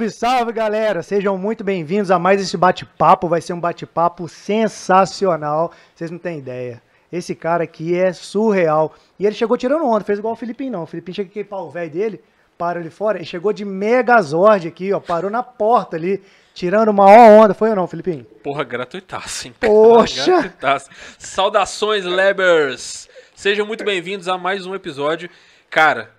Salve, salve galera! Sejam muito bem-vindos a mais esse bate-papo. Vai ser um bate-papo sensacional. Vocês não têm ideia. Esse cara aqui é surreal. E ele chegou tirando onda, fez igual o Filipinho, não. O Filipinho chega aqui para o velho dele, para ali fora. Ele chegou de Megazord aqui, ó. Parou na porta ali, tirando uma onda. Foi ou não, Filipinho? Porra, gratuitaço, hein? Poxa! Gratuitaço. Saudações, Lebers! Sejam muito bem-vindos a mais um episódio. Cara,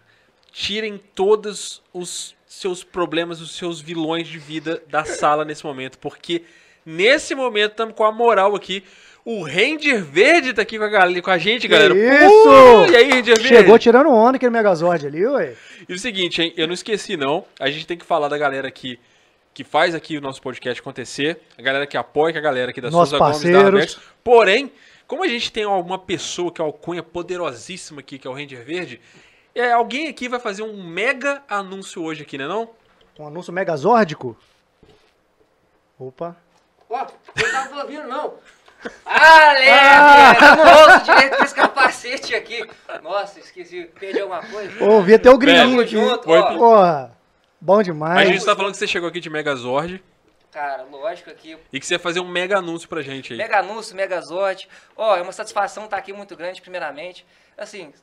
tirem todos os seus problemas, os seus vilões de vida da sala nesse momento, porque nesse momento estamos com a moral aqui. O Ranger Verde tá aqui com a, galera, com a gente, galera. isso! Uh, e aí, Ranger Verde? Chegou tirando onda aquele Megazord ali, ué. E o seguinte, hein? Eu não esqueci, não. A gente tem que falar da galera aqui que faz aqui o nosso podcast acontecer, a galera que apoia, que a galera aqui da Nossos Souza Gomes da parceiros. Abex. Porém, como a gente tem alguma pessoa que é uma alcunha poderosíssima aqui, que é o Ranger Verde, é, alguém aqui vai fazer um mega anúncio hoje aqui, né não? Um anúncio Megazórdico. Opa. Ó, não tava ouvindo, não. Ah! Eu não ouço direito com esse capacete aqui. Nossa, esqueci, perdi alguma coisa. Ouvi até o grilinho Tamo aqui. junto, Oi, ó. Porra, bom a demais. gente tá falando que você chegou aqui de Megazord Cara, lógico aqui. e que você ia fazer um mega anúncio pra gente aí. Mega anúncio, mega zorte. Ó, é uma satisfação estar aqui muito grande, primeiramente. Assim,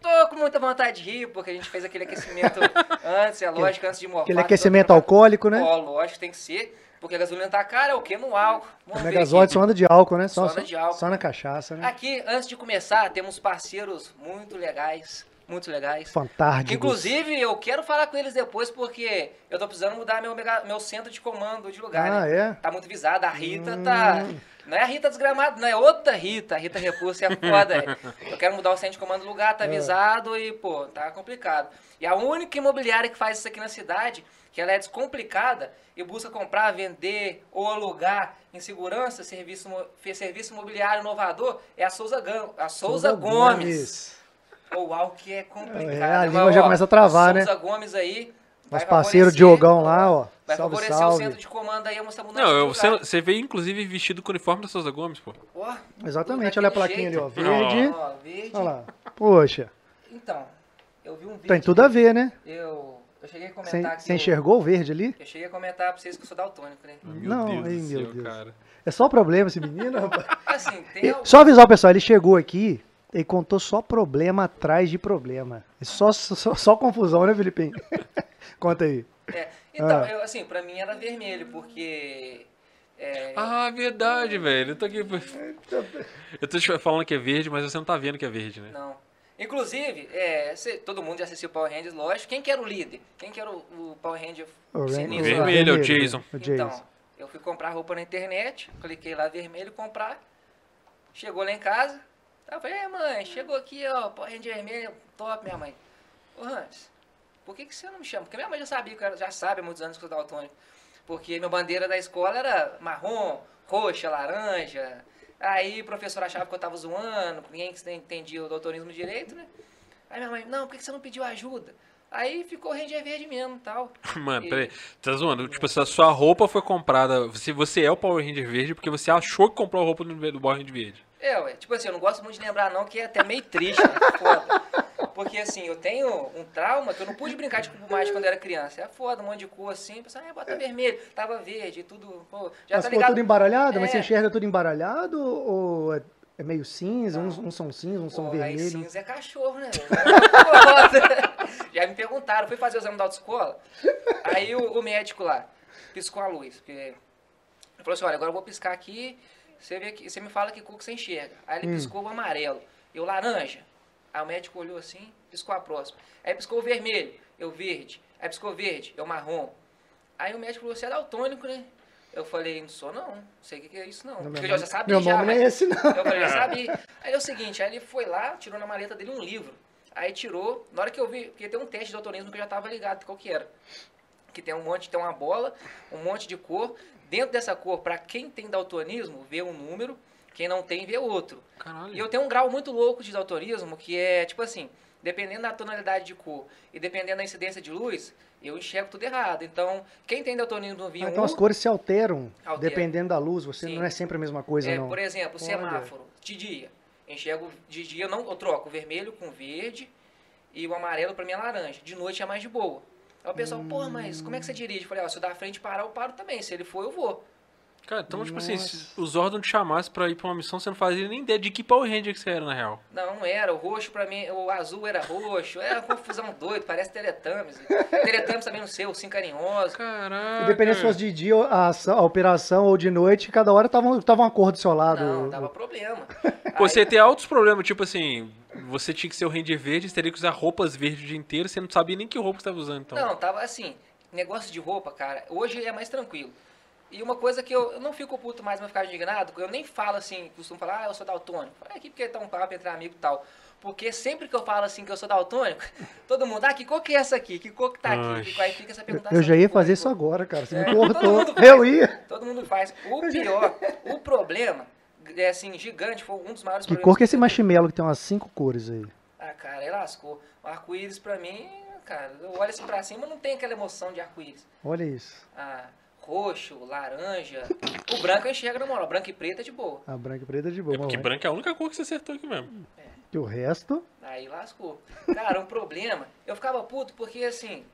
tô com muita vontade de rir, porque a gente fez aquele aquecimento antes, é lógico, antes de morrer. Aquele aquecimento alcoólico, né? Ó, lógico, tem que ser. Porque a gasolina tá cara, é o quê? No álcool. O Vamos Megazord só anda de álcool, né? Só, Só anda de álcool. Só na cachaça, né? Aqui, antes de começar, temos parceiros muito legais. Muito legais. Que, Fantástico. inclusive, eu quero falar com eles depois, porque eu tô precisando mudar meu, mega- meu centro de comando de lugar, Ah, né? é? Tá muito visada. A Rita tá... Não é a Rita desgramada, não é outra Rita. A Rita Repulsa é foda. é. Eu quero mudar o centro de comando do lugar, tá avisado e, pô, tá complicado. E a única imobiliária que faz isso aqui na cidade, que ela é descomplicada e busca comprar, vender ou alugar em segurança, serviço, serviço imobiliário inovador, é a Souza, Gam, a Souza, Gomes. Pô, Uau, que é complicado. É, a língua já começa a travar, né? Souza Gomes aí. Nosso parceiro Diogão lá, ó. Vai Salve, favorecer salve. o centro de comando aí, a moça mudando Não, eu- você, você veio inclusive vestido com o uniforme da Souza Gomes, pô. Ó, Exatamente, olha a plaquinha ali, ó. jeito. Verde. Ó, verde. Olha lá. Poxa, Então, eu vi um vídeo. tem tudo a ver, né? Eu, eu cheguei a Você comentar que você eu- enxergou o verde ali? Eu cheguei a comentar pra vocês que eu sou daltônico, né? Meu Não, Deus ai, do meu céu, Deus. cara. É só problema esse menino, rapaz. Assim, tem E-. Só avisar o pessoal, ele chegou aqui e contou só problema atrás de problema. É Só, só, só confusão, né, Filipinho? Conta aí. É, então, Ah. eu, assim, pra mim era vermelho, porque... é, Ah, verdade, velho. Eu tô aqui. Eu tô te falando que é verde, mas você não tá vendo que é verde, né? Não. Inclusive, é, todo mundo já assistiu Power Rangers, lógico. Quem que era o líder? Quem que era o, o Power Ranger O? Vermelho, é o Jason. O Jason. Então, eu fui comprar roupa na internet, cliquei lá vermelho, comprar. Chegou lá em casa. Eu falei, é mãe, chegou aqui, ó, Power Ranger vermelho, top, minha mãe. Ô Hans, por que, que você não me chama? Porque minha mãe já sabia, que eu era- já sabe há muitos anos que eu sou daltônico. Porque minha bandeira da escola era marrom, roxa, laranja. Aí o professor achava que eu tava zoando, ninguém entendia o doutorismo direito, né? Aí minha mãe, não, por que que você não pediu ajuda? Aí ficou Ranger verde mesmo tal. Mano, E- peraí. Tá zoando? Tipo, a sua roupa foi comprada. Você, você é o Power Ranger verde porque você achou que comprou a roupa do, do Power Ranger verde. É, ué, tipo assim, eu não gosto muito de lembrar não, que é até meio triste, né? Foda. Porque assim, eu tenho um trauma que eu não pude brincar de cubo mágico quando era criança. É foda, um monte de cor assim, pensar, ah, bota vermelho, tava verde, tudo, pô, já Mas tá ficou ligado. tudo embaralhado? Mas É. você enxerga tudo embaralhado ou é, é meio cinza? Uns, uns são cinza, uns são Porra, aí vermelhos? cinza é cachorro, né? Já me perguntaram, fui fazer o exame da autoescola. Aí o, o médico lá piscou a luz. Porque ele falou assim: olha, agora eu vou piscar aqui, você, vê que, você me fala que cor que você enxerga. Aí ele piscou o amarelo. Eu laranja. Aí o médico olhou assim, piscou a próxima. Aí piscou o vermelho, eu verde. Aí piscou verde, eu marrom. Aí o médico falou: você é daltônico, né? Eu falei, não sou não, não sei o que é isso não. Não, Porque eu já sabia meu já, nome não é esse, não. eu falei, já sabia. Aí é o seguinte, aí ele foi lá, tirou na maleta dele um livro. Aí tirou, na hora que eu vi, porque tem um teste de daltonismo que eu já tava ligado qual que era. Que tem um monte, tem uma bola, um monte de cor. Dentro dessa cor, pra quem tem daltonismo, vê um número, quem não tem, vê outro. Caralho. E eu tenho um grau muito louco de daltonismo, que é, tipo assim, dependendo da tonalidade de cor e dependendo da incidência de luz, eu enxergo tudo errado. Então, quem tem daltonismo via Ah, um, então as cores se alteram Altera. dependendo da luz. Você Sim. não é sempre a mesma coisa, É, não. por exemplo, o Olha. semáforo, de dia. Enxergo de dia, eu não, eu troco o vermelho com verde e o amarelo pra mim é laranja. De noite é mais de boa. Aí o pessoal, porra, mas como é que você dirige? Eu falei, ó, se eu da frente parar, eu paro também. Se ele for, eu vou. Cara, então, tipo assim, se o Zordon te chamasse pra ir pra uma missão, você não fazia nem ideia de que Power Ranger que você era, na real. Não, não era. O roxo pra mim, o azul era roxo. Era uma confusão doida, parece Teletubbies. Teletubbies também não sei, o Sim Carinhoso. Caraca. Independente se fosse de dia a, a operação ou de noite, cada hora tava, tava uma cor do seu lado. Não, dava problema. Pô, Aí- você ia ter altos problemas, tipo assim, você tinha que ser o Ranger verde, você teria que usar roupas verdes o dia inteiro, você não sabia nem que roupa você tava usando, então. Não, tava assim, negócio de roupa, cara, hoje é mais tranquilo. E uma coisa que eu, eu não fico puto mais, mas ficar indignado, eu nem falo assim, costumo falar, ah, eu sou daltônico. Falo, é aqui porque tá um papo entre amigos e tal. Porque sempre que eu falo assim que eu sou daltônico, todo mundo, ah, que cor que é essa aqui? Que cor que tá aqui? Oxe. Aí fica essa pergunta. Eu já ia fazer isso agora. cara. Você É, me cortou. Eu ia. Todo mundo faz. O pior, o problema, é assim, gigante, foi um dos maiores Que problemas. cor que é esse marshmallow que tem umas cinco cores aí? Ah, cara, aí lascou. O arco-íris pra mim, cara, eu olho assim pra cima, não tem aquela emoção de arco-íris. Olha isso. Ah, roxo, laranja. O branco eu enxergo na moral. Branco e preto é de boa. A branca e preta é de boa. É porque branco é a única cor que você acertou aqui mesmo. E o resto, Aí lascou. Cara, um problema. Eu ficava puto porque assim.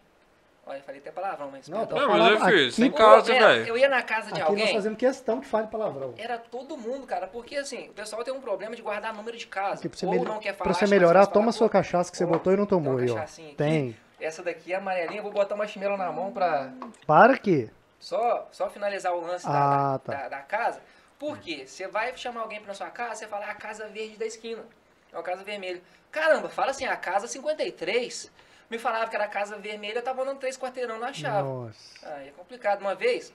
Olha, falei até palavrão, mas. Não, perdão. Não, mas eu fiz, aqui- sem casa, problema, velho. Eu ia na casa de aqui nós alguém. fazemos questão que fale palavrão. Era todo mundo, cara, porque assim, o pessoal tem um problema de guardar número de casa. Aqui, pra você, ou melhor- não quer falar. pra você acha mais melhorar, fácil toma falar, sua pô, cachaça que você ó, botou e não tem tomou uma aí, ó. cachaçinha aqui. Tem. Essa daqui é amarelinha, eu vou botar uma marshmallow na mão pra Para aqui. Só, só finalizar o lance da, Ah, da, tá. da- da casa. Por quê? Você vai chamar alguém pra sua casa, você fala "Ah, a casa verde da esquina. É a casa vermelha. Caramba, fala assim, a casa 53. Me falava que era a casa vermelha, eu tava andando três quarteirão na chave. Nossa. Aí é complicado. Uma vez,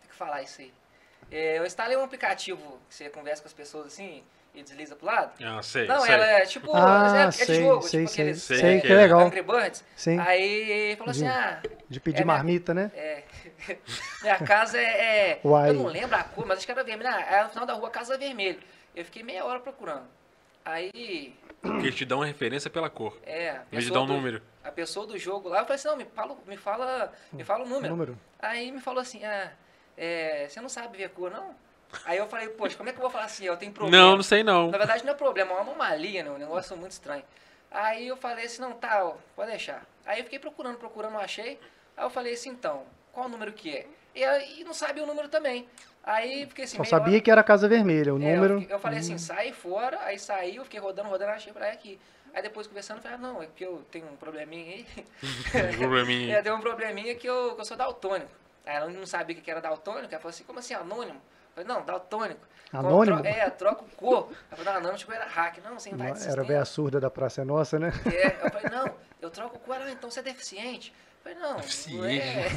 tem que falar isso aí. É, eu instalei um aplicativo que você conversa com as pessoas assim e desliza pro lado. Ah, sei, Não, sei. ela é tipo. Ah, é, é de sei, jogo, sei, tipo sei. aqueles. Sei Sei, que que é. legal. Angry Birds. Sim. Aí falou assim: De- ah, De pedir É, minha- marmita, né? é. Minha casa é. é- Uai. eu não lembro a cor, mas acho que era vermelha. Ah, é no final da rua Casa Vermelha. Eu fiquei meia hora procurando. Aí. Porque eles te dão uma referência pela cor. É. a de pessoa dar um do- número. A pessoa do jogo lá, eu falei assim: não, me fala, me fala, me fala o número. Número. Aí me falou assim: ah, é, você não sabe ver cor, não? Aí eu falei: poxa, como é que eu vou falar assim? Eu tenho problema. Não, não sei não. Na verdade não é problema, é uma anomalia, né? Um negócio muito estranho. Aí eu falei assim, não, tá, ó, pode deixar. Aí eu fiquei procurando, procurando, não achei. Aí eu falei assim, então, qual o número que é? E, aí não sabia o número também. Aí fiquei assim, Só sabia hora- que era a Casa Vermelha, o É, número. Eu, fiquei- eu falei assim, sai fora, aí saí, eu fiquei rodando, rodando, achei pra aqui. Aí depois conversando, eu falei, ah, não, é porque eu tenho um probleminha aí. Um probleminha. É, deu um probleminha que eu, que eu sou daltônico. Aí ela não sabia o que era daltônico, ela falou assim, como assim, anônimo? Eu falei, não, daltônico. Anônimo? Tro- É, troca o cor. Ela falou, não, anônimo tipo, era hack. Não, o Era a sistema. véia surda da Praça é Nossa, né? É, eu falei, não, eu troco o cor. Ah, então você é deficiente. Eu falei, não, não é,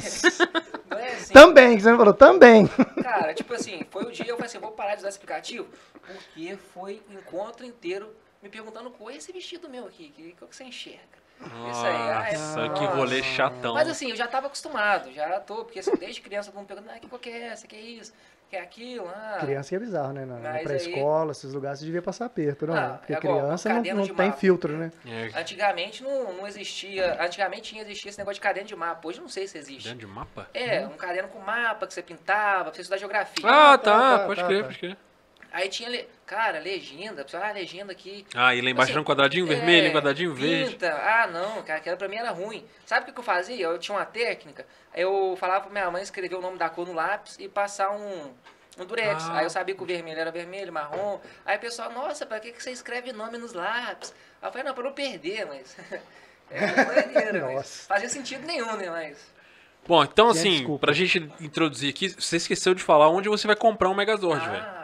não é assim. Também, você falou, também. Cara, tipo assim, foi o dia, eu falei assim, eu vou parar de usar esse aplicativo, porque foi o encontro inteiro me perguntando qual é esse vestido meu aqui, que, que você enxerga. Isso aí, ah, é- Nossa, que nossa. rolê chatão. Mas assim, eu já tava acostumado, já tô, porque assim, desde criança todo mundo perguntando, ah, que cor que é essa, que é isso, que é aquilo, ah. Criança é bizarro, né? Na, na pré-escola, esses lugares, você devia passar aperto, não? Ah, Porque é criança não, caderno não tem mapa. filtro, né? É, Antigamente não, não existia, antigamente tinha existia esse negócio de caderno de mapa, hoje não sei se existe. dentro de mapa? É, um caderno com mapa que você pintava, pra você estudar geografia. Ah, tá, tá, tá, pode tá, crer, tá. pode crer. Aí tinha, cara, legenda, pessoal, ah, legenda aqui. Ah, e lá embaixo Assim, era um quadradinho é, vermelho, um quadradinho verde. pinta. Ah, não, cara, aquela pra mim era ruim. Sabe o que eu fazia? Eu tinha uma técnica, eu falava pra minha mãe escrever o nome da cor no lápis e passar um, um durex. Ah. Aí eu sabia que o vermelho era vermelho, marrom. Aí o pessoal, nossa, pra que, que você escreve nome nos lápis? Aí eu falei, não, pra não perder, mas... É doideira, mas Nossa. fazia sentido nenhum, né, mas... Bom, então assim, desculpa. pra gente introduzir aqui, você esqueceu de falar onde você vai comprar um Megazord, velho. Ah, o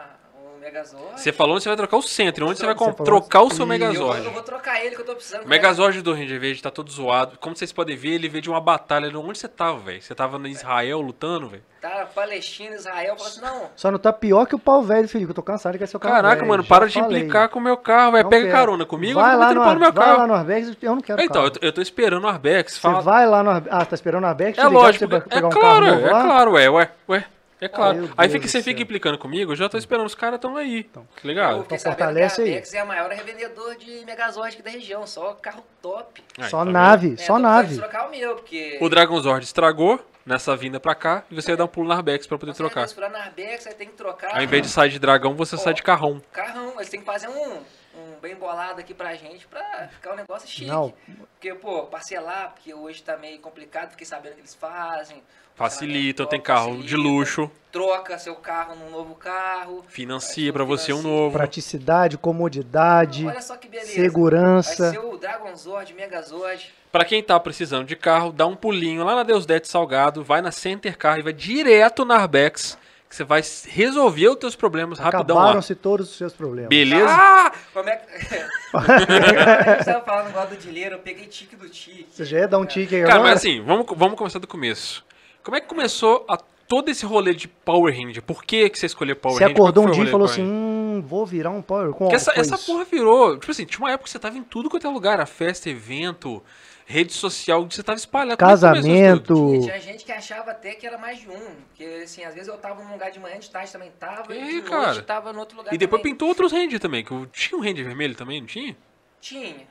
Megazord. Você falou onde você vai trocar o centro, onde você vai Você trocar o seu Ih. Eu vou, Megazord. eu vou trocar ele que eu tô precisando. O Megazord do Ranger Verde tá todo zoado. Como vocês podem ver, ele veio de uma batalha. Onde você tava, velho? Você tava em Israel lutando, velho? Tá, Palestina, Israel, falou assim, não, Só não tá pior que o pau velho, filho, que eu tô cansado de querer ser o carro Caraca, velho, mano, para de falei. implicar com o meu carro, velho. Pega quero. carona comigo, vai eu lá vou no, no meu vai carro. lá no Arbex, eu não quero então, eu eu tô esperando o Arbex. Você Fala... vai lá no Arbex. Ah, tá esperando o Arbex? É lógico, você é pegar um claro, carro é, é claro, ué, ué, ué. É claro. Meu aí fica, você céu. fica implicando comigo, eu já tô esperando, os caras tão aí. Tá eu ligado? Então a fortalece aí. Apex é a maior revendedor de Megazord aqui da região, só carro top. Aí, Só tá nave, É, só nave. trocar o meu, porque... O Dragonzord estragou nessa vinda pra cá e você vai dar um pulo na Arbex pra poder Você trocar. vai misturar na Arbex, aí tem que trocar. Ao invés de sair de dragão, você Ó. sai de carrão. Carrão, eles têm que fazer um... um bem bolado aqui pra gente, pra ficar um negócio chique. Não. Porque, pô, parcelar, porque hoje tá meio complicado, fiquei sabendo que eles fazem. Facilitam, Parcelamento, tem carro de facilita, luxo, Troca seu carro num novo carro. financia pra você um novo. Praticidade, comodidade, Olha só que beleza. Vai segurança. ser o Dragonzord, Megazord. Pra quem tá precisando de carro, dá um pulinho lá na Deus Dete Salgado, vai na Center Car e vai direto na Arbex, que você vai resolver os teus problemas rapidão lá. Acabaram-se todos os seus problemas. Beleza? Ah! Como é que. a gente tava falando igual do dinheiro, eu peguei tique do tique. Você já ia dar um tique aí Cara, agora? mas assim, vamos, vamos começar do começo. Como é que começou a, todo esse rolê de Power Ranger? Por que, que você escolheu Power Você Ranger? acordou um dia e falou assim, hum, vou virar um power. Com Porque essa, essa porra virou. Tipo assim, tinha uma época que você tava em tudo quanto é lugar. Era festa, evento, rede social, você tava espalhado. Que? Casamento. Tinha gente que achava até que era mais de um. Porque, assim, às vezes eu tava num lugar de manhã, de tarde também tava, e de cara. noite tava no outro lugar E depois também. pintou outros Ranger também. Que tinha um Ranger vermelho também, não tinha? Tinha.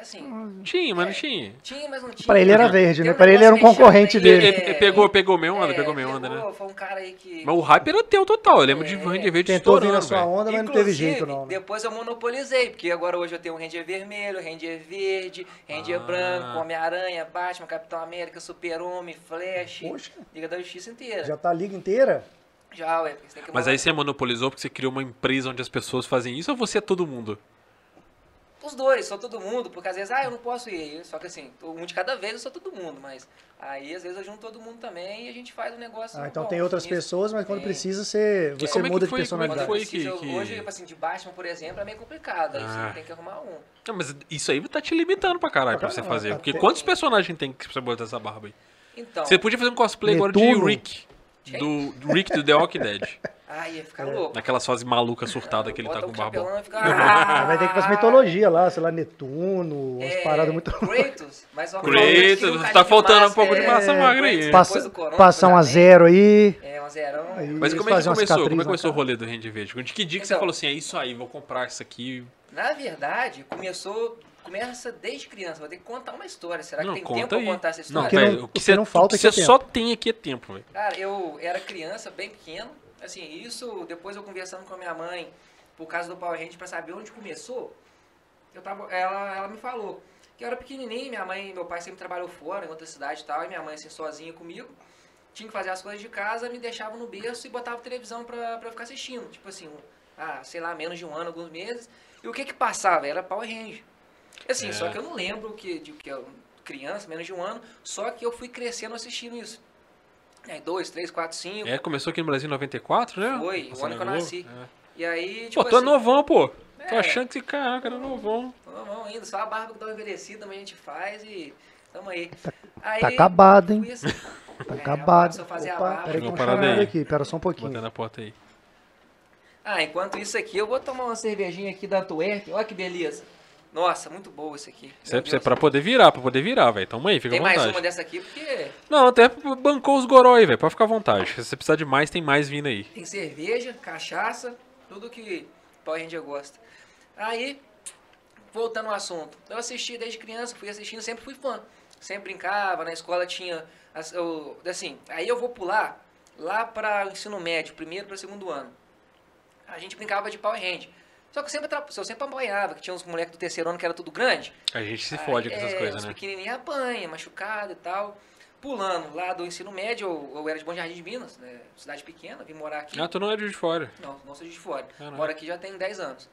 Assim, Tinha, mas não É. tinha. tinha, mas não tinha. Pra ele era verde, né? Pra ele era um concorrente dele. Ele- ele pegou- pegou meu onda, pegou meu onda, né? Foi um cara aí que... Mas o hype era teu total. Eu lembro de É. Ranger verde Tentou vir na sua onda, mas não teve Inclusive, jeito, não. né? depois eu monopolizei, porque agora hoje eu tenho um Ranger vermelho, Ranger verde, Ranger Ah. branco, Homem-Aranha, Batman, Capitão América, Super-Homem, Flash, Poxa. Liga da Justiça inteira. Já tá a liga inteira? Já, ué, porque você tem que Mas aí você monopolizou porque você criou uma empresa onde as pessoas fazem isso ou você é todo mundo? Os dois, sou todo mundo, porque às vezes, ah, eu não posso ir. Só que assim, um de cada vez eu sou todo mundo, mas aí às vezes eu junto todo mundo também e a gente faz um negócio. Ah, então bom, tem outras nisso. pessoas, mas quando Tem. precisa, você, você como é que muda de foi- como é que personalidade. foi que- que- Hoje, tipo assim, de Batman, por exemplo, é meio complicado. Aí Ah. você tem que arrumar um. Não, mas isso aí tá te limitando pra caralho pra Pra você caralho, fazer. tá Porque bom. quantos personagens tem que você botar essa barba aí? Então, Você podia fazer um cosplay agora de Netuno. Rick. Do, do Rick do The Walking Dead. aí ia ficar É. louco. Naquelas fases malucas surtadas que ele tá com um barbão. fica... Ah, vai ter que pra mitologia lá, sei lá, Netuno, umas É, paradas muito. Kratos, mas ó, Kratos, um tá de faltando um massa, pouco de é, massa magra aí. depois Passa, corona, passar um a zero aí. É, um zerão. Aí. Mas como é que começou? Como é que na começou o rolê do Range Verde? De que dia que você Então. falou assim, é isso aí, vou comprar isso aqui? Na verdade, começou... Começa desde criança, vou ter que contar uma história. Será não, que tem conta tempo aí. pra contar essa Não, história? que velho, não- o o que você, não falta o é que você é só tem aqui é tempo, velho. Cara, eu era criança, bem pequeno. Assim, isso depois eu conversando com a minha mãe, por causa do Power Rangers, pra saber onde começou, eu tava, ela, ela me falou que eu era pequenininho, minha mãe e meu pai sempre trabalhou fora, em outra cidade e tal, e minha mãe assim, sozinha comigo, tinha que fazer as coisas de casa, me deixava no berço e botava televisão pra, pra ficar assistindo. Tipo assim, ah, sei lá, menos de um ano, alguns meses. E o que que passava? Era Power Ranger. Assim, É. só que eu não lembro que, de que eu, criança, menos de um ano, só que eu fui crescendo assistindo isso. Aí, dois, três, quatro, cinco. É, começou aqui no Brasil em 94, né? Foi, o Passando ano que eu nasci. É. E aí, tipo Pô, tu é assim, novão, pô. Tô É. achando que esse caraca era novão. Não, não, ainda, só a barba que dá uma envelhecida, mas a gente faz e tamo aí. aí Tá acabado, hein? assim, Tá é, acabado. Se eu fazer a Opa, barba. peraí que eu aí. aqui, pera só um Botando pouquinho. na porta aí. Ah, enquanto isso aqui, eu vou tomar uma cervejinha aqui da Antwerp. Olha que beleza. Nossa, muito boa isso aqui. É pra- poder virar, pra poder virar, velho. Tamo aí, fica Tem à mais vontade. uma dessa aqui, porque Não, até bancou os goró aí, velho. Pode ficar à vontade. Se você precisar de mais, tem mais vindo aí. tem cerveja, cachaça, tudo que Power Ranger gosta. Aí, voltando ao assunto. Eu assisti desde criança, fui assistindo, sempre fui fã. Sempre brincava, na escola tinha... assim, aí eu vou pular lá para o ensino médio, primeiro para segundo ano. A gente brincava de Power Ranger. Só que eu sempre, eu sempre apanhava, que tinha uns moleques do terceiro ano que era tudo grande. A gente se fode com Aí, essas é, coisas, né? pequenininhos apanha, machucado e tal. Pulando lá do ensino médio, eu, eu era de Bom Jardim de Minas, né, cidade pequena, vim morar aqui. Ah, tu não é de fora. Não, não sou de fora. Caralho. Moro aqui já tem 10 anos.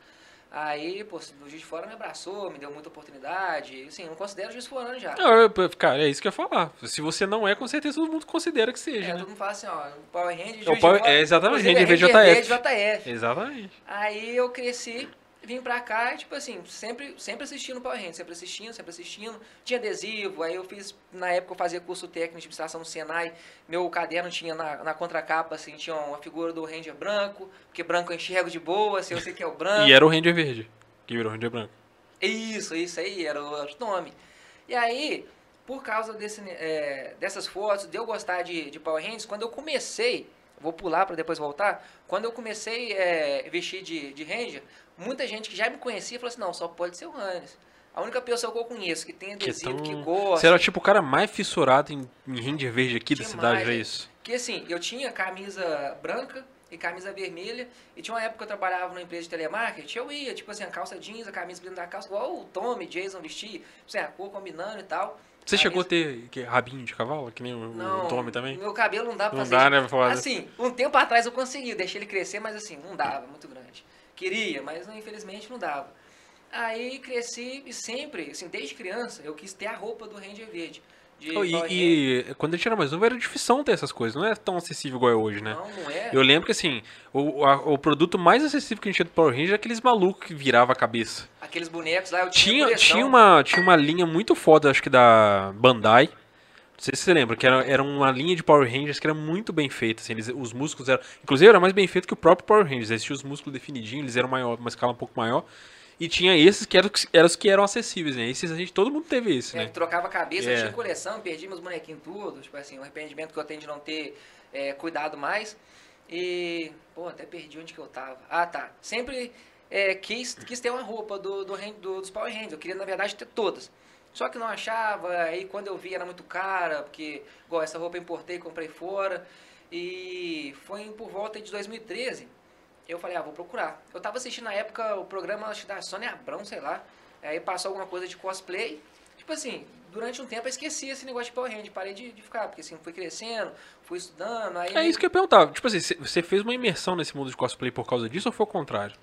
Aí, pô, o Juiz de Fora me abraçou, me deu muita oportunidade. Assim, eu não considero Juiz de Fora já. Não, cara, é isso que eu ia falar. Se você não é, com certeza todo mundo considera que seja, É, né? todo mundo fala assim, ó, Power Ranger, Juiz É o de Power- Fora. é, exatamente, Inclusive, Ranger Ranger JF. JF. Exatamente. Aí eu cresci, vim pra cá e, tipo assim, sempre, sempre assistindo Power Rangers, sempre assistindo, sempre assistindo. Tinha adesivo, aí eu fiz, na época eu fazia curso técnico de administração no Senai, meu caderno tinha na, na contracapa, assim, tinha uma figura do Ranger branco, porque branco eu enxergo de boa, assim, eu sei que é o branco. E era o Ranger verde, que virou Ranger branco. Isso, isso aí, era o nome. E aí, por causa desse, é, dessas fotos, de eu gostar de, de Power Rangers, quando eu comecei, vou pular para depois voltar, quando eu comecei é, vestir de, de Ranger, muita gente que já me conhecia falou assim, não, só pode ser o Hannes. A única pessoa que eu conheço que tem Que adesivo, tão- que gosta, Você era tipo o cara mais fissurado em, em Ranger verde aqui da cidade, é isso? que assim, eu tinha camisa branca, e camisa vermelha. E tinha uma época que eu trabalhava numa empresa de telemarketing, eu ia, tipo assim, a calça jeans, a camisa dentro da calça, igual o Tommy, Jason vestia, tipo assim, a cor combinando e tal. Você chegou a ter que, rabinho de cavalo, que nem o, Não, o Tommy também? Meu cabelo não dá pra Não fazer. dá, né, foda. Assim, um tempo atrás eu consegui, deixei ele crescer, mas assim, não dava, muito grande. Queria, mas não, infelizmente não dava. Aí cresci e sempre, assim, desde criança, eu quis ter a roupa do Ranger Verde. De Oh, e, e quando a gente era mais novo era difícil ter essas coisas, não é tão acessível igual é hoje, né? Não, não é. Eu lembro que assim, o, a- o produto mais acessível que a gente tinha do Power Ranger é aqueles malucos que virava a cabeça. Aqueles bonecos lá, eu tinha Tinha, tinha, uma, tinha uma linha muito foda, acho que da Bandai. Não sei se você lembra, que era, era uma linha de Power Rangers que era muito bem feita. Assim, eles- os músculos eram. Inclusive era mais bem feito que o próprio Power Rangers. Eles tinham os músculos definidinhos, eles eram maior, uma escala um pouco maior. E tinha esses que eram, eram os que eram acessíveis, né? Esses a gente, todo mundo teve esse, É, né? trocava a cabeça, É. eu tinha coleção, perdi meus bonequinhos tudo. Tipo assim, um arrependimento que eu tenho de não ter é, cuidado mais. E, pô, até perdi onde que eu tava. Ah, tá. Sempre é, quis, quis ter uma roupa do, do, do- dos Power Rangers. Eu queria, na verdade, ter todas. Só que não achava, aí quando eu vi era muito cara, porque, igual essa roupa eu importei, comprei fora. E foi por volta de 2013. Eu falei, ah, vou procurar. Eu tava assistindo na época o programa acho da Sônia Abrão, sei lá. Aí passou alguma coisa de cosplay. Tipo assim, durante um tempo eu esqueci esse negócio de Power Ranger, parei de, de ficar, porque assim, fui crescendo, fui estudando, aí... É isso que eu ia perguntar. Tipo assim, cê- você fez uma imersão nesse mundo de cosplay por causa disso ou foi o contrário?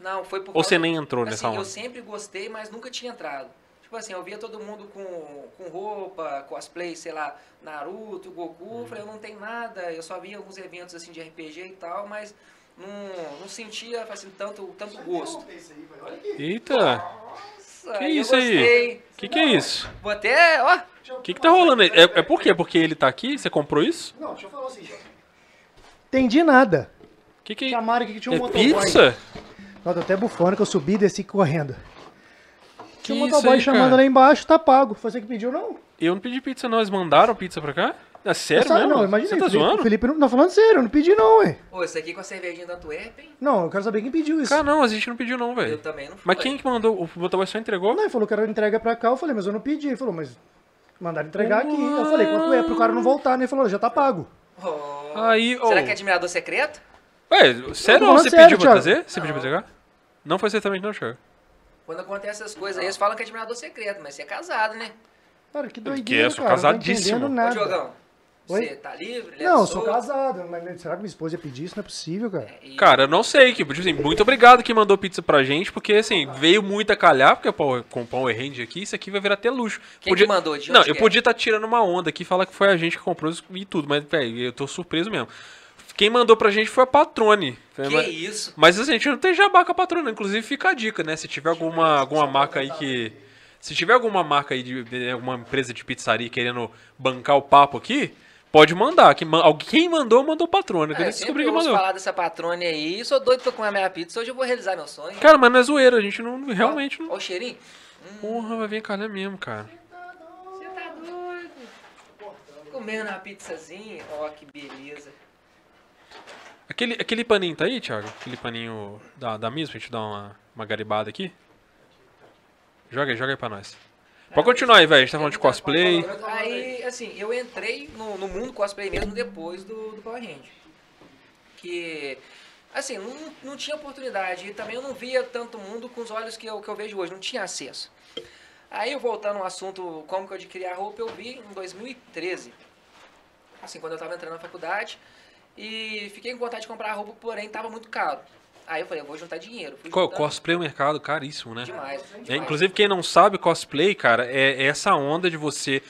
Não, foi por Ou você nem entrou assim, nessa eu onda? sempre gostei, mas nunca tinha entrado. Tipo assim, eu via todo mundo com, com roupa, cosplay, sei lá, Naruto, Goku, eu falei, eu não tenho nada, eu só via alguns eventos assim de RPG e tal, mas não, não sentia assim, tanto, tanto gosto. Eita! Nossa, Que isso aí? Que que é isso? Vou até, ó, O que que tá rolando aí? É, é por quê? Porque ele tá aqui? Você comprou isso? Não, deixa eu falar o seguinte. Entendi nada. Que que Chamaram aqui que tinha um é motoboy. pizza? Tô até bufando que eu subi e desci correndo. Que Tinha um motoboy aí, chamando cara? lá embaixo, tá pago. Foi você que pediu, não? Eu não pedi pizza não, eles mandaram pizza pra cá? É sério Sabe, mesmo? não, imagina Você tá o Felipe, zoando? o Felipe não tá falando sério, eu não pedi não, ué. Ô, isso aqui com a cervejinha da Antwerp, hein? Não, eu quero saber quem pediu isso. Cara, não, a gente não pediu não, Eu velho. também não fui. Mas quem que mandou? O motoboy só entregou? Não, ele falou que era entrega pra cá, eu falei, mas eu não pedi. Ele falou, mas mandaram entregar aqui. Eu falei, quanto é pro cara não voltar, né? Ele falou, já tá pago. Oh, Aí, Será ô. que é admirador secreto? Ué, sério? Você sério, pediu pra trazer? Você pediu pra entregar? Não foi certamente não, Thiago. Quando acontece essas coisas aí, eles falam que é admirador secreto, mas você é casado, né? Cara, que doideira, eu sou cara, não tô casadíssimo. entendendo Ô, nada. Diogão, Oi? você tá livre? É Não, eu sou casado, mas será que minha esposa ia pedir isso? Não é possível, cara. E- Cara, eu não sei, tipo, assim, muito obrigado que mandou pizza pra gente, porque assim, veio muito a calhar, porque pô, com o Power Range aqui, isso aqui vai virar até luxo. Quem que mandou? De Não, eu que é? podia estar tirando uma onda aqui e falar que foi a gente que comprou isso e tudo, mas, velho, eu tô surpreso mesmo. Quem mandou pra gente foi a Patrone. Que mas, isso? mas assim, a gente não tem jabá com a Patrone, inclusive fica a dica, né? Se tiver alguma, alguma marca aí que. Se tiver alguma marca aí de, de alguma empresa de pizzaria querendo bancar o papo aqui, pode mandar. Que, alguém mandou, mandou Patrone. É, eu eu descobri que mandou. falar dessa patrone aí, sou doido pra comer a minha pizza, hoje eu vou realizar meu sonho. Cara, mas não é zoeira, a gente não. Realmente não. Ó o cheirinho. Porra, vai vir calhar mesmo, cara. Você tá doido? Comendo uma pizzazinha, ó que beleza. Aquele, aquele paninho tá aí, Thiago? Aquele paninho da, da mesa pra gente dar uma, uma garibada aqui? Joga aí, joga aí pra nós. Pode continuar aí, velho. A gente tá falando de cosplay. Aí, assim, eu entrei no, no mundo cosplay mesmo depois do, do Power Ranger. Que, assim, não, não tinha oportunidade. E também eu não via tanto mundo com os olhos que eu, que eu vejo hoje. Não tinha acesso. Aí, voltando ao assunto como que eu adquiri a roupa, eu vi em 2013. Assim, quando eu tava entrando na faculdade. E fiquei com vontade de comprar a roupa, porém tava muito caro. Aí eu falei, eu vou juntar dinheiro. Cosplay é um mercado caríssimo, né? Demais. É, inclusive, quem não sabe, cosplay, cara, é, é essa onda de você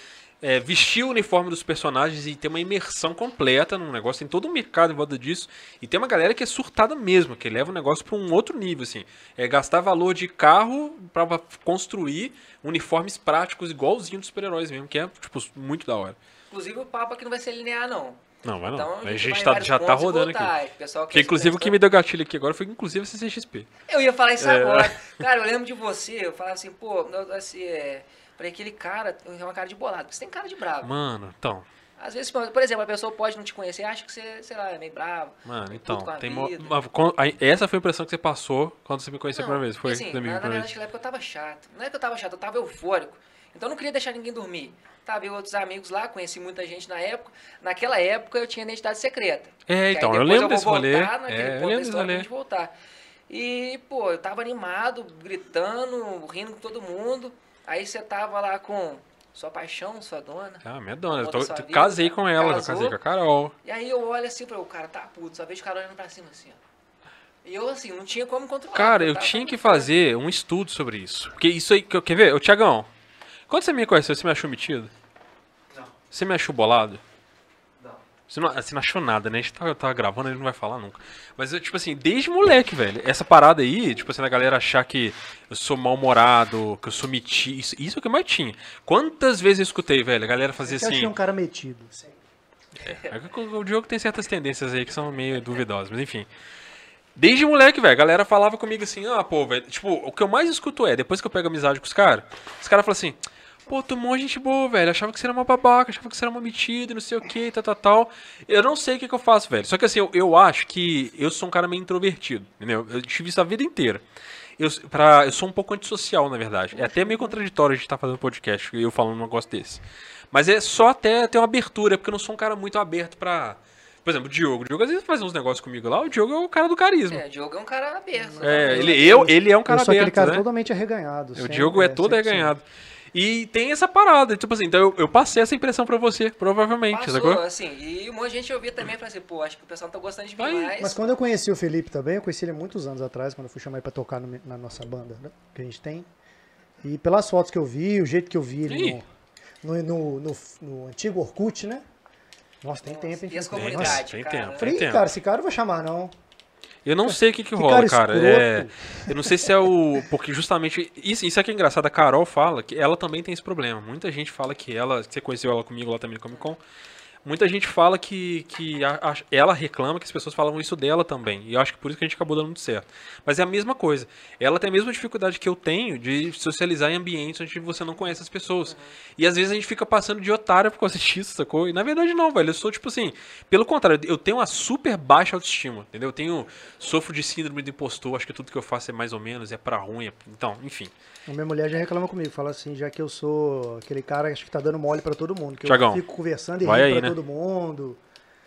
é, vestir o uniforme dos personagens e ter uma imersão completa num negócio. Tem todo um mercado em volta disso. E tem uma galera que é surtada mesmo, que leva o negócio para um outro nível, assim. É gastar valor de carro para construir uniformes práticos igualzinho dos super-heróis mesmo, que é, tipo, muito da hora. Inclusive o papo aqui não vai ser linear, não. Não, vai não. Então, a gente vai em tá- já tá rodando voltar. aqui. Pessoal Porque, inclusive, o que me deu gatilho aqui agora foi, inclusive, a CCXP. Eu ia falar isso É. agora. Cara, eu lembro de você, eu falava assim, pô, assim, é... Falei, aquele cara tem uma cara de bolado, você tem cara de bravo. Mano, então... Às vezes, por exemplo, a pessoa pode não te conhecer, acha que você, sei lá, é meio bravo. Mano, então, a tem mo- essa foi a impressão que você passou quando você me conheceu a Não, primeira vez. Foi assim, na, na verdade, naquela época eu tava chato. Não é que eu tava chato, eu tava eufórico. Então eu não queria deixar ninguém dormir. Tava eu outros amigos lá, conheci muita gente na época. Naquela época eu tinha identidade secreta. É, então, eu lembro vou desse rolê. naquele É, eu lembro desse pra rolê. voltar. E, pô, eu tava animado, gritando, rindo com todo mundo. Aí você tava lá com sua paixão, sua dona. Ah, minha dona, eu tô, vida, casei com ela, eu casou. casei com a Carol. E aí eu olho assim, falei, o cara tá puto, só vejo o cara olhando pra cima assim, ó. E eu assim, não tinha como controlar. Cara, eu tinha que fazer um estudo sobre isso. Porque isso aí, que- quer ver? Ô, Tiagão, quando você me conheceu, você me achou metido? Não. Você me achou bolado? Não. Você não, você não achou nada, né? A gente tava, tava gravando, ele não vai falar nunca. Mas, eu, tipo assim, desde moleque, velho, essa parada aí, tipo assim, a galera achar que eu sou mal-humorado, que eu sou metido, isso, isso é o que mais tinha. Quantas vezes eu escutei, velho, a galera Eu achei assim... um cara metido. É que o o Diogo tem certas tendências aí que são meio duvidosas, mas enfim. Desde moleque, velho, a galera falava comigo assim, ah, pô, velho, tipo, o que eu mais escuto é, depois que eu pego amizade com os caras, os caras falam assim, pô, tu é mó gente boa, velho, achava que você era uma babaca, achava que você era uma metida, não sei o que, tal, tal, tal. Eu não sei o que, que eu faço, velho. Só que assim, eu, eu acho que eu sou um cara meio introvertido, entendeu? Eu tive isso a vida inteira. Eu, pra, eu sou um pouco antissocial, na verdade. É até meio contraditório a gente estar fazendo podcast e eu falando um negócio desse. Mas é só até ter uma abertura, porque eu não sou um cara muito aberto pra. Por exemplo, o Diogo. O Diogo às vezes faz uns negócios comigo lá, o Diogo é o cara do carisma. É, o Diogo é um cara aberto. É, ele, eu, ele é um cara eu sou aquele aberto, cara né? totalmente arreganhado. O Diogo é todo 100%. arreganhado. E tem essa parada, tipo assim, então eu, eu passei essa impressão pra você, provavelmente, Passou, sacou? assim, e um monte de gente ouvia também, falei assim, pô, acho que o pessoal não tá gostando de mim mais. Mas quando eu conheci o Felipe também, eu conheci ele muitos anos atrás, quando eu fui chamar ele pra tocar no- na nossa banda né, que a gente tem. E pelas fotos que eu vi, o jeito que eu vi ele no, no, no, no- no antigo Orkut, né? Nossa, tem Nossa, tempo, hein? e as Tem- comunidades, Nossa, tem cara. tempo. Falei, Entendo. cara, esse cara eu vou chamar, não. Eu não sei o que, que, Que rola, cara cara. É, eu não sei se é o. Porque justamente. Isso, isso é que é engraçado. A Carol fala que ela também tem esse problema. Muita gente fala que ela. Você conheceu ela comigo lá também no Comic Con. Muita gente fala que, que a- a- ela reclama que as pessoas falavam isso dela também. E eu acho que por isso que a gente acabou dando muito certo. Mas é a mesma coisa. Ela tem a mesma dificuldade que eu tenho de socializar em ambientes onde você não conhece as pessoas. E às vezes a gente fica passando de otário por causa disso, sacou? E na verdade não, velho. Eu sou tipo assim. Pelo contrário, eu tenho uma super baixa autoestima, entendeu? Eu tenho. Sofro de síndrome do impostor. Acho que tudo que eu faço é mais ou menos, é pra ruim. é- Então, enfim. A minha mulher já reclama comigo, fala assim, já que eu sou aquele cara acho que tá dando mole pra todo mundo, que Tiagão, eu fico conversando e vai aí, né? Todo mundo.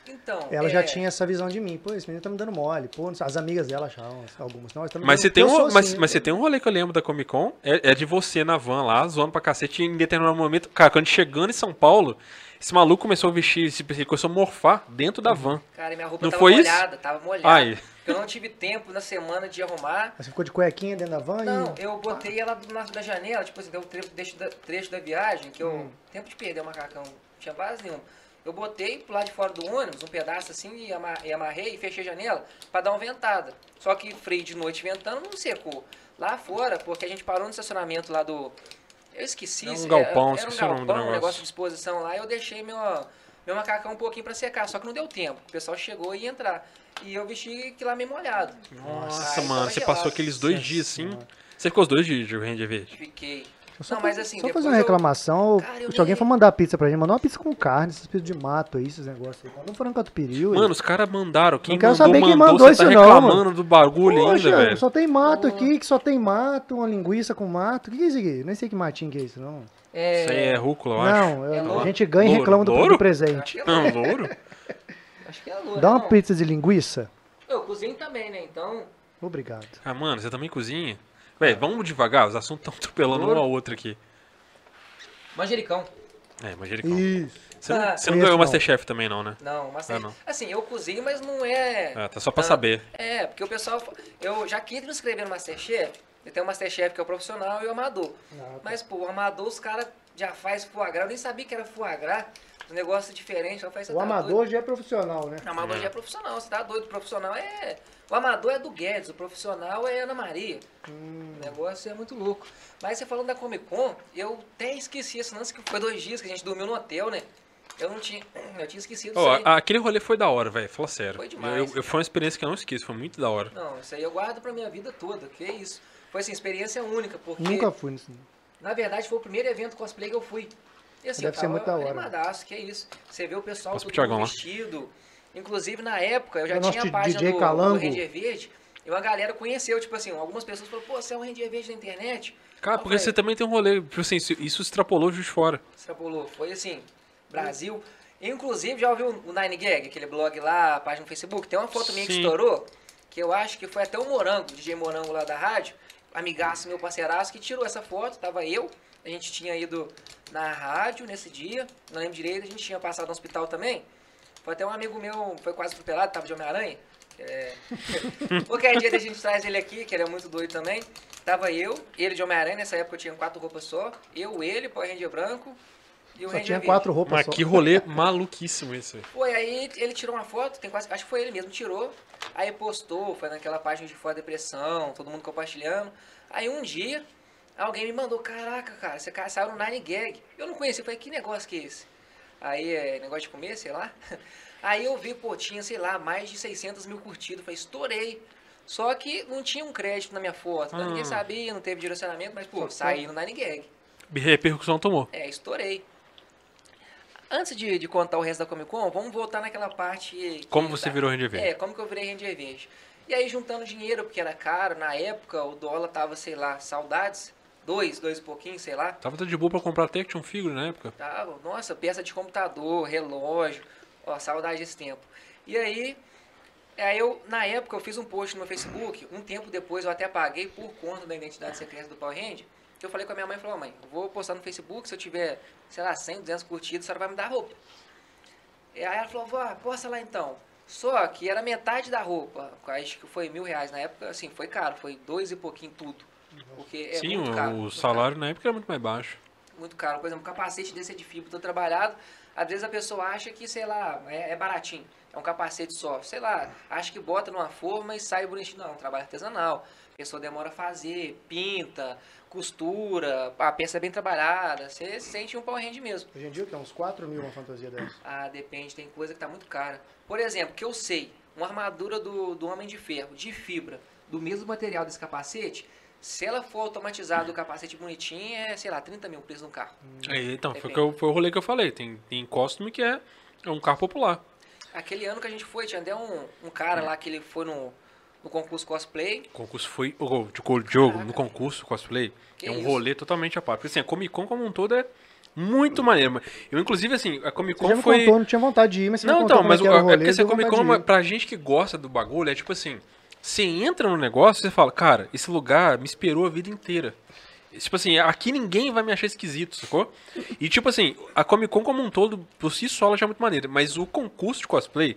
Então, Ela é, já tinha essa visão de mim. Pô, esse menino tá me dando mole. Pô, as amigas dela achavam, algumas. Não, tá me Mas você, tem um, sou mas, assim, mas você tem um rolê que eu lembro da Comic Con, é, é de você na van lá, zoando pra cacete, em determinado momento, cara, quando chegando em São Paulo, esse maluco começou a vestir, esse- ele começou a morfar dentro da van. Cara, minha roupa Não tava foi isso? molhada, tava molhada. Ai. Eu não tive tempo na semana de arrumar. Mas você ficou de cuequinha dentro da van Não, e... eu botei ela do lado da janela, tipo assim, deu um trecho, trecho da, trecho da viagem, que eu. Hum. Tempo de perder o macacão, não tinha base nenhuma. Eu botei pro lado de fora do ônibus, um pedaço assim, e, ama- e amarrei e fechei a janela pra dar uma ventada. Só que freio de noite ventando não secou. Lá fora, porque a gente parou no estacionamento lá do. Eu esqueci. É um galpão, era um esqueci o nome do galpão, um negócio. negócio de exposição lá, e eu deixei meu, meu macacão um pouquinho pra secar. Só que não deu tempo. O pessoal chegou e ia entrar. E eu vesti que lá meio molhado. Nossa, Ai, mano, você gelado. passou aqueles dois Nossa dias assim. Você ficou os dois dias de Ranger Verde. Fiquei. Só não, fazer- mas assim, Só fazer uma eu- reclamação. Cara, eu se alguém nem- for mandar pizza pra gente, mandar uma pizza com carne, essas pizzas de mato aí, esses negócios aí. Manda um frango catupiry. Mano, os caras mandaram. Quem Não quero mandou, saber quem mandou. mandou você tá isso não, reclamando mano. do bagulho Poxa, ainda, velho. só tem mato aqui, que só tem mato, uma linguiça com mato. O que que é isso aqui? Nem sei que matinho que é isso, não. É, Isso aí é rúcula, eu acho. Não, eu- É a louro. gente ganha e Louro? reclama do, Louro? do presente. É Não, louro? Acho que é lua. Dá uma pizza de linguiça? Eu cozinho também, né? Então. Obrigado. Ah, mano, você também cozinha? Velho, vamos devagar, os assuntos estão atropelando um ao outro aqui. Manjericão. É, manjericão. Isso. Você não, Ah, você não conheço ganhou o não. Masterchef também, não, né? Não, mas Ah, não. assim, eu cozinho, mas não é. Ah, tá só pra Ah, saber. É, porque o pessoal. Eu já quis me inscrever no Masterchef. Eu tenho o Masterchef que é o profissional e o amador. Ah, tá. Mas, pô, o amador, os caras já faz foie gras. Eu nem sabia que era foie gras. Um negócio diferente. Eu falei, O tá amador doido? já é profissional, né? O amador É. já é profissional, você tá doido. Profissional é. O amador é do Guedes, o profissional é Ana Maria. Hum. O negócio é muito louco. Mas você falando da Comic Con, eu até esqueci esse lance que foi dois dias que a gente dormiu no hotel, né? Eu não tinha. Eu tinha esquecido Ó, isso aí. aquele rolê foi da hora, velho. Fala sério. Foi demais. eu- eu- foi uma experiência que eu não esqueço, foi muito da hora. Não, isso aí eu guardo pra minha vida toda. Que isso. Foi assim, experiência única, porque. Nunca fui nisso. Na verdade, foi o primeiro evento cosplay que eu fui. E assim, Deve eu ser tava muito da hora. animadaço, que é isso. Você vê o pessoal Posso todo vestido. Inclusive, na época, eu já É o tinha a página DJ do, do Calango. Ranger Verde. E uma galera conheceu, tipo assim, algumas pessoas falaram, pô, você é um Ranger Verde na internet? Cara, Eu porque falei, você também tem um rolê. Tipo assim, isso- extrapolou de fora. Extrapolou. Foi assim, Brasil. Inclusive, já ouviu o Nine Gag, aquele blog lá, a página no Facebook? Tem uma foto minha que Sim. estourou, que eu acho que foi até o Morango, DJ Morango lá da rádio, amigaço, meu parceiraço, que tirou essa foto, tava eu, a gente tinha ido na rádio nesse dia, não lembro direito, a gente tinha passado no hospital também. Foi até um amigo meu, foi quase atropelado, tava de Homem-Aranha. É... Qualquer dia a gente traz ele aqui, que ele é muito doido também. Tava eu, ele de Homem-Aranha, nessa época eu tinha quatro roupas só. Eu, ele, Power Ranger branco e o Só Ranger tinha verde. quatro roupas Mas só. que rolê maluquíssimo esse. aí. Foi, aí ele tirou uma foto, tem quase, acho que foi ele mesmo, tirou. Aí postou, foi naquela página de fora depressão, todo mundo compartilhando. Aí um dia, alguém me mandou, caraca, cara, você saiu no Nine Gag. Eu não conhecia, eu falei, que negócio que é esse? Aí é negócio de comer, sei lá. Aí eu vi, pô, tinha, sei lá, mais de 600 mil curtidas. Falei, estourei. Só que não tinha um crédito na minha foto. né? Ninguém Ah. sabia, não teve direcionamento, mas, pô, saí no Nine Gag. Repercussão tomou. É, estourei. Antes de, de contar o resto da Comic Con, vamos voltar naquela parte. Como você tá- virou Ranger Verde? É, como que eu virei Ranger Verde. E aí, juntando dinheiro, porque era caro, na época o dólar tava, sei lá, saudades. Dois, dois e pouquinho, sei lá. Tava de boa pra comprar até action figure na época. Tava, nossa, peça de computador, relógio. Ó, saudade desse tempo. E aí, aí eu, na época, eu fiz um post no meu Facebook. Um tempo depois eu até paguei por conta da identidade secreta do Power Hand. que Eu falei com a minha mãe, falou, mãe, eu vou postar no Facebook, se eu tiver, sei lá, 100, 200 curtidas, a senhora vai me dar roupa. E aí ela falou, vó, posta lá então. Só que era metade da roupa, acho que foi mil reais na época, assim, foi caro, foi dois e pouquinho tudo. Porque é Sim, muito o, caro. o muito salário na época era muito mais baixo. muito caro. Por exemplo, um capacete desse é de fibra, todo trabalhado. Às vezes a pessoa acha que, sei lá, é, é baratinho. É um capacete só. Sei lá, acha que bota numa forma e sai bonitinho. Não, é um trabalho artesanal. A pessoa demora a fazer, pinta, costura, a peça é bem trabalhada. Você sente um power hand mesmo. Hoje em dia, o que é uns 4 mil uma fantasia dessa. Ah, depende, tem coisa que tá muito cara. Por exemplo, que eu sei, uma armadura do, do Homem de Ferro, de fibra, do mesmo material desse capacete, se ela for automatizada, o capacete bonitinho, é, sei lá, 30 mil preso no carro. Aí, então, foi, eu- foi o rolê que eu falei. Tem, tem costume que é, é um carro popular. Aquele ano que a gente foi, tinha até um, um cara lá que ele foi no, no concurso cosplay. O concurso foi. O de o jogo, Caraca. no concurso cosplay, Que é um isso? rolê totalmente à parte. Porque assim, a Comic Con como um todo é muito maneiro. mas Eu, inclusive, assim, a Comic Você já Con me foi. contou, não tinha vontade de ir, mas você Não, então, mas é, que o, o é rolê, porque assim, a Comic Con, de pra gente que gosta do bagulho, é tipo assim, você entra no negócio e você fala, cara, esse lugar me esperou a vida inteira. Tipo assim, aqui ninguém vai me achar esquisito, sacou? E tipo assim, a Comic Con como um todo, por si só, ela já é muito maneira. Mas o concurso de cosplay,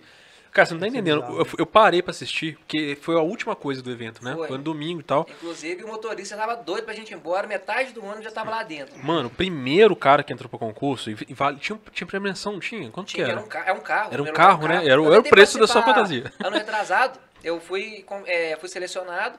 cara, você não tá Isso é entendendo. Eu, eu parei pra assistir, porque foi a última coisa do evento, né? Foi. Foi no domingo e tal. Inclusive, o motorista tava doido pra gente ir embora, metade do ano já tava lá dentro. Mano, o primeiro cara que entrou pro concurso, e, e vale, tinha, tinha premiação, tinha? Quanto Tinha, que era era? um, ca- é um carro. Era um primeiro carro, né? Era era o preço da sua fantasia. Ano retrasado, eu fui, é, fui selecionado,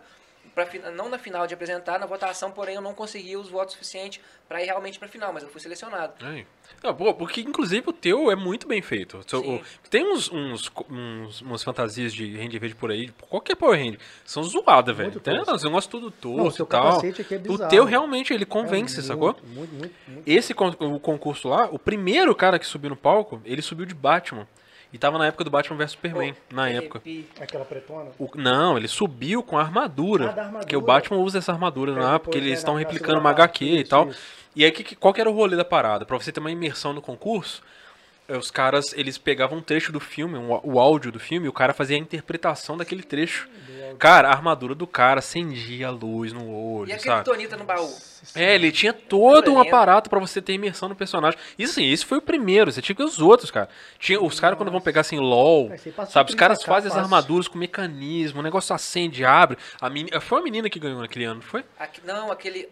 pra, fin- não na final de apresentar, na votação, porém eu não consegui os votos suficientes pra ir realmente pra final, mas eu fui selecionado. É. Não, pô, porque inclusive o teu é muito bem feito. O tem uns, uns, uns- umas fantasias de Ranger Verde por aí, qualquer Power Ranger, são zoadas, velho. Muito Tem uns negócios tudo torto seu e tal. capacete aqui é O teu realmente ele convence, É sacou? Muito, muito, muito, muito. Esse con- o concurso lá, o primeiro cara que subiu no palco, ele subiu de Batman. E tava na época do Batman vs Superman, Pô, na época. Aquela pretona? O- não, ele subiu com a armadura. Ah, da armadura. Porque o Batman usa essa armadura É, depois, porque eles né, estão na- na replicando uma HQ e isso, tal. isso. E aí, que, qual que era o rolê da parada? Pra você ter uma imersão no concurso, os caras, eles pegavam um trecho do filme, um, o áudio do filme, e o cara fazia a interpretação daquele trecho. Cara, a armadura do cara acendia a luz no olho, E a sabe? criptonita no baú? É, ele tinha todo um aparato pra você ter imersão no personagem. Isso assim, esse foi o primeiro, você tinha que os outros, cara. Tinha, os caras quando vão pegar assim, LOL, sabe? Os 30K caras fazem as armaduras com mecanismo, o negócio acende, abre. A meni- Foi a menina que ganhou naquele ano, não foi? Aqui- não, aquele.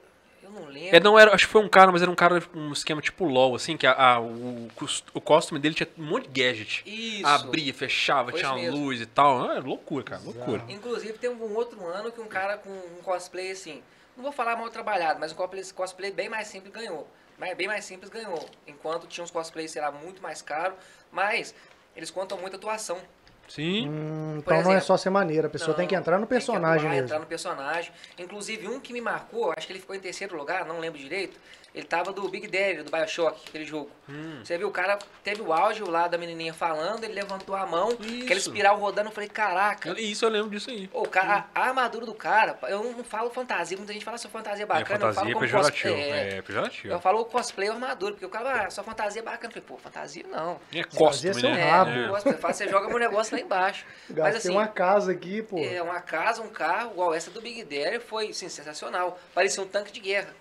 Eu não lembro. É, não era, acho que foi um cara, mas era um cara, um esquema tipo LOL, assim, que a, a- o, o costume dele tinha um monte de gadget. Isso. Abria, fechava, tinha mesmo. luz e tal. É loucura, cara, loucura. Inclusive, tem um outro ano que um cara com um cosplay assim, não vou falar mal trabalhado, mas um cosplay, cosplay bem mais simples ganhou. Mas bem mais simples ganhou. Enquanto tinha uns cosplays, sei lá, muito mais caro, mas eles contam muito atuação. Sim. Hum, então não é exemplo, só ser maneira, a pessoa tem que entrar no tem que personagem atuar, mesmo. entrar no personagem. Inclusive, um que me marcou, acho que ele ficou em terceiro lugar, não lembro direito. Ele tava do Big Daddy, do Bioshock, aquele jogo. Hum. Você viu, o cara teve o áudio lá da menininha falando, ele levantou a mão, aquele Isso. espiral rodando, eu falei, caraca. Isso eu lembro disso aí. Ô, cara, a, a armadura do cara, eu não falo fantasia, muita gente fala sua fantasia é bacana, é fantasia eu falo como pejorativo. cosplay. É, É, pejorativo. Eu falo cosplay ou armadura, porque o cara, ah, sua fantasia é bacana. Eu falei, pô, fantasia não. É costume, seu né? rabo. É, cosplay, você joga meu negócio lá embaixo. Mas Gastei assim, uma casa aqui, pô. é, uma casa, um carro, igual essa do Big Daddy, foi assim, sensacional. Parecia um tanque de guerra.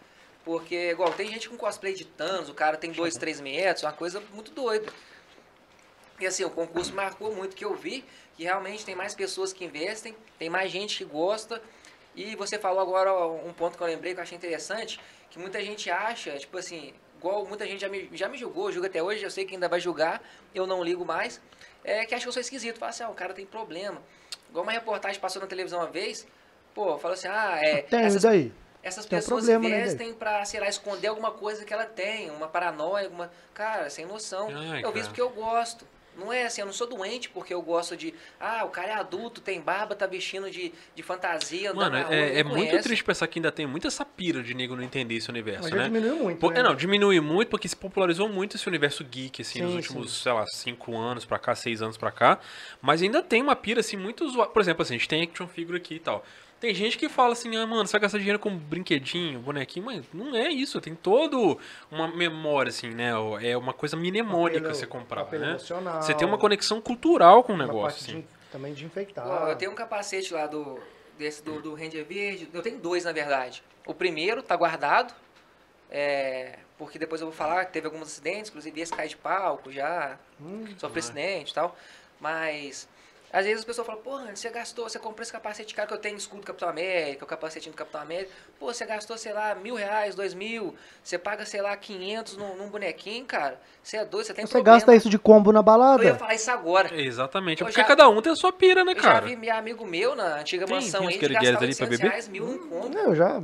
Porque, igual, tem gente com cosplay de Thanos, o cara tem 2, 3 metros, uma coisa muito doida. E assim, o concurso marcou muito que eu vi que realmente tem mais pessoas que investem, tem mais gente que gosta. E você falou agora um ponto que eu lembrei que eu achei interessante, que muita gente acha, tipo assim, igual muita gente já me, já me julgou, julga até hoje, eu sei que ainda vai julgar, eu não ligo mais, é que acha que eu sou esquisito. Fala assim, ah, o cara tem problema. Igual uma reportagem passou na televisão uma vez, pô, falou assim, ah, é. Tem, essas e daí? Essas Tem um pessoas problema, né, investem pra, sei lá, esconder alguma coisa que ela tem, uma paranoia, alguma. Cara, sem noção. Ai, eu vi cara. isso porque eu gosto. Não é assim, eu não sou doente porque eu gosto de. Ah, o cara é adulto, tem barba, tá vestindo de, de fantasia, andando Mano, na rua, é, é muito triste pensar que ainda tem muita essa pira de nego não entender esse universo, Mas né? diminuiu muito, né? é, não, diminui muito porque se popularizou muito esse universo geek, assim, nos Sim, últimos, sim. sei lá, cinco anos pra cá, seis anos pra cá. Mas ainda tem uma pira, assim, muito zoada. Por exemplo, assim, a gente tem action figure aqui e tal. Tem gente que fala assim, ah, mano, você vai gastar dinheiro com brinquedinho, bonequinho, mas não é isso, tem todo uma memória, assim, né? É uma coisa mnemônica Apelo- você comprar, né? emocional. Você tem uma conexão cultural com o Uma negócio, parte assim. de- também de infectar. Eu tenho um capacete lá do. Desse do, do Ranger Verde. Eu tenho dois, na verdade. O primeiro tá guardado. é, porque depois eu vou falar que teve alguns acidentes, inclusive esse cai de palco já. Hum, sofre acidente e tal. Mas. Às vezes as pessoas falam, porra, você gastou, você comprou esse capacete caro que eu tenho escudo do Capitão América, o capacetinho do Capitão América. Pô, você gastou, sei lá, mil reais, dois mil, você paga, sei lá, 500 num, num bonequinho, cara. Você é doido, você tem Você problema. gasta isso de combo na Eu ia balada? falar isso agora. Exatamente, Eu porque já- cada um tem a sua pira, né, Eu já cara? vi meu amigo meu na antiga Tem- mansão tem aí de gastar ali pra 800 beber? reais, mil num conto. Eu já.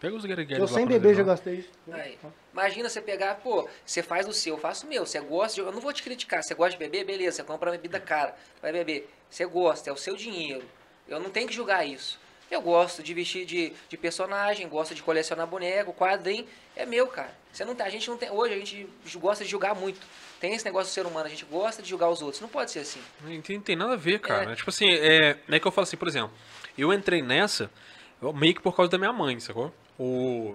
Pega os guerigueiros Eu lá sem beber já gastei isso. Aí, imagina você pegar, pô, você faz o seu, eu faço o meu. Você gosta de. Eu não vou te criticar. Você gosta de beber, beleza. Você compra uma bebida cara, vai beber. Você gosta, é o seu dinheiro. Eu não tenho que julgar isso. Eu gosto de vestir de, de personagem, gosto de colecionar boneco, quadrinho. É meu, cara. Você não tem, a gente não tem. Hoje a gente gosta de julgar muito. Tem esse negócio do ser humano, a gente gosta de julgar os outros. Não pode ser assim. Não tem, tem nada a ver, cara. É. Tipo assim, é, é que eu falo assim, por exemplo, eu entrei nessa meio que por causa da minha mãe, sacou? O,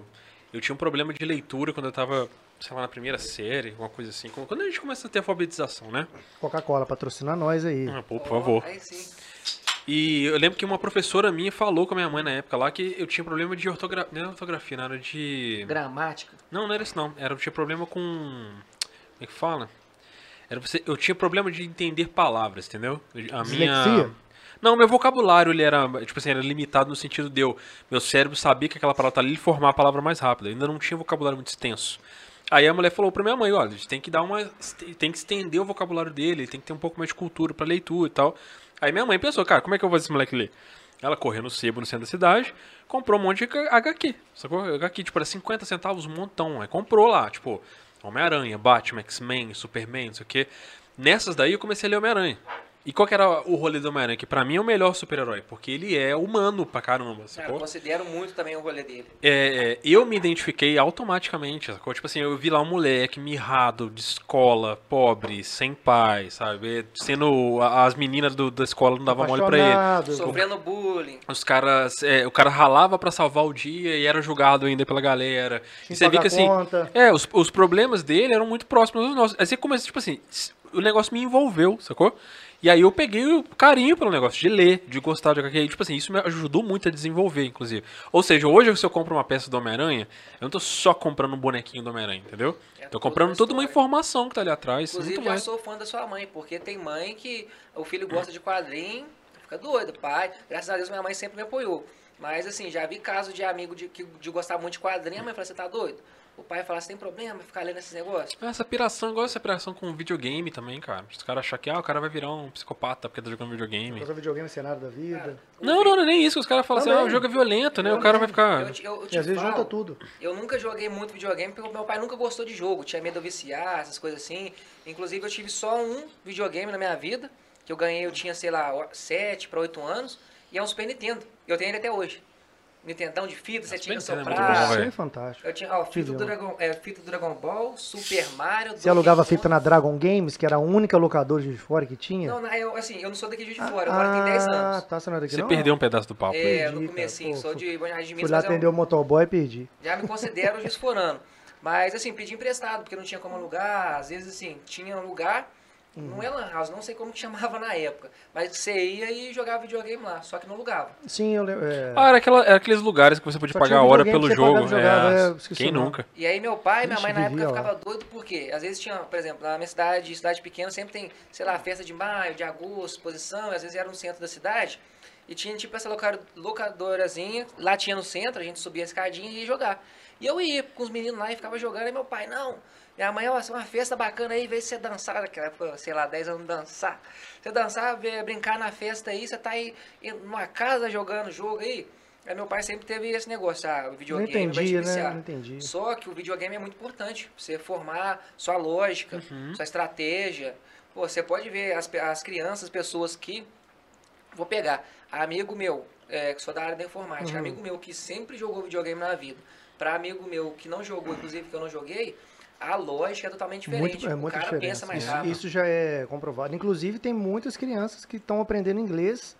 eu tinha um problema de leitura quando eu tava, sei lá, na primeira série, alguma coisa assim. Quando a gente começa a ter alfabetização, né? Coca-Cola patrocina nós aí. Ah, pô, por favor. Aí sim. E eu lembro que uma professora minha falou com a minha mãe na época lá que eu tinha problema de ortografia. Não era ortografia, não era de. Gramática. Não, não era isso não. Era, eu tinha problema com. Como é que fala? Era você, eu tinha problema de entender palavras, entendeu? A Dislexia? minha. Não, meu vocabulário ele era, tipo assim, era limitado no sentido de eu, meu cérebro sabia que aquela palavra tá ali e formar a palavra mais rápido. Eu ainda não tinha vocabulário muito extenso. Aí a mulher falou pra minha mãe, olha, a gente tem que dar uma. tem que estender o vocabulário dele, tem que ter um pouco mais de cultura pra leitura e tal. Aí minha mãe pensou, cara, como é que eu vou fazer esse moleque ler? Ela correu no sebo no centro da cidade, comprou um monte de HQ. Sacou? HQ, tipo, era 50 centavos um montão. Aí comprou lá, tipo, Homem-Aranha, Batman, X-Men, Superman, não sei o quê. Nessas daí eu comecei a ler Homem-Aranha. E qual que era o rolê do Homem-Aranha? Que pra mim é o melhor super-herói, porque ele é humano pra caramba, Cara, eu sacou? considero muito também o rolê dele. É, é, eu me identifiquei automaticamente, sacou? Tipo assim, eu vi lá um moleque mirrado de escola, pobre, sem pai, sabe? Sendo. As meninas do- da escola não davam mole pra ele. Sofrendo bullying. Os caras. é, o cara ralava pra salvar o dia e era julgado ainda pela galera. Sem E você vê que assim. conta. É, os, os problemas dele eram muito próximos dos nossos. Aí você começa, tipo assim, o negócio me envolveu, sacou? E aí eu peguei o carinho pelo negócio de ler, de gostar de HQ. Tipo assim, isso me ajudou muito a desenvolver, inclusive. Ou seja, hoje se eu compro uma peça do Homem-Aranha, eu não tô só comprando um bonequinho do Homem-Aranha, entendeu? É tô comprando toda uma informação que tá ali atrás. Inclusive, muito já mais. sou fã da sua mãe, porque tem mãe que o filho gosta de quadrinho, fica doido, pai. Graças a Deus minha mãe sempre me apoiou. Mas assim, já vi caso de amigo de, que- de gostar muito de quadrinho, a mãe fala, você tá doido? O pai fala, você tem problema ficar lendo esses negócios? Essa piração, igual essa piração com videogame também, cara. Os caras acham que ah, o cara vai virar um psicopata porque tá jogando videogame. Usa videogame cenário da vida. Não, não, não é nem isso. Os caras falam assim, Também. ah, o jogo é violento, né? O cara vai ficar. Eu, te- eu, eu te E às vezes junta tudo. Eu nunca joguei muito videogame porque o meu pai nunca gostou de jogo, tinha medo de eu viciar, essas coisas assim. Inclusive eu tive só um videogame na minha vida, que eu ganhei, eu tinha, sei lá, 7 para 8 anos, e é um Super Nintendo. Eu tenho ele até hoje. Nintendão de fita, você tinha é bom, Isso é fantástico. eu tinha, ó, fita do. Dragon, é, fita do Dragon Ball, Super Mario. Você alugava fita na Dragon Games, que era a única locadora de fora que tinha? Não, não, eu, assim, eu não sou daqui de Fora, eu moro aqui em 10 Ah, anos. tá, você não é daqui Você não? perdeu um pedaço do papo. É, perdi, no comecinho, Pô, sou fui- de Bonjardim de Fui Minas, lá mas eu atender o motoboy e perdi. já me considero Juiz Forano. Mas, assim, pedi emprestado, porque não tinha como alugar. Às vezes, assim, tinha um lugar, Uhum. não é lan house, não sei como que chamava na época. Mas você ia e jogava videogame lá, só que não alugava. Sim, eu lembro. é, Ah, era, aquela, era aqueles lugares que você podia Só pagar a hora pelo que jogo. jogava, é, é, esqueci quem nunca? E aí meu pai e minha mãe na época ficavam doidos porque, às vezes tinha, por exemplo, na minha cidade, cidade pequena, sempre tem, sei lá, festa de maio, de agosto, exposição, e às vezes era no centro da cidade. E tinha tipo essa loca- locadorazinha, lá tinha no centro, a gente subia a escadinha e ia jogar. E eu ia com os meninos lá e ficava jogando, e meu pai, não. Minha mãe, ó, é uma festa bacana aí, vê se você dançar, naquela época, sei lá, 10 anos dançar. Você dançar, brincar na festa aí, você tá aí numa casa jogando jogo aí. Aí meu pai sempre teve esse negócio, ah, o Não videogame vai te entendi, né? Não entendi. Só que o videogame é muito importante. Você formar sua lógica, Uhum. sua estratégia. Pô, você pode ver as, as crianças, pessoas que. Vou pegar. Amigo meu, é, que sou da área da informática, Uhum. amigo meu que sempre jogou videogame na vida. Pra amigo meu que não jogou, inclusive que eu não joguei, a lógica é totalmente diferente. Muito, é o muita cara diferença. pensa mais Isso, rápido. isso já é comprovado. Inclusive, tem muitas crianças que estão aprendendo inglês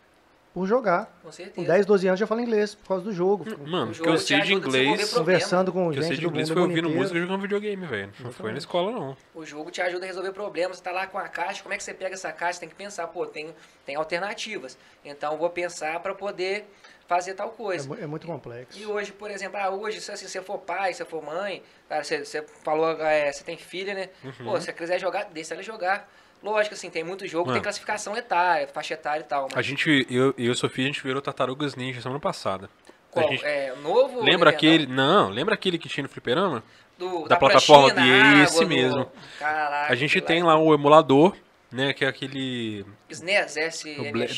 por jogar. Com Com certeza. 10, 12 anos já fala inglês por causa do jogo. Mano, O o que eu sei de inglês. Conversando com O que eu sei gente de do inglês foi ouvindo música e jogando videogame, velho. Não foi na escola, não. O jogo te ajuda a resolver problemas. Você tá lá com a caixa, como é que você pega essa caixa? Você tem que pensar, pô, tem, tem alternativas. Então, eu vou pensar para poder fazer tal É, coisa. mu- é muito complexo. E hoje, por exemplo, ah, hoje, se assim, você for pai, se for mãe, cara, você, você falou, é, você tem filha, né? Uhum. Pô, se você quiser jogar, deixa ela jogar. Lógico, assim, tem muito jogo, Mano. tem classificação etária, faixa etária e tal. Mas A gente, eu eu e Sofia, a gente virou Tartarugas Ninja semana passada. Qual? gente- É, novo? lembra aquele. Não, lembra aquele que tinha no fliperama? Do, da da plataforma- na esse água, do- mesmo. Caraca. A gente tem lá o emulador, né? Que é aquele. SNES, S,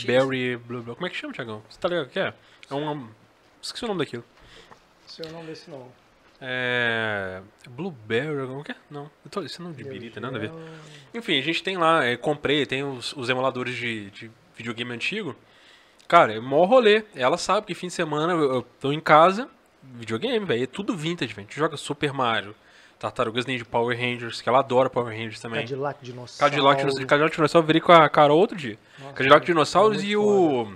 Berry. Como é que chama, Thiagão? Você tá ligado o que é? É um. Esqueci o nome daquilo. Se eu não desse não. É. Blueberry, como que é? Não. Eu tô, esse nome de birita, nada a ver. Enfim, a gente tem lá, é, comprei, tem os, os emuladores de, de videogame antigo. Cara, é maior rolê. Ela sabe que fim de semana eu, eu tô em casa, videogame, velho. É tudo vintage, velho. A gente joga Super Mario, Tartarugas Ninja, Power Rangers, que ela adora Power Rangers também. Cadillac Dinossauro. Cadillac, Dinossauro- Cadillac Dinossauro eu virei com a cara outro dia. Nossa, Cadillac é Dinossauros muito e o.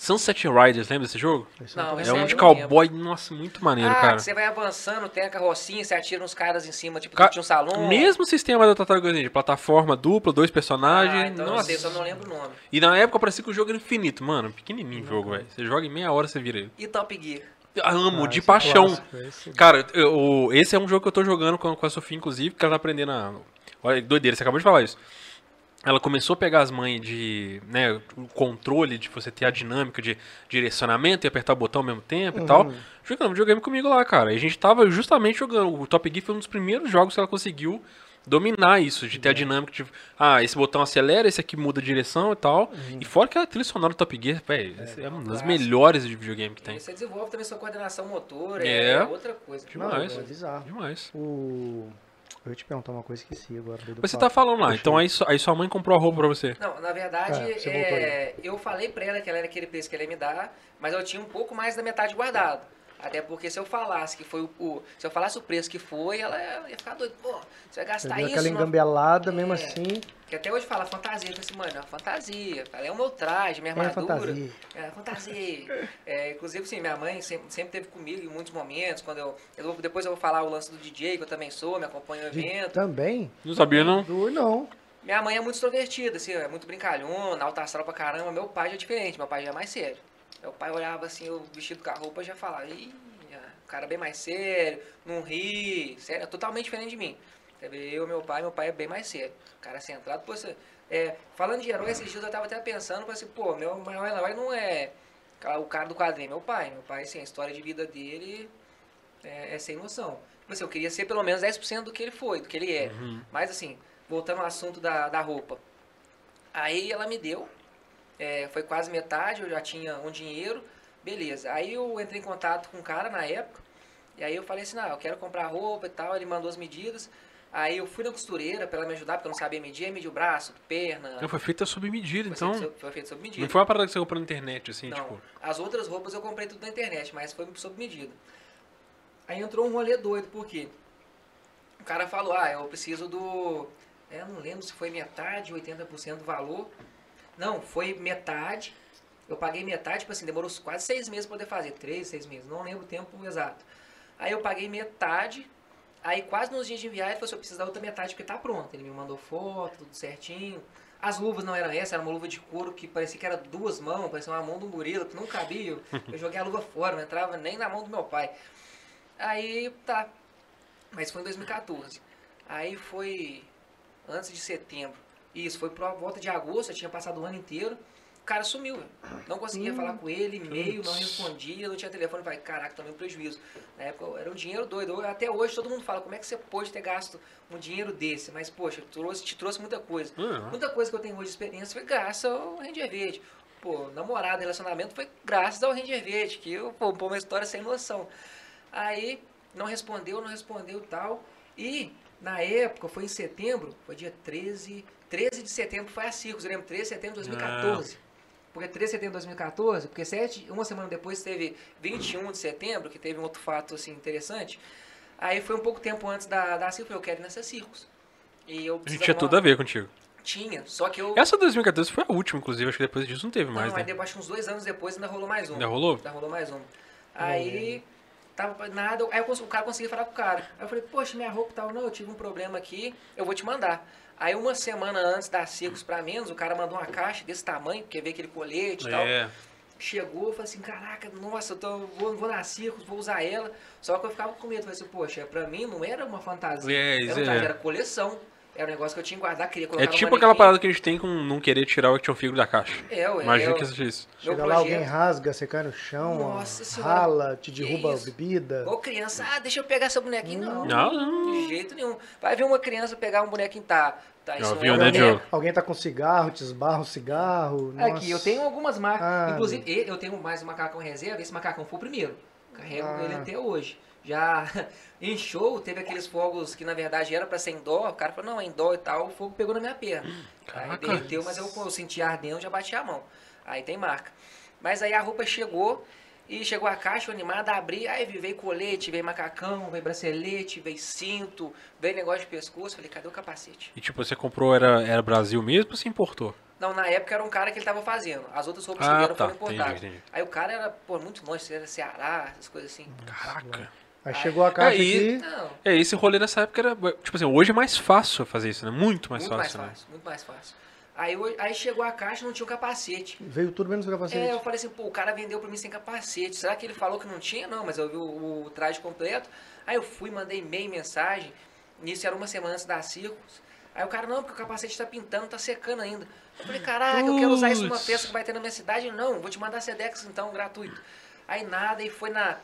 Sunset Riders, lembra desse jogo? Esse eu Não, É aí um eu de não lembro. cowboy, nossa, muito maneiro, ah, cara. você vai avançando, tem a carrocinha, você atira uns caras em cima, tipo, Ca- tinha um salão. Mesmo sistema da Tartaruga Ninja, plataforma dupla, dois personagens. Ah, então eu não nossa. sei, só não lembro o nome. E na época parecia que o jogo era infinito, mano. Pequenininho o jogo, velho. Você joga em meia hora você vira ele. E Top Gear? Eu amo, Ah, de é paixão. clássico, esse- Cara, eu- esse é um jogo que eu tô jogando com, a Sofia, inclusive, porque ela tá aprendendo a. Olha, doideira, você acabou de falar isso. Ela começou a pegar as manhas de. né, o controle, de você ter a dinâmica de direcionamento e apertar o botão ao mesmo tempo e tal. Uhum. Jogando videogame comigo lá, cara. E a gente tava justamente jogando. O Top Gear foi um dos primeiros jogos que ela conseguiu dominar isso, de ter a dinâmica de. Ah, esse botão acelera, esse aqui muda a direção e tal. E fora que a trilha sonora do Top Gear, velho, é, é uma das clássico. melhores de videogame que tem. E você desenvolve também sua coordenação motora, É. é, outra coisa. Não, Demais. é bizarro. Demais. O... Eu ia te perguntar uma coisa, esqueci agora. você papo. tá falando lá, então aí, aí sua mãe comprou a roupa pra você. Não, na verdade, É, é, eu falei pra ela que ela era aquele preço que ela ia me dar, mas eu tinha um pouco mais da metade guardado. Até porque se eu falasse que foi o, o- Se eu falasse o preço que foi, ela ia ficar doida. Pô, você vai Você gastar viu isso. aquela engambelada, mesmo É. assim. Que até hoje fala fantasia. Eu falei assim, mano, é uma fantasia. É o meu traje, minha É armadura. fantasia. É, fantasia. É, inclusive, sim, minha mãe sempre, sempre teve comigo em muitos momentos. Quando eu, eu vou- depois eu vou falar o lance do DJ, que eu também sou, me acompanho no evento. Também? Não sabia, não? Do não. Minha mãe é muito extrovertida, assim, é muito brincalhona, alta astral pra caramba. Meu pai já é diferente, meu pai já é mais sério. Meu pai olhava assim, eu vestido com a roupa, já falava, ih, o cara é bem mais sério, não ri, sério, é totalmente diferente de mim. Eu, meu pai, meu pai é bem mais sério. O cara é centrado, pô, você, é, falando de herói, esses dias eu tava até pensando, assim, pô, meu maior herói não é o cara do quadrinho, é meu pai. Meu pai, assim, a história de vida dele é, é sem noção. Tipo assim, eu queria ser pelo menos 10% do que ele foi, do que ele é. Mas assim, voltando ao assunto da, da roupa. Aí ela me deu, é, foi quase metade, eu já tinha um dinheiro, beleza. Aí eu entrei em contato com um cara na época, e aí eu falei assim, não, eu quero comprar roupa e tal, ele mandou as medidas. Aí eu fui na costureira pra ela me ajudar, porque eu não sabia medir, aí medi o braço, perna. Não, foi feita sob medida, então. Foi, feito- foi feito sob medida. Não foi uma parada que você comprou na internet, assim, Não, tipo. as outras roupas eu comprei tudo na internet, mas foi sob medida. Aí entrou um rolê doido, por quê? O cara falou, ah, eu preciso do... é, Eu não lembro se foi metade, 80% do valor. Não, foi metade. Eu paguei metade, tipo assim, demorou quase seis meses pra poder fazer. Três, seis meses, não lembro o tempo exato. Aí eu paguei metade, aí quase nos dias de enviar ele falou assim, eu preciso da outra metade porque tá pronto. Ele me mandou foto, tudo certinho. As luvas não eram essas, era uma luva de couro que parecia que era duas mãos, parecia uma mão de um gorila, que não cabia. Eu, eu joguei a luva fora, não entrava nem na mão do meu pai. Aí, tá. Mas foi em 2014. Aí foi antes de setembro. Isso, foi por volta de agosto, eu tinha passado o ano inteiro. O cara sumiu, velho. Não conseguia falar com ele, e-mail, não respondia, não tinha telefone. Falei, caraca, tomei um prejuízo. Na época era um dinheiro doido. Até hoje todo mundo fala, como é que você pôde ter gasto um dinheiro desse? Mas, poxa, trouxe, te trouxe muita coisa. Muita coisa que eu tenho hoje de experiência foi graças ao Ranger Verde. Pô, namorado, relacionamento foi graças ao Ranger Verde, que eu, pô, uma história sem noção. Aí, não respondeu, não respondeu tal. E, na época, foi em setembro, foi dia 13, 13 de setembro foi a Circos, eu lembro, 13 de setembro de 2014. Porque 13 de setembro de 2014, porque sete, uma semana depois teve 21 de setembro, que teve um outro fato, assim, interessante. Aí foi um pouco tempo antes da, da Circos, eu quero ir nessa Circos. E eu a gente tinha tudo a ver contigo. Tinha, só que eu... Essa 2014 foi a última, inclusive, acho que depois disso não teve mais, não, né? depois, acho que uns dois anos depois ainda rolou mais um. Ainda rolou? Ainda rolou mais um. Aí, tava nada, aí o cara conseguia falar com o cara. Aí eu falei, poxa, minha roupa e tal, não, eu tive um problema aqui, eu vou te mandar. Aí uma semana antes da Circos pra menos, o cara mandou uma caixa desse tamanho, porque veio aquele colete e tal. É. Chegou, eu falei assim, caraca, nossa, eu tô, vou, vou na Circos, vou usar ela. Só que eu ficava com medo, falei assim, poxa, pra mim não era uma fantasia. É, era, traje, é. era coleção. Era um negócio que eu tinha que guardar, queria colocar É tipo aquela parada que a gente tem com não querer tirar o action figure da caixa. É, ué, Imagina é, que seja isso. Chega lá, alguém projeto. rasga, você cai no chão, Nossa rala, te derruba isso? bebida. Igual criança, ah, deixa eu pegar essa bonequinha. Não, Não, não. de jeito nenhum. Vai ver uma criança pegar um bonequinho, tá? tá Já isso não viu, é um né. Diogo? Alguém tá com cigarro, te esbarra o cigarro. nossa. Aqui, eu tenho algumas marcas. Ah, Inclusive, e- eu tenho mais um macacão reserva. Esse macacão foi o primeiro. Carrego Ah. ele até hoje. Já em show, teve aqueles fogos que na verdade era pra ser indoor. O cara falou, não, é indoor e tal. O fogo pegou na minha perna. Aí Caraca. derreteu, mas eu, eu senti ardendo, já bati a mão. Aí tem marca. Mas aí a roupa chegou. E chegou a caixa animada, abri, aí veio colete, veio macacão, veio bracelete, veio cinto, veio negócio de pescoço. Falei, cadê o capacete? E tipo, você comprou, era, era Brasil mesmo ou você importou? Não, na época era um cara que ele tava fazendo. As outras roupas Ah, que vieram tá. foram importadas. Entendi, entendi. Aí o cara era, pô, muito longe, era Ceará, essas coisas assim. Caraca. Aí chegou a caixa Aí- É, esse rolê nessa época era. Tipo assim, hoje é mais fácil fazer isso, né? Muito mais muito mais fácil, né? fácil, muito mais fácil. Aí, aí chegou a caixa e não tinha o capacete. Veio tudo menos o capacete. É, eu falei assim, pô, o cara vendeu pra mim sem capacete. Será que ele falou que não tinha? Não, mas eu vi o, o traje completo. Aí eu fui, mandei e-mail, mensagem. Nisso era uma semana antes da Circos. Aí o cara, não, porque o capacete tá pintando, tá secando ainda. Eu falei, caraca, eu quero usar isso numa Putz. festa que vai ter na minha cidade. Não, vou te mandar Sedex então, gratuito. Aí nada, e foi na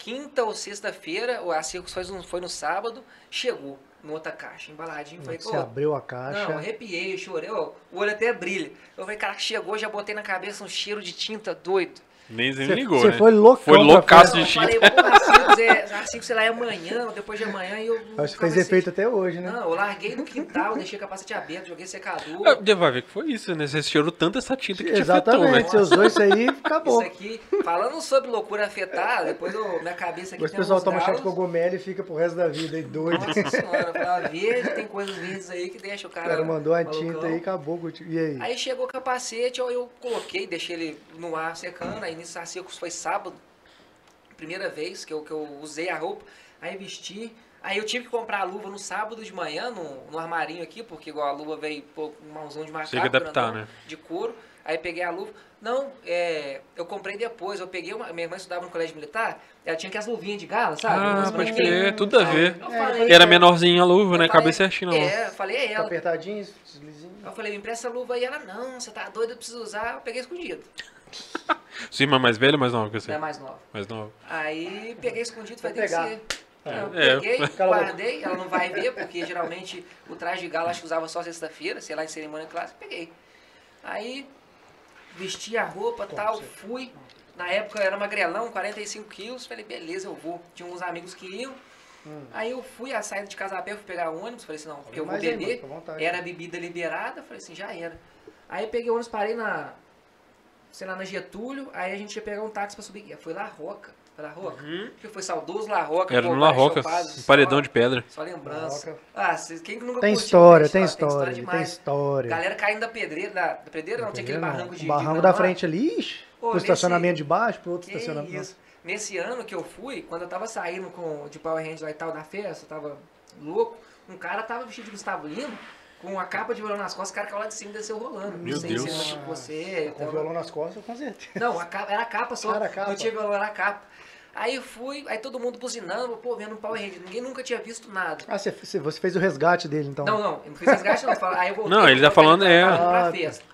quinta ou sexta-feira, a Circos foi no, foi no sábado, chegou no outra caixa, embaladinho. Falei, Você abriu a caixa. não, arrepiei, chorei, ó, o olho até brilha. Eu falei, cara, chegou, já botei na cabeça um cheiro de tinta doido. Nem, Você- ligou, você né? foi loucão Foi pra loucaço Eu de falei, Circos, é, a Circos, sei lá, é amanhã, ou depois de amanhã, e eu... Acho que fez efeito até hoje, né? Não, eu larguei no quintal, deixei o capacete aberto, joguei secador. Ah, já vai ver que foi isso, né? Você cheirou tanto essa tinta que te afetou, Exatamente, velho. você usou isso aí acabou. Isso aqui, falando sobre loucura afetada, depois eu, minha cabeça aqui Depois o pessoal toma chá de cogumelo e fica pro resto da vida aí doido. Nossa senhora, eu falava, verde, tem coisas verdes aí que deixa o O cara. cara mandou a tinta aí, acabou. contigo. E aí? Aí chegou o capacete, eu, eu coloquei, deixei ele no ar secando, aí nisso a Circos foi sábado, primeira vez que eu, que eu usei a roupa, aí vesti, aí eu tive que comprar a luva no sábado de manhã, no, no armarinho aqui, porque igual a luva veio pô, um mãozão de macaco, Tem que adaptar, grandão, né? de couro, aí peguei a luva, não, é, eu comprei depois, eu peguei uma, minha irmã estudava no colégio militar, ela tinha aquelas luvinhas de gala, sabe? Ah, pode crer, tudo a ver. Falei, Era menorzinha a luva, né? Cabeça falei- certinho na luva. É, eu falei, é Tá ela. apertadinho, deslizinho. Eu falei, me empresta a luva aí. Ela, não, você tá doido, eu preciso usar. Eu peguei escondido. Sua irmã mais velha ou mais nova que você? É mais nova. Mais nova. Aí peguei escondido, Vai falei, tem que pegar. ser. Eu É. peguei, boca. guardei, ela não vai ver, porque geralmente o traje de gala acho que usava só sexta-feira, sei lá, em cerimônia clássica, peguei. Aí vesti a roupa tal, fui. Na época eu era magrelão, 45 quilos, falei, beleza, eu vou. Tinha uns amigos que iam. Aí eu fui a saída de casa a pé, fui pegar o ônibus, falei assim, não, porque eu vou mais aí, beber. mano, era bebida liberada, falei assim, já era. Aí peguei o ônibus, parei na, sei lá, na Getúlio, aí a gente ia pegar um táxi pra subir. Foi La Roca, foi La Roca. Que foi saudoso La Roca. Uhum. Era pô, no La Roca, um paredão só- de pedra. Só lembrança. Ah, cês- quem que nunca Tem curtiu, história, tem História, história, tem história. Galera caindo da pedreira, da, da pedreira não, tinha aquele Não, barranco de... O barranco de da frente ali, ixi, Pô, pro nesse- estacionamento de baixo, pro outro Que estacionamento. isso. Nesse ano que eu fui, quando eu tava saindo com, de Power Rangers lá e tal da festa, eu tava louco, um cara tava vestido de Gustavo Lima, com a capa de violão nas costas, o cara caiu lá de cima e desceu rolando. Meu não sei Deus. se machucou você. Com o então- violão nas costas, com certeza. Não, a capa, era a capa só. Era a capa. Não tinha violão, era a capa. Aí eu fui, aí todo mundo buzinando, pô, vendo um Power Ranger. Ninguém nunca tinha visto nada. Ah, você, você- fez o resgate dele, então. Não, não, eu não fiz resgate não. Aí eu voltei, Não, ele tá falando, pra- é. pra- pra Ah, festa.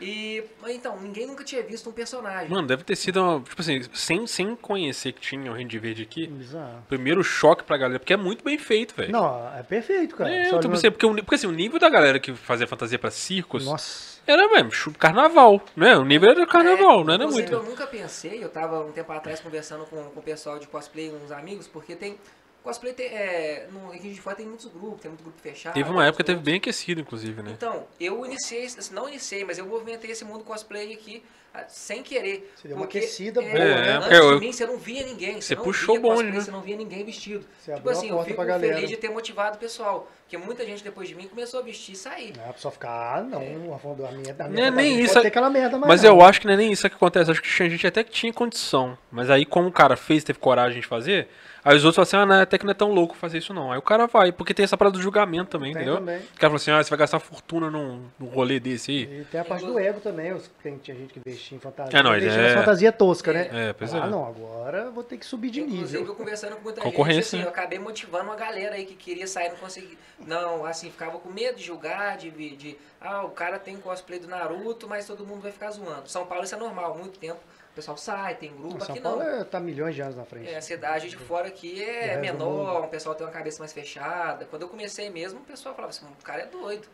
E, então, ninguém nunca tinha visto um personagem. Mano, deve ter sido, uma, tipo assim, sem, sem conhecer que tinha o Rende Verde aqui, Bizarro. primeiro choque pra galera, porque é muito bem feito, velho. Não, é perfeito, cara. É, Só eu tô não- pensando, porque, o, porque assim, o nível da galera que fazia fantasia pra circos Nossa. era mesmo, carnaval, né? O nível era carnaval, É, não era muito. eu nunca pensei, eu tava um tempo atrás conversando com, com o pessoal de cosplay, uns amigos, porque tem. Cosplay tem. É, no Rio de Fora tem muitos grupos, tem muito grupo fechado. Teve uma muitos época que teve bem aquecido, inclusive, né? Então, eu iniciei, assim, não iniciei, mas eu movimentei esse mundo cosplay aqui ah, sem querer. Você deu uma aquecida boa, né? Antes É, eu- de mim, você não via ninguém. Você não puxou o bonde, cosplay, né? Você não via ninguém vestido. Você tipo assim, eu fico pra galera. feliz de ter motivado o pessoal. Porque muita gente depois de mim começou a vestir e sair. Não é pra só ficar, ah, não, a fundo a minha, a Não minha é nem isso, Pode ter aquela merda, mas Mas não. eu acho que não é nem isso que acontece. Acho que tinha gente até que tinha condição. Mas aí, como o cara fez, teve coragem de fazer, aí os outros falam assim, ah, não, até que não é tão louco fazer isso não. Aí o cara vai, porque tem essa parada do julgamento também, Tem entendeu? também. O cara fala assim, ah, você vai gastar fortuna num, num rolê desse aí. E tem a parte do ego também, os, tem, tinha gente que vestia em fantasia. É, não, vestia é- fantasia tosca, né? É, pois ah, é. não, agora eu vou ter que subir de Inclusive, nível. eu conversando com muita Concorrência, gente, assim, né? eu acabei motivando uma galera aí que queria sair, não conseguia. Não, assim, ficava com medo de julgar, de, de, ah, o cara tem cosplay do Naruto, mas todo mundo vai ficar zoando. São Paulo isso é normal, muito tempo. O pessoal sai, tem grupo, São aqui Paulo não. é, tá milhões de anos na frente. É, a cidade de fora aqui é menor, o pessoal tem uma cabeça mais fechada. Quando eu comecei mesmo, o pessoal falava assim, o cara é doido.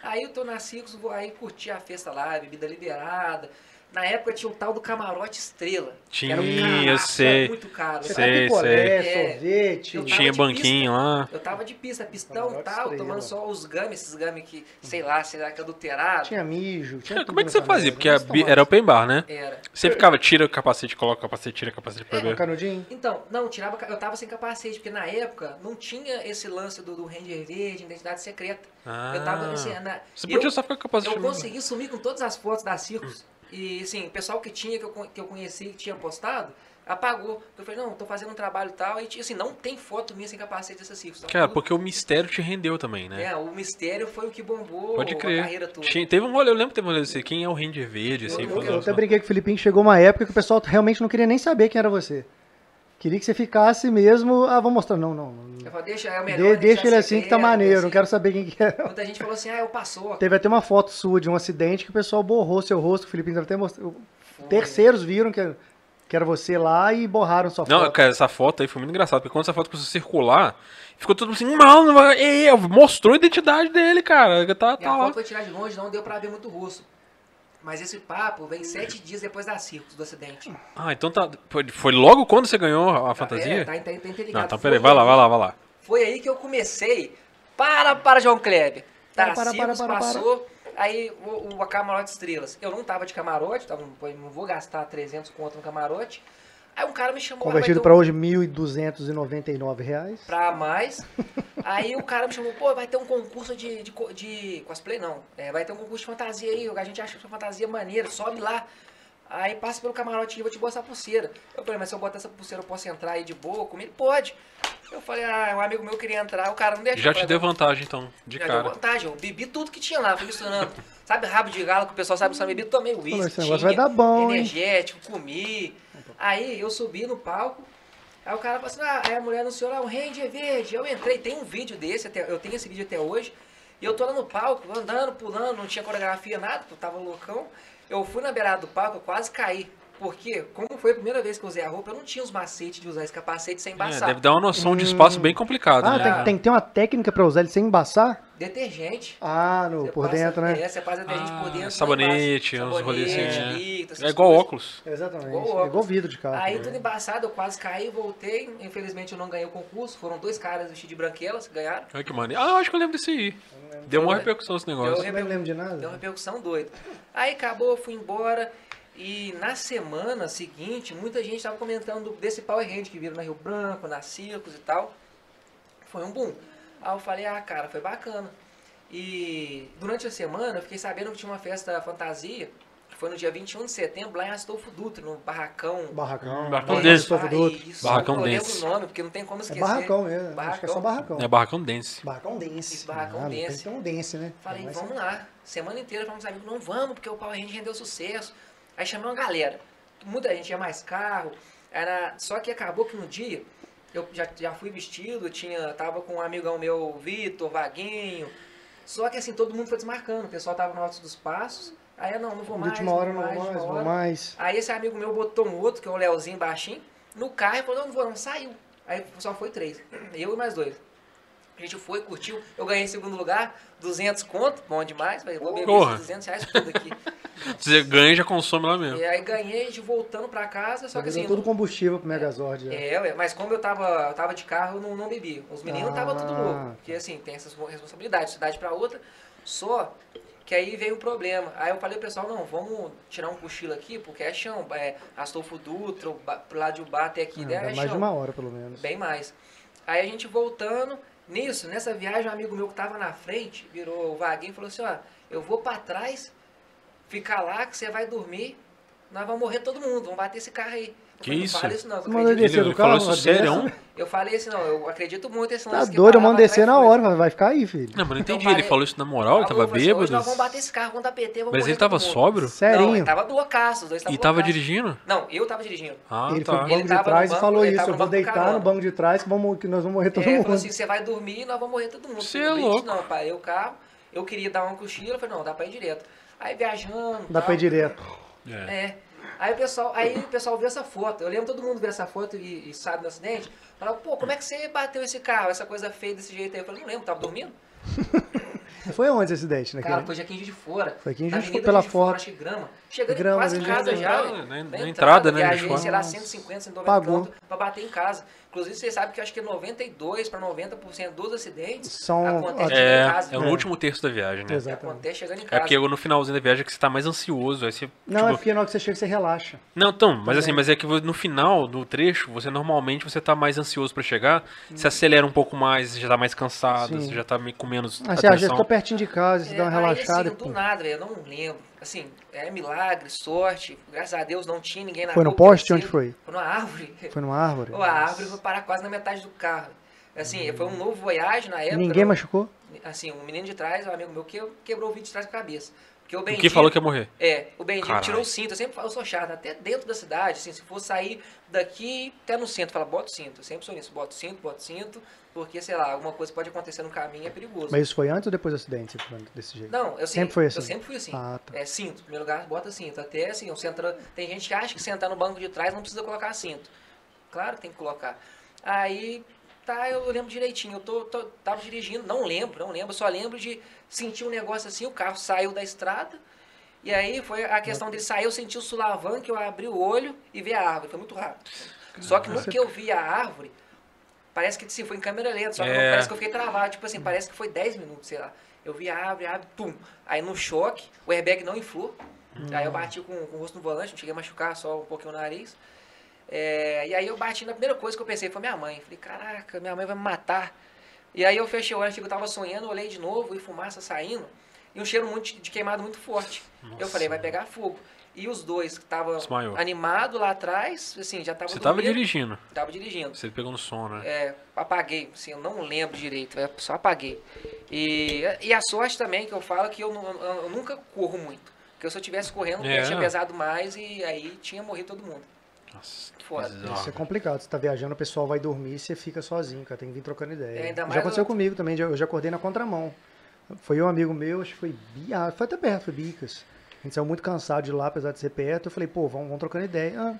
Aí eu tô na Circos, vou aí curtir a festa lá, bebida liberada. Na época tinha o tal do camarote estrela. que era um Tinha, caraca, eu sei. Era muito caro. Você Sei, tá picolé, sei. É. sorvete. Eu Tinha banquinho lá. Eu tava de pista, pistão e tal, estrela. tomando só os gummy, esses gummy que, sei lá, será que é adulterado? Tinha mijo. Tinha Como é que você fazia? Porque a era open bar, né? Era. Você ficava, tira o capacete, coloca o capacete, tira o capacete pra Um ver. canudinho. Então, não, tirava, eu tava sem capacete, porque na época não tinha esse lance do, do Ranger Verde, identidade secreta. Ah, eu tava assim, na, você podia eu, só ficar com o capacete. eu consegui sumir com todas as fotos da Circus. E assim, o pessoal que tinha, que eu, que eu conheci, que tinha postado, apagou. Eu falei, não, tô fazendo um trabalho e tal, e assim, não tem foto minha sem capacete dessa Circus. Cara, tudo- porque o mistério te rendeu também, né? É, o mistério foi o que bombou Pode a crer. carreira toda. Tinha- teve um rolê, eu lembro que teve um rolê assim, quem é o Ranger Verde, assim, Eu- foi Eu, eu até brinquei com o Filipinho que chegou uma época que o pessoal realmente não queria nem saber quem era você. Queria que você ficasse mesmo. Ah, vou mostrar. Não, não. não. Eu falei, deixa, é o De- melhor deixa ele assim que tá maneiro, assim. não quero saber quem que é. Muita gente falou assim, ah, eu passou. Teve até uma foto sua de um acidente que o pessoal borrou seu rosto, o Filipinho deve até mostrou. Terceiros viram que, que era você lá e borraram sua Não, foto. cara, essa foto aí foi muito engraçada, porque quando essa foto começou a circular, ficou todo mundo assim, mal, não vai. Ei, mostrou a identidade dele, cara. Tá, E a tá lá. foto foi tirada de longe, não deu pra ver muito o rosto. Mas esse papo vem sete dias depois da Circus, do acidente. Ah, então tá. Foi, logo quando você ganhou a fantasia? É, tá, tá, tá interligado. Não, então Foi peraí, vai lá, vai lá, vai lá. Foi aí que eu comecei. Para, para, João Kleber. Tá, Para, para, Circus para, para, passou, aí o, o a camarote estrelas. Eu não tava de camarote, tava, pô, não vou gastar 300 conto no camarote. Aí um cara me chamou lá, Convertido ter pra um- hoje, 1.299 reais. pra mais. Aí o cara me chamou, pô, vai ter um concurso de, de, de cosplay, não. É, vai ter um concurso de fantasia aí, a gente acha essa fantasia maneira, sobe lá. Aí passa pelo camarote e vou te botar a pulseira. Eu falei, mas se eu botar essa pulseira, eu posso entrar aí de boa comigo? Pode. Eu falei, ah, um amigo meu queria entrar, o cara não deixou. Já te deu vantagem, então, de já deu cara. vantagem, eu bebi tudo que tinha lá, fui misturando. Sabe rabo de galo que o pessoal sabe só bebi? Tomei uísque, esse negócio vai dar bom, hein? energético, comi. Aí eu subi no palco, aí o cara falou assim, ah, aí a mulher anunciou lá, um Ranger verde. Eu entrei, tem um vídeo desse, até, eu tenho esse vídeo até hoje. E eu tô lá no palco, andando, pulando, não tinha coreografia, nada, eu tava loucão. Eu fui na beirada do palco, eu quase caí. Porque, como foi a primeira vez que eu usei a roupa, eu não tinha os macetes de usar esse capacete sem É, embaçar. deve dar uma noção de espaço bem complicado, Ah, né? tem, tem que ter uma técnica pra usar ele sem embaçar? Detergente. Ah, no, Você por passa- dentro, né? É, você passa detergente Ah, por dentro. sabonete, uns Sabonete, né? líquido, essas É igual coisas. óculos. Exatamente. Igual É igual óculos. vidro de carro. Aí tudo embaçado, eu quase caí, voltei. Infelizmente eu não ganhei o concurso. Foram dois caras vestidos de branquelas que ganharam. Olha que maneiro. Ah, eu acho que eu lembro desse aí. Deu uma repercussão esse negócio. Eu não lembro de Deu uma nada. repercussão doida. Aí acabou, eu fui embora. E na semana seguinte, muita gente estava comentando desse Power Hand que viram na Rio Branco, na Circos e tal. Foi um boom. Aí eu falei, ah, cara, foi bacana. E durante a semana eu fiquei sabendo que tinha uma festa fantasia, que foi no dia 21 de setembro, lá em Astolfo Dutra, no Barracão. Barracão. Barracão Barracão desse. Estofo Dutra. Isso, Barracão eu lembro desse. o nome, porque não tem como É esquecer. barracão mesmo. Acho que é só barracão. É barracão dance. Barracão dense. Isso, barracão Ah, Tem dense. ter um dense, né? Falei, vamos lá. Semana inteira falamos amigos, não vamos, porque o Power Rangers rendeu sucesso. Aí chamei uma galera. Muita gente tinha mais carro. Era... Só que acabou que no dia, eu já, já fui vestido, tinha, tava com um amigão meu, Vitor, Vaguinho. Só que assim, todo mundo foi desmarcando. O pessoal tava no alto dos passos. Aí eu não, não vou De mais. última hora não vou mais, hora. mais. Aí esse amigo meu botou um outro, que é o Leozinho baixinho, no carro e falou, não, não vou, não, saiu. Aí só foi três. Eu e mais dois. A gente foi, curtiu. Eu ganhei em segundo lugar, 200 conto, bom demais. Falei, vou beber Porra. esses 200 reais tudo aqui. Você ganha e já consome lá mesmo. e aí ganhei, a gente voltando pra casa, só que assim... tudo combustível pro Megazord. É, ué, mas como eu tava, eu tava de carro, eu não, não bebi. Os meninos estavam tudo Ah. louco. Porque assim, tem essas responsabilidades, cidade pra outra. Só que aí veio o problema. Aí eu falei pessoal, não, vamos tirar um cochilo aqui, porque é chão. É Astolfo Dutra, pro lado de Ubá até aqui, Ah, né, é mais chão. de uma hora, pelo menos. Bem mais. Aí a gente voltando, nisso, nessa viagem, um amigo meu que tava na frente, virou o vaguinho e falou assim, ó, eu vou pra trás, ficar lá que você vai dormir, nós vamos morrer todo mundo, vamos bater esse carro aí. Eu Que falei, isso? Não fala isso não, eu Você acredito. Ele do falou carro? isso sério? Eu falei assim, não, eu acredito muito nesse Tá lance que doido, eu mando descer na hora, vai ficar aí, filho. Não, mas não Então entendi. Ele falei- falou isso na moral? Ele Falou, tava assim, Hoje bêbado? nós vamos bater esse carro, vamos dar PT, vamos Mas ele tava mundo. sóbrio? Não, Serinho. ele tava loucaço, os dois estavam E tava dirigindo? Não, eu tava dirigindo. Ah, ele tá. foi pro Ele banco de trás e falou ele isso. Eu vou deitar no banco de trás que, vamos, que nós vamos morrer todo É, ele mundo. falou assim, você vai dormir e nós vamos morrer todo mundo. Cê Eu é louco. Não, parei o carro, eu queria dar uma cochila, eu falei, não, dá pra ir direto. Aí viajando. Dá tal. pra ir direto. É. É. Aí o pessoal, aí o pessoal viu essa foto. Eu lembro todo mundo ver essa foto e, e sabe do acidente. Falava, pô, como é que você bateu esse carro, essa coisa feia desse jeito aí? Eu falei, não lembro, tava dormindo? Foi onde esse acidente, né? Cara, foi aqui em Juiz de Fora. Foi aqui em Juiz de Fora, pela de foto. acho que grama. Chegando Grama, em quase em casa de já. Na- Na na entrada, né, Viajei, de sei lá, Fora. 150, 190 Pagou. pra bater em casa. Inclusive, você sabe que eu acho que 92 para 90% dos acidentes São- acontecem chegando em É, casa. é o último terço da viagem, né? Exato. Acontece chegando em É casa. porque no finalzinho da viagem é que você tá mais ansioso. Aí você, Não, tipo, é porque na hora que você chega, você relaxa. Não, então, mas assim, mas é que no final do trecho, você normalmente você tá mais ansioso pra chegar, você acelera um pouco mais, você já tá mais cansado, Sim. você já tá meio com menos Aí você já tô pertinho de casa, você É, dá uma aí, relaxada. assim, do pum. nada, velho, eu não lembro. Assim, é milagre, sorte. Graças a Deus não tinha ninguém na Foi no poste? Onde foi? Foi numa árvore. Foi numa árvore? Pô, a árvore foi parar quase na metade do carro. Assim, foi um novo Voyage na época. Ninguém não- machucou? Assim, um menino de trás, um amigo meu, que quebrou o vidro de trás com a cabeça. Porque o que falou que ia morrer? É, o Bendito Caralho. tirou o cinto. Eu sempre falo, eu sou chato, até dentro da cidade, assim, se for sair daqui até no centro, fala, bota o cinto. Eu sempre sou nisso, bota o cinto, bota o cinto, porque, sei lá, alguma coisa pode acontecer no caminho, é perigoso. Mas isso foi antes ou depois do acidente? Foi desse jeito? Não, eu Sempre foi assim? Eu sempre fui assim. Ah, tá. É cinto. Em primeiro lugar, bota cinto. Até assim, eu senta, tem gente que acha que sentar no banco de trás não precisa colocar cinto. Claro que tem que colocar. Aí, tá, eu lembro direitinho. Eu tô, tô- tava dirigindo, não lembro, não lembro. Só lembro de sentir um negócio assim, o carro saiu da estrada. E aí foi a questão dele sair, eu senti o sulavanco, eu abri o olho e vi a árvore. Foi muito rápido. Só que no que eu vi a árvore, parece que assim, foi em câmera lenta, só que É. não- parece que eu fiquei travado. Tipo assim, parece que foi 10 minutos, sei lá. Eu vi a árvore, a árvore, pum. Aí no choque, o airbag não inflou. Aí eu bati com, com o rosto no volante, não cheguei a machucar, só um pouquinho o nariz. É, e aí eu bati na primeira coisa que eu pensei, foi minha mãe. Falei, caraca, minha mãe vai me matar. E aí eu fechei o olho, eu tava sonhando, olhei de novo e fumaça saindo. E um cheiro muito de queimado muito forte. Eu falei, vai pegar fogo. E os dois que estavam animados lá atrás, assim, já estavam Você tava dormindo. dirigindo, Tava dirigindo. você pegou no som, né? É, apaguei, assim, eu não lembro direito, é, só apaguei. E, e a sorte também que eu falo que eu, eu- eu nunca corro muito. Porque se eu tivesse correndo, É. eu tinha pesado mais e aí tinha morrido todo mundo. Nossa, que Foda. Isso é complicado. Você tá viajando, o pessoal vai dormir e você fica sozinho, cara. Tem que vir trocando ideia. Já aconteceu eu- comigo também, eu já acordei na contramão. Foi um amigo meu, acho que foi Bia, foi até perto, foi Bicas. A gente saiu muito cansado de lá, apesar de ser perto. Eu falei, pô, vamos, vamos trocando ideia. Ah,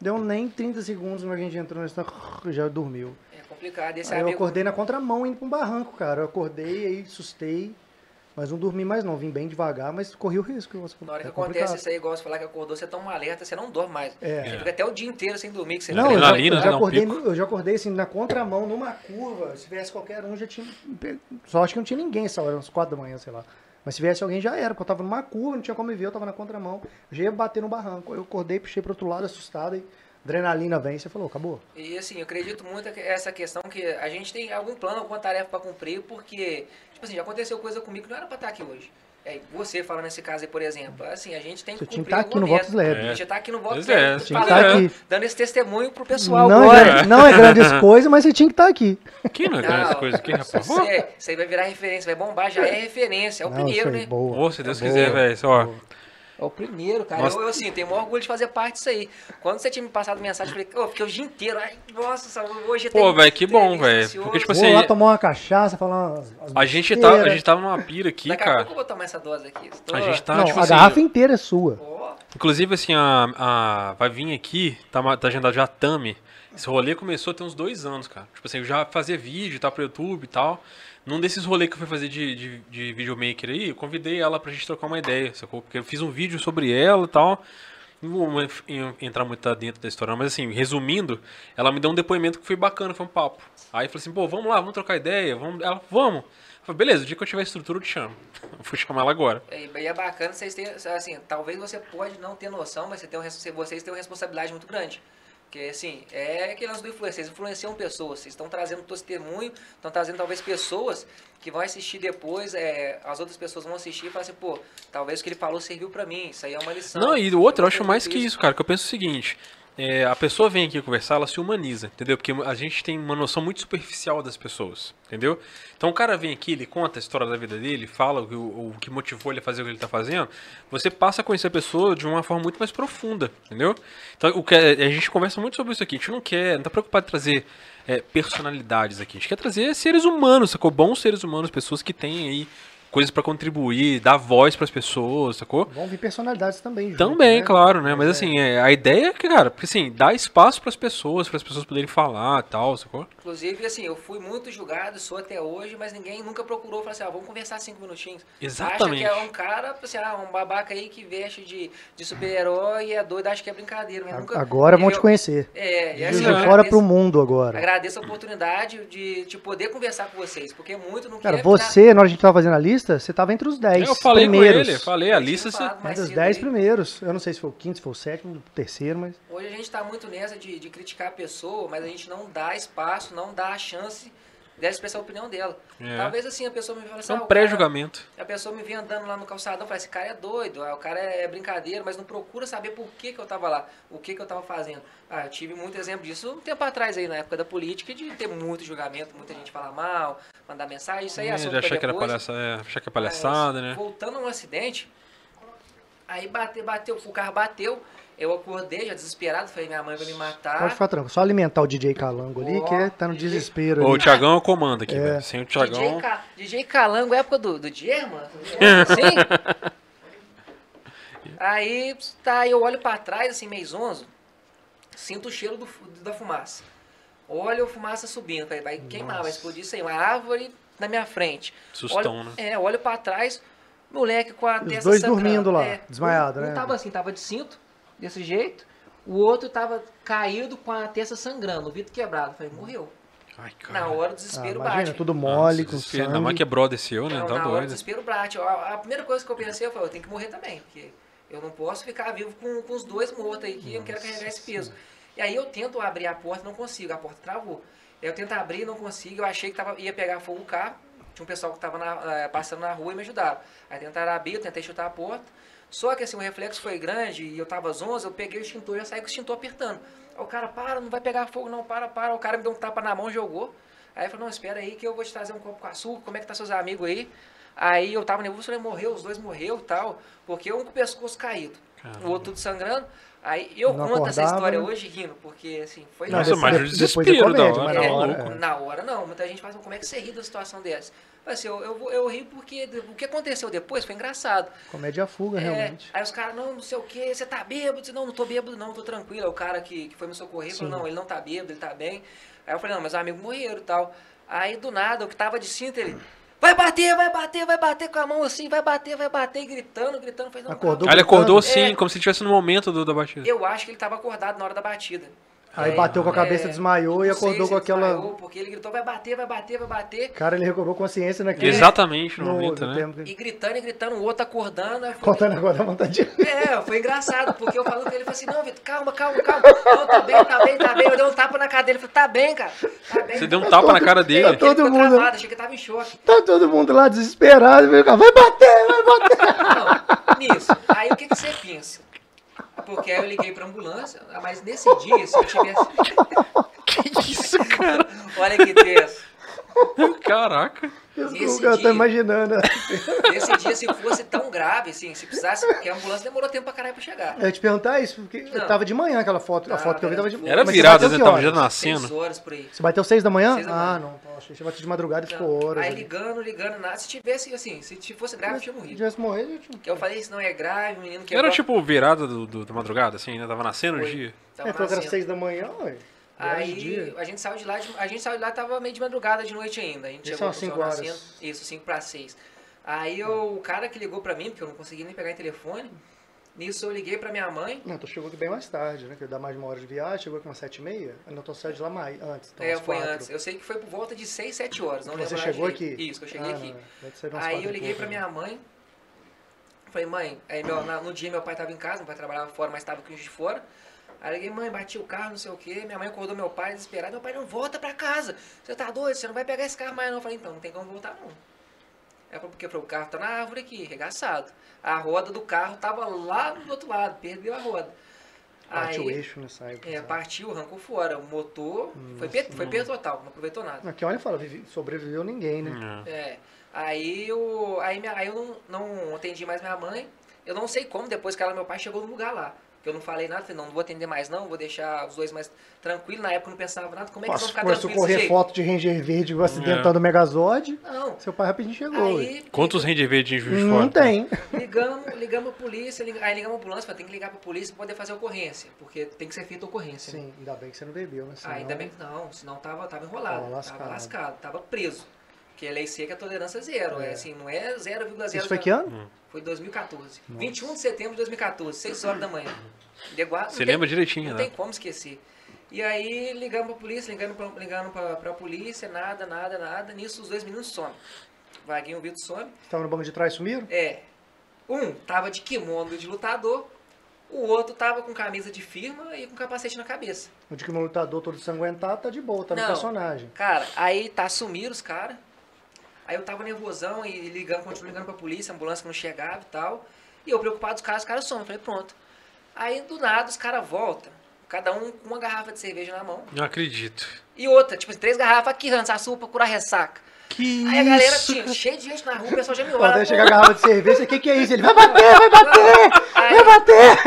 deu nem 30 segundos, mas a gente entrou nesse já dormiu. É complicado. Esse Aí eu amigo. acordei na contramão indo pra um barranco, cara. Eu acordei, aí assustei, mas não dormi mais não. Vim bem devagar, mas corri o risco. Você Na hora que é acontece isso aí, igual você falar que acordou, você toma um alerta, você não dorme mais. É. Você fica até o dia inteiro sem dormir, que você Não, eu já, Adrenalina, eu né? já acordei, eu já acordei assim, na contramão, numa curva. Se tivesse qualquer um, já tinha. Só acho que não tinha ninguém essa hora, umas quatro da manhã, sei lá. Mas se tivesse alguém, já era, porque eu tava numa curva, não tinha como me ver, eu tava na contramão. Eu já ia bater no barranco. Eu acordei, puxei pro outro lado, assustado, e adrenalina vem, você falou, acabou. E assim, eu acredito muito que essa questão que a gente tem algum plano, alguma tarefa pra cumprir, porque, tipo assim, já aconteceu coisa comigo que não era pra estar aqui hoje. É, você falando nesse caso aí, por exemplo, assim, a gente tem que Você tinha que cumprir estar aqui no Vox meta. Lab. A gente já tá aqui no Vox Lab, é, que falando, estar aqui. dando esse testemunho pro pessoal Não agora. é, grande- não é grandes coisas, mas você tinha que estar aqui. Aqui não é grande coisa aqui, rapaz. Isso aí, isso aí vai virar referência, vai bombar, já é referência, é o não, primeiro, né? boa. Se Deus Boa. quiser, velho. Ó, É o primeiro, cara. Nossa. Eu, eu, assim, tenho o maior orgulho de fazer parte disso aí. Quando você tinha me passado mensagem, eu falei, ô, fiquei o dia inteiro. Ai, nossa, hoje Pô, velho, que bom, velho. Porque, tipo Vou assim, lá tomar uma cachaça, falar a gente, tá, a gente tava numa pira aqui, Daqui a cara. pouco eu vou tomar essa dose aqui. Tô- A gente tá, Não, tipo a assim. garrafa inteira é sua. Ó, Inclusive, assim, a, a. Vai vir aqui, tá, tá agendado já a Tami. Esse rolê começou tem uns dois anos, cara. Tipo assim, eu já fazia vídeo, tá pro YouTube e tal. Num desses rolês que eu fui fazer de, de, de videomaker aí, eu convidei ela pra gente trocar uma ideia, sacou? Porque eu fiz um vídeo sobre ela e tal. Não vou en- en- entrar muito dentro da história, mas assim, resumindo, ela me deu um depoimento que foi bacana, foi um papo. Aí eu falei assim, pô, vamos lá, vamos trocar ideia, vamos. Ela, vamos. Eu falei, beleza, o dia que eu tiver estrutura eu te chamo. Eu fui chamar ela agora. E e é bacana vocês terem, assim, talvez você pode não ter noção, mas você tem um, vocês têm uma responsabilidade muito grande. Porque, assim, é aquele lance do influência, vocês influenciam pessoas, vocês estão trazendo testemunho, estão trazendo talvez pessoas que vão assistir depois, é, as outras pessoas vão assistir e falar assim, pô, talvez o que ele falou serviu pra mim, isso aí é uma lição. Não, e o outro, eu Eu acho mais que isso, cara, que eu penso o seguinte. É, a pessoa vem aqui conversar, ela se humaniza, entendeu? Porque a gente tem uma noção muito superficial das pessoas, entendeu? Então o cara vem aqui, ele conta a história da vida dele, fala o, que- o, o que motivou ele a fazer o que ele tá fazendo, você passa a conhecer a pessoa de uma forma muito mais profunda, entendeu? Então o que a, a gente conversa muito sobre isso aqui, a gente não quer, não tá preocupado em trazer é, personalidades aqui, a gente quer trazer seres humanos, sacou? Bons seres humanos, pessoas que têm aí coisas pra contribuir, dar voz pras pessoas, sacou? Vão vir personalidades também. junto, Também, né? claro, né? Mas assim, é, a ideia é que, cara, porque assim, dá espaço pras pessoas, para as pessoas poderem falar e tal, sacou? Inclusive, assim, eu fui muito julgado, sou até hoje, mas ninguém nunca procurou falar assim, ah, vamos conversar cinco minutinhos. Exatamente. Acha que é um cara, assim, ah, um babaca aí que veste de, de super-herói e é doido, acha que é brincadeira. Mas nunca, Agora vão eu- te conhecer. É, e assim, de fora agradeço- pro mundo agora. Agradeço a oportunidade de, de poder conversar com vocês, porque muito não Cara, você, na hora que a gente tava fazendo a lista, você tava entre os 10 eu falei primeiros. com ele, falei, a lista. Você... Entre os cedo 10 aí. primeiros. Eu não sei se foi o quinto, se foi o sétimo, o terceiro, mas. Hoje a gente está muito nessa de, de criticar a pessoa, mas a gente não dá espaço, não dá a chance dela expressar a opinião dela. É. Talvez assim a pessoa me fale assim, É ah, um cara- pré-julgamento. A pessoa me vem andando lá no calçadão e fala, esse cara é doido, ah, o cara é brincadeira, mas não procura saber por que, que eu tava lá, o que, que eu tava fazendo. Ah, eu tive muito exemplo disso um tempo atrás aí, na época da política, de ter muito julgamento, muita gente falar mal, mandar mensagem, isso aí é, É, assunto achar que era palhaça, é, achar que é palhaçada, Mas, né? Voltando a um acidente, aí bateu, bateu, o carro bateu, eu acordei já desesperado, falei, minha mãe vai me matar. Pode ficar tranquilo. Só alimentar o DJ Calango ali, Ó, que é- tá no DJ. desespero. Ô, o ali. Thiagão é o comando aqui, É. velho. Sem o DJ, Thiagão. Ca... DJ Calango, época do, do German? Sim? aí, tá, eu olho pra trás, assim, meio zonzo, sinto o cheiro do, da fumaça. Olho a fumaça subindo, falei, vai queimar, vai explodir isso aí, uma árvore na minha frente. Sustão, olho, né? É, olho pra trás, moleque com a Os testa dois sangrando. dormindo lá, É, desmaiado, um, né? Um tava assim, tava de cinto, desse jeito, o outro tava caído com a testa sangrando, o vidro quebrado. Falei, morreu. Ai, Na hora o Ah, desespero imagina, bate. tudo mole, Nossa, com desespero. Ainda mais sangue. que é brother seu, né? Não, Tá na hora o doido. desespero bate. A, a primeira coisa que eu pensei, eu falei, eu tenho que morrer também, porque eu não posso ficar vivo com, com os dois mortos aí, que eu não quero carregar esse peso. E aí eu tento abrir a porta, não consigo, a porta travou. Eu tento abrir, não consigo, eu achei que tava, ia pegar fogo o carro, tinha um pessoal que estava passando na rua e me ajudaram. Aí tentaram abrir, eu tentei chutar a porta, só que assim, o reflexo foi grande e eu tava zonzo, eu peguei o extintor e já saí com o extintor apertando. Aí o cara, para, não vai pegar fogo não, para, para. O cara me deu um tapa na mão, jogou. Aí eu falei, não, espera aí que eu vou te trazer um copo com açúcar, como é que tá seus amigos aí? Aí eu tava nervoso, falei, morreu, os dois morreu e tal, porque um com o pescoço caído, o outro tudo sangrando. Aí eu Não conto essa acordava, históa né? hoje rindo, porque assim, foi Nossa, depois- mas o desespero comédia, da hora, mas É, na hora, é. Na hora não, muita gente fala assim, como é que você ri da situação dessa? Mas, assim, eu, eu, eu ri porque o que aconteceu depois foi engraçado. Comédia fuga, É, realmente. aí os caras, não, não sei o que, você tá bêbado? Disse, não, não tô bêbado não, tô tranquilo. Aí o cara que, que foi me socorrer falou, não, ele não tá bêbado, ele tá bem. Aí eu falei, não, meus amigos morreram e tal. Aí do nada, o que tava de cinto, ele, vai bater, vai bater, vai bater com a mão assim, vai bater, vai bater, e gritando, gritando. Não, Acordou ele acordou É. sim, como se estivesse no momento do, da batida. Eu acho que ele tava acordado na hora da batida. Aí É, bateu com a cabeça, é, desmaiou e acordou com ele aquela. desmaiou, porque ele gritou, vai bater, vai bater, vai bater. Cara, ele recobrou consciência naquele. Exatamente no, no, momento, no né? tempo. E gritando e gritando, o outro acordando. falei, Contando agora a vontade. É, foi engraçado, porque eu falando com ele, ele falou assim, não, Vitor, calma, calma, calma. Não, tá bem, tá bem, tá bem. Eu dei um tapa na cadeira, ele falou, tá bem, cara. Tá bem. Você deu um tapa na cara Tá dele. todo Ele ficou mundo- travado, achei que ele tava em choque. Tá todo mundo lá desesperado. Vai bater, vai bater. Não, nisso. Aí o que, que você pensa? Porque aí eu liguei pra ambulância, mas nesse dia, se eu tivesse. Que isso, cara? Olha que texto. Caraca. Nesse Eu tô dia- imaginando. Nesse dia, se fosse tão grave, assim, se precisasse, porque a ambulância demorou tempo pra caralho pra chegar. Eu ia te perguntar isso, porque Não. tava de manhã aquela foto. A Ah, foto que eu vi tava de manhã. Era Mas você virada, bateu né? que Tava já nascendo. Seis horas por aí. Você bateu seis da manhã? Seis da ah, manhã. não. Poxa, você bateu de madrugada e ficou horas. Aí ali. ligando, ligando, nada. Se tivesse, assim, se fosse grave, eu tinha Se morrido. tivesse morrido, eu tinha. Que eu falei, isso não é grave, o menino quebrou. Era tipo virada do, do- da madrugada, assim, né? Tava nascendo o Foi. dia. Tava É, falou que era seis da manhã, ué. Aí a gente saiu de lá, a gente saiu de lá tava meio de madrugada de noite ainda. A gente Isso chegou são com o cinco sol horas. nascendo. Isso, 5 para 6. Aí eu, o cara que ligou pra mim, porque eu não consegui nem pegar em telefone, nisso eu liguei pra minha mãe. Não, tu chegou aqui bem mais tarde, né? Que dá mais de uma hora de viagem, chegou aqui umas sete e meia. Eu não tô saindo de lá mais, antes. Então, é, foi quatro. antes. Eu sei que foi por volta de 6, 7 horas. Não Você lembro chegou aqui? Isso, que eu cheguei Ah, aqui. não, Aí eu liguei pra né? minha mãe. Falei, mãe, aí meu, na- no dia meu pai tava em casa, meu pai trabalhava fora, mas tava aqui de fora. Aí eu liguei, mãe, bati o carro, não sei o quê. Minha mãe acordou meu pai desesperado. Meu pai, não, volta pra casa. Você tá doido? Você não vai pegar esse carro mais não. Eu falei, então, não tem como voltar não. Falou, porque o carro tá na árvore aqui, regaçado. A roda do carro tava lá do outro lado, perdeu a roda. Parte o eixo nessa época. é, sabe? partiu, arrancou fora. O motor foi, per, foi perda total, não aproveitou nada. Aqui olha e fala, vive- sobreviveu ninguém, né? É. É. Aí eu, aí, minha, aí eu não, não atendi mais minha mãe. Eu não sei como, depois que ela meu pai chegou no lugar lá. Que eu não falei nada, falei, não, não vou atender mais não, vou deixar os dois mais tranquilos. Na época eu não pensava nada, como é que eles vão Nossa, ficar começou a tranquilos desse correr jeito? foto de Ranger Verde acidentando o Megazord. Não. Seu pai rapidinho chegou. Aí, Quantos Ranger Verde em Juiz de Não Fora? tem. ligamos, ligamos a polícia, lig- aí ligamos a ambulância, falei, tem que ligar pra polícia pra poder fazer ocorrência, porque tem que ser feita ocorrência. né? Sim, ainda bem que você não bebeu, né? Ah, Senão- ainda bem que não, senão tava, tava enrolado, Tava lascado. tava lascado, tava preso. Porque a lei seca é tolerância zero, é, É. assim, não é 0,0. Isso foi que ano? Foi 2014. 21 de setembro de 2014, 6 horas da manhã. Deguado, Você lembra direitinho, Não né? tem como esquecer. E aí ligamos pra polícia, ligando pra, ligando pra, pra polícia, nada, nada, nada. Nisso os dois meninos somem. Vaguinho e o Vitor some. Estava no banco de trás, sumiram? É. Um tava de kimono de lutador, o outro tava com camisa de firma e com capacete na cabeça. O de que o lutador todo sanguentado tá de boa, tá no Não. personagem. Cara, aí tá, sumiram os caras. Aí eu tava nervosão e ligando, continuo ligando pra polícia, a ambulância que não chegava e tal. E eu preocupado os caras, os caras somem. Falei, pronto. Aí do nada os caras voltam, cada um com uma garrafa de cerveja na mão. Não acredito. E outra, tipo, três garrafas aqui, Hans, açúcar pra curar ressaca. Que Aí a galera isso? tinha cheio de gente na rua, o pessoal já me Quando olha. pô. chega a garrafa de cerveja, o que, que é isso? Ele vai bater, vai bater, Aí- vai bater.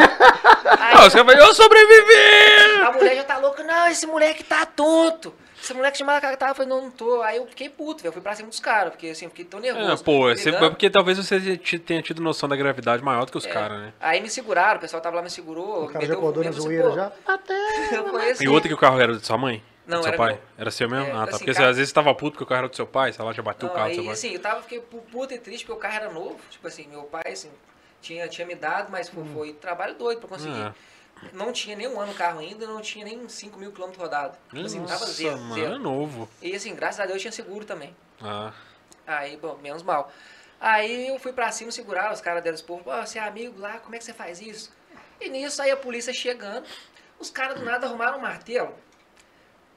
Aí os caras falam, eu sobrevivi! a mulher já tá louca, não, esse moleque tá tonto. Esse moleque chamava cara tava, eu falei, não, não tô. Aí eu fiquei puto, velho. Eu fui pra cima dos caras, porque assim, eu fiquei tão nervoso. É, pô, você- Ligando. é porque talvez você te- tenha tido noção da gravidade maior do que os É. caras, né? Aí me seguraram, o pessoal tava lá, me segurou. O cara já acordou na assim, zoeira pô, já? Eu conheço. E o outro que o carro era de sua mãe? Não, do seu era pai? meu. Era seu mesmo? É, ah, tá. assim, porque você, cara- às vezes você tava puto porque o carro era do seu pai, sei lá, já bateu Não, o carro do seu aí pai. assim, eu tava, fiquei pu- puto e triste porque o carro era novo. Tipo assim, meu pai, assim, tinha, tinha me dado, mas foi, foi trabalho doido pra conseguir. Ah. Não tinha nem um ano o carro ainda, não tinha nem 5 mil quilômetros rodados. Tipo assim, tava zero, mano, zero. é novo. E assim, graças a Deus tinha seguro também. Ah, Aí, bom, menos mal. Aí eu fui pra cima segurar, os caras deram os porros, você é amigo lá, como é que você faz isso? E nisso aí a polícia chegando, os caras do nada arrumaram um martelo.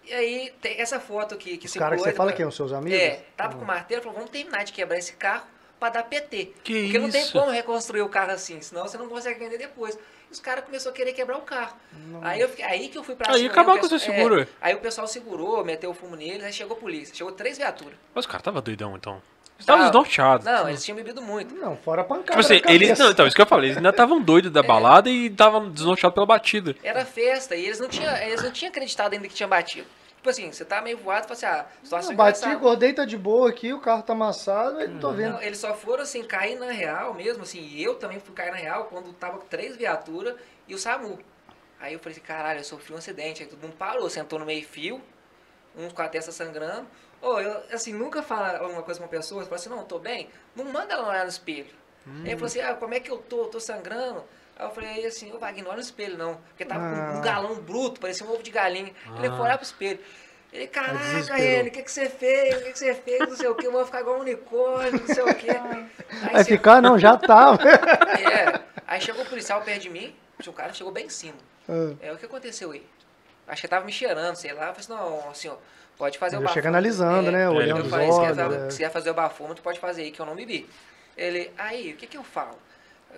E aí tem essa foto aqui que Os caras que você fala quem? Os seus amigos? É, tava com o martelo, falou, vamos terminar de quebrar esse carro pra dar PT. Que Porque não tem isso? como reconstruir o carro assim, senão você não consegue vender depois. Os caras começaram a querer quebrar o carro. Aí, eu, fiquei- aí que eu fui pra Aí o com o seu seguro, é. Aí o pessoal segurou, meteu o fumo neles, aí chegou a polícia. Chegou três viaturas. mas o cara tava doidão, então. Você tava Tava. desnorteado. Não, eles tinham bebido muito. Não, fora a pancada. Tipo assim, eles. Não, então, isso que eu falei, eles ainda estavam doidos É. da balada e estavam desnorteados pela batida. Era festa e eles não tinham, eles não tinham acreditado ainda que tinha batido. Tipo assim, você tá meio voado, fala assim, ah, situação Não, bati, engraçada. acordei, tá de boa aqui, o carro tá amassado, eu não tô vendo. Não, eles só foram assim, cair na real mesmo, assim, e eu também fui cair na real quando tava com três viaturas e o SAMU. Aí eu falei assim, caralho, eu sofri um acidente. Aí todo mundo parou, sentou no meio fio, uns com a testa sangrando. Ô, eu, assim, nunca fala alguma coisa com uma pessoa, você fala assim, não, eu tô bem, não manda ela olhar no espelho. Aí ele falou assim, ah, como é que eu tô? Eu tô sangrando. Aí eu falei assim, ô Wagner, não olha no espelho não, porque tava com Ah. um galão bruto, parecia um ovo de galinha. Ele foi Ah. olhar pro espelho. Ele, caraca, desesperou. ele, o que, que você fez? O que, que você fez? Não sei o que, eu vou ficar igual um unicórnio, não sei o que. Aí, Vai você- ficar, não, já tava. é. Aí chegou o policial perto de mim, o cara chegou bem em cima. Ah, É, o que aconteceu aí? Acho que ele tava me cheirando, sei lá. Eu falei assim, não, senhor, pode fazer Já o chega bafômetro. analisando, né, olhando eu os olhos, quer fazer- é. Se quer fazer o bafômetro, pode fazer aí, que eu não bebi. Ele, aí, o que que eu falo?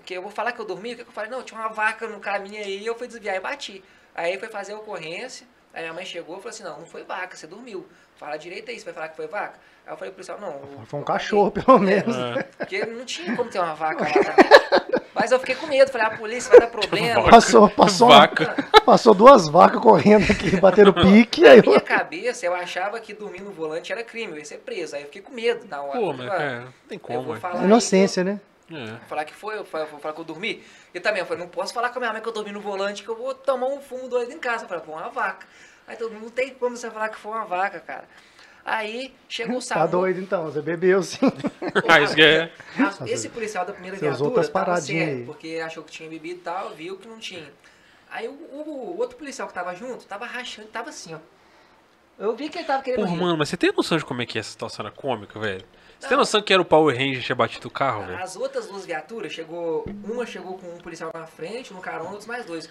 Que eu vou falar que eu dormi? O que que eu falei? Não, tinha uma vaca no caminho aí, eu fui desviar e bati. Aí foi fazer a ocorrência, aí minha mãe chegou e falou assim, não, não foi vaca, você dormiu. Fala direito aí, você vai falar que foi vaca? Aí eu falei pro policial, não. Foi um cachorro, pelo menos. É. porque não tinha como ter uma vaca lá também. Mas eu fiquei com medo, falei, a polícia vai dar problema. Passou, passou, uma- Vaca. passou duas vacas correndo aqui, bateram pique, aí Na minha eu... cabeça, eu achava que dormir no volante era crime, eu ia ser preso. Aí eu fiquei com medo na hora. Pô, mas, falei, cara, não tem eu como, aí Inocência, né? É. falar que foi, eu falei, vou falar que eu dormi. E também, eu falei, não posso falar com a minha mãe que eu dormi no volante, que eu vou tomar um fumo doido em casa. Eu falei, pô, uma vaca. Aí todo mundo, não tem como você falar que foi uma vaca, cara. Aí chegou o Tá SAMU. doido então, você bebeu sim. Ah, isso que é. Esse policial da primeira Você viatura outras tava aí. porque achou que tinha bebido e tal, viu que não tinha. Aí o, o- outro policial que tava junto, tava rachando, tava assim, ó. Eu vi que ele tava querendo Porra, rir. mano, mas você tem noção de como é que essa situação era cômica, velho? Você tem noção que era o Power Ranger que tinha batido o carro, velho? As outras duas viaturas, chegou. Uma chegou com um policial na frente, no carona, outros mais dois.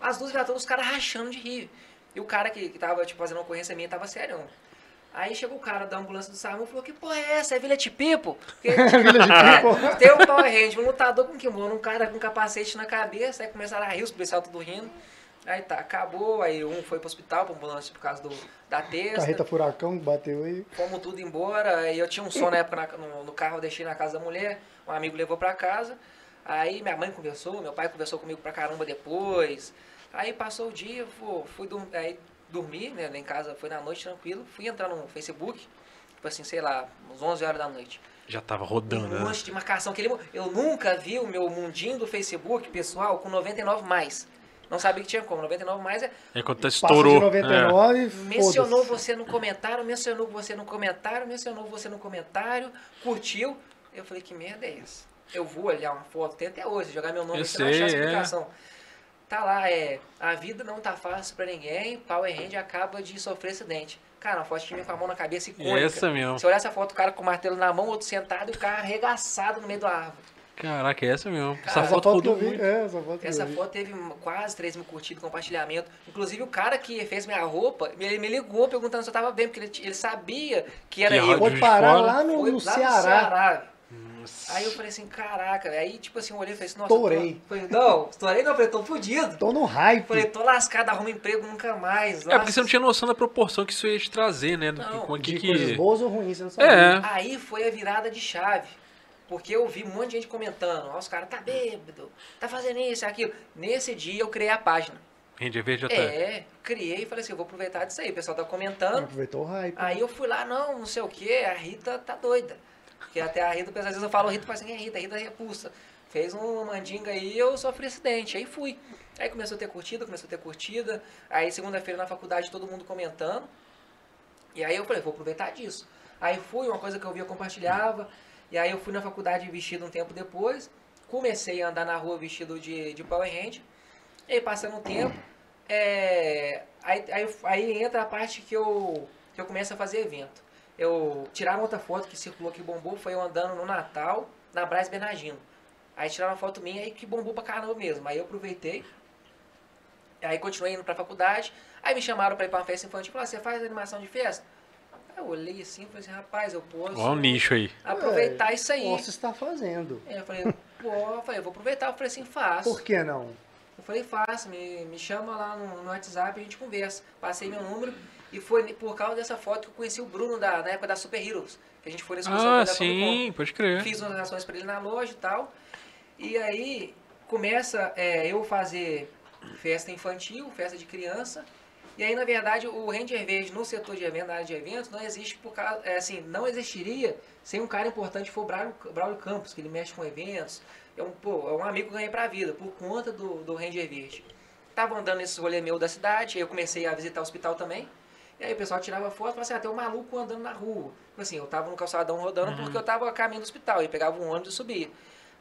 As duas viaturas, os caras rachando de rir. E o cara que, que tava, tipo, fazendo uma ocorrência minha tava sério. Aí chegou o cara da ambulância do SAMU e falou, que porra é essa? É Vila de Pipo? Porque, é, tem um Power Ranger, um lutador com kimono, um cara com capacete na cabeça, aí começaram a rir, os policiais tudo rindo. Aí tá, acabou, aí um foi pro hospital, pra ambulância por causa do, da testa. Carreta furacão que bateu aí. Fomos tudo embora. E eu tinha um som na época na- no, no carro, eu deixei na casa da mulher. Um amigo levou pra casa. Aí minha mãe conversou, meu pai conversou comigo pra caramba depois. Aí passou o dia, fui, fui aí, dormir, né? Lá em casa foi na noite tranquilo. Fui entrar no Facebook, tipo assim, sei lá, uns 11 horas da noite. Já tava Um rodando, né? monte de marcação. Aquele, mo- eu nunca vi o meu mundinho do Facebook, pessoal, com 99 mais. Não sabia que tinha como. 99 mais é É quando tá estourou. de 99 Mencionou foda-se. você no comentário, mencionou você no comentário, mencionou você no comentário, curtiu. Eu falei, que merda é essa? Eu vou olhar uma foto, tem até hoje, jogar meu nome Eu aqui, não achar sei, essa é. Tá lá, é. A vida não tá fácil pra ninguém, Power Hand acaba de sofrer acidente. Cara, uma foto de mim com a mão na cabeça icônica. Essa mesmo. Se olhar essa foto, o cara com o martelo na mão, outro sentado e o cara arregaçado no meio da árvore. Caraca, é essa mesmo. Essa Cara, Essa foto foto rodou vi, muito. é, essa foto Essa foto teve quase 3 mil curtidas, compartilhamento. Inclusive, o cara que fez minha roupa, ele me ligou perguntando se eu tava bem, porque ele, ele sabia que era Que eu. Foi parar lá no, Foi no lá Ceará. Aí eu falei assim, caraca. Aí, tipo assim, eu olhei e falei assim, nossa. Estourei. Tô... falei, não, estourei não, eu falei, tô fudido. Tô no hype. Falei, tô lascado, arrumo emprego nunca mais. É porque você não tinha noção da proporção que isso ia te trazer, né? Que- Não, com de que coisas boas ou ruins, você não sabe. É. Aí foi a virada de chave. Porque eu vi um monte de gente comentando, ó, os caras tá bêbado, tá fazendo isso, aquilo. Nesse dia eu criei a página. Ranger Verde tá. É, criei e falei assim, eu vou aproveitar disso aí. O pessoal tá comentando. Aproveitou o hype. Aí eu fui lá, não, não sei o que, a Rita tá doida. Porque até a Rita, às vezes eu falo Rita, fala assim, é Rita, a Rita repulsa. Fez um mandinga aí e eu sofri acidente. Aí fui. Aí começou a ter curtida, começou a ter curtida. Aí segunda-feira na faculdade todo mundo comentando. E aí eu falei, vou aproveitar disso. Aí fui, uma coisa que eu via, eu compartilhava. E aí eu fui na faculdade vestido um tempo depois. Comecei a andar na rua vestido de, de Power Hand. E aí passando o tempo, é, aí, aí, aí entra a parte que eu, que eu começo a fazer evento. Eu tiraram outra foto que circulou que bombou, foi eu andando no Natal, na Braz Bernardino. Aí tiraram uma foto minha aí que bombou pra caramba mesmo. Aí eu aproveitei. Aí continuei indo pra faculdade. Aí me chamaram pra ir pra uma festa infantil. Falaram, você faz animação de festa? Eu olhei assim e falei assim, rapaz, eu posso Olha o nicho aí. aproveitar isso aí. Posso estar fazendo. Aí eu falei, pô, eu falei, eu vou aproveitar. Eu falei assim, faço. Por que não? Eu falei, faça, me, me chama lá no, no WhatsApp e a gente conversa. Passei meu número E foi por causa dessa foto que eu conheci o Bruno da, na época da Super Heroes. Que a gente foi nesse Ah, sim, pode crer. Fiz umas ações pra ele na loja e tal. E aí começa é, eu fazer festa infantil, festa de criança. E aí, na verdade, o Ranger Verde no setor de evento, na área de eventos, não existe por causa. É, assim, não existiria sem um cara importante o Braulio, Braulio Campos, que ele mexe com eventos. É um, pô, é um amigo que eu ganhei pra vida, por conta do, do Ranger Verde. Tava andando nesse rolê meu da cidade, aí eu comecei a visitar o hospital também. E aí o pessoal tirava foto e falava assim, ah, tem um maluco andando na rua. Tipo assim, eu tava no calçadão rodando porque eu tava a caminho do hospital. E pegava um ônibus e subia.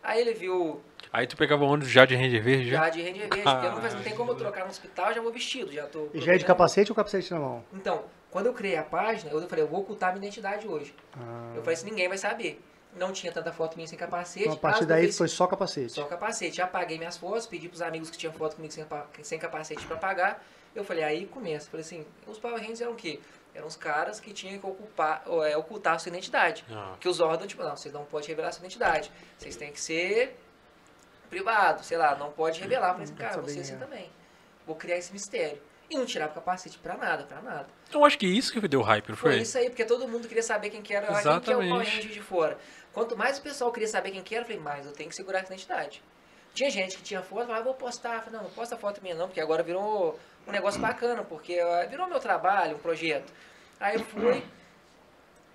Aí ele viu Aí tu pegava o ônibus já de Ranger Verde? Já? já de Ranger Verde, porque não, faz- não tem como eu trocar no hospital, já vou vestido, já tô... E já é de capacete ou capacete na mão? Então, quando eu criei a página, eu falei, eu vou ocultar minha identidade hoje. Ah, Eu falei assim, ninguém vai saber. Não tinha tanta foto minha sem capacete. então, a partir daí foi só capacete. Só capacete. Já apaguei minhas fotos, pedi pros amigos que tinham foto comigo sem, sem capacete pra pagar. Eu falei, aí começa. Falei assim, os Power Rangers eram o quê? Eram os caras que tinham que ocupar, ou, é, ocultar a sua identidade. Ah. Que os órgãos, tipo, não, vocês não podem revelar a sua identidade. Vocês têm que ser privado, sei lá, não pode revelar. Assim, Não quero cara, você assim é. também. Vou criar esse mistério. E não tirava o capacete pra nada, pra nada. Eu acho que isso que deu hype, não Foi foi? isso aí, porque todo mundo queria saber quem que era, ah, quem que é o Power Exatamente. Ranger de fora. Quanto mais o pessoal queria saber quem que era, eu falei, mais eu tenho que segurar essa identidade. Tinha gente que tinha foto, falava, vou postar. Eu falei, não, não posta foto minha não, porque agora virou um negócio bacana, porque virou meu trabalho, um projeto. Aí eu fui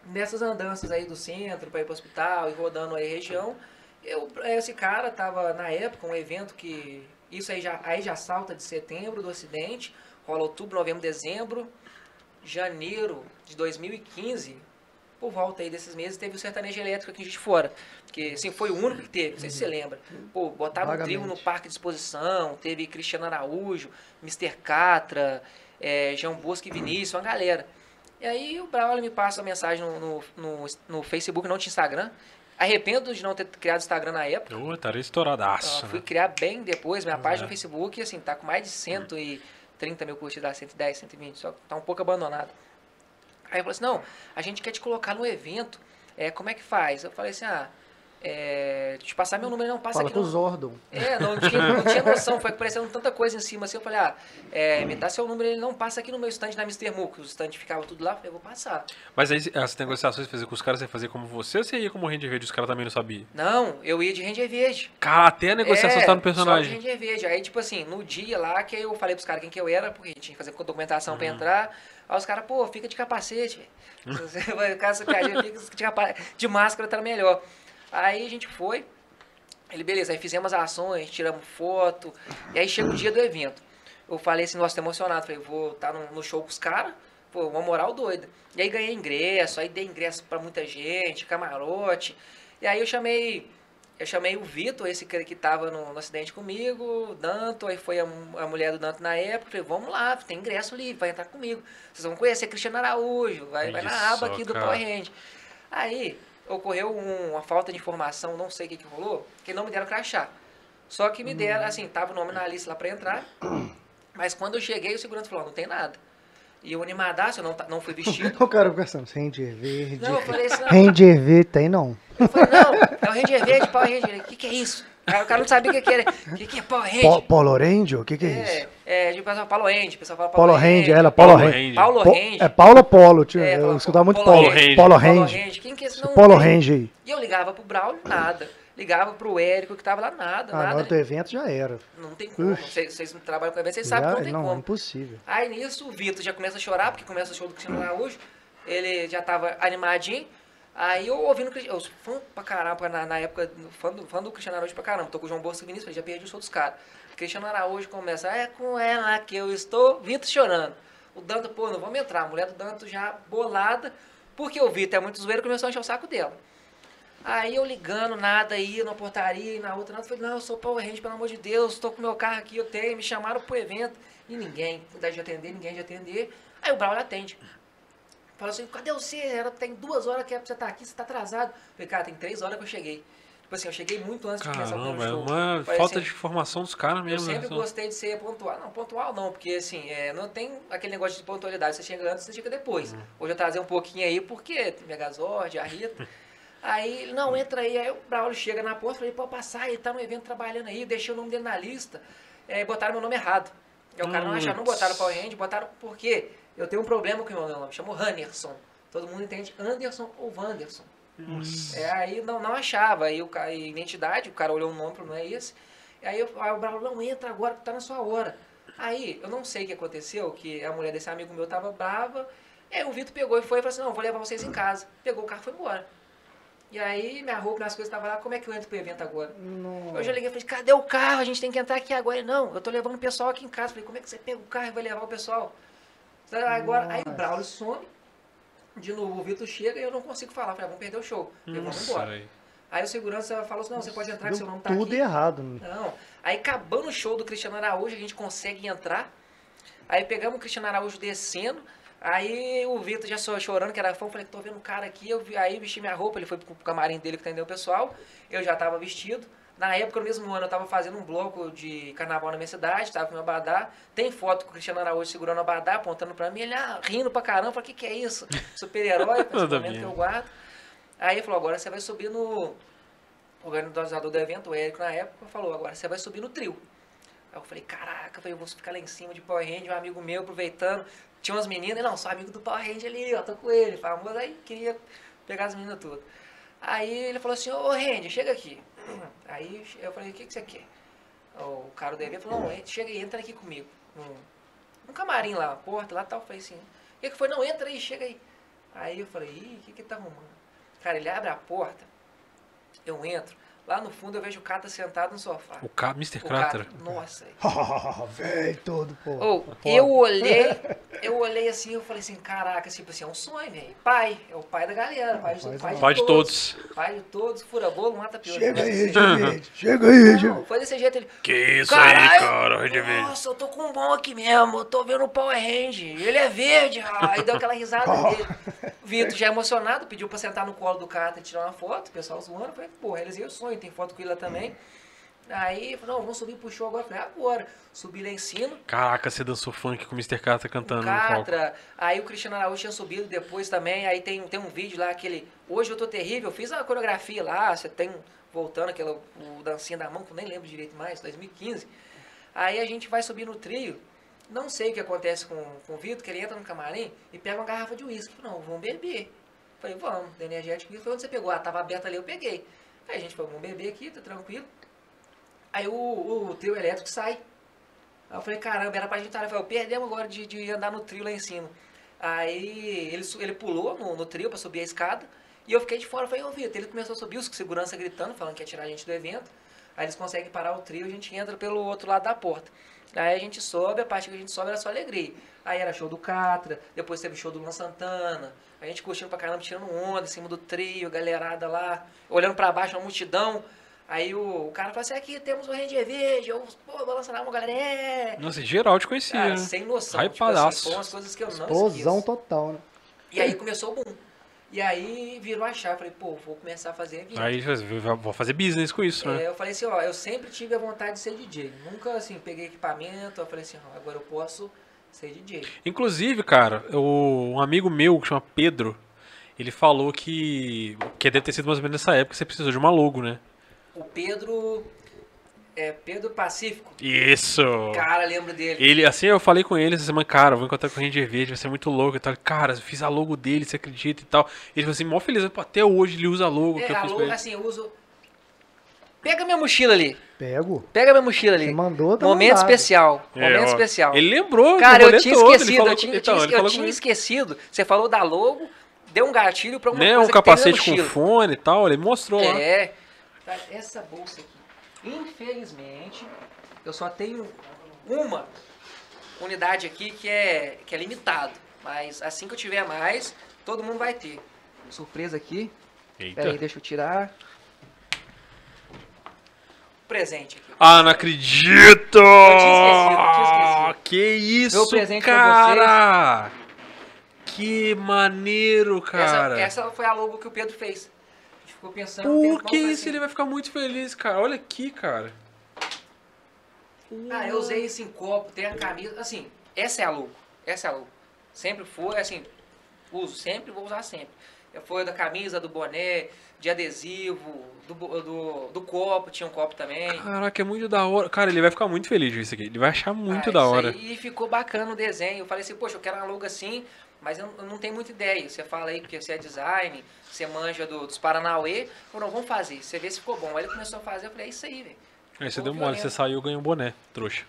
nessas andanças aí do centro para ir para o hospital e rodando aí a região. Eu, esse cara tava na época um evento que isso aí já aí já salta de setembro do acidente, rola outubro, novembro, dezembro, janeiro de 2015, por volta aí desses meses, teve o sertanejo elétrico aqui em Juiz de Fora. Que, assim, foi o único que teve, não sei se você lembra. Pô, botaram um trio no. Parque de Exposição, teve Cristiano Araújo, Mr. Catra, é, João Bosco e Vinícius, uma galera. E aí o Braulio me passa uma mensagem no, no, no, no Facebook, não tinha Instagram. Arrependo de não ter criado Instagram na época. Eu estaria estouradaço, Eu fui né? criar bem depois, minha página É. no Facebook, assim, tá com mais de 130 mil curtidas, 110, 120, só que tá um pouco abandonado. Aí ele falou assim, não, a gente quer te colocar no evento, é, como é que faz? Eu falei assim, ah, é, te passar meu número, não passa Fala aqui com no... os Zordon. É, não tinha, não tinha noção, foi aparecendo tanta coisa em cima assim. Eu falei, ah, é, me dá seu número, ele não passa aqui no meu stand na Mr. Mu, que o stand ficava tudo lá. Eu falei, eu vou passar. Mas aí as negociações que você fazia com os caras, você fazia como você ou você ia como Ranger Verde? Os caras também não sabiam? Não, eu ia de Ranger Verde. Cara, até a negociação é, tá no Só personagem. de Ranger Verde. Aí, tipo assim, no dia lá que eu falei pros caras quem que eu era, porque a gente tinha que fazer documentação Uhum. pra entrar. Aí os caras, pô, fica de capacete, velho. Essa piadinha, fica de, de máscara, tá melhor. Aí a gente foi. Ele, beleza, aí fizemos as ações, tiramos foto. E aí chega o dia do evento. Eu falei assim, nossa, tô emocionado. Falei, vou estar no, no show com os caras. Pô, uma moral doida. E aí ganhei ingresso, aí dei ingresso pra muita gente, camarote. E aí eu chamei. Eu chamei o Vitor, esse cara que tava no, no acidente comigo, o Danto, aí foi a, a mulher do Danto na época, falei, vamos lá, tem ingresso livre, vai entrar comigo. Vocês vão conhecer Cristiano Araújo, vai, vai na aba aqui do. Power Ranger. Aí ocorreu um- uma falta de informação, não sei o que, que rolou, que não me deram crachá. Só que me deram, assim, tava o nome na lista lá pra entrar, mas quando eu cheguei, o segurança falou, não tem nada. E eu animadaço, eu não, não fui vestido. O cara pensando, Ranger Verde. Não, eu falei assim, não, Ranger Verde tem não. eu falei, não, é o Ranger Verde, Power Ranger. O que, que é isso? Aí o cara não sabia o que, que era. O que, que é Power Ranger? Po Polo Ranger? O que que é É, isso? é, tipo, o pessoal Paulo Ranger, o pessoal fala Polo Ranger, ela, Polo Paulo Ranger. Ranger. Paulo Ranger. É Paulo Polo, tio. É, eu fala, escutava muito Paulo Paulo Ranger. Quem que é esse? Não, Polo tem. Ranger aí. E eu ligava pro Braulio, nada. Ligava pro Érico que tava lá, nada, Ah, na hora nada. do evento já era. Não tem como. Vocês, vocês não trabalham com evento, vocês sabem que não tem não, como. impossível. Aí nisso o Vitor já começa a chorar, porque começa o show do Cristiano Araújo. Ele já tava animadinho. Aí eu ouvindo. Eu fã pra caramba, na, na época, fã do, fã do Cristiano Araújo pra caramba. Tô com o João Bosco Vinícius, já perdi o show dos caras. Cristiano Araújo começa, é com ela que eu estou, Vitor chorando. O Danto, pô, não vamos entrar. A mulher do Danto já bolada, porque o Vitor é muito zoeiro, começou a encher o saco dela. Aí eu ligando, nada, ia na portaria na outra, nada. Falei, não, eu sou Power Ranger, pelo amor de Deus, tô com meu carro aqui, eu tenho, me chamaram pro evento. E ninguém, vontade de atender, ninguém de atender. Aí o Braulio atende. Fala assim, cadê você? Era, tem duas horas que é pra você estar aqui, você tá atrasado. Falei, cara, tem três horas que eu cheguei. Tipo assim, eu cheguei muito antes de começar o Caramba, primeiro é show. uma falta assim, de informação dos caras eu mesmo. né? sempre Só- gostei de ser pontual. Não, pontual não, porque assim, é, não tem aquele negócio de pontualidade. Você chega antes, você chega depois. Uhum. Hoje eu trazer um pouquinho aí, porque Megazord, a Rita. Aí, não, entra aí. Aí o Braulio chega na porta, falei, pode passar, ele tá no evento trabalhando aí, deixei o nome dele na lista. É, botaram meu nome errado. Aí o cara não acharam, não botaram o Power Hand, botaram porque Eu tenho um problema com o meu nome, chamo Handerson. Todo mundo entende Anderson ou Wanderson. É, aí não, não achava, aí o cara, identidade, o cara olhou o nome, não é esse. Aí, eu, aí o Bravo, não, entra agora que tá na sua hora. Aí, eu não sei o que aconteceu, que a mulher desse amigo meu tava brava, aí o Vitor pegou e foi e falou assim, não, vou levar vocês em casa. Pegou o carro e foi embora. E aí, minha roupa, minhas coisas estavam lá, como é que eu entro pro evento agora? Eu já liguei e falei, cadê o carro? A gente tem que entrar aqui agora. Ele, não, eu tô levando o pessoal aqui em casa. Falei, como é que você pega o carro e vai levar o pessoal? Agora, aí o Braulio some, de novo o Vitor chega e eu não consigo falar. Falei, ah, vamos perder o show. Falei, vamos Nossa, embora. aí. Aí o segurança falou assim, não, você pode entrar que seu nome tá Tudo aqui. errado. né? Não. Aí acabando o show do Cristiano Araújo, a gente consegue entrar. Aí pegamos o Cristiano Araújo descendo. Aí o Vitor já só chorando, que era fã, eu falei, tô vendo um cara aqui, eu vi, aí vesti minha roupa, ele foi pro camarim dele que atendeu o pessoal, eu já tava vestido. Na época, no mesmo ano, eu tava fazendo um bloco de carnaval na minha cidade, tava com meu abadá. Tem foto com o Cristiano Araújo segurando o abadá, apontando pra mim, ele ah, rindo pra caramba, falei, o que que é isso? Super-herói, momento que eu guardo. Aí ele falou, agora você vai subir no... O organizador do evento, o Érico, na época, falou, agora você vai subir no trio. Aí eu falei, caraca, eu vou ficar lá em cima de Power Ranger, um amigo meu aproveitando. Tinha umas meninas, não, sou amigo do Power Ranger ali, ó, tô com ele, famoso, aí queria pegar as meninas todas. Aí ele falou assim, ô Ranger, chega aqui. Aí eu falei, o que, que você quer? O cara do evento falou, não, entra- chega aí, entra aqui comigo. Num, num camarim lá, porta lá e tal. Eu falei assim, o que, que foi? Não, entra aí, chega aí. Aí eu falei, ih, o que que tá arrumando? Cara, ele abre a porta, eu entro, lá no fundo eu vejo o cara sentado no sofá. O Ca... Mr. Crater. nossa, Véi, todo, pô. Foda. eu olhei, eu olhei assim, eu falei assim, caraca, tipo assim, é um sonho, velho. Pai, é o pai da galera, pai, de, Pai pai, de, Pai de todos. todos. Pai de todos, fura bolo, mata pior. Chega aí, gente. Chega aí, Não, gente. foi desse jeito ele. Que isso Caralho, aí, cara. Red Verde. Nossa, eu tô com um bom aqui mesmo, eu tô vendo o Power Ranger, ele é verde, ah, aí deu aquela risada dele. O Vitor já emocionado, pediu pra sentar no colo do cara e tirar uma foto, o pessoal zoando, eu falei, pô, realizei o sonho, tem foto com ele lá também. Aí, falou, não, vamos subir pro show agora, eu falei, agora. Subi lá em cima, Caraca, você dançou funk com o Mr. Catra cantando. Catra, aí o Cristiano Araújo tinha subido depois também, aí tem, tem um vídeo lá, aquele Hoje Eu Tô Terrível, eu fiz uma coreografia lá, você tem, voltando aquela, o dancinha da mão, que eu nem lembro direito mais, 2015. Aí a gente vai subir no trio, não sei o que acontece com, com o Vitor, que ele entra no camarim e pega uma garrafa de uísque. Não, vamos beber. Falei, vamos, da energético. Ele falou, onde você pegou? Ah, tava aberta ali, eu peguei. Aí a gente falou, vamos beber aqui, tá tranquilo. Aí o, o trio elétrico sai. Aí eu falei, caramba, era pra gente estar. Eu falei, perdemos agora de, de andar no trio lá em cima. Aí ele, ele pulou no, no trio pra subir a escada. E eu fiquei de fora. Eu falei, ô Vitor, ele começou a subir, os segurança gritando, falando que ia tirar a gente do evento. Aí eles conseguem parar o trio a gente entra pelo outro lado da porta. Aí a gente sobe, a parte que a gente sobe era só alegria. Aí era show do Catra, depois teve show do Luan Santana. A gente curtindo pra caramba, tirando onda em cima do trio, galerada lá, olhando pra baixo, uma multidão. Aí o, o cara falou assim, aqui temos o Ranger Verde, eu, pô, balançando a mão, galera, é... Nossa, geral te conhecia. Cara, né? sem noção. Tipo Hypadaço. assim, foi umas coisas que eu não Explosão esqueço. total, né? E aí começou o boom. E aí virou a chave. Falei, pô, vou começar a fazer evento. Aí eu vou fazer business com isso, né? É, eu falei assim, ó, eu sempre tive a vontade de ser DJ. Nunca, assim, peguei equipamento. Eu falei assim, ó, agora eu posso ser DJ. Inclusive, cara, o- um amigo meu que chama Pedro, ele falou que. Que deve ter sido mais ou menos nessa época que você precisou de uma logo, né? O Pedro... É, Pedro Pacífico. Isso! Cara, lembro dele. Ele, assim, eu falei com ele essa semana, cara, eu vou encontrar com o Ranger Verde, vai ser muito louco e tal. Cara, eu fiz a logo dele, você acredita e tal. Ele falou assim, mó feliz, pô, até hoje ele usa a logo que É, eu fiz alô, pra ele. assim, eu uso... Pega minha mochila ali. Pego. Pega minha mochila ali. Você mandou, tá Momento mandado. especial. É, Momento ó, especial. Ele lembrou, Cara, eu tinha todo, esquecido, eu tinha, eu então, tinha- eu esquecido. Você falou da logo, deu um gatilho pra uma Né, coisa um que tem na capacete com fone e tal, ele mostrou lá. É. Tá, Essa bolsa aqui. Infelizmente, eu só tenho uma unidade aqui que é, que é limitado. Mas assim que eu tiver mais, todo mundo vai ter. Surpresa aqui. Eita. Pera aí, deixa eu tirar. Presente aqui. Ah, não acredito! esquecido, eu tinha esquecido. Que isso, Meu presente pra cara! Que maneiro, Essa, cara! essa foi a logo que o Pedro fez. Ficou pensando. que isso? assim, Ele vai ficar muito feliz, cara. Olha aqui, cara. Ah, eu usei isso em copo, tem a camisa. Assim, essa é a logo. Essa é a logo. Sempre foi, assim. Uso, sempre vou usar sempre. Foi da camisa, do boné, de adesivo, do, do, do copo, tinha um copo também. Caraca, é muito da hora. Cara, ele vai ficar muito feliz com isso aqui. Ele vai achar muito Ah, da hora. aí, e ficou bacana o desenho. Eu falei assim, poxa, eu quero uma logo assim, mas eu, eu não tenho muita ideia. Você fala aí porque você é design, você manja do- dos Paranauê. Falou, não, vamos fazer. Você vê se ficou bom. Aí ele começou a fazer, eu falei, é isso aí, velho. Aí você deu mole, você saiu e ganhou um boné, trouxa.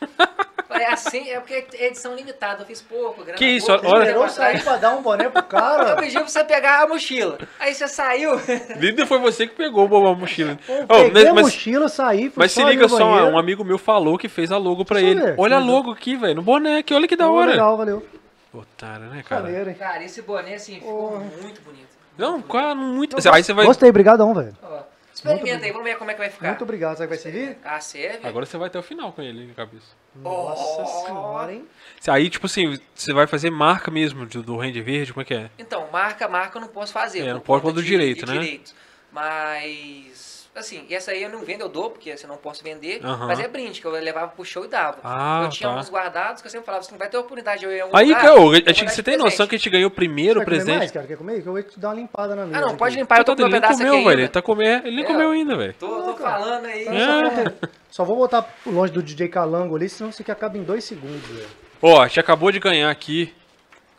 Falei, assim, é porque é edição limitada, eu fiz pouco. grana Que isso, pouca, olha- sair atrás. pra dar um boné pro Eu cara. pedi pra você pegar a mochila. Aí você saiu. Líder foi você que pegou a mochila. Eu Oh, peguei a mas, mochila, saí, fui mas se liga só, banheiro. um amigo meu falou que fez a logo pra Deixa eu ele. ver. Olha a logo aqui, velho, no boné aqui, olha que da hora. Legal, valeu. Otário, né, cara? Maneiro, hein? Cara, esse boné assim ficou muito bonito. Não, Muito cara, muito. Eu Aí você vai. Gostei, brigadão, velho. Ó, experimenta aí, vamos ver como é que vai ficar. Muito obrigado. O que vai servir? Ah, serve? Agora você vai até o final com ele cabeça. Nossa Oh. senhora, hein? Aí, tipo assim, você vai fazer marca mesmo do, do Rende Verde, como é que é? Então, marca, marca eu não posso fazer. É, não pode pôr do direito, né? direitos. Mas, assim, essa aí eu não vendo, eu dou, porque assim, eu não posso vender. Mas é brinde, que eu levava pro show e dava. Ah, eu tinha tá. uns guardados que eu sempre falava, você não vai ter oportunidade de eu ir em algum Aí, lugar, eu eu que você tem noção que a gente ganhou o primeiro comer presente. mais, cara? Quer comer? Que eu vou te dar uma limpada na mesa. Ah, não, aqui. pode limpar, eu tô com ele nem pedaço comeu, aqui velho. Ele ainda. tá comendo. Ele nem É, comeu ainda, velho. Tô, tô falando aí. É. só, vou, botar longe do DJ Calango ali, senão isso aqui acaba em dois segundos, velho. Ó, a gente acabou de ganhar aqui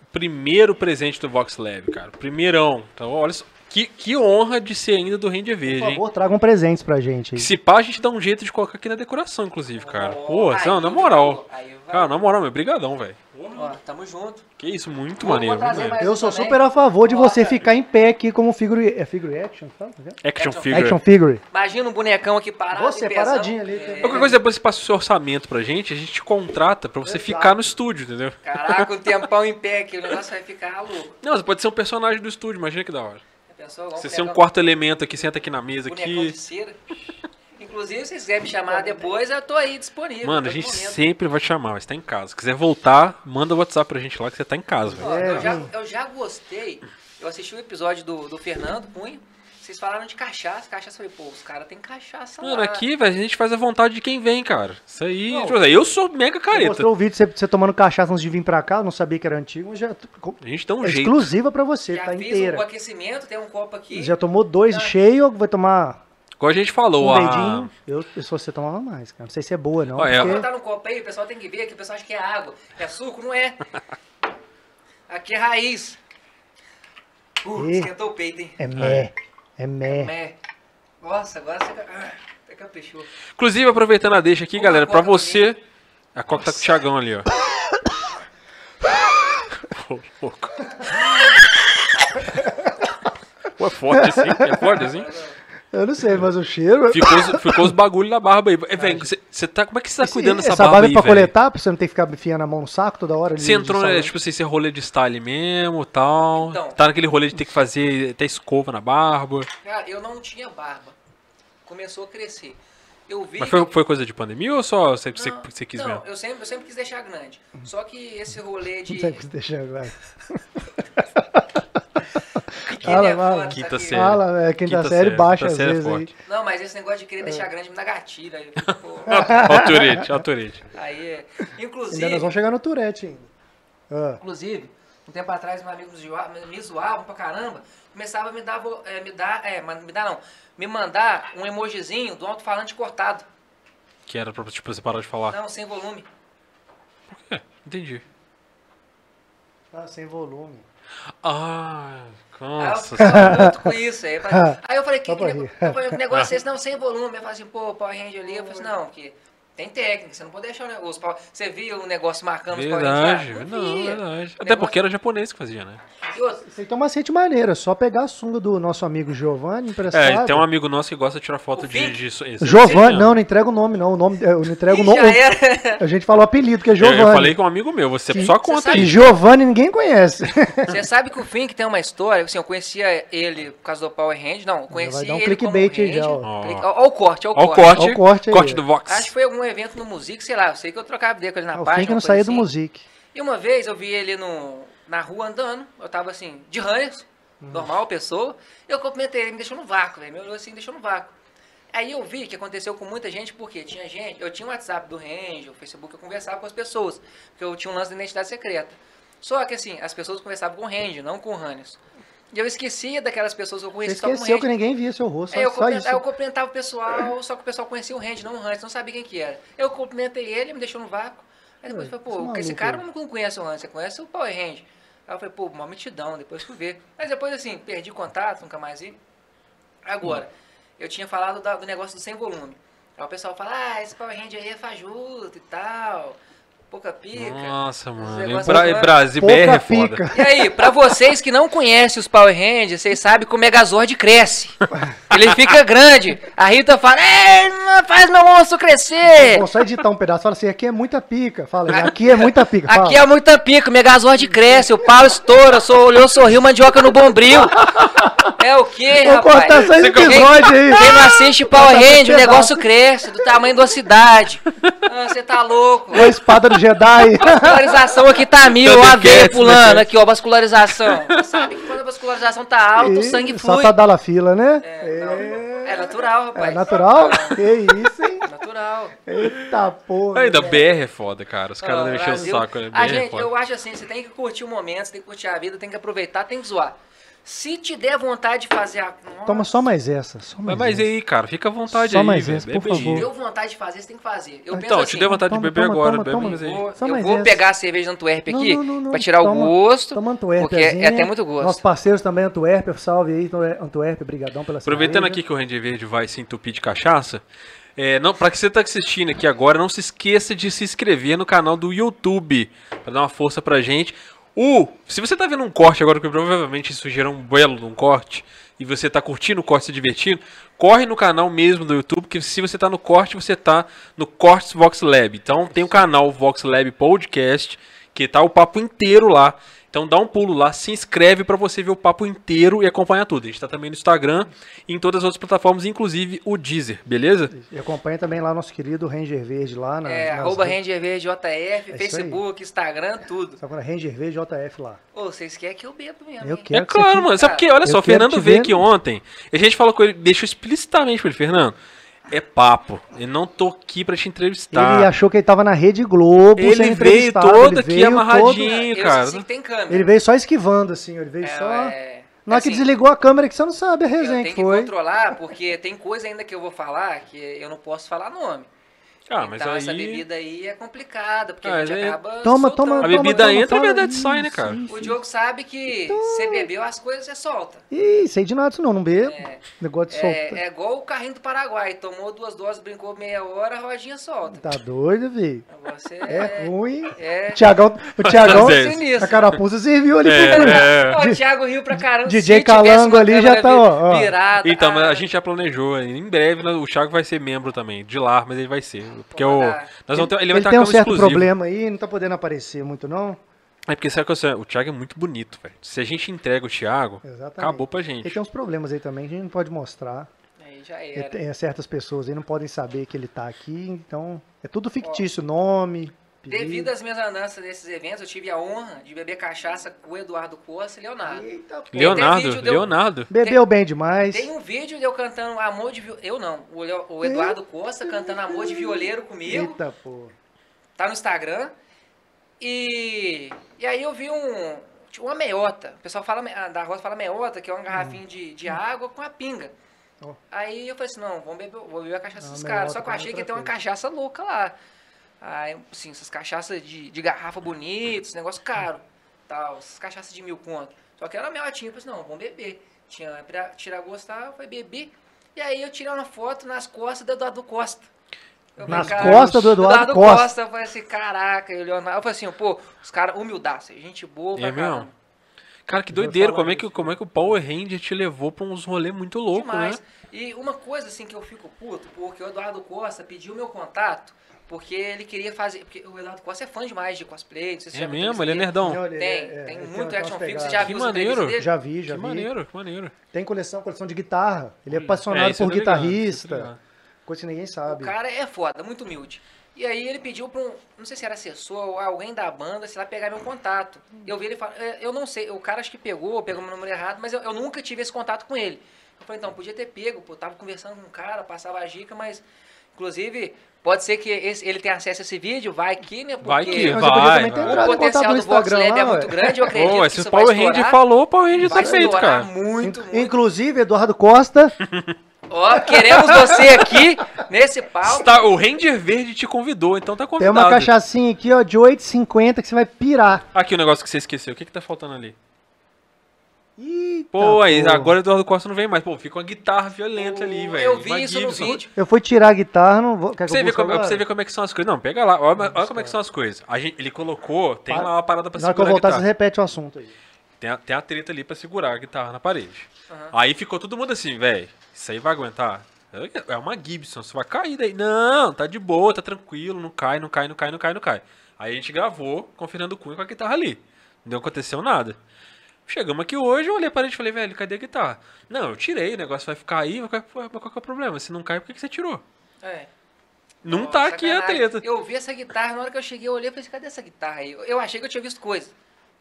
o primeiro presente do Vox Lab, cara. Primeirão. Então, olha só. Que, que honra de ser ainda do Rende Por Verde, hein? favor, tragam presentes pra gente aí. Se pá, a gente dá um jeito de colocar aqui na decoração, inclusive, cara. Ó, Pô, aí não, na moral. aí. Cara, na moral, meu, brigadão, velho. Ó, tamo junto. Que isso, muito Vou- maneiro. muito maneiro. Eu sou também. super a favor de Ó, você cara. ficar em pé aqui como figure... É figure action? Fala, tá? Action Action figure. Action figure. Imagina um bonecão aqui parado. Você, pezão. paradinho ali. É. Qualquer coisa, depois você passa o seu orçamento pra gente, a gente te contrata pra você Exato. ficar no estúdio, entendeu? Caraca, um tempão em pé aqui, o negócio vai ficar louco. Não, você pode ser um personagem do estúdio, imagina que da hora. Pensou? Vamos Você ser um quarto elemento aqui, senta aqui na mesa bonecão aqui. Inclusive, se vocês quiserem me chamar depois, eu tô aí disponível. Mano, a gente momento. sempre vai te chamar, mas tá em casa. Se quiser voltar, manda o WhatsApp pra gente lá que você tá em casa, velho. Ó, É, eu, já, eu já gostei. Eu assisti o episódio do, do Fernando Cunha. Vocês falaram de cachaça. Cachaça, eu falei, pô, os caras têm cachaça Mano, lá. aqui, velho, a gente faz a vontade de quem vem, cara. Isso aí. Não. tipo assim, eu sou mega careta. mostrou o vídeo de você, você tomando cachaça antes de vir pra cá, eu não sabia que era antigo, mas já A gente dá um é jeito. exclusiva pra você, Já tá fiz inteira. o aquecimento, tem um copo aqui. Já tomou dois Tá. cheio ou vai tomar Igual a gente falou, um a... dedinho? Eu, se você tomava mais, cara. Não sei se é boa, não. Ó, é- porque- botar no copo aí, o pessoal tem que ver que o pessoal acha que é água. É suco, não é. Aqui é raiz. Uh, Ih. esquentou o peito, hein? É mé. É mé. Mé. Nossa, agora você... Ah, até caprichou. Inclusive, aproveitando a deixa aqui, Uma galera, pra você. A Coca tá com o Thiagão ali, ó. Ô, louco. Pô, é forte assim? É forte assim? Eu não sei, mas o cheiro. Ficou, os- ficou os bagulho na barba aí. É, velho, você você tá. Como é que você tá Esse- cuidando dessa essa barba barba é aí, pra velho? coletar, pra você não ter que ficar enfiando a mão no saco toda hora. Você entrou, né, tipo assim, você rolê de style mesmo tal. Então. Tá naquele rolê de ter que fazer até escova na barba. Cara, eu não tinha barba. Começou a crescer. Eu vi... Mas foi, foi coisa de pandemia ou só você, você, Não, você quis não, mesmo? eu sempre, eu sempre quis deixar grande. Só que esse rolê de... O que deixar agora. pequeno Fala, é fala. foda, Quinta sabe? série. Fala, é, quinta, Quinta série série, baixa quinta às série é vezes. Não, mas esse negócio de querer deixar grande me dá gatilho. Aí, eu fico, pô, Autorite, autorite. aí é... Inclusive... Ainda nós vamos chegar no Tourette ainda. Ah, Inclusive, um tempo atrás, meus amigos me zoavam, pra caramba, começava a me dar, é, me dar, é, mas me dar não, me mandar um emojizinho do alto-falante cortado. Que era pra tipo, você parar de falar. Não, sem volume. É, entendi. ah, sem volume. Ah, eu nossa. ficava puto com isso. Aí eu falei, aí eu falei que, que, nego- eu falei, que negócio é esse? Não, sem volume. Eu falei assim, pô, Power Ranger ali. Eu falei assim, não, porque tem técnica, você não pode deixar o negócio. Power- Você via o negócio marcando os Power Verdade, Rangers? Ah, não, verdade. Até negócio- porque era japonês que fazia, né? E aí tem uma macete maneira, só pegar a sunga do nosso amigo Giovanni emprestado. É, tem um amigo nosso que gosta de tirar foto O de. De, isso- isso. Giovanni, não, não entrega o nome, não. O nome, eu não entrego o nome. A gente falou o apelido, que é Eu, Giovanni. eu falei com um amigo meu, você Que- só Você conta E aí. Giovanni ninguém conhece. Você sabe que o Fink tem uma história, assim, eu conhecia ele por causa do Power Ranger, não, eu conheci vai dar um ele clickbait como aí já, Ranger. ó. Click- Ó, ó o corte, ó o Olha o corte. corte. Ó o corte corte do Vox. Acho que foi algum evento no Music, sei lá, eu sei que eu trocava ideia com ele na o página. Fink não saía do assim. music. E uma vez eu vi ele no, na rua andando, eu tava assim, de Rangers, Hum. normal, pessoa, e eu cumprimentei ele, me deixou no vácuo, velho, me olhou assim, me deixou no vácuo. Aí eu vi que aconteceu com muita gente, porque tinha gente, eu tinha o WhatsApp do Ranger, o Facebook, eu conversava com as pessoas, porque eu tinha um lance de identidade secreta. Só que assim, as pessoas conversavam com o Randy, não com o Hannes. E eu esquecia daquelas pessoas que eu Você conhecia o esqueceu que ninguém via seu rosto, Aí eu, só, isso. aí eu cumprimentava o pessoal, só que o pessoal conhecia o Randy, não o Hans, não sabia quem que era. Eu cumprimentei ele, me deixou no vácuo. Aí depois É, eu falei, esse pô, esse cara aí. não conhece o Hans, você conhece o Power Randy. Aí eu falei, pô, uma mitidão, depois fui ver. Mas depois assim, perdi contato, nunca mais vi. Agora, eu tinha falado da- do negócio do sem volume. Aí o pessoal fala, ah, esse Power Range aí é fajuto e tal, pouca pica. Nossa, mano. Bra agora- Brasil BR é foda. pica. E aí, pra vocês que não conhecem os Power Rangers, vocês sabem que o Megazord cresce. Ele fica grande. A Rita fala, faz meu monstro crescer. Vou só editar um pedaço. Fala assim, aqui é muita pica. Fala, aqui é muita pica. Fala. Aqui é muita pica, o Megazord cresce, o pau estoura, sou, olhou, sorriu, mandioca no bombril. É o quê, Vou rapaz? cortar só esse Quem- episódio aí. Quem não assiste Power Ranger, o negócio cresce, do tamanho da cidade. Ah, Você tá louco. Ô, espada do Jedi. Vascularização aqui tá mil, ó, a Thundercats, veia pulando aqui, ó, vascularização. Você sabe que quando a vascularização tá alta, o E sangue Só flui. pra dar la fila, né? É, não, é natural, rapaz. É natural? Que isso, hein? É natural. Eita porra. Ainda BR é foda, cara. Os caras Ó, devem encher o saco, né? A BR é gente, foda. eu acho assim, você tem que curtir o momento, você tem que curtir a vida, tem que aproveitar, tem que zoar. Se te der vontade de fazer a. Nossa, Toma só mais essa. Só mais Mas, mas essa. aí, cara, fica à vontade Só aí, mais velho. essa, por Bebe favor. Deu vontade de fazer, você tem que fazer. Eu Então, penso te assim, deu vontade toma, de beber toma, agora. toma, Bebe toma. mais aí. Vou, Só eu mais vou essa. pegar a cerveja da Antuérpia aqui não, não, não. pra tirar Toma- o gosto. Toma Antuérpia. porque é, até muito gosto. Nossos parceiros também, Antuérpia. Salve aí, Antuérpia. Brigadão pela Aproveitando cerveja. aqui que o Ranger Verde vai se entupir de cachaça, é, não, pra que você tá assistindo aqui agora, não se esqueça de se inscrever no canal do YouTube, pra dar uma força pra gente. O, se você tá vendo um corte agora, que provavelmente isso gerou um belo de um corte, e você tá curtindo o corte, se divertindo, corre no canal mesmo do YouTube, que se você tá no corte, você tá no Cortes Vox Lab. Então tem o canal Vox Lab Podcast, que tá o papo inteiro lá. Então dá um pulo lá, se inscreve pra você ver o papo inteiro e acompanhar tudo. A gente tá também no Instagram e em todas as outras plataformas, inclusive o Deezer, beleza? E acompanha também lá nosso querido Ranger Verde lá na. É, nas arroba. Ranger Verde JF, aí. Facebook, Instagram, tudo. Só para Ranger Verde JF lá. Ô, vocês querem que eu bebo mesmo, Eu hein? quero É que claro, fique- mano. Sabe por quê? Olha Eu só, o Fernando veio aqui ontem. E a gente falou com ele, deixou explicitamente pra ele, Fernando. É papo. Eu não tô aqui pra te entrevistar. Ele achou que ele tava na Rede Globo. Ele sendo veio todo ele aqui veio amarradinho. eu cara. todo- Ele veio só esquivando, assim. Ele veio É, só. é, Na hora que assim, desligou a câmera, que você não sabe a Eu resenha tenho que que foi. controlar, porque tem coisa ainda que eu vou falar que eu não posso falar nome. Ah, mas então aí. essa bebida aí é complicada, porque Ah, a gente é- acaba Toma, soltando. toma, A toma, bebida toma, entra, a toma. verdade sai, né, cara? Isso, O. Diogo sabe que você bebeu as coisas, você solta. Ih, sei de nada disso não, não bebo. É, Negócio de é, é igual o carrinho do Paraguai. Tomou duas doses, brincou meia hora, a rodinha solta. Tá doido, vi? Você É ruim. É. O Tiagão, o Tiagão, é a carapuça serviu ali É, pro é. Ó, o Thiago riu pra caramba. DJ Calango ali já tá, ó. Virada. Então, mas ah, a gente já planejou. Em breve né, o Thiago vai ser membro também. De lá, mas ele vai ser. Porque o, nós vamos ter, ele Ele, vai estar tem um certo exclusivo. problema aí, não tá podendo aparecer muito, não. É porque sabe que eu- o Thiago é muito bonito, velho. Se a gente entrega o Thiago, Exatamente. acabou pra Ele gente. tem uns problemas aí também, que a gente não pode mostrar. Aí já Ele era. tem- certas pessoas aí não podem saber que ele tá aqui, então é tudo fictício, nome, apelido. Devido às minhas andanças nesses eventos, eu tive a honra de beber cachaça com o Eduardo Costa e Leonardo. Eita, pô. Leonardo, vídeo deu- Leonardo. Bebeu bem demais. Tem um vídeo de eu cantando Amor de Violeiro. Eu não, o, Leo- o Eduardo Costa cantando Amor de Violeiro comigo. Eita, pô. Tá no Instagram. E, e aí eu vi um. tinha Uma meiota. O pessoal fala, ah, da roça fala meiota, que é uma garrafinha de, de água com a pinga. Aí eu falei assim, não, vamos beber, vou beber a cachaça Ah, dos caras. Só que eu achei que ia ter uma cachaça louca lá. Aí, assim, essas cachaças de, de garrafa bonita, esse negócio caro. Tal, essas cachaças de mil conto. Só que era meiotinha, eu falei assim, não, vamos beber. Tinha pra tirar gosto, tá? eu falei, bebi. E aí eu tirei uma foto nas costas do Eduardo Costa. Eu falei, Nas "Cara, costas do Eduardo Costa. eu falei assim, caraca, e o Leonardo. Eu falei assim, pô, os caras, humildaça, gente boa pra É mesmo? Cara, que doideira. Como é, que, como é que o Power Ranger te levou pra uns rolês muito loucos, né? E uma coisa assim que eu fico puto, porque o Eduardo Costa pediu meu contato, porque ele queria fazer. Porque o Eduardo Costa é fã demais de cosplay, não sei se É você já viu mesmo? Ele é nerdão. Tem, é, é, tem ele muito tem action figure. Você já Que viu maneiro. dele? Já vi, já Que vi. maneiro, que maneiro. Tem coleção, coleção de guitarra. Ele é É, apaixonado eu por tô guitarrista. ligado. Coisa que ninguém O sabe. cara é foda, muito humilde. E aí ele pediu pra um, não sei se era assessor ou alguém da banda, sei lá, pegar meu contato. Eu vi ele falar, é, eu não sei, o cara acho que pegou, pegou meu número errado, mas eu, eu nunca tive esse contato com ele. Eu falei, então, podia ter pego, pô, tava conversando com um cara, passava a dica, mas Inclusive, pode ser que esse- ele tenha acesso a esse vídeo, vai aqui, né? Porque Vai que vai, vai. o potencial do Vox Lab é muito grande, eu acredito Pô, que isso o vai Power Hand estourar. falou, o Power Hand Vai tá feito, cara. muito, muito. Inclusive, Eduardo Costa, Ó, queremos você aqui nesse palco. Está- o Ranger Verde te convidou, então tá tem convidado. uma cachaçinha aqui, ó, de 8,50 que você vai pirar. Aqui o negócio que você esqueceu. O que que tá faltando ali? Eita, Pô, aí pô. agora o Eduardo Costa não vem mais. Pô, fica uma guitarra violenta ali, velho. Eu vi Uma isso no vídeo. Eu fui tirar a guitarra, não vou. Quer Pra que você, eu como, pra você ver como é que são as coisas. Não, pega lá. Olha, olha como é que são as coisas. A gente, ele colocou, tem Para- lá uma parada pra Na hora que eu segurar voltar, você repete o assunto aí. Tem a, tem a treta ali pra segurar a guitarra na parede. Aham. Aí ficou todo mundo assim, velho. Isso aí vai aguentar? É uma Gibson, você vai cair daí. Não, tá de boa, tá tranquilo, não cai, não cai, não cai, não cai, não cai. Aí a gente gravou com o Fernando Cunha com a guitarra ali. Não aconteceu nada. Chegamos aqui hoje, eu olhei a parede e falei, velho, cadê a guitarra? Não, eu tirei, o negócio vai ficar aí, vai ficar- mas qual que é o problema? Se não cai, por que, que você tirou? É. Não Ó, tá aqui a sacanagem. treta. Eu vi essa guitarra, na hora que eu cheguei, eu olhei e falei, cadê essa guitarra aí? Eu, eu achei que eu tinha visto coisa.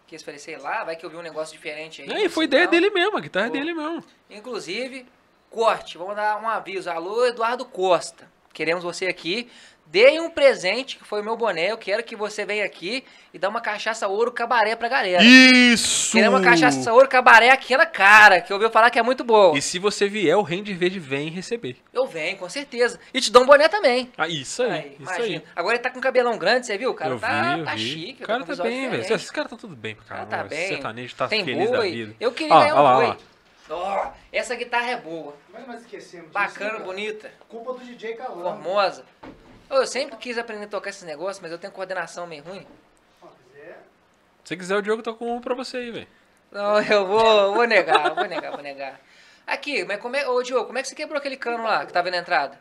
Que eu falei, sei lá, vai que eu vi um negócio diferente aí. Aí não foi ideia dele mesmo, a guitarra é Pô. dele mesmo. Inclusive, corte, vamos dar um aviso. Alô, Eduardo Costa. Queremos você aqui. Dê um presente, que foi o meu boné. Eu quero que você venha aqui e dá uma cachaça ouro cabaré pra galera. Isso! Queremos uma cachaça ouro cabaré aquela cara, que eu ouvi falar que é muito boa. E se você vier, o Rende Verde vem receber. Eu venho, com certeza. E te dou um boné também. Ah, isso aí, Aí, isso imagina. aí. Agora ele tá com cabelão grande, você viu? O cara eu tá, vi, eu tá vi. chique. O cara tá bem, velho. Esses caras tá tudo bem pra O cara caramba. tá bem. sertanejo tá Tem feliz da boi. vida. Eu queria Ó, ganhar um boi. lá. Ó, essa guitarra é boa. Mas nós esquecemos. Bacana, bonita, Culpa do DJ Calão. formosa. Eu sempre quis aprender a tocar esses negócios, mas eu tenho coordenação meio ruim. Se você quiser, o Diogo tá com um pra você aí, velho. Não, eu vou, vou negar, vou negar, vou negar. Aqui, mas como é. Ô, Diogo, como é que você quebrou aquele cano lá que tava na entrada?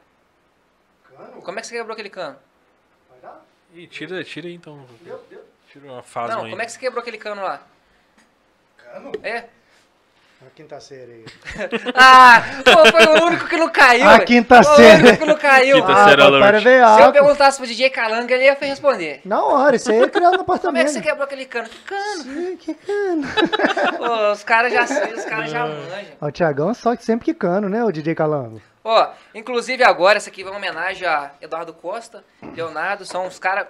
Cano? Como é que você quebrou aquele cano? Vai dar? Ih, tira, tira aí então. Deu, deu. Tira uma fase Não, aí. como é que você quebrou aquele cano lá? Cano? É? A quinta série aí. Ah, pô, foi o único que não caiu. A quinta Foi série. O único que não caiu. Quinta ah, série alert. era Se eu perguntasse pro DJ Calanga, ele ia responder. Na hora, isso aí é criado no Como é apartamento. que você quebrou aquele cano? Que cano? Sim, que cano. Pô, os caras já os caras já manjam. O Thiagão só que sempre que cano, né, o DJ Calango? Ó, inclusive agora, essa aqui vai uma homenagem a Eduardo Costa, Leonardo, são os caras.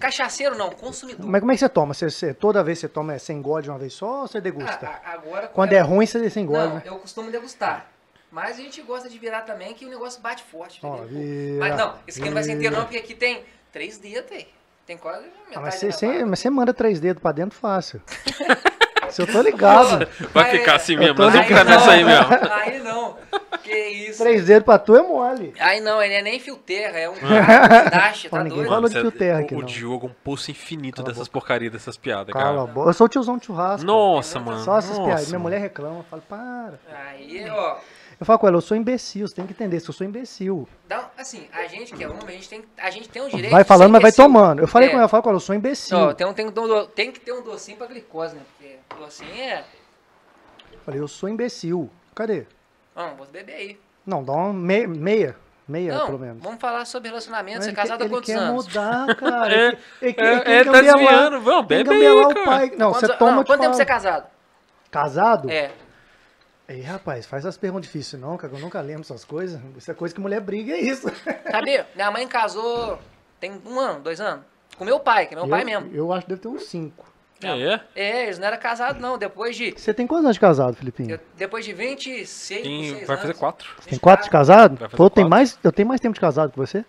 Cachaceiro não, consumidor. Mas como é que você toma? Você, você- toda vez você toma, você engole de uma vez só ou você degusta? Ah, a- agora, Quando é ruim, você, você engole, Não, né? eu costumo degustar. Mas a gente gosta de virar também, que o negócio bate forte. Ó, vira, Mas não, esse aqui não vai ser inteiro não, porque aqui tem três dedos aí. Tem quase metade Ah, mas, você, você- mas você manda três dedos pra dentro fácil. Se eu tô ligado. Vai ficar assim Eu mesmo, nós vamos ficar nessa aí mesmo. Aí não. Que isso. três dedos pra tu é mole. Aí não, ele é nem fio terra, é um cara Dash, tá ninguém doido? falou de Você- fio terra o- aqui, o, não. Diogo é um poço infinito Cala a dessas porcarias, dessas piadas, Cala a cara. boca. Eu sou o tiozão de churrasco. Nossa, mano. Só essas nossa, piadas. Minha mano. mulher reclama. Eu falo, para. Aí, ó. Eu falo com ela, eu sou imbecil. Você tem que entender. Se eu sou imbecil. Dá, assim, a gente que é homem, a gente tem, a gente tem um direito Vai de falando, ser mas vai imbecil. tomando. Eu falei É. com ela, eu falo com ela, eu sou imbecil. Ó, tem, um, tem, um do- tem que ter um docinho pra glicose, né? Porque docinho é... Eu falei, eu sou imbecil. Cadê? Vamos, vou beber aí. Não, dá uma me- meia. Meia, Não, pelo menos. vamos falar sobre relacionamento. Você é casado há quantos ele quer anos? mudar, cara. É, Ele, ele, é, ele ele tá desviando. Vamos, bebe aí, gambelar o cara. pai. Não, Quantos- você toma, não, quanto tempo falo. você é casado? Casado? É. Ei, rapaz, faz as perguntas difíceis não, cara. Eu nunca lembro essas coisas. Isso é coisa que mulher briga, é isso. Sabe, minha mãe casou tem um ano, dois anos. Com meu pai, que é meu pai eu, mesmo. Eu acho que deve ter uns cinco. É, é? É, eles não eram casados, não. Depois de. Você tem quantos anos de casado, Filipinho? eu- depois de 26, Tem- 26 vai fazer anos. quatro. Tem quatro de casado? Vai fazer Pô, tem mais, eu tenho mais tempo de casado que você?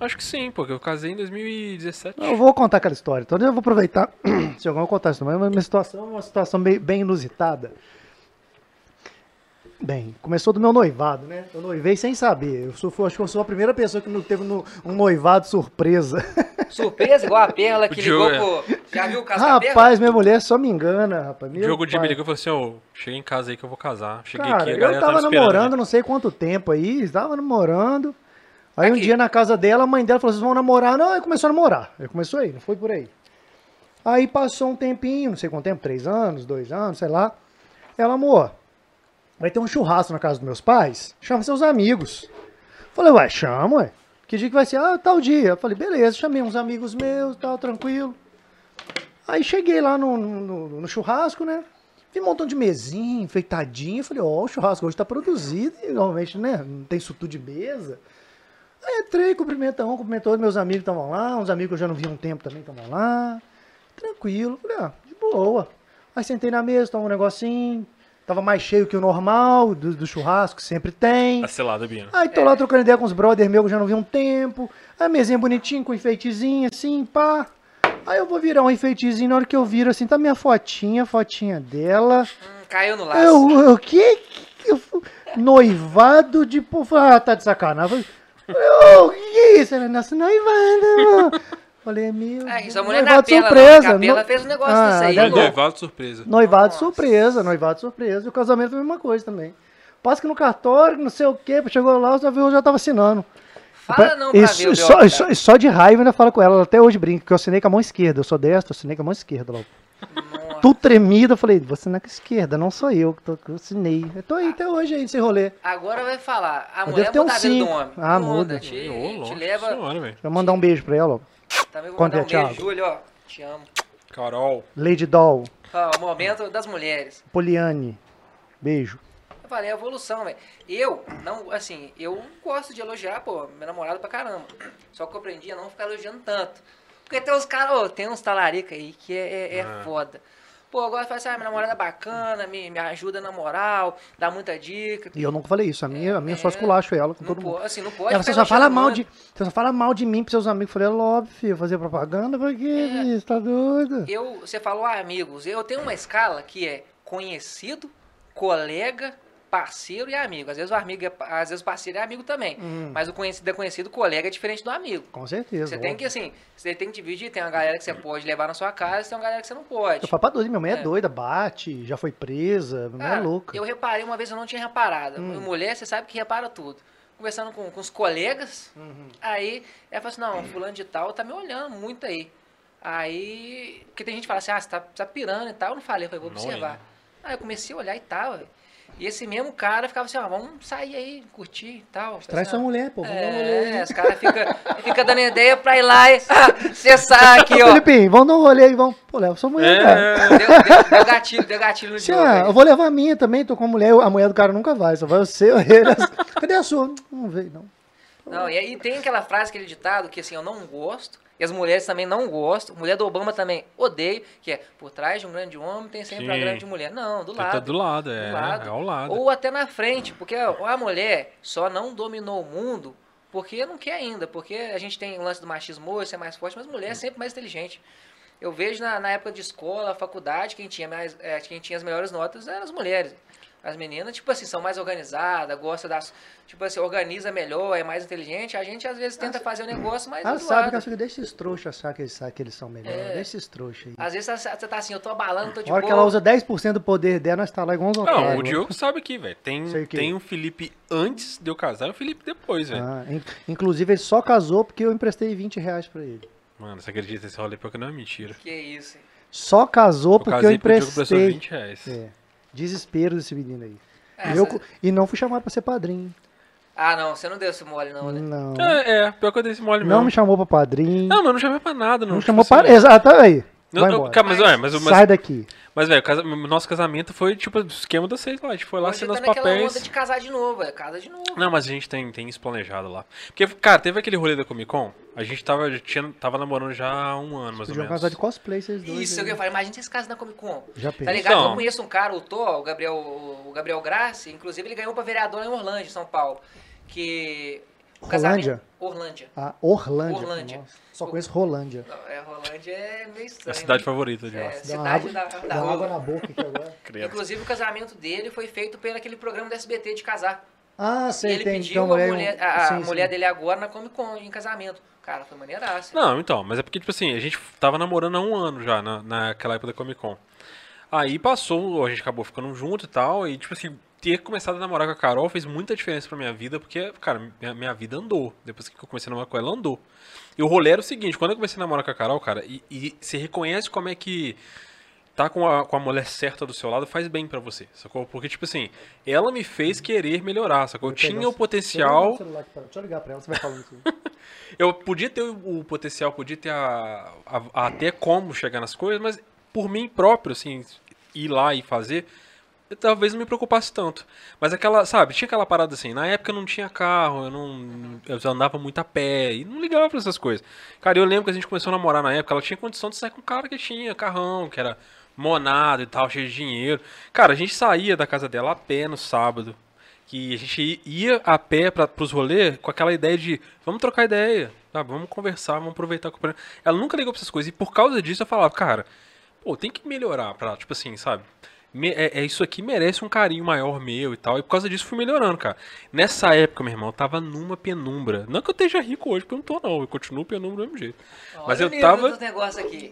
Acho que sim, porque eu casei em 2017. Eu vou contar aquela história. Então eu vou aproveitar. Se alguém vai contar isso também, mas minha situação é uma situação bem, bem inusitada. Bem, começou do meu noivado, né? Eu noivei sem saber. Eu sou, acho que eu sou a primeira pessoa que não teve no- um noivado surpresa. Surpresa, igual a Perla que O Diogo ligou pro. Já viu o caso? Rapaz, minha mulher só me engana, rapaz. O Meu Diogo Dia pai. me ligou e falou assim: Ô, cheguei em casa aí que eu vou casar. Cheguei Cara, aqui, a eu galera tava esperando. namorando não sei quanto tempo aí, estava namorando. Aí um Aqui. dia na casa dela, a mãe dela falou: vocês vão namorar? Não, aí começou a namorar. Aí começou aí, não foi por aí. Aí passou um tempinho, não sei quanto tempo, três anos, dois anos, sei lá. Ela, amor, vai ter um churrasco na casa dos meus pais? Chama seus amigos. Falei, ué, chama, ué. Que dia que vai ser? Ah, tal dia. Falei, beleza, chamei uns amigos meus, tal, tranquilo. Aí cheguei lá no, no- no- churrasco, né? Vi um montão de mesinha, enfeitadinha. Falei, ó, o churrasco hoje tá produzido. E normalmente, né, não tem isso tudo de mesa. Aí entrei, cumprimentei um, cumprimentou meus amigos estavam lá. Uns amigos que eu já não vi há um tempo também estavam lá. Tranquilo. Falei, ah, de boa. Aí sentei na mesa, tomei um negocinho. Tava mais cheio que o normal, do, do churrasco, que sempre tem. A selada, Bino. Aí tô lá trocando ideia com os brother meus que eu já não vi um tempo. A mesinha bonitinha, com enfeitezinho assim, pá. Aí eu vou virar um enfeitezinho, na hora que eu viro assim, tá minha fotinha, fotinha dela. Hum, caiu no laço. Eu, o que? que eu Noivado de. Ah, tá de sacanagem. Eu, o que é isso? Ela, nossa, noivado. Falei, meu. Ah, isso a Deus, mulher da noivado Pela, surpresa. não. A Pela no- fez um negócio Ah, desse aí. deve-. Noivado surpresa. Noivado Nossa. surpresa, noivado surpresa. E o casamento foi a mesma coisa também. Passa que no cartório, não sei o quê, chegou lá, já viu, eu já tava assinando. Fala não pra Isso, ver o só, só, só de raiva ainda fala com ela, ela até hoje brinca, que eu assinei com a mão esquerda, eu sou destro, eu assinei com a mão esquerda logo. Nossa. Tudo tremido, eu falei, você não é com a esquerda, não sou eu que, tô, que eu assinei. Eu tô aí até hoje aí, nesse rolê. Agora vai falar. A Eu mulher devo ter um do cinco. homem. Ah, muda. Te, te leva. senhora, eu mandar um beijo pra ela, ó. Também vou Quanto mandar é, um beijo, Thiago? Júlio, ó. Te amo. Carol. Lady Doll, Ó, o momento das mulheres. Poliane, beijo. Eu falei, é evolução, velho. Eu, não, assim, eu gosto de elogiar, pô, meu namorado pra caramba. Só que eu aprendi a não ficar elogiando tanto. Porque tem uns caras, ô, tem uns talarica aí que é, é, é Ah. foda. Pô, de falar assim, ah, minha namorada é bacana, me, me ajuda na moral, dá muita dica. E eu nunca falei isso, a minha, a minha só É. esculacho ela com todo mundo. pode, assim, não pode Ela, você só fala mal de. Você só fala mal de mim pros seus amigos. Eu falei, é óbvio, filho, fazer propaganda, por quê, É. bicho? Tá doido? Eu, você falou ah, amigos. Eu tenho uma escala que é conhecido, colega, parceiro e amigo. Às vezes o amigo, é, às vezes o parceiro é amigo também. Hum. Mas o conhecido é conhecido, o colega é diferente do amigo. Com certeza. Você tem óbvio. que, assim, você tem que dividir. Tem uma galera que você pode levar na sua casa, tem uma galera que você não pode. Eu falo pra doido, minha mãe é, É. doida, bate, já foi presa, minha mãe é Cara, louca. eu reparei uma vez, eu não tinha reparado. Hum. Mulher, você sabe que repara tudo. Conversando com, com os colegas, Uhum. aí ela falou assim, não, fulano de tal tá me olhando muito aí. Aí, porque tem gente que fala assim, ah, você tá, você tá pirando e tal. Eu não falei, eu falei, vou Não observar. ainda. Aí eu comecei a olhar e tal, velho. E esse mesmo cara ficava assim, ó, vamos sair aí, curtir e tal. Traz assim, sua mulher, pô. Vamos. É, os caras ficam fica dando ideia pra ir lá e cessar aqui, ó. Felipinho, vamos dar um rolê aí, vamos. Pô, leva sua mulher, cara. É. Deu, deu- deu gatilho, deu gatilho no ah, aí. eu vou levar a minha também, tô com a mulher, a mulher do cara nunca vai, só vai você, ele. Cadê a sua? Não veio, não. Não, e tem aquela frase, aquele ditado que assim, eu não gosto, e as mulheres também não gostam, mulher do Obama também odeio, que é, por trás de um grande homem tem sempre uma Sim. grande mulher. Não, do Você lado. tá do lado, é. do lado. É ao lado. Ou até na frente, porque a mulher só não dominou o mundo porque não quer ainda, porque a gente tem o lance do machismo hoje, ser mais forte, mas mulher é sempre mais inteligente. Eu vejo na, na época de escola, faculdade, quem tinha, mais, é, quem tinha as melhores notas eram as mulheres. As meninas, tipo assim, são mais organizadas, gosta das. Tipo assim, organiza melhor, é mais inteligente. A gente às vezes tenta fazer o negócio, mas. Ah, é do sabe que fico, deixa esses trouxas achar que eles, que eles são melhores. É. Deixa esses trouxas aí. Às vezes você tá assim, eu tô abalando, tô de Na hora que ela usa 10% do poder dela, nós tá lá igual uns Não, otários. o Diogo sabe aqui, velho. Tem, o tem o Felipe antes de eu casar e o Felipe depois, velho. Ah, in- inclusive, ele só casou porque eu emprestei 20 reais pra ele. Mano, você acredita nesse rolê porque não é mentira. Que isso. hein? Só casou Eu porque eu casei pro Diogo prestou emprestei. 20 reais. É. Desespero desse menino aí. É, E eu e não fui chamado pra ser padrinho. Ah, não, você não deu esse mole, não, né? Não. É, é, pior que eu dei esse mole Não mesmo. me chamou pra padrinho. Não, mas não chamei pra nada, não. Não tipo chamou assim, para. Exato, tá aí. Não, não, cara, mas, ué, mas, mas, Sai daqui. mas, velho, casa- nosso casamento foi tipo o esquema da seis lá. A gente foi lá, assinou tá os papéis. onda de casar de novo, é casa de novo. Não, mas a gente tem, tem isso planejado lá. Porque, cara, teve aquele rolê da Comic Con, a gente tava, tinha, tava namorando já há um ano, mais ou menos. casar de cosplay, vocês dois. Isso, aí. eu falei, imagina se esse caso na Comic Con. Já Tá pensei. ligado? Então. Eu conheço um cara, o Thor, o Gabriel, o Gabriel Grassi, inclusive ele ganhou pra vereador em Orlândia, São Paulo. Que. O Rolândia? casamento- Orlândia. Ah, Orlândia. Orlândia. Nossa, só conheço Rolândia. Não, é, Rolândia é meio estranho. A cidade né? favorita de É, uma cidade água, da, da água rua. na boca aqui agora. Inclusive o casamento dele foi feito pelo aquele programa do SBT de casar. Ah, E sei, ele tem. pediu então, a é um- mulher, a, sim, sim. mulher dele agora na Comic Con em casamento. Cara, foi maneiraça. Não, então, mas é porque, tipo assim, a gente tava namorando há um ano já, na, naquela época da Comic Con. Aí passou, a gente acabou ficando junto e tal, e, tipo assim, ter começado a namorar com a Carol fez muita diferença pra minha vida, porque, cara, minha, minha vida andou. Depois que eu comecei a namorar com ela, andou. E o rolê era o seguinte, quando eu comecei a namorar com a Carol, cara, e, e você reconhece como é que tá com a, com a mulher certa do seu lado faz bem pra você, sacou? Porque, tipo assim, ela me fez querer melhorar, sacou? Eu tinha o potencial... celular Deixa eu ligar pra ela, você vai falando isso. Eu podia ter o, o potencial, podia ter a, a- até como chegar nas coisas, mas por mim próprio, assim, ir lá e fazer, eu talvez não me preocupasse tanto. Mas aquela, sabe, tinha aquela parada assim, na época eu não tinha carro, eu não. Eu andava muito a pé e não ligava pra essas coisas. Cara, eu lembro que a gente começou a namorar na época, ela tinha condição de sair com um cara que tinha carrão, que era monado e tal, cheio de dinheiro. Cara, a gente saía da casa dela a pé no sábado. Que a gente ia a pé para pros rolês com aquela ideia de vamos trocar ideia, sabe? vamos conversar, vamos aproveitar. Ela nunca ligou pra essas coisas. E por causa disso eu falava, cara, pô, tem que melhorar pra, tipo assim, sabe? Me- é, é isso aqui merece um carinho maior meu e tal. E por causa disso fui melhorando, cara. Nessa época, meu irmão, eu tava numa penumbra. Não que eu esteja rico hoje, porque eu não tô, não. Eu continuo penumbra do mesmo jeito. Mas Olha eu o nível tava.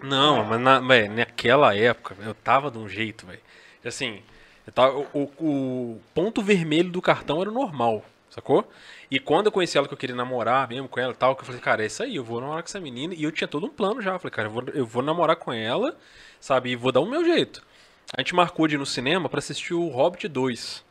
Não, mas na, véi, naquela época eu tava de um jeito, velho. Assim, eu tava, o, o- o ponto vermelho do cartão era o normal, sacou? E quando eu conheci ela que eu queria namorar mesmo com ela e tal, que eu falei, cara, é isso aí, eu vou namorar com essa menina. E eu tinha todo um plano já. Eu falei, cara, eu vou, eu vou namorar com ela, sabe? E vou dar o meu jeito. A gente marcou de ir no cinema pra assistir o Hobbit 2.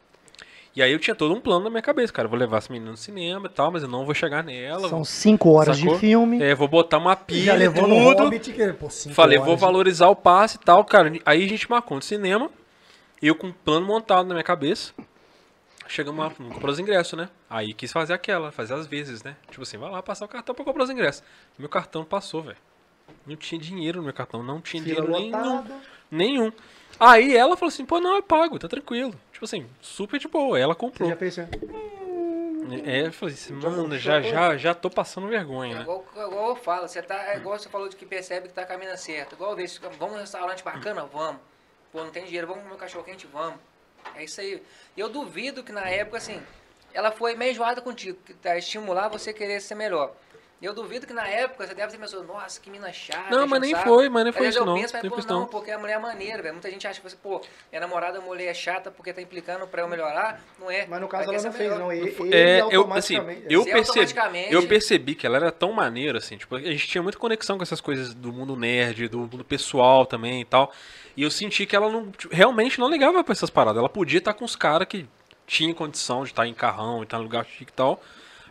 E aí eu tinha todo um plano na minha cabeça, cara. Eu vou levar essa menina no cinema e tal, mas eu não vou chegar nela. São cinco horas Sacou? de filme. É, vou botar uma pilha já e levou no tudo. Hobbit, que, pô, cinco Falei, horas vou valorizar o passe e tal, cara. Aí a gente marcou no cinema, eu com um plano montado na minha cabeça. Chegamos lá, não comprou os ingressos, né? Aí quis fazer aquela, fazer às vezes, né? Tipo assim, vai lá passar o cartão pra comprar os ingressos. Meu cartão passou, velho. Não tinha dinheiro no meu cartão, não tinha Fila dinheiro nenhum. Nenhum. Aí ela falou assim, pô, não, eu pago, tá tranquilo. Tipo assim, super de boa. Ela Você comprou. já fez assim? É, eu falei assim, mano, já, já, já tô passando vergonha, É né? igual, igual eu falo, você tá, é igual você falou de que percebe que tá caminhando certo. Igual eu vejo, vamos num restaurante bacana? Vamos. Pô, não tem dinheiro, vamos comer um cachorro quente? Vamos. É isso aí. E eu duvido que na época, assim, ela foi meio enjoada contigo, que tá estimular você querer ser melhor. Eu duvido que na época você deve ter pensado, nossa, que mina chata. Não, mas nem saco. foi, mas nem foi vezes isso eu não, penso, mas, nem pô, não, porque a mulher é maneira, velho. Muita gente acha que você, pô, minha namorada é mulher chata porque tá implicando pra eu melhorar. Não é. Mas no caso ela não fez, melhor. não. Ele, ele É, eu, assim, automaticamente- eu percebi, eu percebi que ela era tão maneira, assim, tipo, a gente tinha muita conexão com essas coisas do mundo nerd, do mundo pessoal também e tal. E eu senti que ela não, tipo, realmente não ligava pra essas paradas. Ela podia estar com os caras que tinham condição de estar em carrão, estar em lugar chique e tal.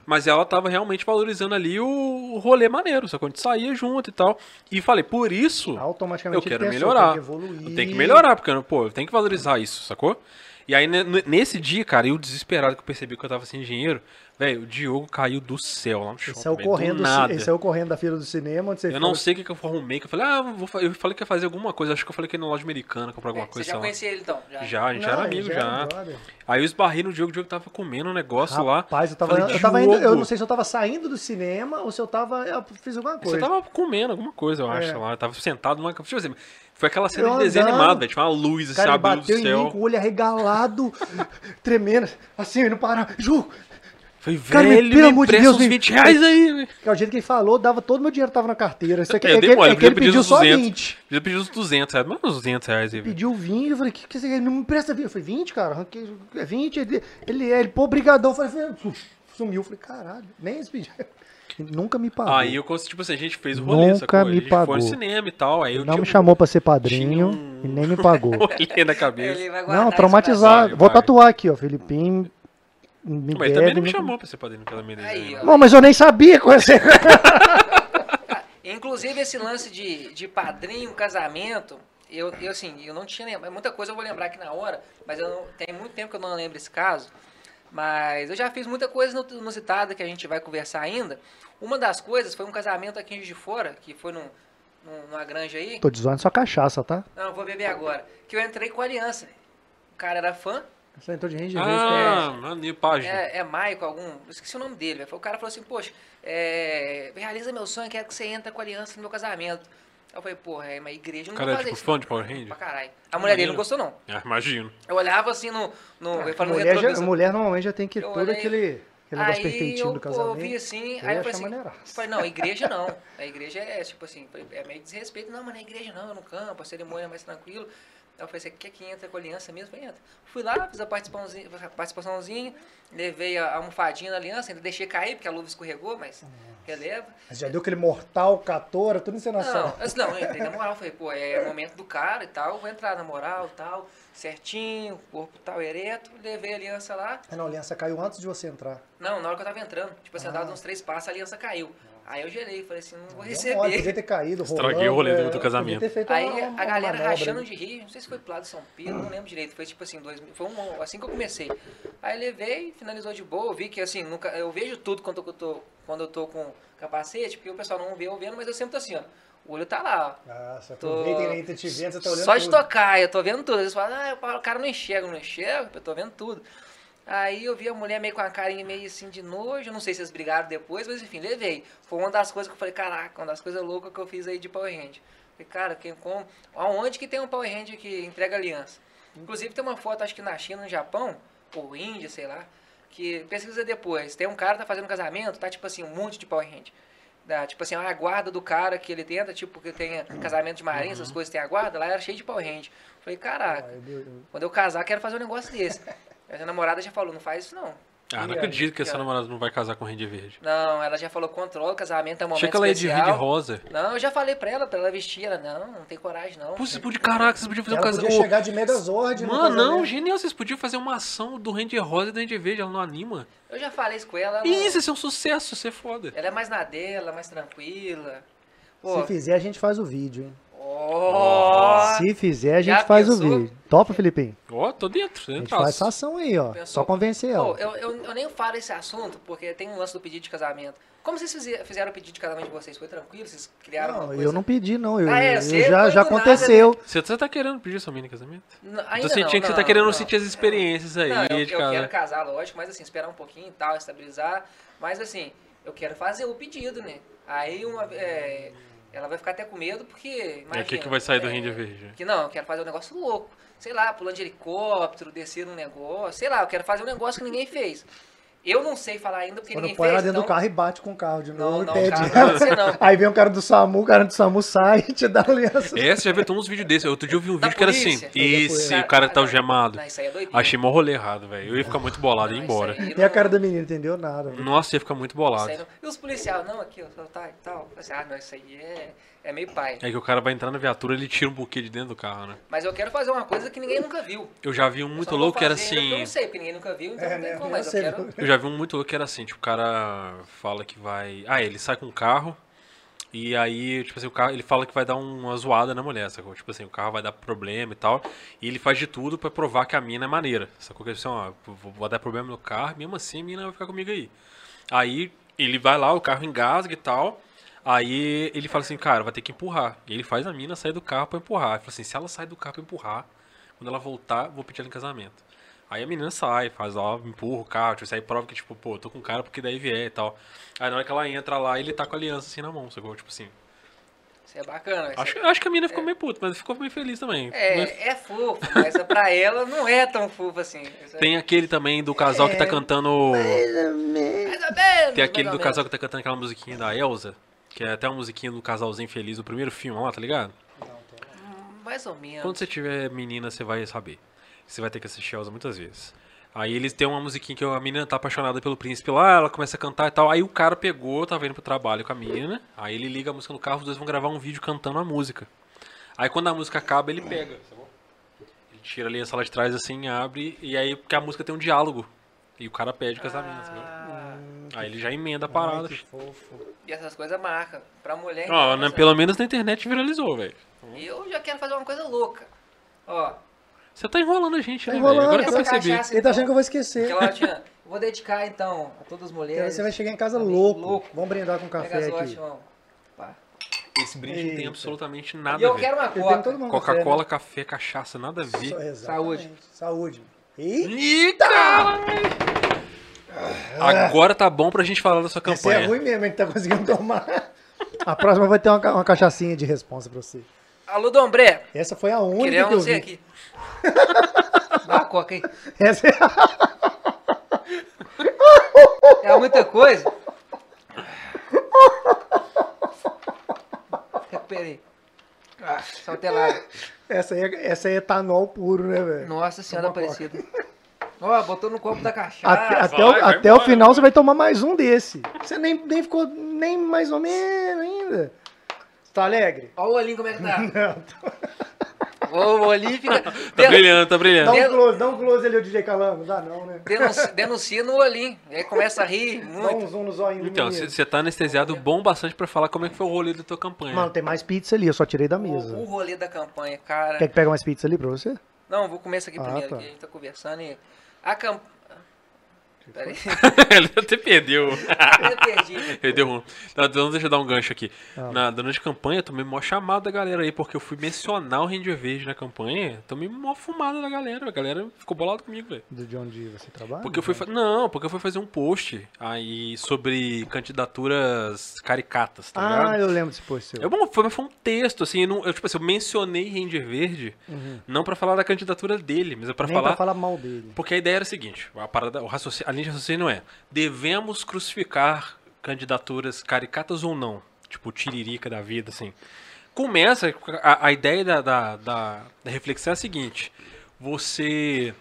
Mas ela tava realmente valorizando ali o rolê maneiro, só que a gente saía junto e tal. E falei, por isso Automaticamente eu quero pensou, melhorar. Tem que evoluir. Eu tenho que melhorar, porque, pô, eu tenho que valorizar isso, sacou? E aí, ne- ne- nesse dia, cara, eu desesperado que eu percebi que eu tava sem dinheiro, velho, o Diogo caiu do céu lá no shopping. Ele saiu, correndo, do nada. saiu correndo da fila do cinema, onde você Eu não sei o que, que eu arrumei, que eu falei, ah, vou, eu falei que ia fazer alguma coisa, acho que eu falei que ia na loja americana comprar alguma Você coisa, já sei lá. conhecia ele então? Já. Já, a gente Não, era amigo já já. Aí eu esbarrei no Diogo, o Diogo tava comendo um negócio lá. Rapaz, eu tava, Falei, eu tava indo, eu não sei se eu tava saindo do cinema ou se eu tava, eu fiz alguma Você coisa. tava comendo alguma coisa, eu acho, É. lá. Eu tava sentado numa. Tipo assim, foi aquela cena Eu de desenho andando, animado, velho. Tinha uma luz, assim, cara, ele abrindo do bateu em mim céu. com o olho arregalado, tremendo, assim, não para. Ju, Falei, Cara, me- velho, pelo amor de Deus, uns me- 20 reais aí, velho. é o jeito que ele falou, dava todo o meu dinheiro tava na carteira. Isso aqui, Eu é, que, ele- mole, é que ele pediu uns só 200. 20. Eu pedi uns 200 reais, mais uns 200 reais aí, velho. Pediu 20, eu falei, que, que você quer? Não me empresta 20. Eu falei, 20, cara, arranquei, é 20. Ele, ele, ele pô, brigadão. Eu falei, foi- sumiu. Eu falei, caralho, nem esse pedido. Nunca me pagou. Aí eu consegui, tipo assim, a gente fez o rolê, Nunca sacou? me pagou. foi no cinema e tal, aí eu não me chamou pra ser padrinho um- e nem me pagou. um rolê na cabeça. Ele vai guardar Não, traumatizado. Vou vai. tatuar aqui, ó. Filipinho me Mas ele deve, também não me chamou pra ser padrinho pela minha Aí, ó. Bom, mas eu nem sabia conhecer. Inclusive esse lance de, de padrinho, casamento, eu, eu assim, eu não tinha lembrado. Muita coisa eu vou lembrar aqui na hora, mas eu não, tem muito tempo que eu não lembro esse caso. Mas eu já fiz muita coisa inu- inusitada que a gente vai conversar ainda. Uma das coisas foi um casamento aqui em Juiz de Fora, que foi num, num- numa granja aí. Tô desonando sua cachaça, tá? Não, eu vou beber agora. Que eu entrei com a aliança. O cara era fã, Você entrou de range Ah, maneiro, página. é, é Maico, algum. Esqueci o nome dele. velho. O cara falou assim, poxa, é, realiza meu sonho, quero que você entre com a aliança no meu casamento. Eu falei, porra, é uma igreja, não Cara, vou é fazer tipo isso. fã de Power Ranger? Pra caralho. A mulher dele não gostou, não. Ah, imagino. Eu olhava assim no. no no mulher, já- retrovisor. mulher normalmente já tem que Eu todo olhei- aquele, aquele negócio perfeitinho eu do casamento. vi assim, Eu aí eu falei assim, maneiraço. falei, não, igreja não. A igreja é tipo assim, é meio desrespeito. Não, mas na igreja não, é no campo, a cerimônia é mais tranquilo. Eu falei, você quer que entra com a aliança mesmo? Falei, entra. Fui lá, fiz a participaçãozinha, participaçãozinha levei a almofadinha da aliança, ainda deixei cair, porque a luva escorregou, mas releva. Mas já deu aquele mortal, catora, tudo encenação. Não, mas não, eu entrei na moral, falei, pô, é momento do cara e tal, vou entrar na moral e tal, certinho, corpo tal, ereto, levei a aliança lá. Ah, não, a aliança caiu antes de você entrar. Não, na hora que eu tava entrando, tipo assim, eu Ah. uns três passos, a aliança caiu. Aí eu gelei, falei assim, não vou receber. Podia ter caído, Estraguei rolando, o rolê do- é, do casamento. Aí uma- a uma galera manobra, rachando né? de rir, não sei se foi pro lado de São Pedro, não lembro direito, foi tipo assim, 2000, foi um, assim que eu comecei. Aí levei, finalizou de boa, eu vi que assim, nunca, eu vejo tudo quando eu tô, quando eu tô com capacete, porque o pessoal não vê eu vendo, mas eu sempre tô assim, ó, o olho tá lá, ó. Ah, você Tô- aproveita e te vendo, você tá olhando Só de tudo. tocar, eu tô vendo tudo. Eles falam, ah, o cara não enxerga, não enxerga, eu tô vendo tudo. Aí eu vi a mulher meio com a carinha meio assim de nojo, não sei se eles brigaram depois, mas enfim, levei. Foi uma das coisas que eu falei, caraca, uma das coisas loucas que eu fiz aí de Power Hand. Falei, cara, quem como? Aonde que tem um Power Hand que entrega aliança? Inclusive tem uma foto, acho que na China, no Japão, ou Índia, sei lá, que pesquisa depois. Tem um cara que tá fazendo casamento, tá tipo assim, um monte de Power Hand. Da, tipo assim, a guarda do cara que ele tenta, tipo, que tem casamento de marinha, essas coisas, tem a guarda, lá era cheio de Power Hand. Falei, caraca, quando eu casar, quero fazer um negócio desse. Minha namorada já falou, não faz isso não. Ah, não acredito que essa namorada não vai casar com rende verde. Não, ela já falou, controla o casamento, é um momento Achei que ela ia de especial. rende rosa. Não, eu já falei pra ela, pra ela vestir, ela, não, não tem coragem não. Pô, vocês podiam, caraca, vocês podiam fazer um Ela casamento. podia chegar de Megazord no Mano, não, casamento. genial, vocês podiam fazer uma ação do rende rosa e do rende verde, ela não anima. Eu já falei isso com ela, ela, Isso, isso é um sucesso, isso é foda. ela é mais na dela, mais tranquila. Pô, Se fizer, a gente faz o vídeo, hein? Ó, Se fizer, a Já gente faz pensou? o vídeo. Topa, Felipinho? Ó, tô dentro, A gente faz essa ação aí, ó. Pensou? Só convencer ela. eu, eu, eu nem falo esse assunto, porque tem um lance do pedido de casamento. Como vocês fize- fizeram o pedido de casamento de vocês? Foi tranquilo? Vocês criaram Não, eu não pedi, não. Eu, Ah, é, eu já, já do nada, aconteceu. Você, você tá querendo pedir sua mina em casamento? Não, Tô ainda sentindo não, que você tá querendo não. sentir as experiências aí Não, eu, de eu quero casar, lógico, mas assim, esperar um pouquinho e tal, estabilizar. Mas assim, eu quero fazer o pedido, né? Aí uma é, ela vai ficar até com medo, porque. É Imagina, o que, que vai sair do é, rende verde. Que não, eu quero fazer um negócio louco. Sei lá, pulando de helicóptero, descer num negócio. Sei lá, eu quero fazer um negócio que ninguém fez. Eu não sei falar ainda porque Quando ninguém põe fez. ela dentro do então- carro e bate com o carro de Não, novo não, e pede. cara, não não. Aí vem um cara do SAMU, o cara do SAMU sai e te dá aliança. É, você já viu tem uns vídeos desses. Outro dia eu vi um Da vídeo que era assim. polícia? Isso, Ah, e o cara ah, tá não. algemado. Não, isso aí é. Achei mó rolê errado, velho. Eu ia ficar muito bolado e ir Não, embora. aí E a não- cara da menina, entendeu nada. Nossa, ia ficar muito bolado. não- E os policiais, não, aqui, ó, tá e tal. Assim, ah, não, isso aí é, é meio pai. É que o cara vai entrar na viatura ele tira um buquê de dentro do carro, né? Mas eu quero fazer uma coisa que ninguém nunca viu. Eu já vi um muito não louco que era porque Eu assim. não sei, porque ninguém nunca viu, então É, não tem né? como, Eu mas eu quero... Eu já vi um muito louco que era assim, tipo, o cara fala que vai. Ah, ele sai com um carro e aí, tipo assim, o carro, ele fala que vai dar uma zoada na mulher, sacou? Tipo assim, o carro vai dar problema e tal. E ele faz de tudo pra provar que a mina é maneira. Sacou? Que assim, ó, vou dar problema no carro, mesmo assim a mina vai ficar comigo aí. Aí ele vai lá, o carro engasga e tal. Aí ele fala assim, cara, vai ter que empurrar. E ele faz a mina sair do carro pra empurrar. Ele fala assim, se ela sair do carro pra empurrar, quando ela voltar, vou pedir ela em casamento. Aí a menina sai, faz lá, empurra o carro, tipo, aí prova que, tipo, pô, eu tô com cara porque daí vier e tal. Aí na hora que ela entra lá, ele tá com a aliança assim na mão, sacou? Tipo assim. Isso é bacana. Acho, acho que a menina ficou meio puta, mas ficou meio feliz também. Mas É, é fofo, mas pra ela não é tão fofo assim. É- Tem aquele também do casal que tá cantando. Mais ou menos, Tem aquele do casal que tá cantando aquela musiquinha da Elsa, que é até uma musiquinha do casalzinho feliz do primeiro filme lá, tá ligado? menos. Mais ou menos. Quando você tiver menina, você vai saber. Você vai ter que assistir Elsa muitas vezes. Aí eles têm uma musiquinha que a menina tá apaixonada pelo príncipe lá, ela começa a cantar e tal. Aí o cara pegou, tava indo pro trabalho com a menina. Aí ele liga a música no carro, os dois vão gravar um vídeo cantando a música. Aí quando a música acaba, ele pega. sacou? Ele tira ali a sala de trás assim, abre, e aí porque a música tem um diálogo. E o cara pede casamento, sacou? Ah, Aí ele já emenda a parada. que fofo. e essas coisas marcam. Pra mulher. Ó, então, né, pelo menos na internet viralizou, velho. E eu já quero fazer uma coisa louca. Ó, Você tá enrolando a gente, Tá né, enrolando? Agora que eu percebi. cachaça- Ele tá achando que eu vou esquecer. aquela tinha. Vou dedicar então a todas as Então mulheres. Você vai chegar em casa Amigo louco. louco. Vamos brindar com café Pega aqui. Esse brinde não tem Eita. absolutamente E nada eu a ver. quero uma coca. mundo Coca-Cola, café, café, cachaça, nada a né? ver. Só-. Saúde. Saúde. E Ih, cara! Agora tá bom pra gente falar da sua esse é campanha. ruim mesmo, a gente tá conseguindo tomar. A próxima vai ter uma, uma cachaçinha de responsa pra você. Alô, Dombré. Essa foi a única Queremos que eu você vi. aqui. Dá uma coca aí. Essa é É muita coisa. Recuperei. Ah, saltelado. essa aí é, essa aí é etanol puro, né, velho? Nossa senhora aparecida. Ó, botou no copo da cachaça. Até, até, vai, o, vai até o final você vai tomar mais um desse. Você nem, nem ficou nem mais ou menos ainda. Tá alegre? Ó o olhinho como é que tá. Não. Vou ali e fica. Tá den- brilhando, tá Dá brilhando. um close, dá um close ali, o DJ Calango. Dá não, né? Denuncia, denuncia no olhinho. Aí começa a rir Dá muito. um zoom no do Então, você tá anestesiado bom bastante pra falar como é que foi o rolê da tua campanha. Mano, tem mais pizza ali, eu só tirei da O, mesa. o rolê da campanha, cara. Quer que pega mais pizza ali pra você? Não, vou comer isso aqui Ah, primeiro, tá. que a gente tá conversando e. A campanha. Ele até perdeu. eu perdi. Perdeu um. Tá, Então, deixa eu dar um gancho aqui. Ah. Na, durante a campanha, tomei mó chamada da galera aí, porque eu fui mencionar o Ranger Verde na campanha. Tomei mó fumada da galera. A galera ficou bolada comigo, velho. De onde você trabalha? Porque eu fui fa- Não, porque eu fui fazer um post aí sobre candidaturas caricatas, tá Ah, ligado? eu lembro desse post seu. É bom, foi, foi um texto, assim, eu, não- eu, tipo assim, eu mencionei Ranger Verde, não pra falar da candidatura dele, mas é pra Nem falar pra falar mal dele. porque a ideia era a seguinte, a, parada, o raciocínio, linha de raciocínio é, devemos crucificar candidaturas caricatas ou não? Tipo, tiririca da vida, assim. Começa, a, a ideia da, da, da, da reflexão é a seguinte, você...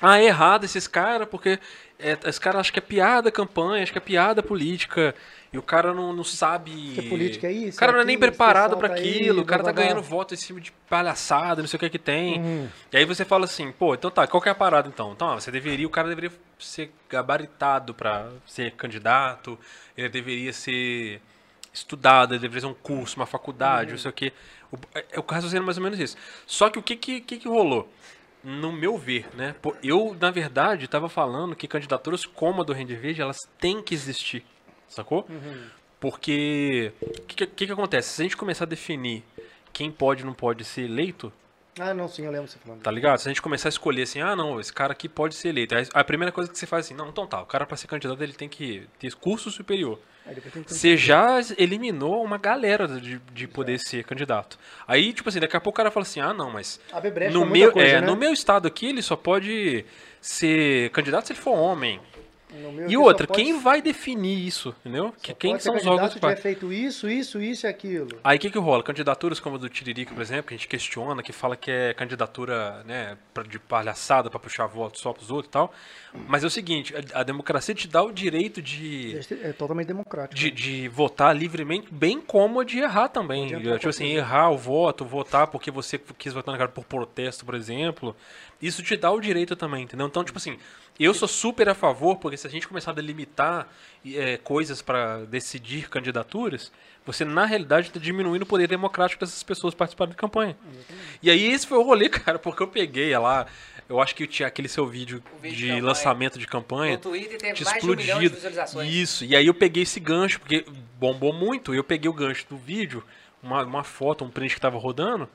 Ah, é errado esses caras, porque é, esse cara acha que é piada campanha, acha que é piada política, e o cara não, não sabe... Que política é isso, O cara é não é nem aquilo, preparado pessoal tá aquilo, o cara tá blá, blá, blá. ganhando voto em cima de palhaçada, não sei o que que tem. Uhum. E aí você fala assim, pô, então tá, qual que é a parada então? Então, você deveria, o cara deveria ser gabaritado pra ser candidato, ele deveria ser estudado, ele deveria ser um curso, uma faculdade, não sei o que. O, é, o raciocínio é mais ou menos isso. Só que o que que, que, que rolou? No meu ver, né? eu, na verdade, tava falando que candidaturas como a do Rende Verde, elas têm que existir, sacou? Porque, o que, que, que acontece? Se a gente começar a definir quem pode e não pode ser eleito, Ah, não, sim, eu lembro você falando. Tá ligado? Se a gente começar a escolher assim, ah, não, esse cara aqui pode ser eleito. Aí a primeira coisa que você faz assim, não, então tá, o cara pra ser candidato ele tem que ter curso superior. Você já eliminou uma galera de, de poder ser candidato. Aí, tipo assim, daqui a pouco o cara fala assim, ah, não, mas no meu, coisa, é, né? no meu estado aqui ele só pode ser candidato se ele for homem. E outra, pode- quem vai definir isso, entendeu? Que quem são os órgãos que vai... feito isso, isso, isso e aquilo. Aí o que que rola? Candidaturas como a do Tiririca, por exemplo, que a gente questiona, que fala que é candidatura né, de palhaçada pra puxar voto só pros outros e tal. Mas é o seguinte, a, a democracia te dá o direito de, É totalmente democrático. de, de votar livremente, bem como a de errar também. Tipo assim, errar o voto, votar porque você quis votar na cara por protesto, por exemplo. Isso te dá o direito também, entendeu? Então, tipo assim, eu sou super a favor, porque se a gente começar a delimitar é, coisas pra decidir candidaturas, você na realidade está diminuindo o poder democrático dessas pessoas participarem da campanha. E aí esse foi o rolê, cara, porque eu peguei lá, eu acho que tinha aquele seu vídeo, vídeo de de lançamento de campanha. No Twitter teve tinha mais de um milhão de explodido. visualizações. Isso, e aí eu peguei esse gancho, porque bombou muito, e eu peguei o gancho do vídeo, uma, uma foto, um print que tava rodando,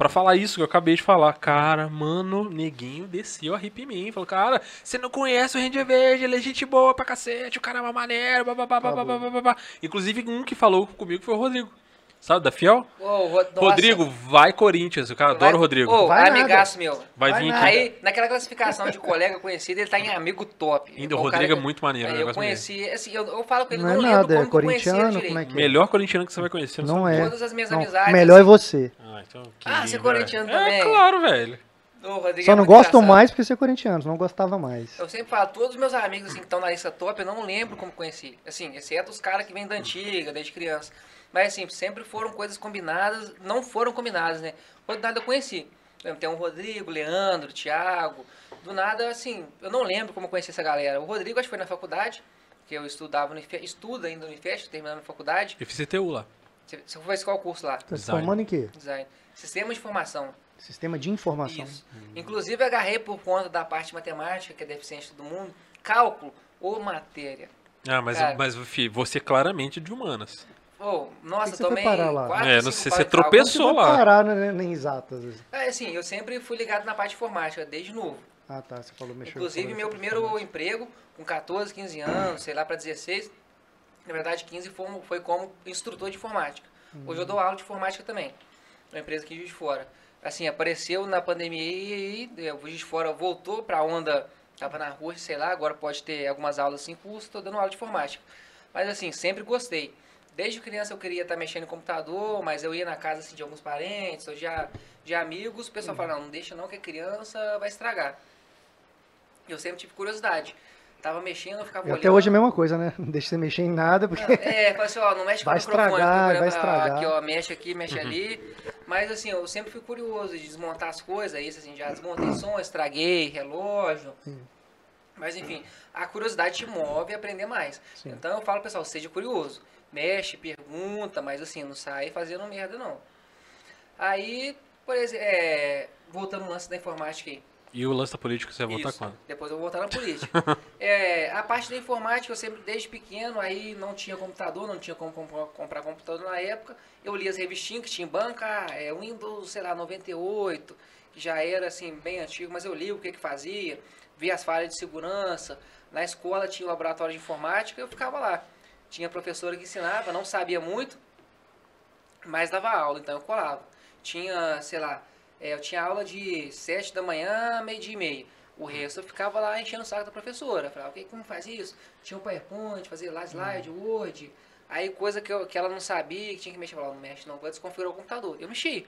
pra falar isso que eu acabei de falar. Cara, mano, neguinho desceu a rip em mim. Falou, cara, você não conhece o Ranger Verde, ele é gente boa pra cacete, o cara é uma maneiro, bababá, bababá, bababá. Inclusive, um que falou comigo foi o Rodrigo. Sabe, da Fiel? Nossa. Rodrigo, vai Corinthians, o cara adora o Rodrigo. Ô, Vai nada. amigaço meu. vai vai vir nada. aqui. Aí, naquela classificação de colega conhecido, ele tá em amigo top. Ainda o Rodrigo cara é muito maneiro, Aí o eu conheci, assim, eu, eu falo com ele, Não não, é lembro nada, é corintiano, como é que é? Melhor corintiano que você vai conhecer. Não é. Todas as minhas Não, amizades. melhor é você. Ah, então, que Ah, você é corintiano velho. também? É, claro, velho. Rodrigo Só é não muito gosto engraçado. mais porque você é corintiano, não gostava mais. Eu sempre falo, todos os meus amigos assim, que estão na lista top, eu não lembro como conheci. Assim, exceto os caras que vêm da antiga, desde criança. Mas assim, sempre foram coisas combinadas, não foram combinadas, né? Do nada eu conheci. Tem o Rodrigo, Leandro, Thiago. Do nada, assim, eu não lembro como eu conheci essa galera. O Rodrigo acho que foi na faculdade, que eu estudava no IFES, estudo ainda no IFES, terminando a faculdade. Eu fiz CTU lá. Você você fez qual curso lá? Tá se formando em quê? Design. Sistema de informação. Sistema de informação. Isso. Inclusive, agarrei por conta da parte matemática, que é deficiente do mundo, cálculo ou matéria. Ah, mas, Cara. mas fi, você claramente é de humanas. Oh, nossa, que tomei parar lá? quatro, É, não sei, você tropeçou. Lá. parar né, em exatas. É, assim, eu sempre fui ligado na parte de informática, desde novo. Ah, tá, você falou mexeu. Inclusive, meu primeiro informática. emprego, com 14, 15 anos, sei lá, para 16, na verdade, 15 foi, foi como instrutor de informática. Hoje eu dou aula de informática também, uma empresa aqui de Fora. Assim, apareceu na pandemia e aí, o Juiz de Fora voltou para a onda, tava na rua, sei lá, agora pode ter algumas aulas sem curso, estou dando aula de informática. Mas assim, sempre gostei. Desde criança eu queria estar mexendo em computador, mas eu ia na casa assim, de alguns parentes ou de, de amigos, o pessoal falava, não, não deixa não que a criança vai estragar. Eu sempre tive curiosidade. Tava mexendo, eu ficava olhando. até hoje é a mesma coisa, né? Não deixa você mexer em nada, porque. É, fala assim, ó, não mexe com Vai o microfone. estragar, vai estragar. Aqui, ó, mexe aqui, mexe ali. Mas assim, eu sempre fui curioso de desmontar as coisas, isso assim, já desmontei som, estraguei, relógio. Mas enfim, a curiosidade te move a aprender mais. Sim. Então eu falo, pessoal, seja curioso. Mexe, pergunta, mas assim, não sai fazendo merda não. Aí, por exemplo, é, voltando no lance da informática aí. E o lance da política você vai voltar Isso. quando? Depois eu vou voltar na política. É, a parte da informática, eu sempre, desde pequeno, aí não tinha computador, não tinha como comprar, computador na época. Eu li as revistinhas que tinha em banca, ah, é, Windows, sei lá, 98, que já era assim, bem antigo, mas eu li o que que fazia, vi as falhas de segurança. Na escola tinha o laboratório de informática, eu ficava lá. Tinha professora que ensinava, não sabia muito, mas dava aula, então eu colava. Tinha, sei lá, é, eu tinha aula de 7 da manhã meio-dia e meia. O resto eu ficava lá enchendo o saco da professora. Falava, como faz isso? Tinha o PowerPoint, fazia lá slide, Word. Aí coisa que, eu, que ela não sabia, que tinha que mexer. Falava, não mexe não, vou desconfigurar o computador. Eu mexi.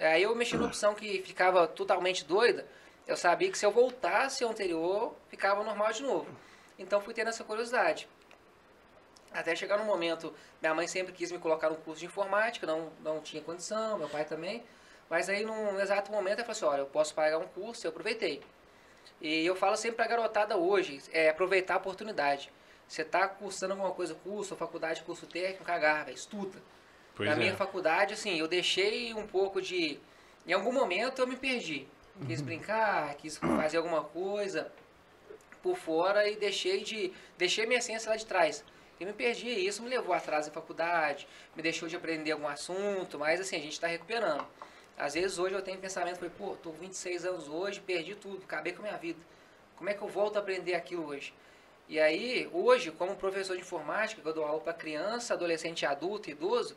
Aí eu mexi na opção que ficava totalmente doida. Eu sabia que se eu voltasse ao anterior, ficava normal de novo. Então fui tendo essa curiosidade. Até chegar no momento, minha mãe sempre quis me colocar no curso de informática, não, não tinha condição, meu pai também. Mas aí, num exato momento, eu falei assim, olha, eu posso pagar um curso, eu aproveitei. E eu falo sempre pra garotada hoje, é aproveitar a oportunidade. Você tá cursando alguma coisa, curso, faculdade, curso técnico, agarra, velho, estuda. Pois Na é. minha faculdade, assim, eu deixei um pouco de... Em algum momento eu me perdi. Quis Uhum. brincar, quis fazer alguma coisa por fora e deixei de... Deixei minha essência lá de trás. Eu me perdi e isso me levou atrás em faculdade, me deixou de aprender algum assunto, mas assim, a gente está recuperando. Às vezes hoje eu tenho pensamento, falei, pô, tô com 26 anos hoje, perdi tudo, acabei com a minha vida. Como é que eu volto a aprender aquilo hoje? E aí, hoje, como professor de informática, que eu dou aula para criança, adolescente, adulto, idoso,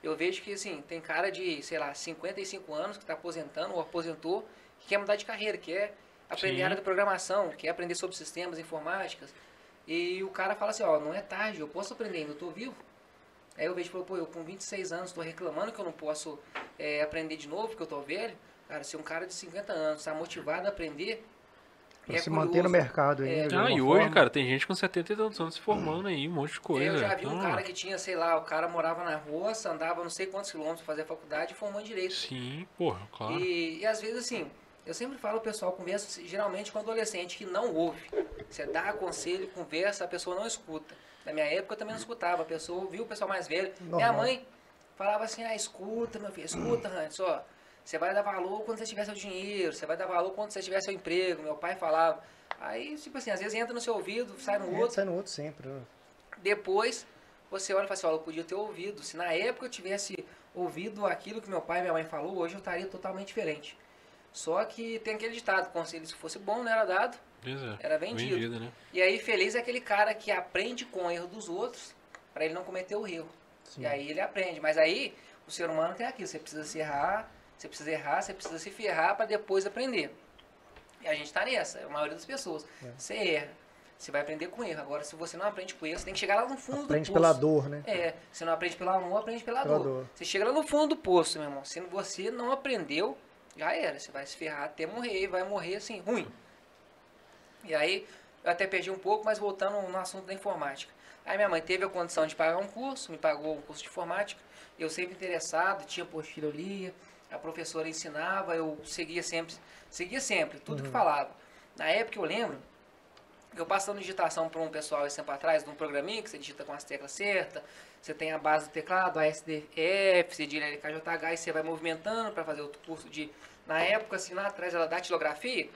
eu vejo que, assim, tem cara de, sei lá, 55 anos que está aposentando ou aposentou, que quer mudar de carreira, quer aprender Sim. a área da programação, quer aprender sobre sistemas informáticas. E o cara fala assim, ó, não é tarde, eu posso aprender ainda, eu tô vivo. Aí eu vejo, pô, eu com 26 anos estou reclamando que eu não posso é, aprender de novo, porque eu tô velho. Cara, se um cara de 50 anos está motivado a aprender, Pra é se manter no curioso. mercado aí, É. Ah, e hoje, forma. cara, tem gente com 70 e tantos anos se formando aí, um monte de coisa. Eu já vi um Então, cara que tinha, sei lá, o cara morava na roça, andava não sei quantos quilômetros pra fazer a faculdade e formou em direito. Sim, porra, claro. E, e às vezes, assim, eu sempre falo, o pessoal conversa geralmente com adolescente que não ouve. Você dá conselho, conversa, a pessoa não escuta. Na minha época eu também não escutava, a pessoa ouvia o pessoal mais velho. Minha Normal. mãe falava assim, ah, escuta, meu filho, escuta, Hans, ó. Você vai dar valor quando você tiver seu dinheiro, você vai dar valor quando você tiver seu emprego. Meu pai falava. Aí, tipo assim, às vezes entra no seu ouvido, sai no É, outro. sai no outro sempre. né? Depois, você olha e fala assim, olha, eu podia ter ouvido. Se na época eu tivesse ouvido aquilo que meu pai e minha mãe falou, hoje eu estaria totalmente diferente. Só que tem aquele ditado, conselho se fosse bom, não era dado, é. era vendido. Vendido, né? E aí, feliz é aquele cara que aprende com o erro dos outros, para ele não cometer o erro. Sim. E aí ele aprende. Mas aí, o ser humano tem aquilo, você precisa se errar, você precisa errar, você precisa se ferrar para depois aprender. E a gente tá nessa, a maioria das pessoas. É. Você erra, você vai aprender com erro. Agora, se você não aprende com erro, você tem que chegar lá no fundo Aprende do pela poço. dor, né? É, você não aprende pelo amor, aprende pela, Pela dor. dor. Você chega lá no fundo do poço, meu irmão. Se você não aprendeu, já era. Você vai se ferrar até morrer e vai morrer assim, ruim. E aí, eu até perdi um pouco, mas voltando no assunto da informática. Aí minha mãe teve a condição de pagar um curso, me pagou um curso de informática. Eu sempre interessado, tinha postilha, eu lia, a professora ensinava, eu seguia sempre, seguia sempre, tudo que falava. Na época eu lembro, eu passando digitação para um pessoal esse tempo atrás, num programinha que você digita com as teclas certas, você tem a base do teclado, ASDF, cedilha LKJH, e você vai movimentando para fazer outro curso de... Na época, assim, lá atrás, era datilografia,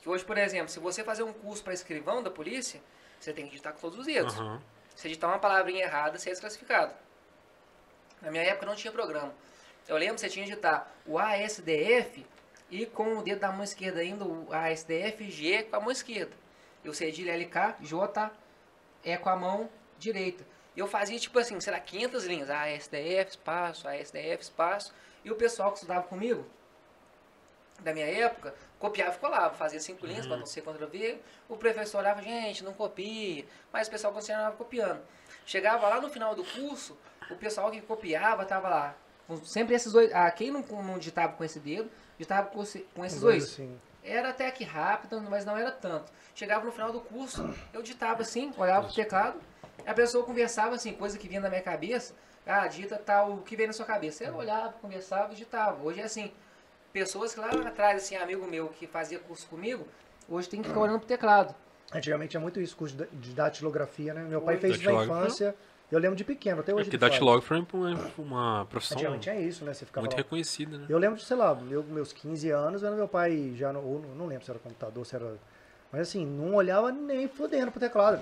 que hoje, por exemplo, se você fazer um curso para escrivão da polícia, você tem que digitar com todos os dedos. Aham. Se digitar uma palavrinha errada, você é desclassificado. Na minha época não tinha programa. Eu lembro que você tinha que digitar o ASDF e com o dedo da mão esquerda ainda o ASDF G com a mão esquerda. E o cedilha LK, J é com a mão direita. E eu fazia tipo assim, será 500 linhas, ASDF, espaço, ASDF, espaço. E o pessoal que estudava comigo, da minha época, copiava e colava, fazia cinco linhas para não ser contra V. O professor olhava, gente, não copia, mas o pessoal continuava copiando. Chegava lá no final do curso, o pessoal que copiava tava lá. sempre esses dois. Ah, quem não, não digitava com esse dedo, digitava com, esse- com esses Dois, dois. assim. Era até que rápido, mas não era tanto. Chegava no final do curso, eu ditava assim, olhava pro teclado, a pessoa conversava assim, coisa que vinha na minha cabeça, ah, dita tal, o que vem na sua cabeça. Eu olhava, conversava e ditava. Hoje é assim, pessoas que lá atrás, assim, amigo meu que fazia curso comigo, hoje tem que ficar olhando pro teclado. Antigamente é muito isso, curso de datilografia, né? Meu pai Oi. fez isso na infância. Eu lembro de pequeno, até É hoje. porque ele faz. datilógrafo é uma, uma profissão Antigamente é isso, né? Você ficava muito lá. reconhecida, né? Eu lembro de, sei lá, meu- meus 15 anos, vendo meu pai já, no, ou não lembro se era computador, se era... Mas assim, não olhava nem fodendo pro teclado.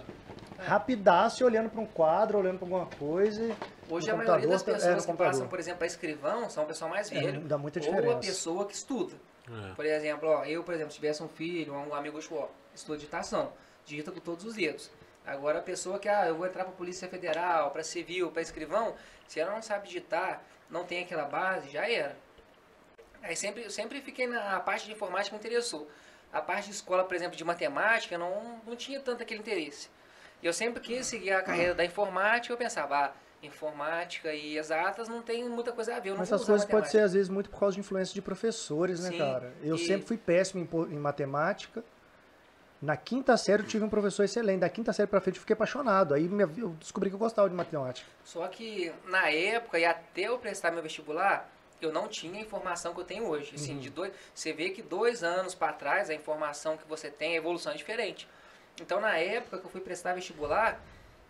Rapidaço, olhando pra um quadro, olhando pra alguma coisa. Hoje a maioria das é, pessoas no que passam, por exemplo, a escrivão são o pessoal mais É, velho. dá muita Ou a diferença. pessoa que estuda. É. Por exemplo, ó, eu, por exemplo, se tivesse um filho, um amigo meu, estudo digitação, digita com todos os dedos. Agora a pessoa que, ah, eu vou entrar pra Polícia Federal, pra Civil, pra escrivão, se ela não sabe digitar, não tem aquela base, já era. Aí sempre, eu sempre fiquei na a parte de informática que me interessou. A parte de escola, por exemplo, de matemática, não, não tinha tanto aquele interesse. E eu sempre quis seguir a carreira da informática, eu pensava, ah, informática e exatas não tem muita coisa a ver, eu não Mas essas coisas podem ser, às vezes, muito por causa de influência de professores, né, Sim, cara? Eu e- sempre fui péssimo em, em matemática. Na quinta série eu tive um professor excelente. Da quinta série pra frente eu fiquei apaixonado. Aí eu descobri que eu gostava de matemática. Só que na época e até eu prestar meu vestibular, eu não tinha a informação que eu tenho hoje. Assim, de dois, você vê que dois anos para trás a informação que você tem, a evolução é diferente. Então na época que eu fui prestar vestibular,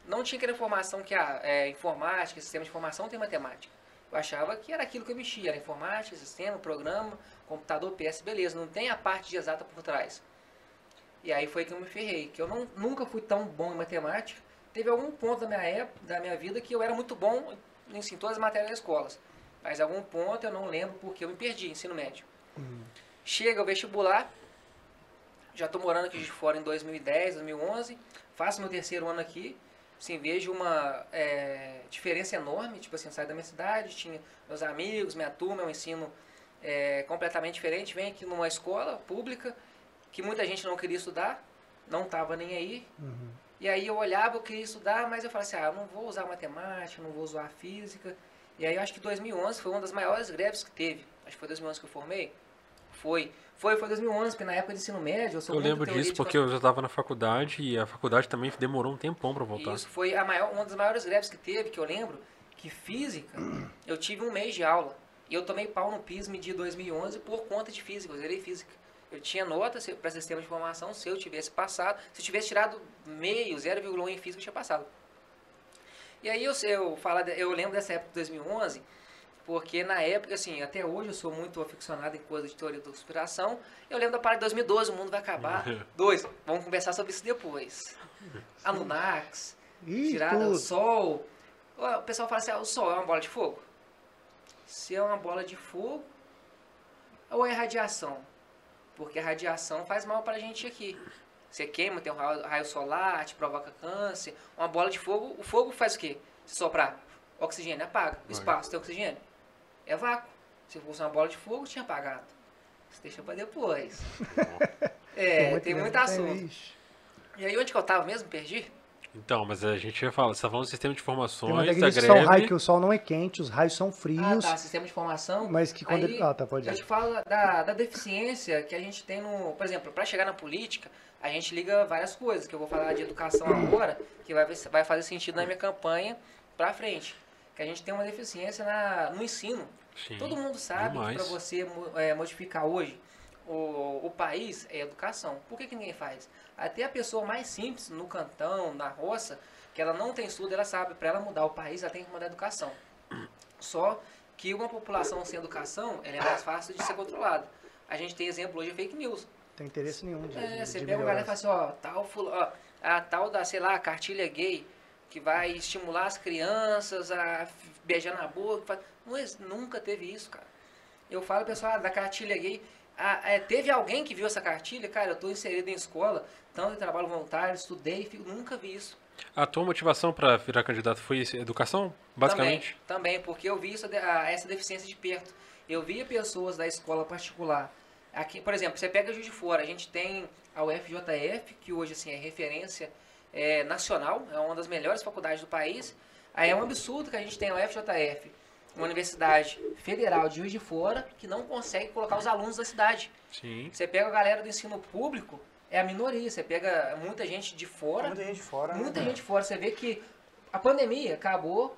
não tinha aquela informação que a é, informática, sistema de informação tem matemática. Eu achava que era aquilo que eu mexia, era informática, sistema, programa, computador, PS, beleza, não tem a parte de exata por trás. E aí foi que eu me ferrei, que eu não, nunca fui tão bom em matemática. Teve algum ponto da minha época, da minha vida que eu era muito bom em assim, todas as matérias das escolas. Mas algum ponto eu não lembro porque eu me perdi, ensino médio. Chega o vestibular, já estou morando aqui de fora em 2010, 2011, faço meu terceiro ano aqui, assim, vejo uma é, diferença enorme, tipo assim, saio da minha cidade, tinha meus amigos, minha turma, um ensino é, completamente diferente, venho aqui numa escola pública, que muita gente não queria estudar, não estava nem aí, e aí eu olhava, eu queria estudar, mas eu falava assim, ah, eu não vou usar matemática, não vou usar física. E aí eu acho que 2011 foi uma das maiores greves que teve. Acho que foi 2011 que eu formei. Foi. Foi, foi 2011, porque na época de ensino médio eu sou Eu muito lembro disso porque eu já estava na faculdade e a faculdade também demorou um tempão pra voltar. Isso foi a maior, uma das maiores greves que teve, que eu lembro, que física, eu tive um mês de aula. E eu tomei pau no PISM de 2011 por conta de física, eu zerei física. Eu tinha nota para sistema de informação, se eu tivesse passado, se eu tivesse tirado meio, 0,1 em física, eu tinha passado. E aí eu, eu, falo, eu lembro dessa época de 2011, porque na época, assim, até hoje eu sou muito aficionado em coisas de teoria da conspiração. Eu lembro da parada de 2012, o mundo vai acabar. Dois, vamos conversar sobre isso depois. Ih, tirada do sol. O pessoal fala assim, ah, o sol é uma bola de fogo? Se é uma bola de fogo, ou é radiação? Porque a radiação faz mal pra gente aqui. Você queima, tem um raio, solar, te provoca câncer. Uma bola de fogo, o fogo faz o quê? Se soprar oxigênio, apaga. O espaço tem oxigênio? É vácuo. Se fosse uma bola de fogo, tinha apagado. Isso deixa pra depois. é, tem muito assunto. Ixi. E aí, onde que eu tava mesmo? Perdi? Então, mas a gente ia falar, você tá falando do sistema de informações, da de são raio greve. que o sol não é quente, os raios são Ah, frios. tá. Sistema de informação. Mas que quando Aí, ele. Ah, tá, pode ir. te falo da, da deficiência que a gente tem no. Por exemplo, para chegar na política, a gente liga várias coisas, que eu vou falar de educação agora, que vai, vai fazer sentido na minha campanha pra frente. Que a gente tem uma deficiência na, no ensino. Sim, Todo mundo sabe demais. que para você é, modificar hoje o, o país é educação. Por que, que ninguém faz? Até a pessoa mais simples, no cantão, na roça, que ela não tem estudo, ela sabe, para ela mudar o país, ela tem que mudar a educação. Só que uma população sem educação, ela é mais fácil de ser controlada. A gente tem exemplo hoje de fake news. Tem interesse nenhum de, É, de- você de pega um cara e fala assim, ó, tal, ó, a tal da, sei lá, cartilha gay, que vai estimular as crianças a beijar na boca. Não, nunca teve isso, cara. Eu falo, pessoal, ah, da cartilha gay. Ah, é, teve alguém que viu essa cartilha? Cara, eu tô inserido em escola, tanto em trabalho voluntário, estudei, fico- nunca vi isso. A tua motivação pra virar candidato foi educação, basicamente? Também, também, porque eu vi isso, a- essa deficiência de perto. Eu via pessoas da escola particular. Aqui, por exemplo, você pega Juiz de Fora, a gente tem a UFJF, que hoje assim, é referência é, nacional, é uma das melhores faculdades do país. Aí é um absurdo que a gente tem a UFJF uma universidade federal de Juiz de Fora que não consegue colocar os alunos da cidade. Sim. Você pega a galera do ensino público, é a minoria. Você pega muita gente de fora, Muita gente fora. muita né? gente fora. Você vê que a pandemia acabou.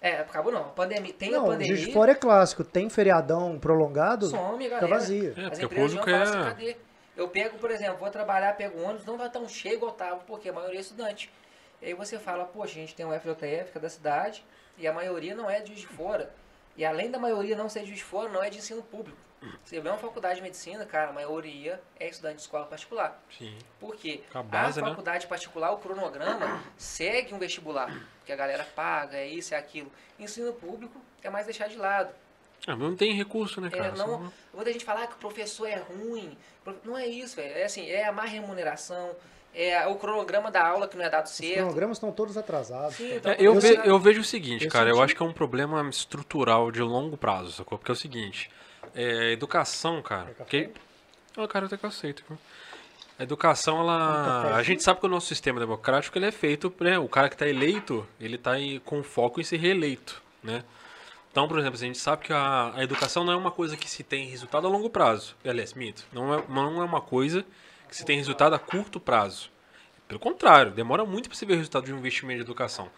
É, acabou não. A pandemia, tem Não, a o pandemia. Juiz de Fora é clássico. Tem feriadão prolongado, some, fica galera. vazia. É, As empresas vão falar é- assim, cadê? Eu pego, por exemplo, vou trabalhar, pego ônibus, não vai tão cheio igual tava, porque a maioria é estudante. E aí você fala, poxa, a gente tem um FJF, que é da cidade, e a maioria não é de Juiz de Fora. E além da maioria não ser de Juiz de Fora, não é de ensino público. Você vê uma faculdade de medicina, cara, a maioria é estudante de escola particular. Sim. Por quê? A base, né? faculdade particular, o cronograma segue um vestibular, que a galera paga, é isso, é aquilo. Ensino público é mais deixar de lado. Ah, mas não tem recurso, né, É, cara? não, Só- muita gente fala ah, que o professor é ruim. Não é isso, velho. É assim, é a má remuneração, é o cronograma da aula que não é dado Os certo. cronogramas estão todos atrasados. Sim, então, É, eu, Eu ve- eu vejo o seguinte, eu cara, eu senti- acho que é um problema estrutural de longo prazo, sacou? Porque é o seguinte, é, educação, cara, Quer que... Ah, cara, até que eu aceito. viu? A educação, ela... cafezinho? A gente sabe que o nosso sistema democrático, ele é feito, né, o cara que tá eleito, ele tá aí com foco em ser reeleito, né? Então, por exemplo, a gente sabe que a, a educação não é uma coisa que se tem resultado a longo prazo. Aliás, mito. Não é, não é uma coisa que se tem resultado a curto prazo. Pelo contrário, demora muito para você ver o resultado de um investimento de educação.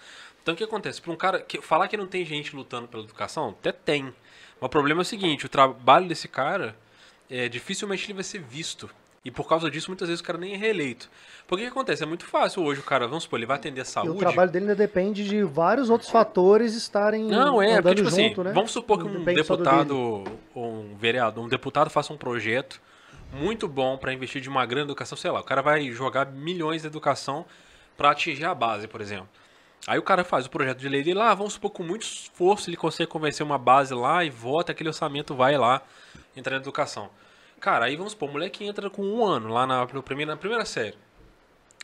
Então, o que acontece? Para um cara que, falar que não tem gente lutando pela educação, até tem. Mas o problema é o seguinte: o trabalho desse cara, é, dificilmente ele vai ser visto. E por causa disso, muitas vezes o cara nem é reeleito. Porque o que acontece? É muito fácil hoje o cara, vamos supor, ele vai atender a E saúde. o trabalho dele ainda depende de vários outros fatores estarem Não, é, porque, tipo junto, assim, né? vamos supor que um depende deputado um vereador, um deputado faça um projeto muito bom para investir de uma grande educação, sei lá, o cara vai jogar milhões de educação para atingir a base, por exemplo. Aí o cara faz o projeto de lei dele lá, vamos supor, com muito esforço ele consegue convencer uma base lá e vota, aquele orçamento vai lá, entra na educação. Cara, aí vamos supor, o moleque entra com um ano lá na, no primeiro, na primeira série.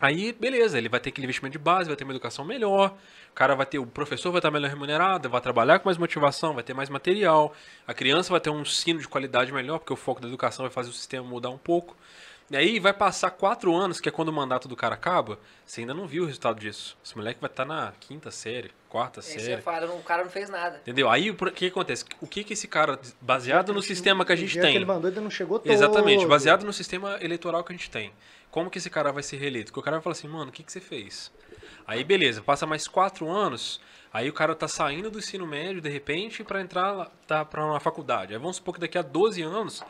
Aí, beleza, ele vai ter aquele investimento de base, vai ter uma educação melhor, o cara vai ter, o professor vai estar melhor remunerado, vai trabalhar com mais motivação, vai ter mais material, a criança vai ter um ensino de qualidade melhor, porque o foco da educação vai fazer o sistema mudar um pouco. E aí vai passar quatro anos, que é quando o mandato do cara acaba, você ainda não viu o resultado disso. Esse moleque vai estar na quinta série, quarta Aí você série. fala, não, o cara não fez nada. Entendeu? Aí o que acontece? O que que esse cara, baseado no sistema que a gente tem, que ele mandou ainda não chegou todo. Exatamente, baseado no sistema eleitoral que a gente tem. Como que esse cara vai ser reeleito? Porque o cara vai falar assim, mano, o que, que você fez? Aí beleza, passa mais quatro anos, aí o cara tá saindo do ensino médio, de repente, para entrar tá, pra uma faculdade. Aí vamos supor que daqui a 12 anos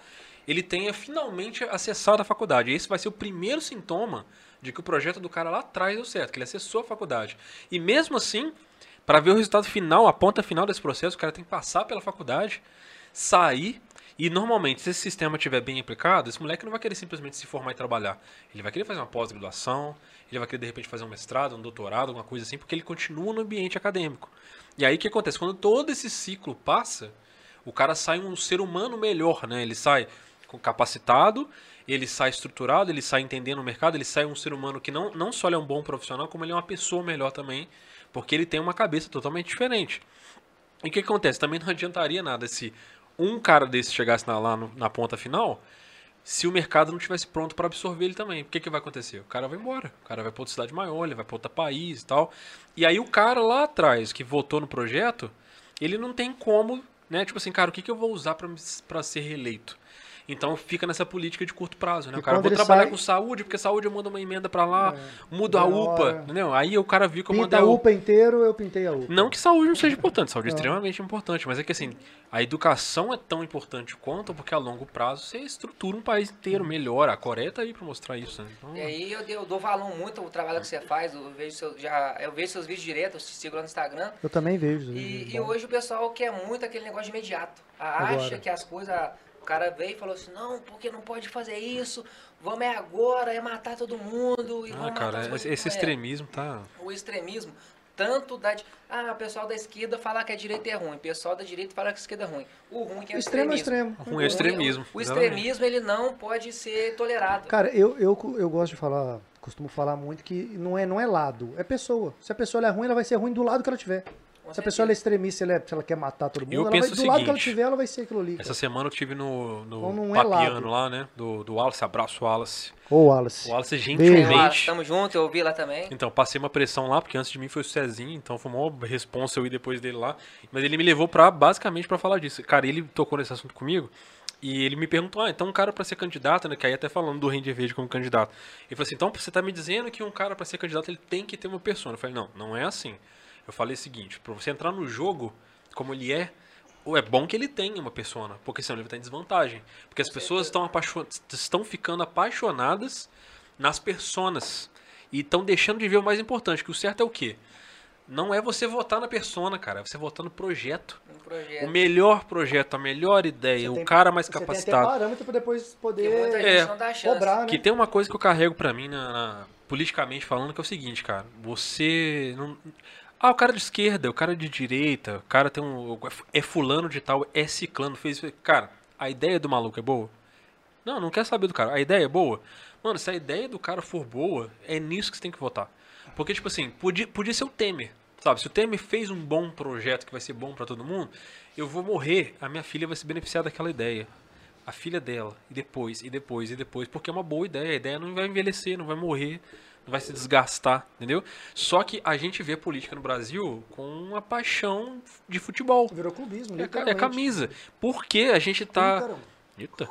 ele tenha finalmente acessado a faculdade. E esse vai ser o primeiro sintoma de que o projeto do cara lá atrás deu certo, que ele acessou a faculdade. E mesmo assim, para ver o resultado final, a ponta final desse processo, o cara tem que passar pela faculdade, sair. E normalmente, se esse sistema estiver bem aplicado, esse moleque não vai querer simplesmente se formar e trabalhar. Ele vai querer fazer uma pós-graduação, ele vai querer de repente fazer um mestrado, um doutorado, alguma coisa assim, porque ele continua no ambiente acadêmico. E aí o que acontece? Quando todo esse ciclo passa, o cara sai um ser humano melhor, né? Ele sai capacitado, ele sai estruturado, ele sai entendendo o mercado, ele sai um ser humano que não, não só é um bom profissional, como ele é uma pessoa melhor também, porque ele tem uma cabeça totalmente diferente. E o que acontece? Também não adiantaria nada se um cara desse chegasse na- lá no- na ponta final, se o mercado não estivesse pronto para absorver ele também. O que, que vai acontecer? O cara vai embora. O cara vai para outra cidade maior, ele vai para outro país e tal. E aí o cara lá atrás, que votou no projeto, ele não tem como, né? Tipo assim, cara, o que, que eu vou usar para ser reeleito? Então fica nessa política de curto prazo, né? E O cara, vou trabalhar sai- com saúde, porque saúde eu mando uma emenda para lá, mudo a. UPA, entendeu? Aí o cara viu que eu Pinta mandei a a UPA inteiro, eu pintei a UPA. não que saúde não seja importante, saúde é extremamente importante, mas é que assim, a educação é tão importante quanto, porque a longo prazo você estrutura um país inteiro, melhora. A Coreia tá aí pra mostrar isso, né? Então, E aí eu, eu dou valor muito ao trabalho que você faz, eu vejo, seu, já, eu vejo seus vídeos direto, eu te sigo lá no Instagram. Eu também vejo. E, bom. e hoje o pessoal quer muito aquele negócio de imediato. A- Agora. Acha que as coisas. O cara veio e falou assim: não, porque não pode fazer isso, vamos é agora, é matar todo mundo. E ah, vamos matar cara, esse, esse é. extremismo tá. O extremismo, tanto da. Ah, o pessoal da esquerda fala que a direita é ruim, o pessoal da direita fala que a esquerda é ruim. O ruim que é O o extremo é extremo. Ruim é o extremismo. O extremismo, ele não pode ser tolerado. Cara, eu, eu, eu gosto de falar, costumo falar muito que não é, não é lado, é pessoa. Se a pessoa é ruim, ela vai ser ruim do lado que ela tiver. Se a pessoa ela é extremista, ela é- se ela quer matar todo mundo, Eu ela penso vai, do lado que ela seguinte, tiver, ela vai ser aquilo ali. Essa cara. semana eu tive no, no é Papiano lado. lá, né? Do, do Wallace, abraço Wallace. Ô, Wallace. O Wallace Beijo. Lá, gentilmente. tamo junto, eu ouvi lá também. Então, passei uma pressão lá, porque antes de mim foi o Cezinho, então foi uma responsa eu ir depois dele lá. Mas ele me levou pra, basicamente pra falar disso. Cara, ele tocou nesse assunto comigo e ele me perguntou, ah, então um cara pra ser candidato, né, que aí até falando do Ranger Verde como candidato. Ele falou assim, então você tá me dizendo que um cara pra ser candidato ele tem que ter uma persona. Eu falei, não, não é assim. Eu falei o seguinte, pra você entrar no jogo como ele é, ou é bom que ele tenha uma persona, porque senão ele vai estar em desvantagem. Porque as pessoas estão, apaixon... estão ficando apaixonadas nas personas. E estão deixando de ver o mais importante, que o certo é o quê? Não é você votar na persona, cara, é você votar no projeto. Um projeto. O melhor projeto, a melhor ideia, Você o tem- cara mais Você tem até capacitado. parâmetro pra depois Que poder É, gente não dá chance. cobrar, né? Que tem uma coisa que eu carrego pra mim, na, na- politicamente falando, que é o seguinte, cara. Você não... Ah, o cara de esquerda, o cara de direita, o cara tem um... É fulano de tal, é ciclano, fez... Cara, a ideia do maluco é boa? Não, não quer saber do cara. A ideia é boa? Mano, se a ideia do cara for boa, é nisso que você tem que votar. Porque, tipo assim, podia, podia ser o Temer. Sabe, se o Temer fez um bom projeto que vai ser bom pra todo mundo, eu vou morrer, a minha filha vai se beneficiar daquela ideia. A filha dela, e depois, e depois, e depois, porque é uma boa ideia. A ideia não vai envelhecer, não vai morrer, não vai se desgastar, entendeu? Só que a gente vê política no Brasil com uma paixão de futebol. Virou clubismo, É, é camisa. Porque a gente tá. caramba. Eita,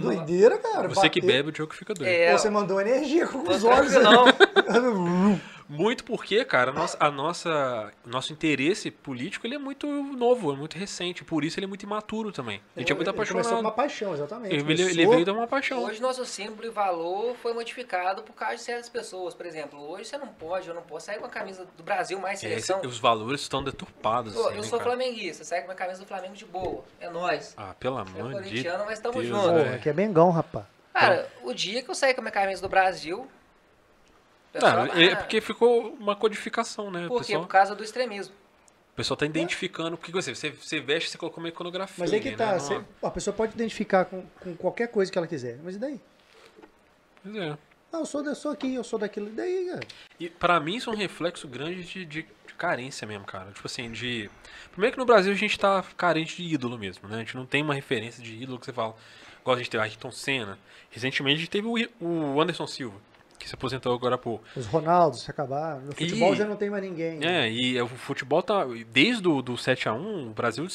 Doideira, cara. você que Bater- bebe, o Diogo fica doido. É, Pô, Você mandou energia com os olhos. tranquilão. Muito porque, cara, a nossa, a nossa- nosso interesse político ele é muito novo, é muito recente. Por isso ele é muito imaturo também. A gente é muito Ele Começou com apaixonado. uma paixão, exatamente. Ele, ele- ele Começou- veio de uma paixão. Hoje nosso símbolo e valor foi modificado por causa de certas pessoas. Por exemplo, hoje você não pode, eu não posso sair com a camisa do Brasil mais É, seleção. esse- os valores estão deturpados. Pô, assim, eu sou cara? flamenguista, sai com a camisa do Flamengo de boa. É nóis. Ah, pelo É amor de mas Deus, junto. Pô, né? aqui é Bengão, rapaz. Cara, o dia que eu saí com a minha camisa do Brasil. Pessoal, Não, é porque ficou uma codificação, né? Por quê? pessoal, Por causa do extremismo. o pessoal tá identificando. Porque você, você, você veste, você colocou uma iconografia. Mas aí que ali, tá. né? você- a pessoa pode identificar com, com qualquer coisa que ela quiser. Mas e daí? Pois é. Ah, eu sou, eu sou aqui, eu sou daquilo. E daí, cara? E pra mim isso é um reflexo grande de, de- de carência mesmo, cara. Tipo assim, de. Primeiro que no Brasil a gente tá carente de ídolo mesmo, né? A gente não tem uma referência de ídolo que você fala. Igual a gente teve Ayrton Senna. Recentemente a gente teve o, o Anderson Silva, que se aposentou agora há pouco. Os Ronaldos se acabaram. No futebol E- já não tem mais ninguém. É, e o futebol tá. Desde o do 7x1, o Brasil.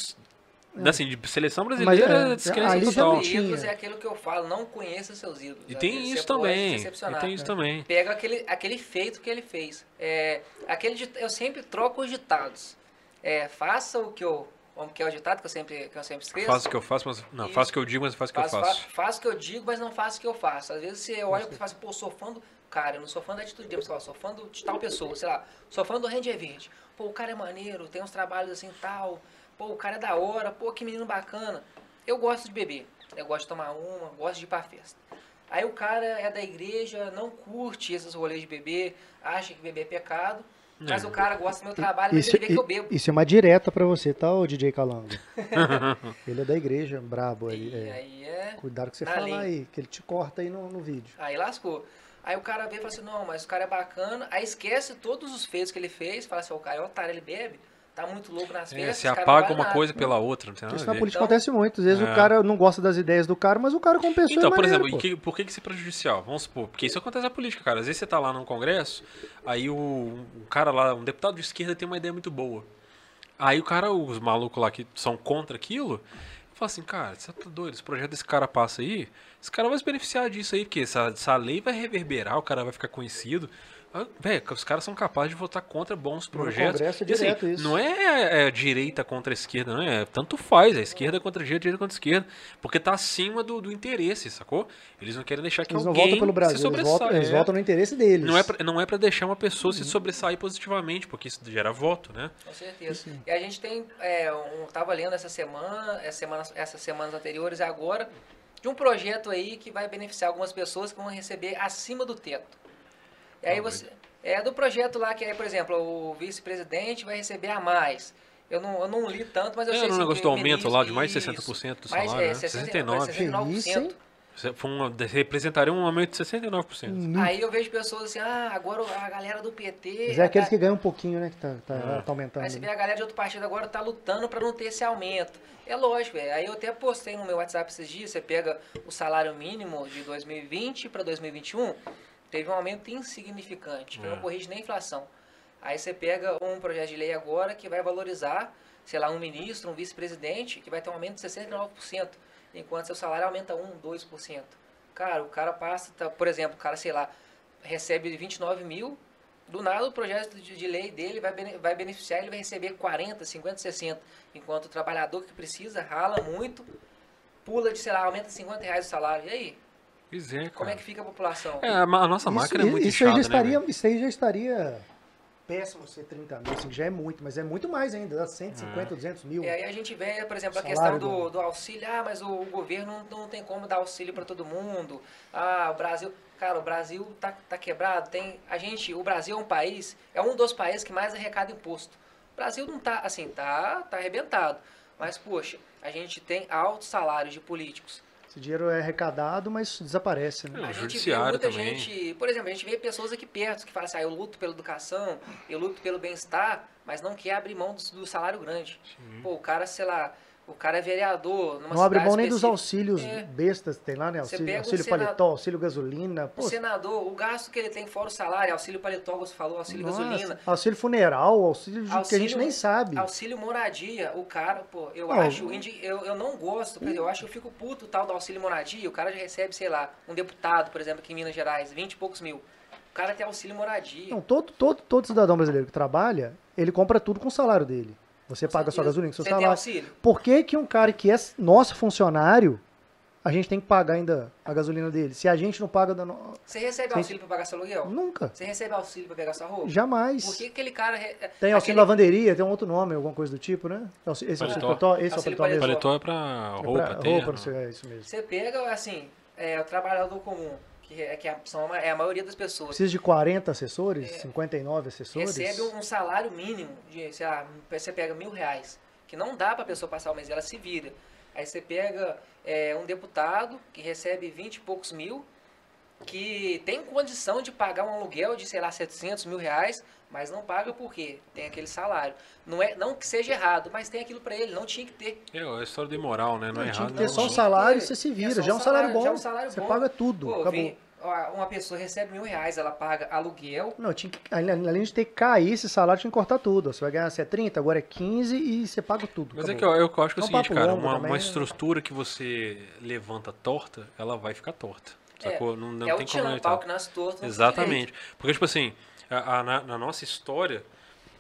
Assim, de seleção brasileira, Mas, é, descrência ali total. ídolos é aquilo que eu falo, não conheça seus ídolos. E Às tem isso se também. E tem isso também. Pega aquele, aquele feito que ele fez. É, aquele, eu sempre troco os ditados. É, faça o que eu. Como que é o ditado que eu sempre, que eu sempre esqueço? Faço o que eu faço, mas. Não, Isso. faço o que eu digo, mas faço o que eu Faço, faço. fa- faço o que eu digo, mas não faço o que eu faço. Às vezes você olha e fala assim, pô, sou fã do. Cara, eu não sou fã da atitude dele, sou fã do, de tal pessoa, sei lá, sou fã do Ranger Verde. Pô, o cara é maneiro, tem uns trabalhos assim tal. Pô, o cara é da hora, pô, que menino bacana. Eu gosto de beber, eu gosto de tomar uma, gosto de ir pra festa. Aí o cara é da igreja, não curte esses rolês de beber, acha que beber é pecado, mas É. o cara gosta do meu trabalho, mas Isso, ele vê que eu bebo. isso é uma direta pra você, tá, ô DJ Calango? ele é da igreja, brabo aí. E é. aí é. Cuidado que você lei. aí, que ele te corta aí no, no vídeo. Aí lascou. Aí o cara vê e fala assim, não, mas o cara é bacana. Aí esquece todos os feitos que ele fez. Fala assim, o cara é otário, ele bebe. Tá muito louco nas É, se apaga uma nada. coisa pela outra, não tem nada Isso a na política Então- acontece muito. Às vezes É. o cara não gosta das ideias do cara, mas o cara como pessoa Então, é por maneiro, exemplo, que- por que, que isso é prejudicial? Vamos supor, porque isso acontece na política, cara. Às vezes você tá lá num congresso, aí o, um cara lá, um deputado de esquerda tem uma ideia muito boa. Aí o cara, os malucos lá que são contra aquilo, fala assim, cara, você tá doido, esse projeto desse cara passa aí, esse cara vai se beneficiar disso aí, porque essa, essa lei vai reverberar, o cara vai ficar conhecido. Velho, os caras são capazes de votar contra bons No projetos. Congresso é E, assim. Não é, é direita contra a esquerda, não é? Tanto faz, é esquerda contra a direita, direita contra a esquerda. Porque tá acima do, do interesse, sacou? Eles não querem deixar que Eles não alguém votam pelo Brasil, se eles sobressaia. votam, eles é. votam no interesse deles. Não é, pra, não é pra deixar uma pessoa Uhum. se sobressair positivamente, porque isso gera voto, né? Com certeza. E a gente tem, é, um, tava lendo essa semana, essa semana, essas semanas anteriores e agora, de um projeto aí que vai beneficiar algumas pessoas que vão receber acima do teto. E aí você, é do projeto lá que aí, por exemplo, o vice-presidente vai receber a mais. Eu não, eu não li tanto, mas eu É, sei no assim, negócio que do o aumento ministro- lá de mais de isso. 60% do Mais, salário, é, né? 60, 69. 69%. Que isso, hein? Você foi um- representaria um aumento de 69%. Nu. Aí eu vejo pessoas assim, ah, agora a galera do PT. Mas é aqueles tá- que ganham um pouquinho, né? Que tá, tá, É. tá aumentando. Aí você vê a galera de outro partido agora tá lutando pra não ter esse aumento. É lógico, velho. Aí eu até postei no meu WhatsApp esses dias, você pega o salário mínimo de 2020 para 2021, teve um aumento insignificante, que É. não corrige nem a inflação. Aí você pega um projeto de lei agora que vai valorizar, sei lá, um ministro, um vice-presidente, que vai ter um aumento de 69%, enquanto seu salário aumenta 1, 2%. Cara, o cara passa, tá- por exemplo, o cara, sei lá, recebe 29 mil, do nada o projeto de, de lei dele vai, vai beneficiar, ele vai receber 40, 50, 60. Enquanto o trabalhador que precisa, rala muito, pula de, sei lá, aumenta 50 reais o salário. E aí? Pois é, Como é cara. que fica a população? É, a, nossa máquina é muito isso inchada, já estaria, né? Isso aí já estaria péssimo ser 30 mil, assim, já é muito, mas é muito mais ainda, dá É. 150, 200 mil. E aí a gente vê, por exemplo, a questão do, do- do auxílio. Ah, mas o, o governo não, não tem como dar auxílio para todo mundo. Ah, o Brasil... Cara, o Brasil tá, tá quebrado. Tem, a gente, o Brasil é um país, é um dos países que mais arrecada imposto. O Brasil não tá, assim, tá, tá arrebentado. Mas, poxa, a gente tem altos salários de políticos. Esse dinheiro é arrecadado, mas desaparece, né? É, o A gente vê judiciário muita também. gente, por exemplo, a gente vê pessoas aqui perto que falam assim, ah, eu luto pela educação, eu luto pelo bem-estar, mas não quer abrir mão do, do salário grande. Pô, o cara, sei lá, o cara é vereador numa Não abre mão nem dos específica. auxílios É. bestas que tem lá, né? Auxílio, auxílio paletó, auxílio gasolina. Pô, O senador, o gasto que ele tem fora o salário, auxílio paletó, você falou, auxílio nossa, gasolina, auxílio funeral, auxílio, de- que a gente Auxílio- nem sabe. auxílio moradia, o cara, pô, eu Não. acho, eu, eu não gosto, eu acho que eu fico puto tal do auxílio moradia, o cara já recebe, sei lá, um deputado, por exemplo, aqui em Minas Gerais, 20 e poucos mil. O cara tem auxílio moradia. Não, todo, todo, todo cidadão brasileiro que trabalha, ele compra tudo com o salário dele. Você paga sua certeza. gasolina com seu Você tem salário. auxílio? Por que, que um cara que é nosso funcionário, a gente tem que pagar ainda a gasolina dele? Se a gente não paga da no... Você recebe auxílio pra pagar seu aluguel? Nunca. Você recebe auxílio pra pegar sua roupa? Jamais. Por que aquele cara. re- Tem auxílio aquele- lavanderia, tem um outro nome, alguma coisa do tipo, né? Auxílio- Esse é o auxílio Paletó. paletó, esse é o Auxílio paletó mesmo. Paletó é pra É roupa, pra terno. roupa, não sei, é isso mesmo. Você pega, assim, é, o trabalhador comum, que é, que é, são, a- é a maioria das pessoas. Precisa de 40 assessores, 59 assessores. recebe um salário mínimo de, sei lá, você pega mil reais, que não dá pra pessoa passar o mês, ela se vira. Aí você pega é, um deputado que recebe 20 e poucos mil, que tem condição de pagar um aluguel de, sei lá, 700 mil reais, mas não paga porque tem aquele salário. Não, é, não que seja errado, mas tem aquilo pra ele, não tinha que ter. É, a história de moral, né? Não, Não, é tinha errado. que ter não. só o Tinha salário, você se É vira. só Já é um o salário salário, bom. já é um salário você bom. paga tudo. Pô, acabou. vem- uma pessoa recebe mil reais, ela paga aluguel, Não, tinha que, além de ter que cair esse salário, tinha que cortar tudo. Você vai ganhar, se é 30, agora é 15 e você paga tudo. Mas é que acabou. eu, eu acho que é o É seguinte, cara, uma, também, uma estrutura que você levanta torta, ela vai ficar torta. É, Sacou? Não, não é o tem como tchan, evitar. pau que nasce torto. Exatamente. Porque, tipo assim, a- a- na, na nossa história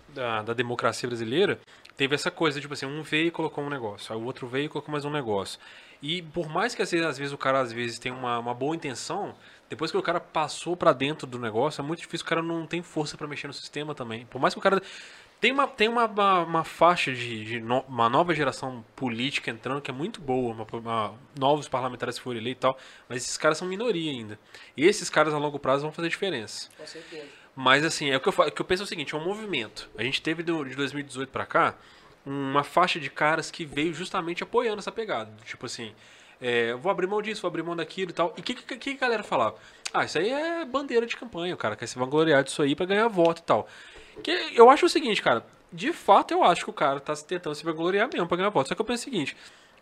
da, da democracia brasileira, teve essa coisa, tipo assim, um veio e colocou um negócio, aí o outro veio e colocou mais um negócio. E por mais que às vezes, às vezes o cara às vezes tem uma, uma boa intenção, depois que o cara passou pra dentro do negócio, é muito difícil, o cara não tem força pra mexer no sistema também. Por mais que o cara tem uma, tem uma, uma, uma faixa de, de no- uma nova geração política entrando que é muito boa, uma- uma- novos parlamentares que foram eleitos e tal, mas esses caras são minoria ainda. E esses caras a longo prazo vão fazer diferença. Com certeza. Mas assim, é o que eu, fa- o que eu penso é o seguinte, é um movimento. A gente teve de 2018 pra cá uma faixa de caras que veio justamente apoiando essa pegada. Tipo assim, é, vou abrir mão disso, vou abrir mão daquilo e tal. E o que, que, que a galera falava? Ah, isso aí é bandeira de campanha, o cara quer se vangloriar disso aí pra ganhar voto e tal. Que eu acho o seguinte, cara, de fato eu acho que o cara tá tentando se vangloriar mesmo pra ganhar voto. Só que eu penso o seguinte,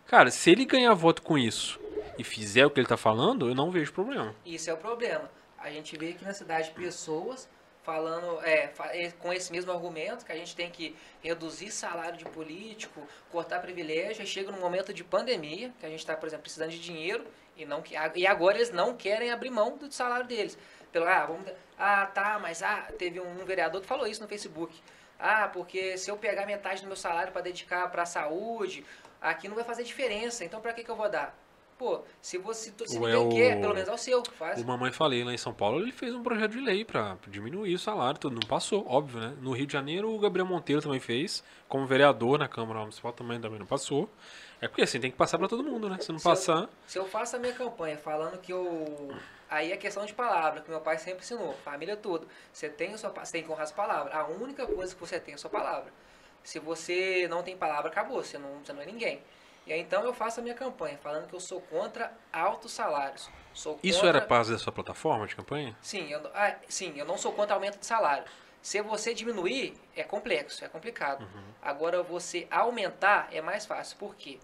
cara, se ele ganhar voto com isso e fizer o que ele tá falando, eu não vejo problema. Isso é o problema. A gente vê aqui na cidade pessoas falando é, com esse mesmo argumento que a gente tem que reduzir salário de político, cortar privilégio, chega num momento de pandemia, que a gente está, por exemplo, precisando de dinheiro e, não, e agora eles não querem abrir mão do salário deles. Pelo, ah, vamos, ah, tá, mas ah, teve um vereador que falou isso no Facebook. Ah, porque se eu pegar metade do meu salário para dedicar para a saúde, aqui não vai fazer diferença, então para que, que eu vou dar? Pô, se você se Ué, ninguém quer, o- pelo menos é o seu, faz. O Mamãe Falei lá em São Paulo, ele fez um projeto de lei pra diminuir o salário, tudo. Não passou, óbvio, né? No Rio de Janeiro, o Gabriel Monteiro também fez, como vereador na Câmara Municipal também, também não passou. É porque assim, tem que passar pra todo mundo, né? Se não Se eu- passar. Se eu faço a minha campanha falando que eu. Aí é questão de palavra, que meu pai sempre ensinou, família toda. Você tem, sua, você tem que honrar as palavras. A única coisa que você tem é a sua palavra. Se você não tem palavra, acabou, você não, você não é ninguém. E aí então eu faço a minha campanha, falando que eu sou contra altos salários. Sou Isso contra- era parte da sua plataforma de campanha? Sim, eu, ah, sim, eu não sou contra aumento de salário. Se você diminuir, é complexo, é complicado. Agora, você aumentar é mais fácil. Por quê?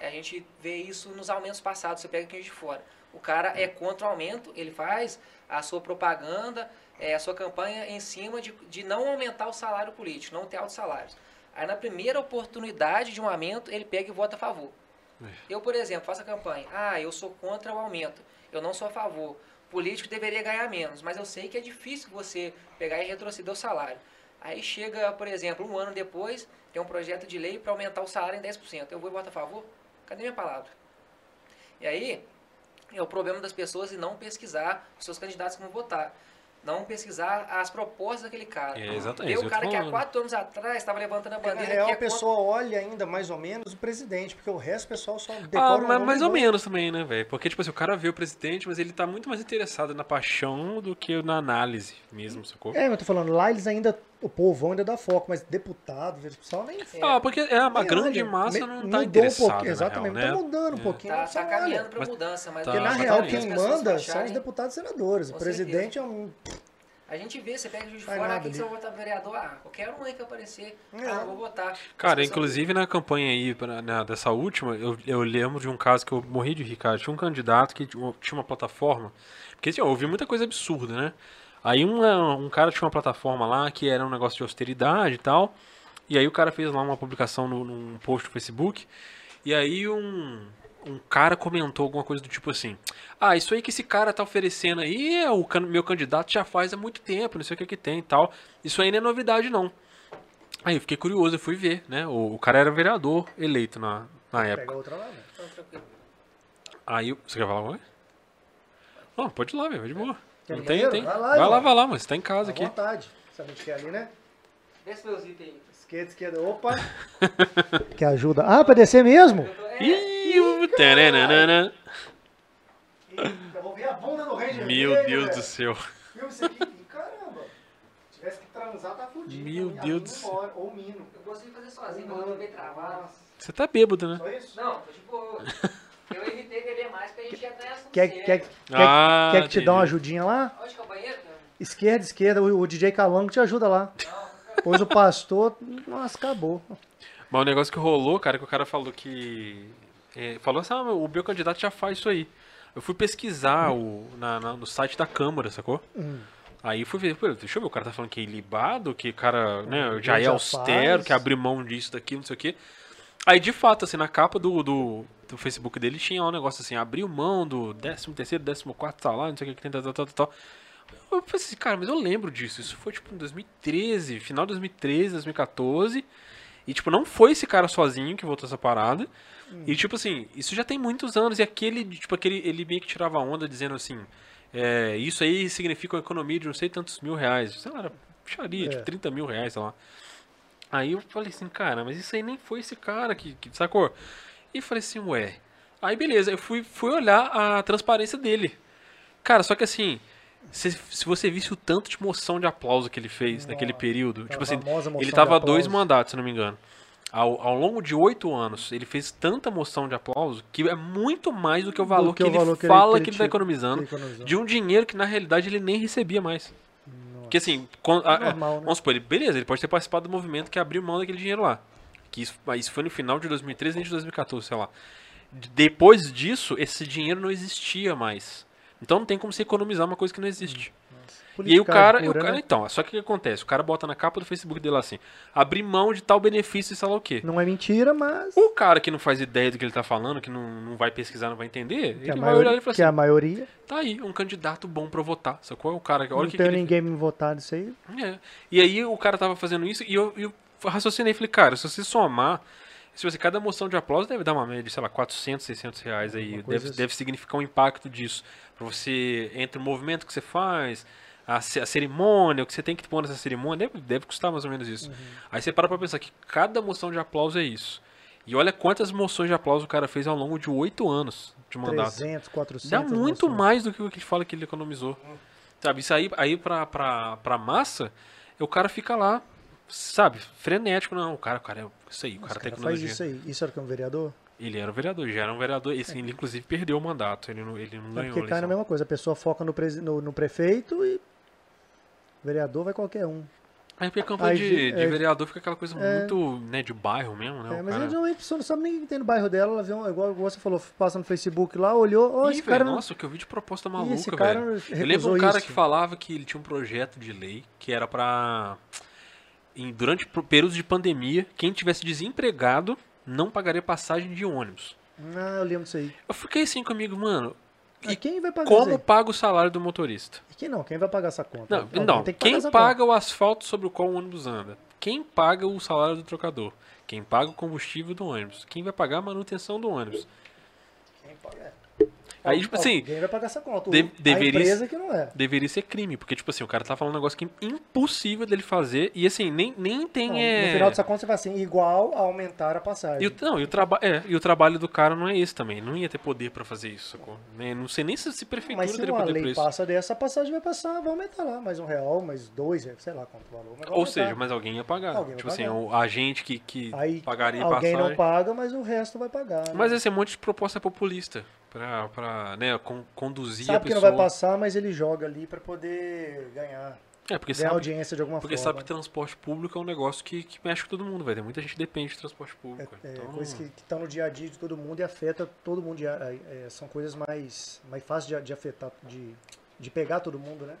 A gente vê isso nos aumentos passados, você pega aqui de fora. O cara é contra o aumento, ele faz a sua propaganda, é, a sua campanha em cima de, de não aumentar o salário político, não ter altos salários. Aí, na primeira oportunidade de um aumento, ele pega e vota a favor. Eu, por exemplo, faço a campanha. Ah, eu sou contra o aumento. Eu não sou a favor. Político deveria ganhar menos, mas eu sei que é difícil você pegar e retroceder o salário. Aí chega, por exemplo, um ano depois, tem um projeto de lei para aumentar o salário em 10%. Eu vou e voto a favor? Cadê minha palavra? E aí, é o problema das pessoas e não pesquisar os seus candidatos que vão votar. Não pesquisar as propostas daquele cara. É, exatamente, isso o eu cara que há quatro anos atrás estava levantando a Porque, na bandeira real, que a é contra- pessoa olha ainda mais ou menos o presidente, porque o resto o pessoal só decora Ah, o mas nome mais ou menos também, né, velho? Porque, tipo assim, o cara vê o presidente, mas ele tá muito mais interessado na paixão do que na análise mesmo, sacou? É, mas eu tô falando, lá eles ainda, o povão ainda dá foco, mas deputado, o pessoal nem... Ah, porque é, a nem grande olha. massa Me- não mudou tá um interessada, pouquinho, na Exatamente, real, tá né? mudando um É. pouquinho, Tá, mas tá só caminhando para mudança, mas tá, Porque na mas real, tá quem manda são acharem- os deputados e senadores. O presidente é um. A gente vê, você pega o juiz de fora, ali. vai votar vereador? Ah, qualquer um aí que aparecer, É. ah, eu vou votar. Cara, inclusive na campanha aí, pra- na- dessa última, eu, eu lembro de um caso que eu morri de rir, cara. Tinha um candidato que tinha tinha uma plataforma. Porque assim, eu ouvi muita coisa absurda, né? Aí um, um cara tinha uma plataforma lá que era um negócio de austeridade e tal. E aí o cara fez lá uma publicação no, num post no Facebook. E aí um, um cara comentou alguma coisa do tipo assim: Ah, isso aí que esse cara tá oferecendo aí, é o can- meu candidato já faz há muito tempo, não sei o que que tem e tal. Isso aí não é novidade, não. Aí eu fiquei curioso, eu fui ver, né? O, o cara era vereador eleito na, na época. Pega outra lá, né? Então. Aí, você quer falar alguma coisa? Não, pode ir lá, velho, vai de boa. Quer Não tem, tem. Vai lá, Vai lá, vai lá, mas você tá em casa À aqui. vontade. Sabe onde que é ali, né? Desce meu zíper aí. Esquerda, esquerda. Opa! que ajuda. Ah, pra descer mesmo? É, Ih, o taranana. Eu vou ver a bunda do Ranger. Meu Deus velho. do céu. Isso aqui? Caramba. Se tivesse que transar, tá fudido. Meu A Deus do céu. Ou mino. eu consigo fazer sozinho, mas eu tô meio travado. Você tá bêbado, né? Só isso? Não, tô de boa. Eu evitei beber mais porque a gente ia ganhar assunto Quer, quer, quer, Ah, quer que te dá uma ajudinha lá? Onde que é o banheiro? Esquerda, esquerda. O, o DJ Calango te ajuda lá. Pois o pastor. Nossa, acabou. Mas o negócio que rolou, cara, que o cara falou que. é, falou assim, ah, o meu candidato já faz isso aí. Eu fui pesquisar o, na, na- no site da Câmara, sacou? Hum. Aí fui ver, pô, deixa eu ver, o cara tá falando que é ilibado, que o cara, né, já é já austero, faz. que abriu mão disso, daqui, não sei o quê. Aí, de fato, assim, na capa do, do, do Facebook dele tinha um negócio assim, abriu mão do 13 terceiro, 14 salário, não sei o que que tem, tal, tal, tal, tal. Eu pensei assim, cara, mas eu lembro disso. Isso foi, tipo, em 2013, final de 2013, 2014. E, tipo, não foi esse cara sozinho que votou essa parada. E, tipo assim, isso já tem muitos anos. E aquele, tipo, aquele, ele meio que tirava onda dizendo assim, é, isso aí significa uma economia de não sei tantos mil reais. Sei lá, era puxaria, É. tipo, 30 mil reais, sei lá. Aí eu falei assim, cara, mas isso aí nem foi esse cara que, que sacou? E falei assim, ué. Aí beleza, eu fui, fui olhar a transparência dele. Cara, só que assim, se, se você visse o tanto de moção de aplauso que ele fez naquele Nossa, período, aquela tipo assim, ele tava dois mandatos, se não me engano. Ao, ao longo de oito anos, ele fez tanta moção de aplauso que é muito mais do que o valor que que, o ele valor que ele- fala que ele tá tira- economizando, economizou. de um dinheiro que na realidade ele nem recebia mais. Porque assim, quan- a- a- Normal, né? vamos supor, ele, beleza, ele pode ter participado do movimento que abriu mão daquele dinheiro lá. Que isso, mas isso foi no final de 2013 e de 2014, sei lá. Depois disso, esse dinheiro não existia mais. Então não tem como você economizar uma coisa que não existe. E aí o cara, e o pura, cara- né? então, só que o que acontece? O cara bota na capa do Facebook dele assim, abrir mão de tal benefício e sei lá o quê. Não é mentira, mas. O cara que não faz ideia do que ele tá falando, que não, não vai pesquisar, não vai entender, Que, a ele vai maioria, olhar e falar que assim, a maioria. tá aí, um candidato bom pra votar, sacou? O cara que olha Não que, que tem ele ninguém me votar nisso aí. é. E aí o cara tava fazendo isso e eu, eu raciocinei, falei, cara, se você somar, se você, cada moção de aplauso deve dar uma média de, sei lá, 400, 600 reais aí, deve, assim. deve significar um impacto disso, pra você, entre o movimento que você faz, a, a cerimônia, o que você tem que pôr nessa cerimônia, deve, deve custar mais ou menos isso. Uhum. Aí você para pra pensar que cada moção de aplauso é isso. E olha quantas moções de aplauso o cara fez ao longo de oito anos de mandato. 300, 400. Dá muito moções. mais do que o que ele fala que ele economizou. Sabe, isso aí, aí pra, pra, pra massa, o cara fica lá, sabe, frenético. Não, o cara, o cara é isso aí, o cara, cara tecnologia. faz isso aí. Isso era que é um vereador? Ele era um vereador, já era um vereador. Esse, ele, inclusive, perdeu o mandato. Ele não, ele não É ganhou a porque cai na mesma coisa. A pessoa foca no, no, no prefeito e vereador vai qualquer um. Aí porque campanha Aí, de, de é- vereador fica aquela coisa é. muito, né, de bairro mesmo, né? É, mas cara... geralmente a pessoa não sabe nem quem tem no bairro dela. Ela vê um, igual você falou, passa no Facebook lá, olhou, ó, Ih, esse velho, cara nossa, o que eu vi de proposta maluca, velho. Eu lembro um cara isso. que falava que ele tinha um projeto de lei que era pra. Em- durante períodos de pandemia, quem tivesse desempregado não pagaria passagem de ônibus. Ah, eu lembro disso aí. Eu fiquei assim comigo, mano. E quem vai pagar Como paga o salário do motorista? E quem não? Quem vai pagar essa conta? Não, Alguém não. que Quem paga o asfalto sobre o qual o ônibus anda? Quem paga o salário do trocador? Quem paga o combustível do ônibus? Quem vai pagar a manutenção do ônibus? conta. Quem paga? É. Aí, tipo assim, Alguém vai pagar essa conta. O- de- deveria- empresa que não é. deveria ser crime, porque, tipo assim, o cara tá falando um negócio que é impossível dele fazer, e assim, nem, nem tem. Não, é... No final dessa conta você fala assim, igual a aumentar a passagem. E o, não, e o, traba é, e o trabalho do cara não é esse também. Não ia ter poder pra fazer isso, sacou? Né? Não sei nem se, se prefeitura Mas se teria uma poder pra lei isso. passa dessa, a passagem vai passar, vai aumentar lá, mais um real, mais dois, sei lá quanto valor. Ou seja, mas alguém ia pagar. Alguém tipo assim, pagar. o, a gente que, que Aí pagaria alguém passagem. não paga, mas o resto vai pagar. né? Mas esse é um monte de proposta populista. Pra, pra né, con- conduzir a Sabe que pessoa. não vai passar, mas ele joga ali pra poder ganhar, É, porque ganhar sabe, audiência de alguma porque forma. sabe que transporte público é um negócio que, que mexe com todo mundo, vai. Tem muita gente que depende de transporte público. É, então, coisas que estão no dia a dia de todo mundo e afeta todo mundo. é, é, são coisas mais, mais fáceis de, de afetar, de, de pegar todo mundo, né?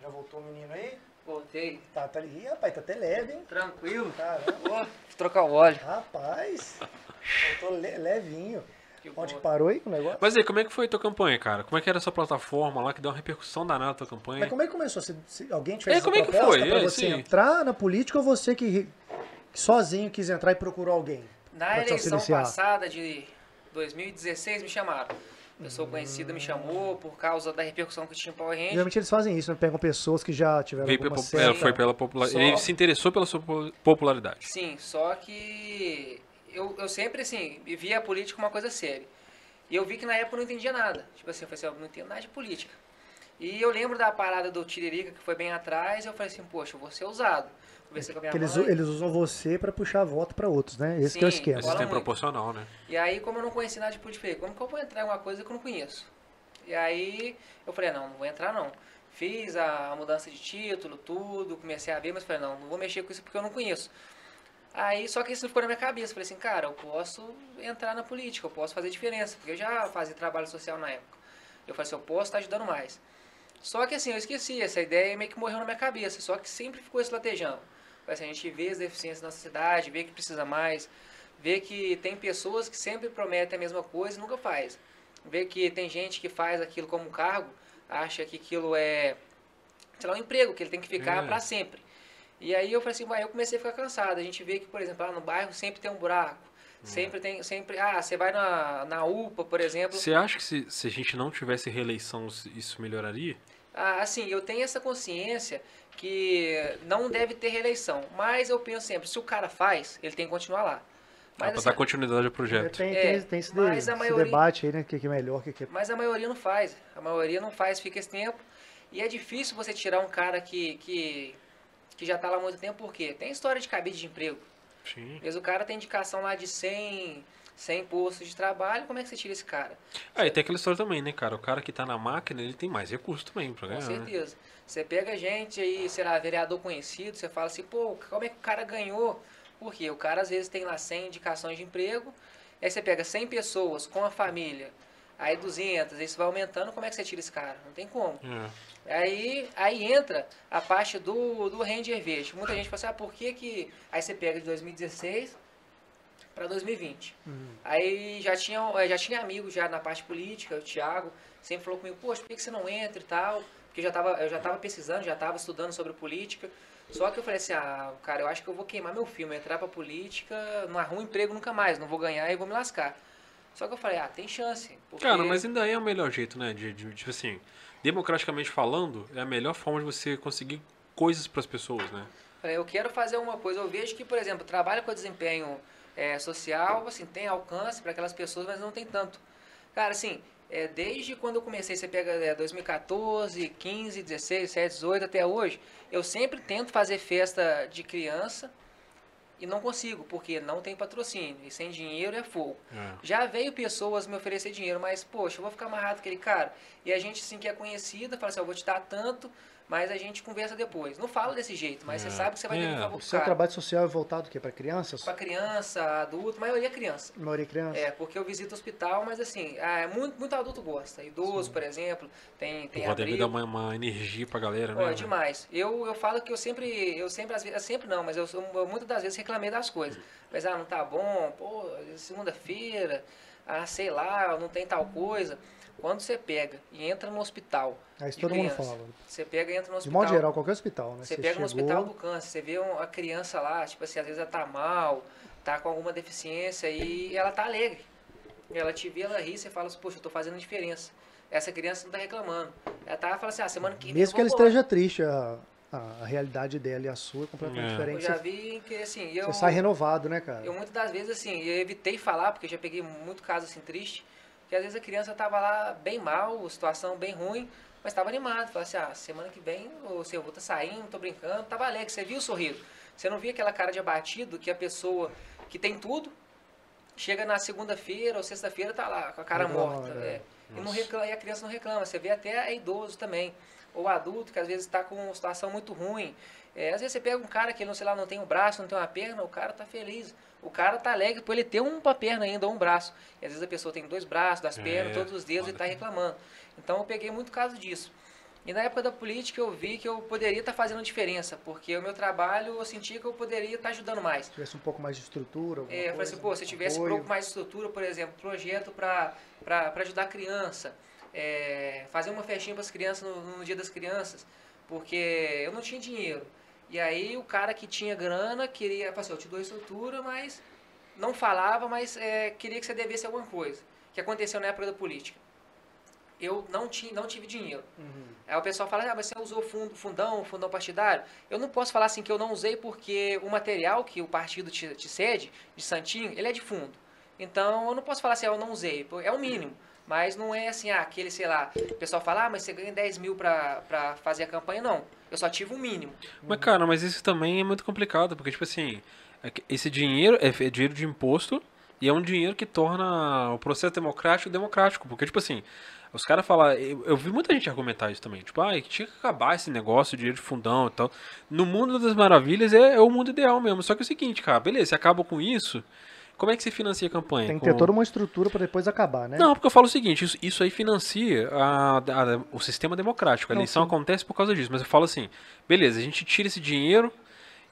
Já voltou o menino aí? Voltei. Tá, tá ali. Ih, rapaz, tá até leve, hein? Tranquilo. Caramba. Vou trocar o óleo. Rapaz, voltou le- levinho. Onde parou aí com o negócio? Mas aí, como é que foi a tua campanha, cara? Como é que era a sua plataforma lá que deu uma repercussão danada na tua campanha? Mas como é que começou? Se, se alguém te fez É, essa como é que foi? pra É, você sim. entrar na política ou você que, que sozinho quis entrar e procurou alguém? Na eleição passada de 2016 me chamaram. Pessoa conhecida me chamou por causa da repercussão que tinha em Power Ranger. Geralmente eles fazem isso, né? Pegam pessoas que já tiveram Veio pela, alguma popu- é, foi pela popularidade. Só- Ele se interessou pela sua po- popularidade. Sim, só que eu, eu sempre, assim, via a política como uma coisa séria. E eu vi que na época eu não entendia nada. Tipo assim, eu falei assim, eu não entendo nada de política. E eu lembro da parada do Tiririca, que foi bem atrás, eu falei assim, poxa, eu vou ser usado. Conversei com a minha Que eles, mãe. eles usam você pra puxar voto pra outros, né? Esse que é o Sim, esquema. É Rola sistema muito. proporcional, né? E aí, como eu não conheci nada de política, como que eu vou entrar em uma coisa que eu não conheço? E aí, eu falei, não, não vou entrar não. Fiz a mudança de título, tudo, comecei a ver, mas falei, não, não vou mexer com isso porque eu não conheço. Aí, só que isso ficou na minha cabeça. Falei assim, cara, eu posso entrar na política, eu posso fazer diferença, porque eu já fazia trabalho social na época. Eu falei assim, eu posso estar ajudando mais. Só que assim, eu esqueci, essa ideia meio que morreu na minha cabeça, só que sempre ficou esse. Falei assim, a gente vê as deficiências na cidade, vê que precisa mais, vê que tem pessoas que sempre prometem a mesma coisa e nunca faz. Vê que tem gente que faz aquilo como cargo, acha que aquilo é, sei lá, um emprego, que ele tem que ficar É. para sempre. E aí eu falei assim, vai, eu comecei a ficar cansado. A gente vê que, por exemplo, lá no bairro sempre tem um buraco. Sempre tem, sempre, ah, você vai na, na UPA, por exemplo. Você acha que se, se a gente não tivesse reeleição, isso melhoraria? Ah, assim, eu tenho essa consciência que não deve ter reeleição. Mas eu penso sempre, se o cara faz, ele tem que continuar lá. Mas, pra assim, dar continuidade ao projeto. Tem, É, tem, tem esse, de- esse maioria- debate aí, né? O que, que é melhor, o que, que é... mas a maioria não faz. A maioria não faz, fica esse tempo. E é difícil você tirar um cara que, que, que já está lá há muito tempo, porque tem história de cabide de emprego. Sim. Às vezes o cara tem indicação lá de 100, 100 postos de trabalho, como é que você tira esse cara? Ah, e tem aquela história também, né, cara? O cara que tá na máquina, ele tem mais recurso também Com ganhar. né? certeza. Você pega gente aí, sei lá, vereador conhecido, você fala assim, pô, como é que o cara ganhou? Porque o cara às vezes tem lá 100 indicações de emprego, aí você pega 100 pessoas com a família, aí 200, aí você vai aumentando, como é que você tira esse cara? Não tem como. É. Aí, aí entra a parte do, do Ranger Verde. Muita gente fala assim, ah, por que que... Aí você pega de 2016 para 2020. Aí já tinha, eh, já tinha amigos já na parte política, o Thiago sempre falou comigo, poxa, por que que você não entra e tal? Porque eu já tava, eu já estava pesquisando, já estava estudando sobre política. Só que eu falei assim, ah, cara, eu acho que eu vou queimar meu filme, entrar pra política, não arrumo emprego nunca mais, não vou ganhar e vou me lascar. Só que eu falei, ah, tem chance. Porque... Cara, mas ainda é o melhor jeito, né? De, de- tipo assim, democraticamente falando, é a melhor forma de você conseguir coisas pras pessoas, né? Eu quero fazer uma coisa. Eu vejo que, por exemplo, trabalho com desempenho é, social, assim, tem alcance para aquelas pessoas, mas não tem tanto. Cara, assim, é, desde quando eu comecei, você pega é, 2014, 15, 16, 17, 18 até hoje, eu sempre tento fazer festa de criança e não consigo, porque não tem patrocínio. E sem dinheiro é fogo. É. Já veio pessoas me oferecer dinheiro, mas, poxa, eu vou ficar amarrado com aquele cara. E a gente, assim, que é conhecida, fala assim, eu vou te dar tanto, mas a gente conversa depois. Não fala desse jeito, mas É. você sabe que você vai ter É. que ficar O seu trabalho social é voltado o quê? Para crianças? Pra criança, adulto, maioria é criança. A maioria é criança? É, porque eu visito hospital, mas assim, ah, muito, muito adulto gosta. Idoso, por exemplo, tem, tem Porra, deve dar uma, uma energia pra galera, né? É demais. Eu, eu falo que eu sempre, eu sempre, às vezes, sempre não, mas eu, eu muitas das vezes reclamei das coisas. Mas, ah, não tá bom, pô, segunda-feira, ah, sei lá, não tem tal coisa. Quando você pega e entra no hospital, É isso de todo mundo criança, fala. você pega e entra no De hospital. modo geral, qualquer hospital, né? Você pega no chegou- hospital do câncer, você vê uma criança lá, tipo assim, às vezes ela tá mal, tá com alguma deficiência e ela tá alegre. Ela te vê, ela ri, você fala assim, poxa, eu tô fazendo diferença. Essa criança não tá reclamando. Ela tá fala assim, ah, semana que vem. Mesmo eu que ela embora. esteja triste, a, a, a realidade dela e a sua é completamente É. Eu diferente. já Você, vi que assim, eu, você sai renovado, né, cara? eu muitas das vezes assim, eu evitei falar, porque eu já peguei muito caso assim triste, que às vezes a criança tava lá bem mal, situação bem ruim, mas tava animado. Falava assim, ah, semana que vem ou, assim, eu vou estar saindo, tô brincando, tava alegre, você viu o sorriso. Você não via aquela cara de abatido que a pessoa que tem tudo, chega na segunda-feira ou sexta-feira tá lá com a cara morta. né? é. E, não reclama, e a criança não reclama. Você vê até é idoso também. Ou adulto que às vezes está com uma situação muito ruim. É, às vezes você pega um cara que, não sei lá, não tem um braço, não tem uma perna, o cara tá feliz. O cara tá alegre por ele ter uma perna ainda, ou um braço. E às vezes a pessoa tem dois braços, duas É, pernas, todos os dedos e foda. tá reclamando. Então eu peguei muito caso disso. E na época da política eu vi que eu poderia estar fazendo diferença, porque o meu trabalho eu sentia que eu poderia estar ajudando mais. Se tivesse um pouco mais de estrutura. alguma É, eu falei assim, pô, se tivesse um apoio. pouco mais de estrutura, por exemplo, projeto para ajudar a criança, é, fazer uma festinha para as crianças no, no dia das crianças, porque eu não tinha dinheiro. E aí o cara que tinha grana queria, falou assim, eu te dou estrutura, mas não falava, mas é, queria que você devesse alguma coisa. Que aconteceu na época da política. Eu não, tinha, não tive dinheiro. Uhum. Aí o pessoal fala, ah, mas você usou fundo, fundão, fundão partidário? Eu não posso falar assim que eu não usei porque o material que o partido te, te cede, de Santinho, ele é de fundo. Então eu não posso falar assim, ah, eu não usei, é o mínimo. Mas não é assim, ah, aquele, sei lá, o pessoal fala, ah, mas você ganha 10 mil pra fazer a campanha. Não, eu só tive o mínimo. Mas, cara, mas isso também é muito complicado, porque, tipo assim, é esse dinheiro é é dinheiro de imposto e é um dinheiro que torna o processo democrático democrático. Porque, tipo assim, os caras falam. Eu, eu vi muita gente argumentar isso também. Tipo, ah, tinha que acabar esse negócio, dinheiro de fundão e tal. No mundo das maravilhas é, é o mundo ideal mesmo. Só que é o seguinte, cara, beleza, você acaba com isso. Como é que você financia a campanha? Tem que Com- ter toda uma estrutura para depois acabar, né? Não, porque eu falo o seguinte, isso, isso aí financia a- a- o sistema democrático. A Não, eleição sim. acontece por causa disso. Mas eu falo assim, beleza, a gente tira esse dinheiro,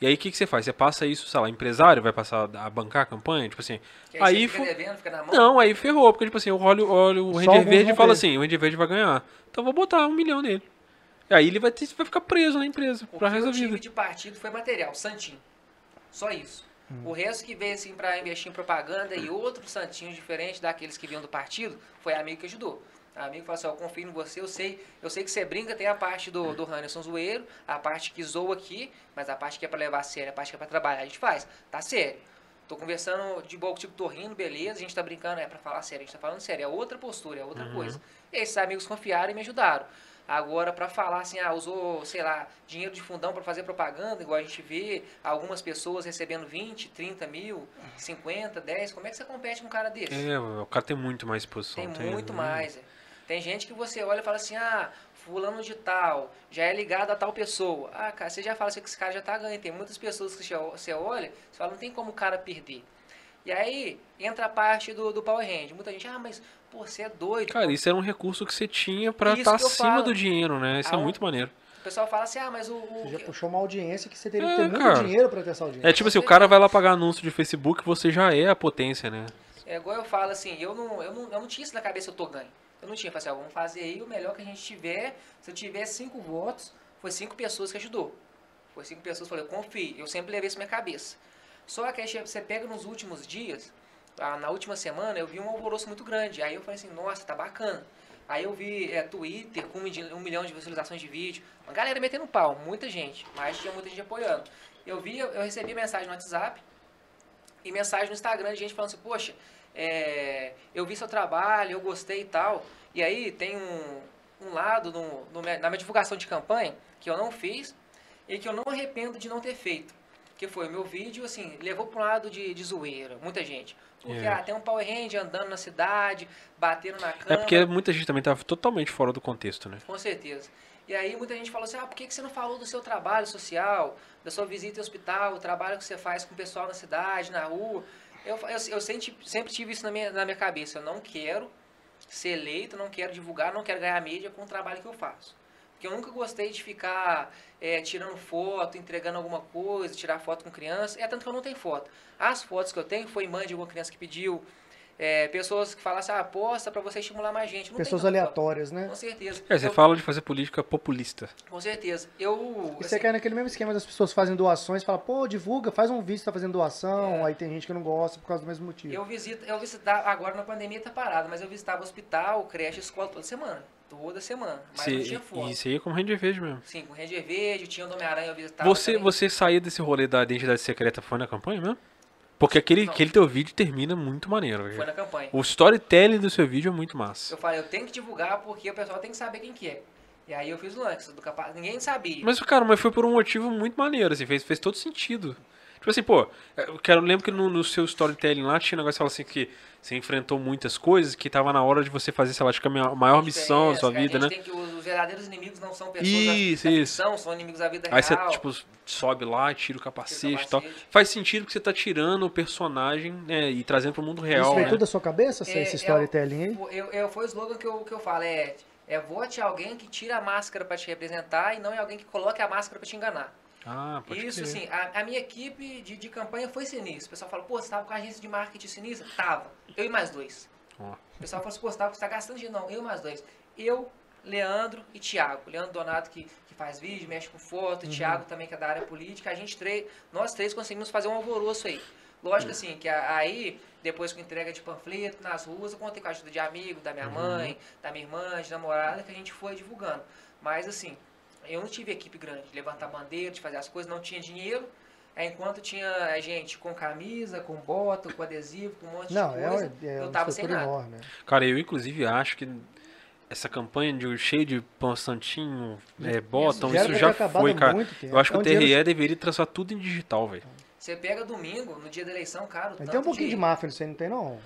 e aí o que, que você faz? Você passa isso, sei lá, empresário vai passar a bancar a campanha? Tipo assim, Que aí... aí, fica devendo, fica na mão. Não, aí ferrou, porque tipo assim, eu olho, olho o Só Ranger alguns Verde e falo assim, o Ranger Verde vai ganhar. Então eu vou botar um milhão nele. E aí ele vai, ter, vai ficar preso na empresa, O pra que resto eu da tive de partido foi material, santinho. Só isso. O resto que veio assim para investir em propaganda e outros santinhos diferentes daqueles que vinham do partido, foi amigo que ajudou. Amigo falou assim, ó, eu confio em você, eu sei, eu sei que você brinca, tem a parte do, do Handerson zoeiro, a parte que zoa aqui, mas a parte que é pra levar a sério, a parte que é pra trabalhar, a gente faz. Tá sério. Tô conversando de boa contigo, tô rindo, beleza, a gente tá brincando, é pra falar sério, a gente tá falando sério, é outra postura, é outra coisa. E esses amigos confiaram e me ajudaram. Agora, para falar assim, ah, usou, sei lá, dinheiro de fundão para fazer propaganda, igual a gente vê algumas pessoas recebendo 20, 30 mil, 50, 10, como é que você compete com um cara desse? É, o cara tem muito mais exposição. Tem muito mais. é. Tem gente que você olha e fala assim, ah, fulano de tal, já é ligado a tal pessoa. Ah, cara, você já fala assim que esse cara já tá ganhando. Tem muitas pessoas que você- você olha, você fala, não tem como o cara perder. E aí entra a parte do, do Power Hand. Muita gente, ah, mas pô, você é doido. Cara, pô. isso era um recurso que você tinha pra Isso estar que acima falo. do dinheiro, né? Isso é Ah, muito maneiro. O pessoal fala assim, ah, mas o. o- Você já puxou uma audiência que você teria que É, ter muito cara. dinheiro para ter essa audiência. É tipo assim, o cara vai lá pagar anúncio de Facebook, você já é a potência, né? É igual eu falo assim, eu não, eu não, eu não tinha isso na cabeça, eu tô ganho. Eu não tinha, eu falei assim, ó, vamos fazer aí o melhor que a gente tiver. Se eu tiver cinco votos, foi cinco pessoas que ajudou. Foi cinco pessoas, eu falei, eu confio, eu sempre levei isso na minha cabeça. Só que aí você pega nos últimos dias, ah, na última semana, eu vi um alvoroço muito grande. Aí eu falei assim, nossa, tá bacana. Aí eu vi é, Twitter com um, milhão de visualizações de vídeo. Uma galera metendo pau, muita gente. Mas tinha muita gente apoiando. Eu vi, eu recebi mensagem no WhatsApp e mensagem no Instagram de gente falando assim, poxa, é, eu vi seu trabalho, eu gostei e tal. E aí tem um, um lado no, no na minha divulgação de campanha que eu não fiz e que eu não arrependo de não ter feito. Que foi o meu vídeo, assim, levou para um lado de, de zoeira, muita gente. Porque É. ah, tem um Power Ranger andando na cidade, batendo na cama. É porque muita gente também tava totalmente fora do contexto, né? Com certeza. E aí muita gente falou assim, ah, por que que você não falou do seu trabalho social, da sua visita ao hospital, o trabalho que você faz com o pessoal na cidade, na rua? Eu, eu, eu sempre, sempre tive isso na minha, na minha cabeça. Eu não quero ser eleito, não quero divulgar, não quero ganhar mídia com o trabalho que eu faço. Porque eu nunca gostei de ficar é, tirando foto, entregando alguma coisa, tirar foto com criança. É tanto que eu não tenho foto. As fotos que eu tenho foi mãe de alguma criança que pediu, é, pessoas que falam assim, ah, posta pra você estimular mais gente. Não Pessoas aleatórias, né? Com certeza. É, você Eu- fala de fazer política populista. Com certeza. Eu. E você assim, quer naquele mesmo esquema das pessoas fazem doações, fala, pô, divulga, faz um vídeo, tá fazendo doação, É. aí tem gente que não gosta por causa do mesmo motivo. Eu visito, eu visitava, agora na pandemia tá parado, mas eu visitava hospital, creche, escola toda semana. Toda semana. Mas não Você, tinha foto. isso aí é como Ranger Verde mesmo. Sim, com Ranger Verde, tinha o Homem-Aranha, eu visitava. Você, também. você sair desse rolê da identidade secreta foi na campanha mesmo? Porque aquele, Não. aquele teu vídeo termina muito maneiro. Foi na campanha. O storytelling do seu vídeo é muito massa. Eu falei, eu tenho que divulgar porque o pessoal tem que saber quem que é. E aí eu fiz o lance do capaz. Ninguém sabia. Mas, cara, mas foi por um motivo muito maneiro, assim, fez, fez todo sentido. Tipo assim, pô, eu quero, lembro que no, no seu storytelling lá tinha um negócio que fala assim que você enfrentou muitas coisas que tava na hora de você fazer, sei lá, acho que a maior missão da sua vida, né? que, os, os verdadeiros inimigos não são pessoas Isso, da, da isso. ficção, são inimigos da vida Aí você, real. tipo, sobe lá, tira o capacete e tal. Faz sentido que você tá tirando o personagem né, e trazendo pro mundo Isso real, veio né? tudo da sua cabeça, É, esse é storytelling aí? o- eu, eu, foi o slogan que eu, que eu falo, é, é vote alguém que tira a máscara pra te representar e não é alguém que coloque a máscara pra te enganar. Ah, pode Isso, assim, a, a minha equipe de, de campanha foi sinistra. O pessoal fala, pô, você tava com a agência de marketing sinistra? Tava. Eu e mais dois. Ó. O pessoal falou assim, pô, você tava- você tá gastando dinheiro? Não, eu e mais dois. Eu, Leandro e Thiago. Leandro Donato, que, que faz vídeo, mexe com foto, Uhum. Thiago também, que é da área política. A gente três, nós três conseguimos fazer um alvoroço aí. Lógico assim, que aí, depois com entrega de panfleto nas ruas, eu contei com a ajuda de amigo, da Uhum. minha mãe, da minha irmã, de namorada, que a gente foi divulgando. Mas assim, eu não tive equipe grande, de levantar bandeira, de fazer as coisas, não tinha dinheiro. Aí, enquanto tinha gente com camisa, com bota, com adesivo, com um monte Não, de é, coisa, é eu uma tava sem estrutura nada. enorme. né? Cara, eu inclusive acho que essa campanha de cheio de pão santinho, é, botão, Já era isso já acabado foi, cara. Eu acho que É um o TRE dinheiro- deveria transformar tudo em digital, velho. Você pega domingo, no dia da eleição, cara, Mas tem um pouquinho de máfia nisso aí, não tem não?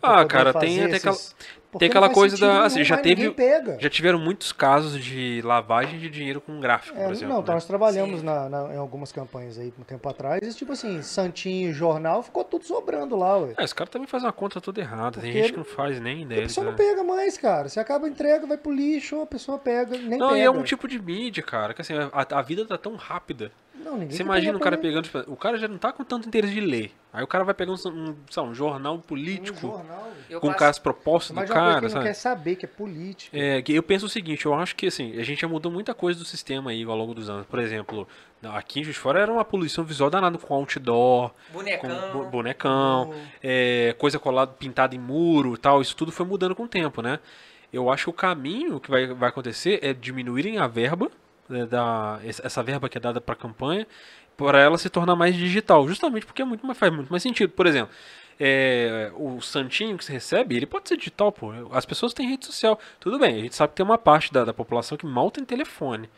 Ah, cara, tem até aquela- Porque tem não aquela coisa da- assim, já teve-. Já tiveram muitos casos de lavagem de dinheiro com gráfico, É, por exemplo. não, né? então nós trabalhamos na, na- em algumas campanhas aí um tempo atrás, e tipo assim, Santinho, jornal, ficou tudo sobrando lá, ué. É, os caras também fazem uma conta toda errada. Tem gente que não faz nem a ideia. pessoa não né? pega mais, cara. Você acaba a entrega, vai pro lixo, a pessoa pega, nem Não, pega. e é um tipo de mídia, cara, que assim, a, a vida tá tão rápida. Não, ninguém Você imagina o cara ler. pegando. tipo, O cara já não tá com tanto interesse de ler. Aí o cara vai pegar um, um, lá, um jornal Um político jornal, Eu com passo- as propostas do uma coisa que cara, sabe? quer saber, que é política. É, que eu penso o seguinte, eu acho que assim, a gente já mudou muita coisa do sistema aí ao longo dos anos. Por exemplo, aqui em Juiz de Fora era uma poluição visual danada com outdoor, com Bonecão. bo- bonecão, é, coisa colada, pintada em muro e tal. Isso tudo foi mudando com o tempo, né? Eu acho que o caminho que vai, vai acontecer é diminuírem a verba, da, essa verba que é dada para campanha, para ela se tornar mais digital. Justamente porque é muito mais, faz muito mais sentido. Por exemplo, é, o santinho que você recebe, ele pode ser digital, pô. As pessoas têm rede social. Tudo bem, a gente sabe que tem uma parte da, da população que mal tem telefone.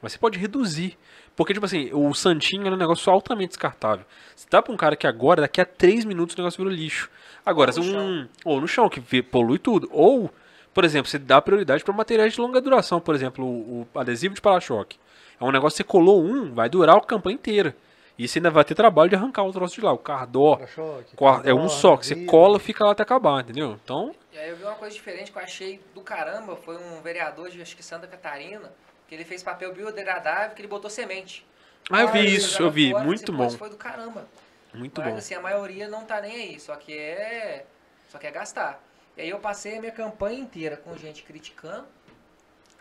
Mas você pode reduzir. Porque, tipo assim, o santinho é um negócio altamente descartável. Você dá pra um cara que agora, daqui a 3 minutos, o negócio virou lixo. Agora, Ou no um. Ou no chão, que polui tudo. Ou, por exemplo, você dá prioridade para materiais de longa duração. Por exemplo, o, o adesivo de para-choque. É um negócio que você colou um, vai durar a campanha inteira. E você ainda vai ter trabalho de arrancar o troço de lá. O cardó. É um só, que você cola fica lá até acabar, entendeu? Então, E aí eu vi uma coisa diferente que eu achei do caramba, foi um vereador de acho que Santa Catarina, que ele fez papel biodegradável, que ele botou semente. ah, eu vi isso, eu vi, fora, muito bom, Foi do caramba. muito Mas bom. assim, a maioria não tá nem aí, só que é. Só quer gastar. E aí eu passei a minha campanha inteira com gente criticando,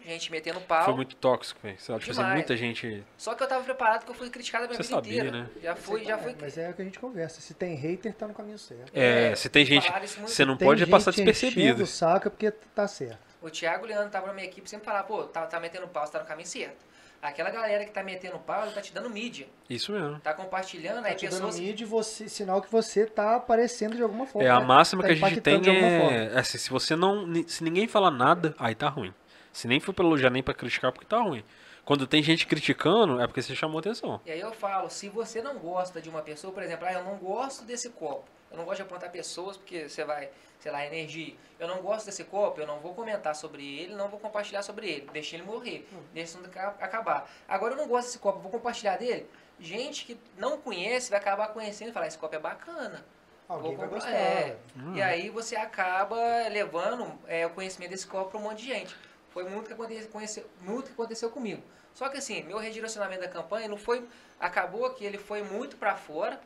gente metendo pau. Foi muito tóxico, velho. Tipo assim, muita gente. Só que eu tava preparado porque eu fui criticado a minha Você vida sabia, inteira. né? Já fui, já fui. Mas é o que a gente conversa. Se tem hater, tá no caminho certo. É, se tem gente. Você não Tem pode gente passar despercebido. o saco é porque tá certo. O Thiago Leandro tava na minha equipe sempre falava, pô, tá, tá metendo pau, você tá no caminho certo. Aquela galera que tá metendo pau, ela tá te dando mídia. Isso mesmo. Tá compartilhando, Tá aí te dando pessoas. mídia e você, sinal que você tá aparecendo de alguma forma. É, a né? máxima Tá que a gente tem impactando de alguma forma. é. Assim, se você não. Se ninguém falar nada, aí tá ruim. Se nem for pra elogiar, nem pra criticar, porque tá ruim. Quando tem gente criticando, é porque você chamou atenção. E aí eu falo, se você não gosta de uma pessoa, por exemplo, ah, eu não gosto desse copo. Eu não gosto de apontar pessoas porque você vai, sei lá, energia. Eu não gosto desse copo, eu não vou comentar sobre ele, não vou compartilhar sobre ele. Deixa ele morrer, deixa ele acabar. Agora eu não gosto desse copo, vou compartilhar dele. Gente que não conhece vai acabar conhecendo e falar, esse copo é bacana. Alguém vai gostar. é. Hum. E aí você acaba levando é, o conhecimento desse copo para um monte de gente. Foi muito que, aconteceu, muito que aconteceu comigo. Só que assim, meu redirecionamento da campanha não foi. Acabou que ele foi muito para fora.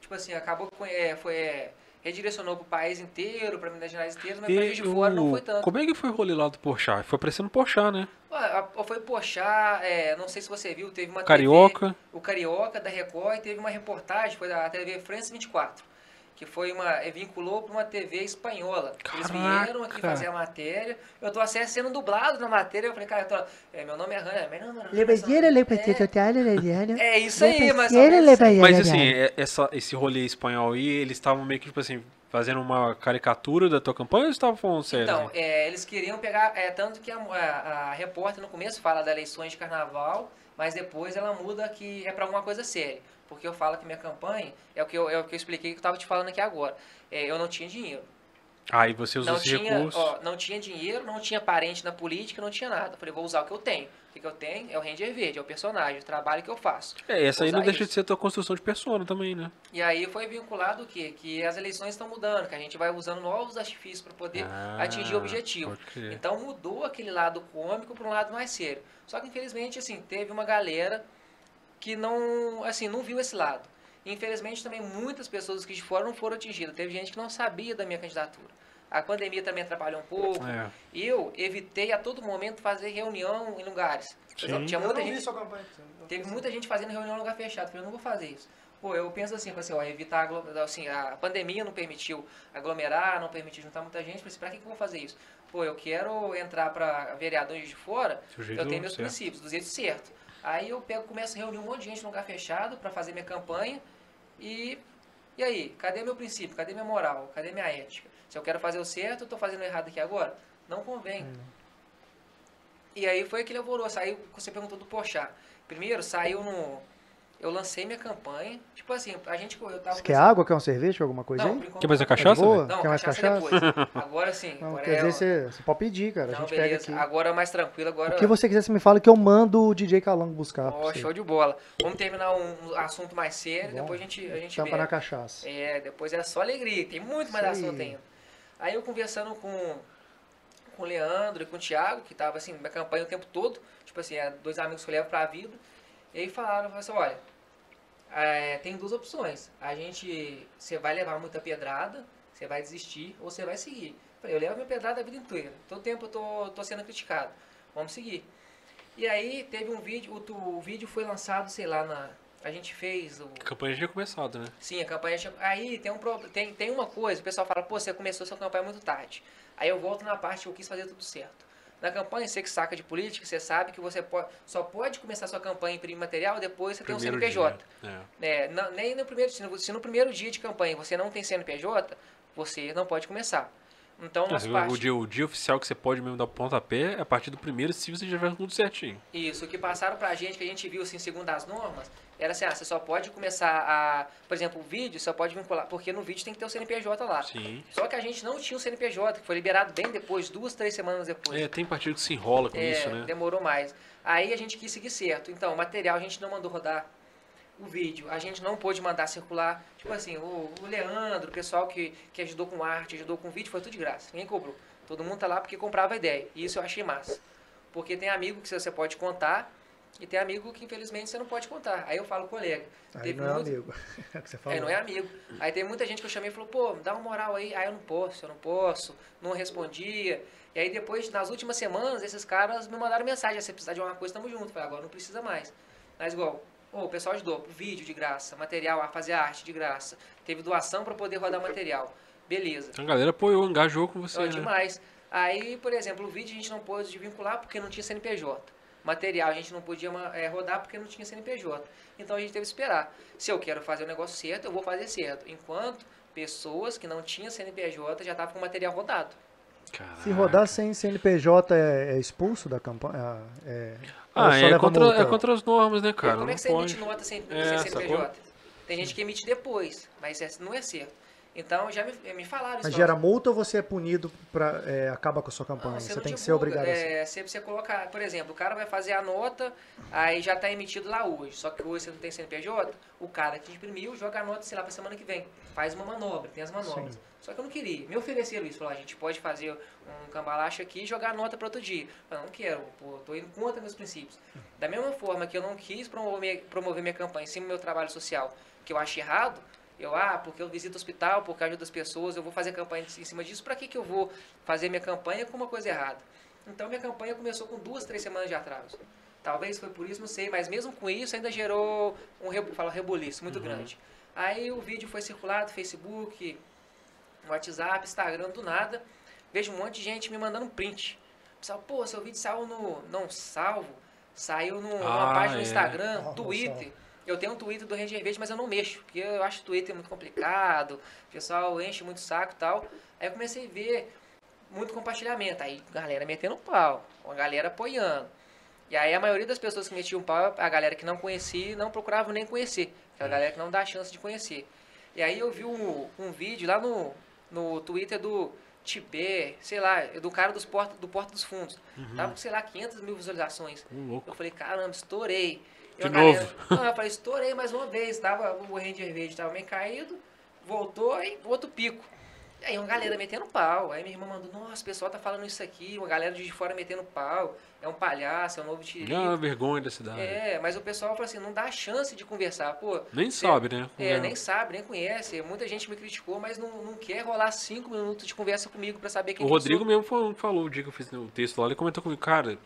Tipo assim, acabou que é, foi. É, redirecionou pro país inteiro, pra Minas Gerais inteiro, mas pra E Juiz de Fora não foi tanto. Como é que foi o rolê lá do Porchat? Foi aparecendo Porchat, né? Foi Pochá, é, não sei se você viu, teve uma Carioca. TV, o Carioca da Record e teve uma reportagem, foi da TV France 24, que foi uma, é, vinculou para uma TV espanhola. Eles vieram aqui Caraca. fazer a matéria, eu tô assim, sendo dublado na matéria, eu falei, cara, eu tô, é, meu nome é Hannah, mas não, não, não, é, é isso aí, mas Mas assim, é- essa, esse rolê espanhol aí, eles estavam meio que, tipo assim, fazendo uma caricatura da tua campanha ou eles estavam falando sério? Então, é, eles queriam pegar, é, tanto que a, a- a repórter no começo fala das eleições de carnaval, mas depois ela muda que é para alguma coisa séria. Porque eu falo que minha campanha, é o que eu, é o que eu expliquei que eu estava te falando aqui agora. É, eu não tinha dinheiro. Aí você usou Não esse tinha, recurso. ó, não tinha dinheiro, não tinha parente na política, não tinha nada. Eu falei, vou usar o que eu tenho. O que, eu tenho? É o Ranger Verde, é o personagem, o trabalho que eu faço. É, essa aí não deixa de isso. ser a tua construção de persona também, né? E aí foi vinculado o quê? Que as eleições estão mudando, que a gente vai usando novos artifícios para poder Ah, atingir o objetivo. Então mudou aquele lado cômico para um lado mais sério. Só que infelizmente assim, teve uma galera que não, assim, não viu esse lado. Infelizmente também muitas pessoas que de fora não foram atingidas. Teve gente que não sabia da minha candidatura. A pandemia também atrapalhou um pouco. É. Eu evitei a todo momento fazer reunião em lugares. Por exemplo, tinha Eu muita gente sua campanha. Teve muita gente fazendo reunião em lugar fechado. Eu falei, eu não vou fazer isso. Pô, eu penso assim, assim, ó, evitar assim, a pandemia não permitiu aglomerar, não permitiu juntar muita gente. Falei assim, pra que, que eu vou fazer isso? Pô, eu quero entrar pra vereadores de fora, eu tenho meus certo. princípios, do jeito certo. Aí eu pego, começo a reunir um monte de gente num lugar fechado pra fazer minha campanha e... E aí, cadê meu princípio? Cadê minha moral? Cadê minha ética? Se eu quero fazer o certo, eu tô fazendo o errado aqui agora? Não convém. E aí foi aquele alvoroço. Saiu, você perguntou do Pochá. Primeiro, saiu no. Eu lancei minha campanha. Tipo assim, a gente. Eu tava Você quer água? Quer um cerveja? Alguma coisa Não, aí? Quer mais a não. cachaça, boa? velho? Não, Quer mais cachaça, depois. Agora sim. Não, agora quer é, dizer, você, você pode pedir, cara. a Não, gente beleza. pega aqui. Agora mais tranquilo. Agora. O que você quiser, você me fala que eu mando o DJ Calango buscar. você. show de bola. Vamos terminar um, assunto mais sério. Bom. depois a gente, a gente Tampa vê. na cachaça. É, depois é só alegria. Tem muito mais aí. assunto ainda. Aí eu conversando com, com o Leandro e com o Thiago, que tava assim, na campanha o tempo todo, tipo assim, é dois amigos que eu levo pra vida. E aí falaram, falaram assim, olha, é, tem duas opções. A gente, você vai levar muita pedrada, você vai desistir ou você vai seguir. Eu levo minha pedrada a vida inteira. Todo tempo eu tô, tô sendo criticado. Vamos seguir. E aí teve um vídeo, o, o vídeo foi lançado, sei lá, na. A gente fez o. A campanha já tinha começado, né? Sim, a campanha. tinha- Aí tem, um, pro- tem, tem uma coisa, o pessoal fala, pô, você começou sua campanha muito tarde. Aí eu volto na parte que eu quis fazer tudo certo. Na campanha, você que saca de política, você sabe que você pode, só pode começar sua campanha em imprimir material depois você tem um Primeiro CNPJ. dia. É. É, não- nem no primeiro, se no, se no primeiro dia de campanha você não tem CNPJ, você não pode começar. Então, as o, partes- o dia, o dia oficial que você pode mesmo dar o pontapé é a partir do primeiro, se você já tiver tudo certinho. Isso, o que passaram pra gente, que a gente viu assim, segundo as normas, era assim, ah, você só pode começar a, por exemplo, o vídeo, só pode vincular, porque no vídeo tem que ter o CNPJ lá. Sim. Só que a gente não tinha o CNPJ, que foi liberado bem depois, duas, três semanas depois. É, tem partido que se enrola com É, isso, né? demorou mais. Aí a gente quis seguir certo. Então, o material a gente não mandou rodar. O vídeo, a gente não pôde mandar circular. Tipo assim, o, o Leandro, o pessoal que, que ajudou com arte, ajudou com vídeo, foi tudo de graça. Ninguém cobrou. Todo mundo tá lá porque comprava a ideia. E isso eu achei massa. Porque tem amigo que você pode contar e tem amigo que infelizmente você não pode contar. Aí eu falo colega. Aí teve não é muito- amigo. É o que você falou. é, não é amigo. Aí tem muita gente que eu chamei e falou, pô, dá uma moral aí. Aí eu não posso, eu não posso, não respondia. E aí depois, nas últimas semanas, esses caras me mandaram mensagem, "Ah, se precisar de alguma coisa, tamo junto. Eu Falei, agora não precisa mais. Mas igual, ô, o pessoal ajudou, vídeo de graça, material, a fazer arte de graça. Teve doação para poder rodar material. Beleza. A galera apoiou, engajou com você, Ó, né? demais. Aí, por exemplo, o vídeo a gente não pôde vincular porque não tinha CNPJ. Material a gente não podia eh, rodar porque não tinha CNPJ. Então a gente teve que esperar. Se eu quero fazer o negócio certo, eu vou fazer certo. Enquanto pessoas que não tinham CNPJ já estavam com o material rodado. Se rodar sem CNPJ é, é expulso da campanha? É, ou Ah, só é contra, multa? é contra as normas, né, cara? Como Não é que você pode. emite nota sem, É, sem sacou? CNPJ? Tem gente que emite depois, mas não é certo. Então já me, me falaram isso. Mas gera assim, multa ou você é punido pra é, acaba com a sua Não, campanha? você não tem que ser obrigado a. É, se você colocar, por exemplo, o cara vai fazer a nota, aí já está emitido lá hoje. Só que hoje você não tem CNPJ, o cara que imprimiu joga a nota, sei lá, para semana que vem. Faz uma manobra, tem as manobras. Sim. Só que eu não queria. Me ofereceram isso. Falaram, a gente pode fazer um cambalacho aqui e jogar a nota para outro dia. Eu não quero, pô, tô indo contra meus princípios. Da mesma forma que eu não quis promover, promover minha campanha em cima do meu trabalho social, que eu acho errado, eu, ah, porque eu visito o hospital, porque eu ajudo as pessoas, eu vou fazer campanha em cima disso, para que, que eu vou fazer minha campanha com uma coisa errada? Então minha campanha começou com duas, três semanas de atraso. Talvez foi por isso, não sei, mas mesmo com isso ainda gerou um rebu- fala, rebuliço muito grande. Aí o vídeo foi circulado, Facebook, WhatsApp, Instagram, do nada. Vejo um monte de gente me mandando um print. Pessoal, pô, seu vídeo saiu no. Não salvo. Saiu no- numa Ah, página no é. Instagram, Ah, não Twitter. Eu tenho um Twitter do Ranger Verde, mas eu não mexo, porque eu acho o Twitter muito complicado, o pessoal enche muito o saco e tal. Aí eu comecei a ver muito compartilhamento, aí galera metendo pau, a galera apoiando. E aí a maioria das pessoas que metiam pau, a galera que não conhecia, não procurava nem conhecer. Aquela galera que não dá chance de conhecer. E aí eu vi um, um vídeo lá no, no Twitter do Tibé, sei lá, do cara dos porta, do Porta dos Fundos. Tava com, sei lá, 500 mil visualizações. Eu falei, caramba, estourei. De a novo? não, eu falei, estourei mais uma vez. Tava, o Ranger Verde tava meio caído, voltou e outro pico. E aí uma galera metendo pau. Aí minha irmã mandou, nossa, o pessoal tá falando isso aqui, uma galera de fora metendo pau. É um palhaço, é um novo É tiririca. uma vergonha da cidade. É, mas o pessoal falou assim, não dá chance de conversar. Pô, Nem você- sabe, né? É, nem sabe, nem conhece. Muita gente me criticou, mas não, não quer rolar cinco minutos de conversa comigo pra saber quem O eu Rodrigo sou. mesmo falou, falou o dia que eu fiz o texto lá, ele comentou comigo, cara,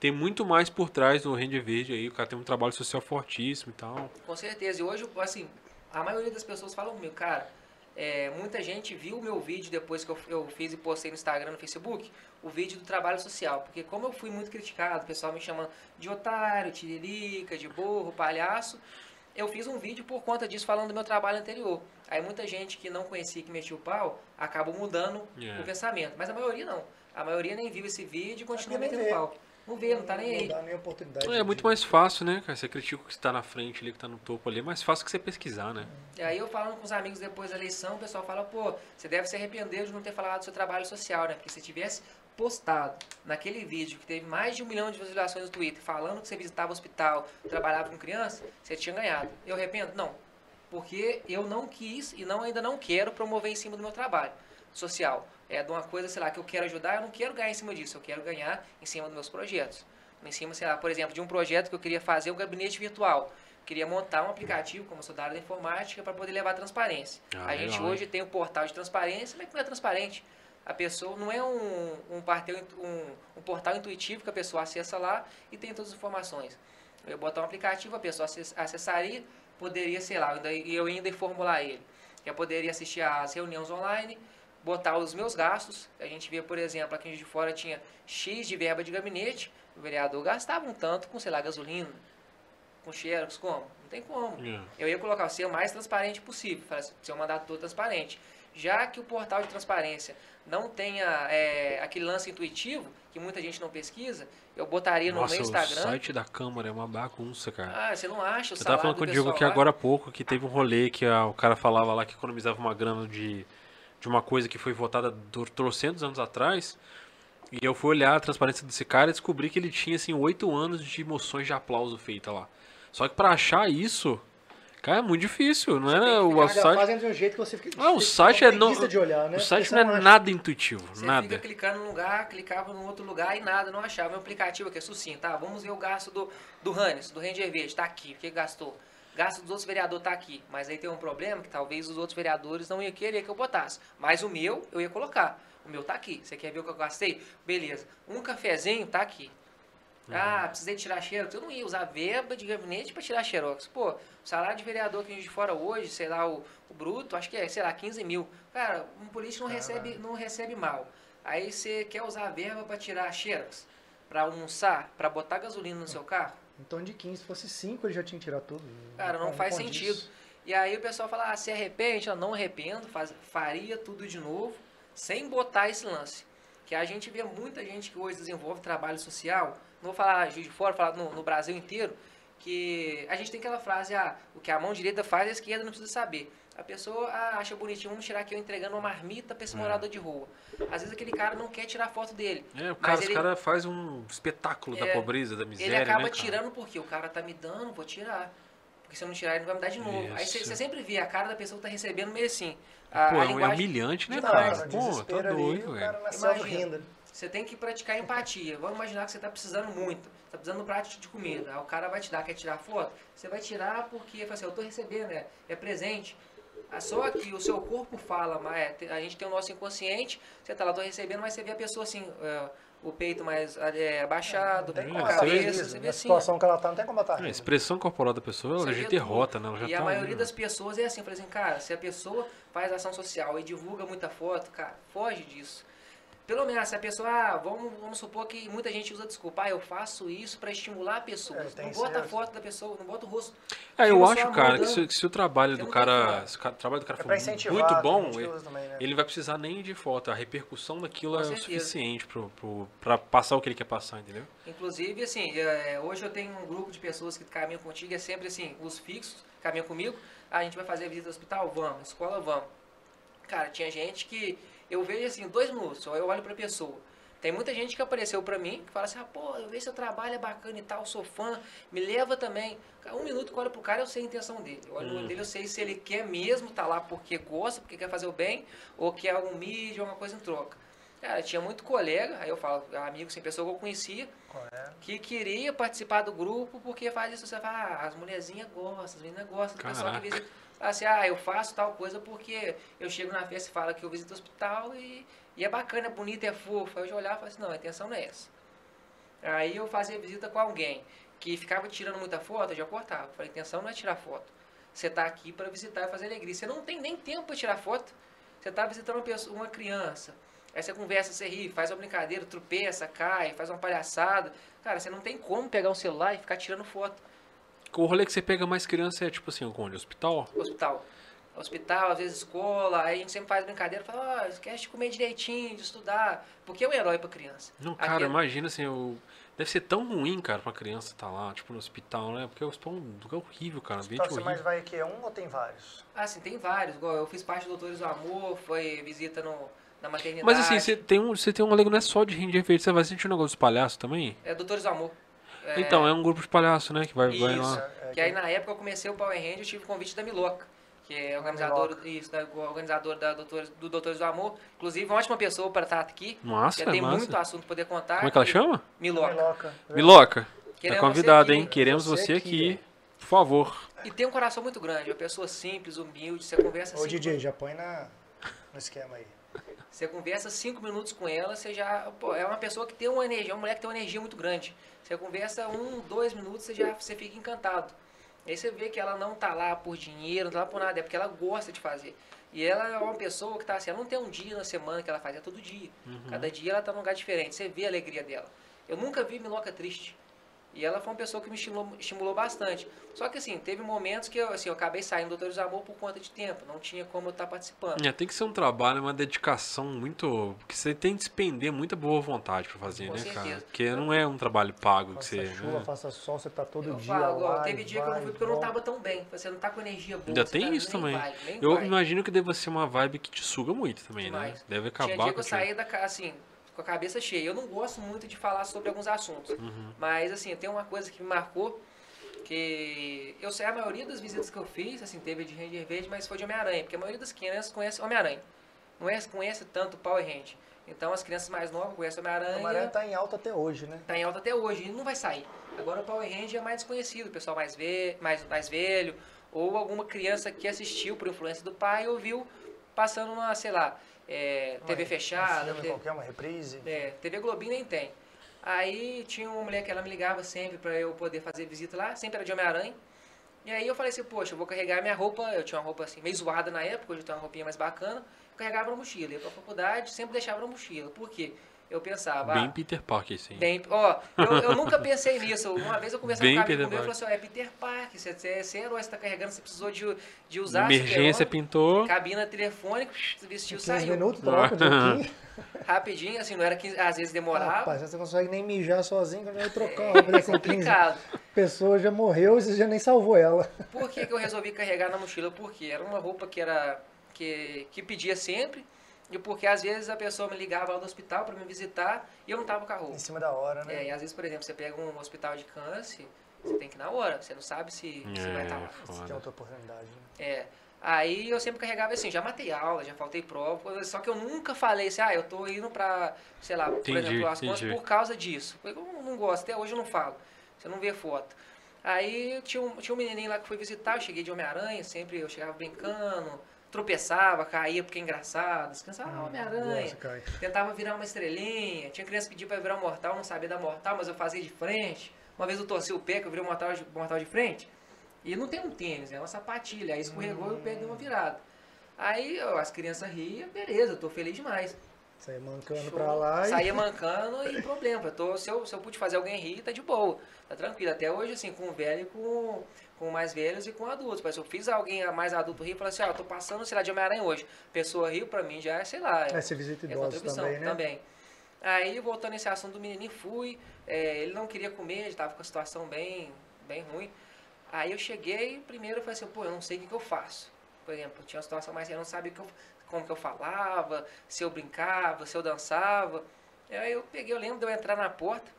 tem muito mais por trás do Ranger Verde aí, o cara tem um trabalho social fortíssimo e tal. Com certeza. E hoje, assim, a maioria das pessoas falam comigo, cara, é, muita gente viu o meu vídeo depois que eu, eu fiz e postei no Instagram, no Facebook, o vídeo do trabalho social. Porque como eu fui muito criticado, o pessoal me chamando de otário, tiririca, de burro, palhaço, eu fiz um vídeo por conta disso, falando do meu trabalho anterior. Aí muita gente que não conhecia, que metia o pau, acabou mudando É. o pensamento. Mas a maioria não. A maioria nem viu esse vídeo e continua metendo pau. Tá nem aí. Não dá nem oportunidade. É de- muito mais fácil, né, cara? Você critica o que está na frente ali, que tá no topo ali, é mais fácil que você pesquisar, né? E aí eu falando com os amigos depois da eleição, o pessoal fala, pô, você deve se arrepender de não ter falado do seu trabalho social, né? Porque se tivesse postado naquele vídeo que teve mais de um milhão de visualizações no Twitter, falando que você visitava o hospital, trabalhava com criança, você tinha ganhado. Eu arrependo? Não. Porque eu não quis e não, ainda não quero promover em cima do meu trabalho social. É de uma coisa, sei lá, que eu quero ajudar, eu não quero ganhar em cima disso, eu quero ganhar em cima dos meus projetos. Em cima, sei lá, por exemplo, de um projeto que eu queria fazer um gabinete virtual. Queria montar um aplicativo, como eu sou da área da informática, para poder levar transparência. Ah, a gente legal, hein? hoje tem um portal de transparência, mas que não é transparente. A pessoa não é um, um, um, um portal intuitivo que a pessoa acessa lá e tem todas as informações. Eu botar um aplicativo, a pessoa acess- acessaria, poderia, sei lá, eu ainda- eu ainda formular ele. Eu poderia assistir às reuniões online, botar os meus gastos. A gente vê, por exemplo, aqui de fora tinha X de verba de gabinete, o vereador gastava um tanto com, sei lá, gasolina, com xerox, como? Não tem como. É. Eu ia colocar ser o mais transparente possível, ser um mandato todo transparente. Já que o portal de transparência não tenha é, aquele lance intuitivo, que muita gente não pesquisa, eu botaria no Nossa, meu o Instagram. site da Câmara é uma bagunça, cara. Ah, você não acha o Eu tava falando do com o Diego aqui agora há pouco que teve um rolê que a- o cara falava lá que economizava uma grana de, de uma coisa que foi votada trocentos anos atrás. E eu fui olhar a transparência desse cara e descobri que ele tinha assim oito anos de moções de aplauso feita lá. Só que pra achar isso, cara, é muito difícil, não é? que O site, de um jeito que você fica. não, o fica site é não, olhar, né? o site Porque não é você nada intuitivo, Você nada. fica clicando num lugar, clicava num outro lugar e nada, não achava. Meu aplicativo aqui é sucinto, tá? Vamos ver o gasto do, do Hannes, do Ranger Verde, tá aqui, o que gastou? Gasto dos outros vereadores tá aqui. Mas aí tem um problema que talvez os outros vereadores não iam querer que eu botasse. Mas o meu, eu ia colocar. O meu tá aqui. Você quer ver o que eu gastei? Beleza. Um cafezinho tá aqui. Ah, precisei tirar xerox. Eu não ia usar verba de gabinete para tirar xerox. Pô, o salário de vereador que a gente de fora hoje, sei lá, o, o bruto, acho que é, sei lá, 15 mil. Cara, um político não recebe, não recebe mal. Aí você quer usar a verba para tirar xerox, para almoçar, para botar gasolina no seu carro? Então de 15, se fosse 5, ele já tinha que tirar tudo. Cara, não faz condiz. sentido. E aí o pessoal fala, ah, se arrepende? Eu não arrependo, faz, faria tudo de novo, sem botar esse lance. Que a gente vê muita gente que hoje desenvolve trabalho social, não vou falar de fora, vou falar no, no Brasil inteiro, que a gente tem aquela frase, ah, o que a mão direita faz, a esquerda não precisa saber. A pessoa ah, acha bonitinho, vamos tirar aqui eu entregando uma marmita pra esse morador de rua. Às vezes aquele cara não quer tirar foto dele. É, o mas cara, ele- cara faz um espetáculo da É, pobreza, da miséria, ele acaba né, tirando porque o cara tá me dando, vou tirar. Porque se eu não tirar, ele não vai me dar de novo. Aí você Isso. sempre vê a cara da pessoa que tá recebendo meio assim. Pô, A, a é é linguagem- humilhante, né, cara? Cara, Pô, tá doido, velho. Você tem que praticar empatia. Vamos imaginar que você está precisando muito. Você tá precisando de um prato de comida. Aí o cara vai te dar, quer tirar foto? Você vai tirar porque fala assim, eu tô recebendo, é, é presente. Ah, Só que o seu corpo fala, mas é, a gente tem o nosso inconsciente, você tá lá, tô recebendo, mas você vê a pessoa assim, é, o peito mais é, abaixado, a É, vê cabeça, você vê assim. situação que ela tá, não tem como matar É, a expressão corporal da pessoa, ela Você já derrota, né? Ela já e tá a maioria ali, das pessoas é assim, eu falei assim, cara, se a pessoa faz ação social e divulga muita foto, cara, foge disso. Pelo menos, se a pessoa, ah, vamos, vamos supor que muita gente usa desculpa, ah, eu faço isso pra estimular a pessoa. É, não bota a foto da pessoa, não bota o rosto. É, eu acho, a cara, que se, que se o trabalho do cara, se o trabalho do cara É for incentivar. muito bom, ele, também, né? ele vai precisar nem de foto. A repercussão daquilo Com é o certeza. suficiente pro, pro, pra passar o que ele quer passar, entendeu? Inclusive, assim, é, hoje eu tenho um grupo de pessoas que caminham contigo, é sempre assim, os fixos caminham comigo. Ah, a gente vai fazer a visita ao hospital? Vamos. Escola? Vamos. Cara, tinha gente que eu vejo assim, dois minutos, eu olho pra pessoa. Tem muita gente que apareceu pra mim, que fala assim, ah, pô, eu vejo seu trabalho é bacana e tal, sou fã, me leva também. Um minuto que eu olho pro cara, eu sei a intenção dele. Eu olho no olho dele, eu sei se ele quer mesmo estar lá porque gosta, porque quer fazer o bem, ou quer algum mídia, alguma coisa em troca. Cara, tinha muito colega, aí eu falo, amigo sem pessoa que eu conhecia, É. que queria participar do grupo porque faz isso. Você fala, ah, as mulherzinhas gostam, as meninas gostam. O pessoal que visita. Fala assim, ah, eu faço tal coisa porque eu chego na festa e falo que eu visito o hospital e, e é bacana, é bonito, é fofo. Aí eu já olhava e falava assim, não, a intenção não é essa. Aí eu fazia visita com alguém que ficava tirando muita foto, eu já cortava. Falei, a intenção não é tirar foto. Você está aqui para visitar e fazer alegria. Você não tem nem tempo para tirar foto. Você está visitando uma, pessoa, uma criança. Aí você conversa, você ri, faz uma brincadeira, tropeça, cai, faz uma palhaçada. Cara, você não tem como pegar um celular e ficar tirando foto. O rolê que você pega mais criança é tipo assim, onde? Hospital? Hospital. Hospital, às vezes escola, aí a gente sempre faz brincadeira, fala, ó, esquece de comer direitinho, de estudar. Porque é um herói pra criança. Não, cara, Aquele- imagina assim, eu... deve ser tão ruim, cara, pra criança estar lá, tipo, no hospital, né? Porque o hospital é um lugar horrível, cara, ambiente Então, você mais horrível. vai que é um ou tem vários? Ah, sim, tem vários. Igual eu fiz parte do Doutores do Amor, foi visita no, na maternidade. Mas assim, você tem um, você tem um alegre não é só de Ranger Verde, você vai sentir um negócio dos palhaços também? É Doutores do Amor. É, Então, é um grupo de palhaços, né? Que vai, vai Isso. lá. É, Que aí na época eu comecei o Power Ranger, eu tive o convite da Miloca, que é organizador, isso, da, organizador da Doutores, do Doutores do Amor. Inclusive, uma ótima pessoa para estar aqui. Já tem massa. muito assunto para poder contar. Como é que ela E- chama? Miloca. Miloca. Miloca. Tá Queremos aqui. hein? Queremos Você você aqui, aqui, por favor. E tem um coração muito grande, uma pessoa simples, humilde, você conversa Ô, cinco, DJ, já põe na, no esquema aí. Você conversa cinco minutos com ela, você já. Pô, é uma pessoa que tem uma energia, uma mulher que tem uma energia muito grande. Você conversa um, dois minutos, você já você fica encantado. Aí você vê que ela não tá lá por dinheiro, não tá lá por nada, é porque ela gosta de fazer. E ela é uma pessoa que tá assim, ela não tem um dia na semana que ela faz, é todo dia. Cada dia ela tá num lugar diferente, você vê a alegria dela. Eu nunca vi Miloca triste. E ela foi uma pessoa que me estimulou, estimulou bastante. Só que assim, teve momentos que eu, assim, eu acabei saindo do Doutores do Amor por conta de tempo. Não tinha como eu estar participando. É, tem que ser um trabalho, uma dedicação muito. Porque você tem que despender muita boa vontade pra fazer, Com né, certeza. cara? Porque não é um trabalho pago que Faça você. chuva, né? faça sol, você tá todo Eu dia falo, ó, lá. teve e dia que eu não vai, fui porque eu não tava tão bem. Você não tá com energia boa. Ainda tem tá- isso também. vai, Eu vai. imagino que deva ser uma vibe que te suga muito também, Demais. né? Deve Tinha acabar dia que eu saía da casa, assim, com a cabeça cheia. Eu não gosto muito de falar sobre alguns assuntos. Uhum. Mas, assim, tem uma coisa que me marcou, que eu sei, a maioria das visitas que eu fiz, assim, teve de Ranger Verde, mas foi de Homem-Aranha, porque a maioria das crianças conhece Homem-Aranha. Não é, conhece tanto Power Ranger. Então, as crianças mais novas conhecem O Homem-Aranha Homem-Aranha, tá em alta até hoje, né? tá em alta até hoje, e não vai sair. Agora, o Power Ranger é mais desconhecido, o pessoal mais, ve mais, mais velho, ou alguma criança que assistiu por influência do pai ou viu passando numa, sei lá, é, TV fechada, filme TV, qualquer, uma reprise. é, TV Globinho nem tem. Aí tinha uma mulher que ela me ligava sempre pra eu poder fazer visita lá, sempre era de Homem-Aranha. E aí eu falei assim, poxa, eu vou carregar minha roupa, eu tinha uma roupa assim, meio zoada na época, hoje eu tenho uma roupinha mais bacana, carregava na mochila, ia pra faculdade, sempre deixava na mochila. Por quê? Eu pensava, Bem ah, Peter Parker, sim. Bem, ó, eu, eu nunca pensei nisso. Uma vez eu conversava Bem com um amigo meu e falou assim, ó, é Peter Parker, você, você, você é herói, você tá carregando, você precisou de, de usar Emergência pintou. cabina telefônica, vestiu, 15 saiu. minutos, troca de. Rapidinho, assim, não era 15, às vezes demorava. Rapaz, você não consegue nem mijar sozinho, quando vai trocar uma é roupa com 15 complicado. pessoas, já morreu e você já nem salvou ela. Por que, que eu resolvi carregar na mochila? Porque era uma roupa que era que, que pedia sempre e porque às vezes a pessoa me ligava lá do hospital para me visitar e eu não tava com a roupa. Em cima da hora, né? É, e às vezes, por exemplo, você pega um hospital de câncer, você tem que ir na hora, você não sabe se, se vai estar lá. É, Você tem foda. outra oportunidade. né? É. Aí eu sempre carregava assim, já matei aula, já faltei prova, só que eu nunca falei assim, ah, eu tô indo pra, sei lá, por Entendi, exemplo, as contas por causa disso. Eu não, não gosto, até hoje eu não falo. Você não vê foto. Aí tinha um, tinha um menininho lá que foi visitar, eu cheguei de Homem-Aranha, sempre eu chegava brincando, tropeçava, caía porque é engraçado, descansava, ah, Homem-Aranha. Nossa, cara. Tentava virar uma estrelinha. Tinha criança que pedia pra virar um mortal, não sabia dar mortal, mas eu fazia de frente. Uma vez eu torci o pé, que eu virei um mortal de, mortal de frente. E não tem um tênis, é uma sapatilha. Aí escorregou e o pé deu uma virada. Aí ó, as crianças riam, beleza, eu tô feliz demais. Saia mancando Show. pra lá e... Saía mancando e problema. Eu tô, se, eu, se eu pude fazer alguém rir, tá de boa. Tá tranquilo. Até hoje, assim, com o velho e com, com mais velhos e com adultos. Mas se eu fiz alguém mais adulto rir, falei assim, ó, eu tô passando, sei lá, de Homem-Aranha hoje. Pessoa riu pra mim já é, sei lá. É, você visita É idosos também, né? também. Aí, voltando nesse assunto do menininho, fui. é, ele não queria comer, ele tava com a situação bem, bem ruim. Aí eu cheguei, primeiro eu falei assim, pô, eu não sei o que, que eu faço. Por exemplo, tinha uma situação mais, eu não sabia que eu- como que eu falava, se eu brincava, se eu dançava. Aí eu peguei, eu lembro de eu entrar na porta,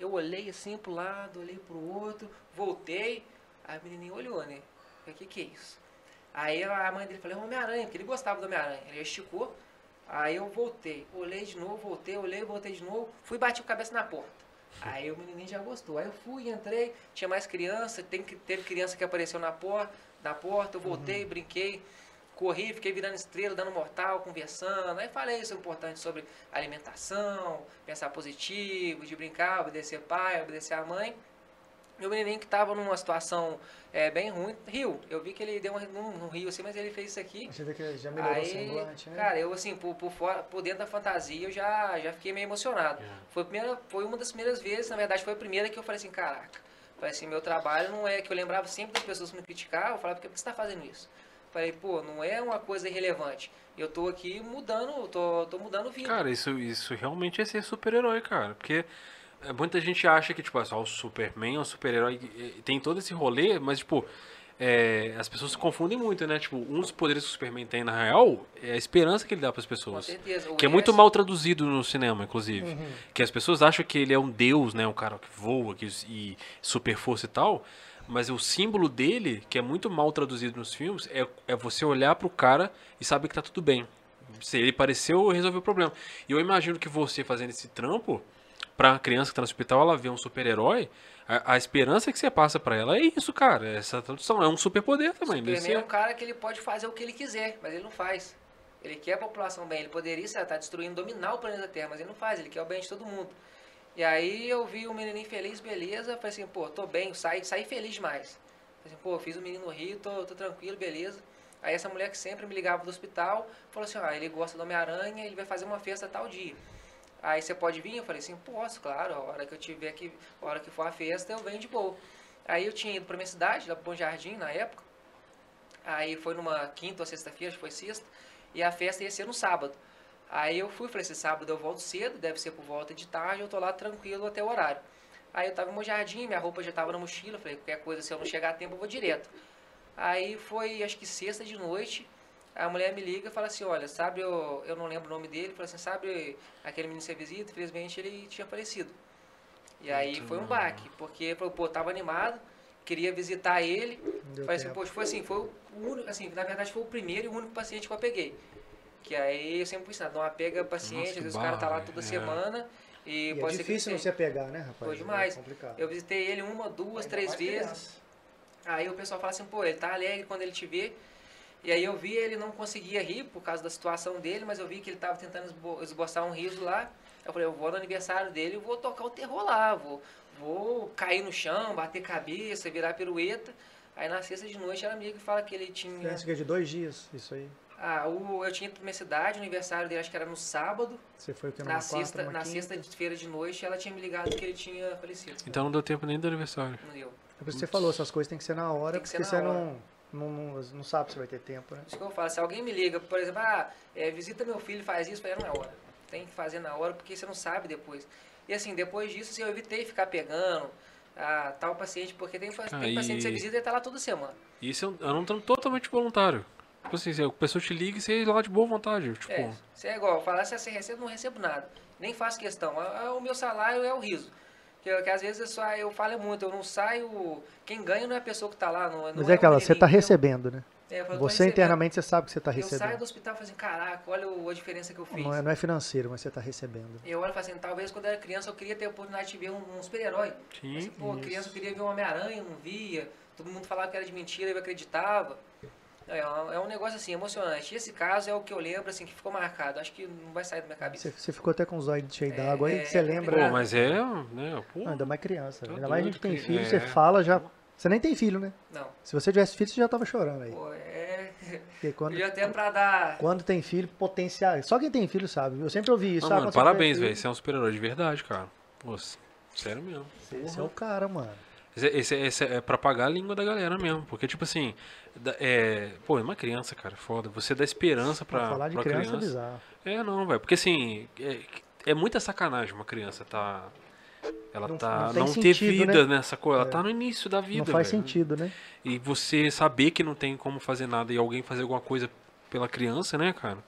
eu olhei assim pro lado, olhei pro outro, voltei, aí o menininho olhou, né? O que que é isso? Aí a mãe dele falou, é Homem-Aranha, porque ele gostava do Homem-Aranha. Ele esticou, aí eu voltei, olhei de novo, voltei, olhei, voltei de novo, fui e bati a cabeça na porta. Aí o menininho já gostou. Aí eu fui, entrei, tinha mais criança, tem que, teve criança que apareceu na porta, na porta, eu voltei, brinquei, corri, fiquei virando estrela, dando mortal, conversando. Aí falei isso importante sobre alimentação, pensar positivo, de brincar, obedecer pai, obedecer a mãe. E o menininho que estava numa situação é, bem ruim, riu. Eu vi que ele deu não, não riu assim, mas ele fez isso aqui. Você vê que já melhorou o Aí, semblante, né? cara, eu assim, por, por fora, por dentro da fantasia, eu já, já fiquei meio emocionado. É. Foi, a primeira, foi uma das primeiras vezes, na verdade, foi a primeira que eu falei assim, caraca. Falei assim, meu trabalho não é que eu lembrava sempre das pessoas que me criticavam, eu falava, por que você está fazendo isso? Falei, pô, não é uma coisa irrelevante. Eu tô aqui mudando, tô, tô mudando vida. Cara, isso, isso realmente é ser super-herói, cara. Porque muita gente acha que, tipo, é só o Superman é um super-herói. e- e Tem todo esse rolê, mas, tipo, é, as pessoas se confundem muito, né? Tipo, um dos poderes que o Superman tem, na real, é a esperança que ele dá pras Com pessoas. O Que é muito mal traduzido no cinema, inclusive. Uhum. Que as pessoas acham que ele é um deus, né? Um cara que voa que, e super força e tal. Mas o símbolo dele, que é muito mal traduzido nos filmes, é, é você olhar pro cara e saber que tá tudo bem. Se ele pareceu, resolveu o problema. E eu imagino que você fazendo esse trampo, pra criança que tá no hospital, ela vê um super-herói, a, a esperança que você passa pra ela é isso, cara. Essa tradução é um superpoder também. Superman desse- é um cara que ele pode fazer o que ele quiser, mas ele não faz. Ele quer a população bem, ele poderia estar tá destruindo, dominar o planeta Terra, mas ele não faz, ele quer o bem de todo mundo. E aí eu vi o menininho feliz, beleza, falei assim, pô, tô bem, saí, saí feliz demais. Falei assim, pô, fiz o menino rir, tô, tô tranquilo, beleza. Aí essa mulher que sempre me ligava do hospital, falou assim, ah, ele gosta do Homem-Aranha, ele vai fazer uma festa tal dia. Aí você pode vir? Eu falei assim, posso, claro, a hora que eu tiver que, a hora que for a festa, eu venho de boa. Aí eu tinha ido pra minha cidade, lá pro Bom Jardim, na época. Aí foi numa quinta ou sexta-feira, foi sexta, e a festa ia ser no sábado. Aí eu fui, falei, esse sábado eu volto cedo, deve ser por volta de tarde, eu tô lá tranquilo até o horário. Aí eu tava no meu jardim, minha roupa já tava na mochila, falei, qualquer coisa, se eu não chegar a tempo, eu vou direto. Aí foi, acho que sexta de noite, a mulher me liga e fala assim, olha, sabe, eu, eu não lembro o nome dele, fala assim, sabe aquele menino que você visita, infelizmente ele tinha falecido. E aí Puta foi um baque, porque, pô, tava animado, queria visitar ele, deu Falei assim, poxa, foi assim, foi o único, assim, na verdade foi o primeiro e o único paciente que eu peguei. Que aí eu sempre fui ensinado, não apega paciente, Nossa, às que vezes o cara tá lá barra, toda é. semana e, E é pode ser que difícil ele não se apegar, né, rapaz? Foi demais. É complicado. Eu visitei ele uma, duas, Ainda três vezes. criança. Aí o pessoal fala assim, pô, ele tá alegre quando ele te vê. E aí eu vi ele não conseguia rir por causa da situação dele, mas eu vi que ele tava tentando esbo- esboçar um riso lá. Eu falei, eu vou no aniversário dele e vou tocar o terror lá, vou, vou cair no chão, bater cabeça, virar pirueta. Aí na sexta de noite ela amiga fala que ele tinha. Criança que é de dois dias, isso aí. Ah, o, eu tinha ido pra minha cidade, o aniversário dele acho que era no sábado. Você foi o que Na sexta, na sexta-feira de noite, ela tinha me ligado que ele tinha falecido. Então não deu tempo nem do aniversário. Não deu. É por isso que você falou, essas coisas tem que ser na hora, Tem que ser porque na você hora. não, não, não, não sabe se vai ter tempo, né? Isso que eu falo, se alguém me liga, por exemplo, ah, é, visita meu filho, faz isso, não é hora. Tem que fazer na hora, porque você não sabe depois. E assim, depois disso, assim, eu evitei ficar pegando ah, tal paciente, porque tem, fa- tem paciente que você visita e tá lá toda semana. Isso é um, é um trampo totalmente voluntário. Tipo assim, se a pessoa te liga e você ir lá de boa vontade. Tipo, É, você é igual, falar se você recebe, não recebo nada. Nem faço questão. Ah, ah, O meu salário é o riso. Que, que às vezes eu, só, eu falo muito, eu não saio. Quem ganha não é a pessoa que tá lá. Não, não Mas é é aquela, você tá dinheirinho, recebendo, né? é, falo, Você recebendo. internamente você sabe que você tá Eu saio recebendo. do hospital e falo assim, caraca, olha o- a diferença que eu fiz. Não é, não é financeiro, mas você tá recebendo. Eu olho e falo assim, talvez quando eu era criança eu queria ter a oportunidade de ver um, um super-herói. Sim, Assim, pô, isso. criança eu queria ver um Homem-Aranha, eu não via. Todo mundo falava que era de mentira, eu acreditava. É, um- é um negócio assim, emocionante. Esse caso é o que eu lembro, assim, que ficou marcado. Acho que não vai sair da minha cabeça. Você, você ficou até com os olhos cheios É, d'água aí, é, que você é lembra. Pô, mas é, né, pô, Não, ainda mais criança. Tá ainda mais a gente tem cri- filho, é. você fala já. Você nem tem filho, né? Não. Se você tivesse filho, você já tava chorando aí. Pô, é. Porque quando, Podia até pra dar. quando tem filho, potencial. Só quem tem filho sabe. Eu sempre ouvi isso. Não, ah, mano, você parabéns, velho. Você é um super-herói de verdade, cara. Pô, s- sério mesmo. Esse é o cara, mano. Esse, esse- é pra pagar a língua da galera mesmo. Porque, tipo assim, é, pô, é uma criança, cara, foda. Você dá esperança pra, Pra falar de pra criança, criança. é bizarro. É, não, velho. Porque, assim, é, é muita sacanagem uma criança tá. Ela Não- tá. não Não, ter sentido, vida né? nessa coisa. Ela É. tá no início da vida. Não faz velho. sentido, né? E você saber que não tem como fazer nada e alguém fazer alguma coisa pela criança, né, cara?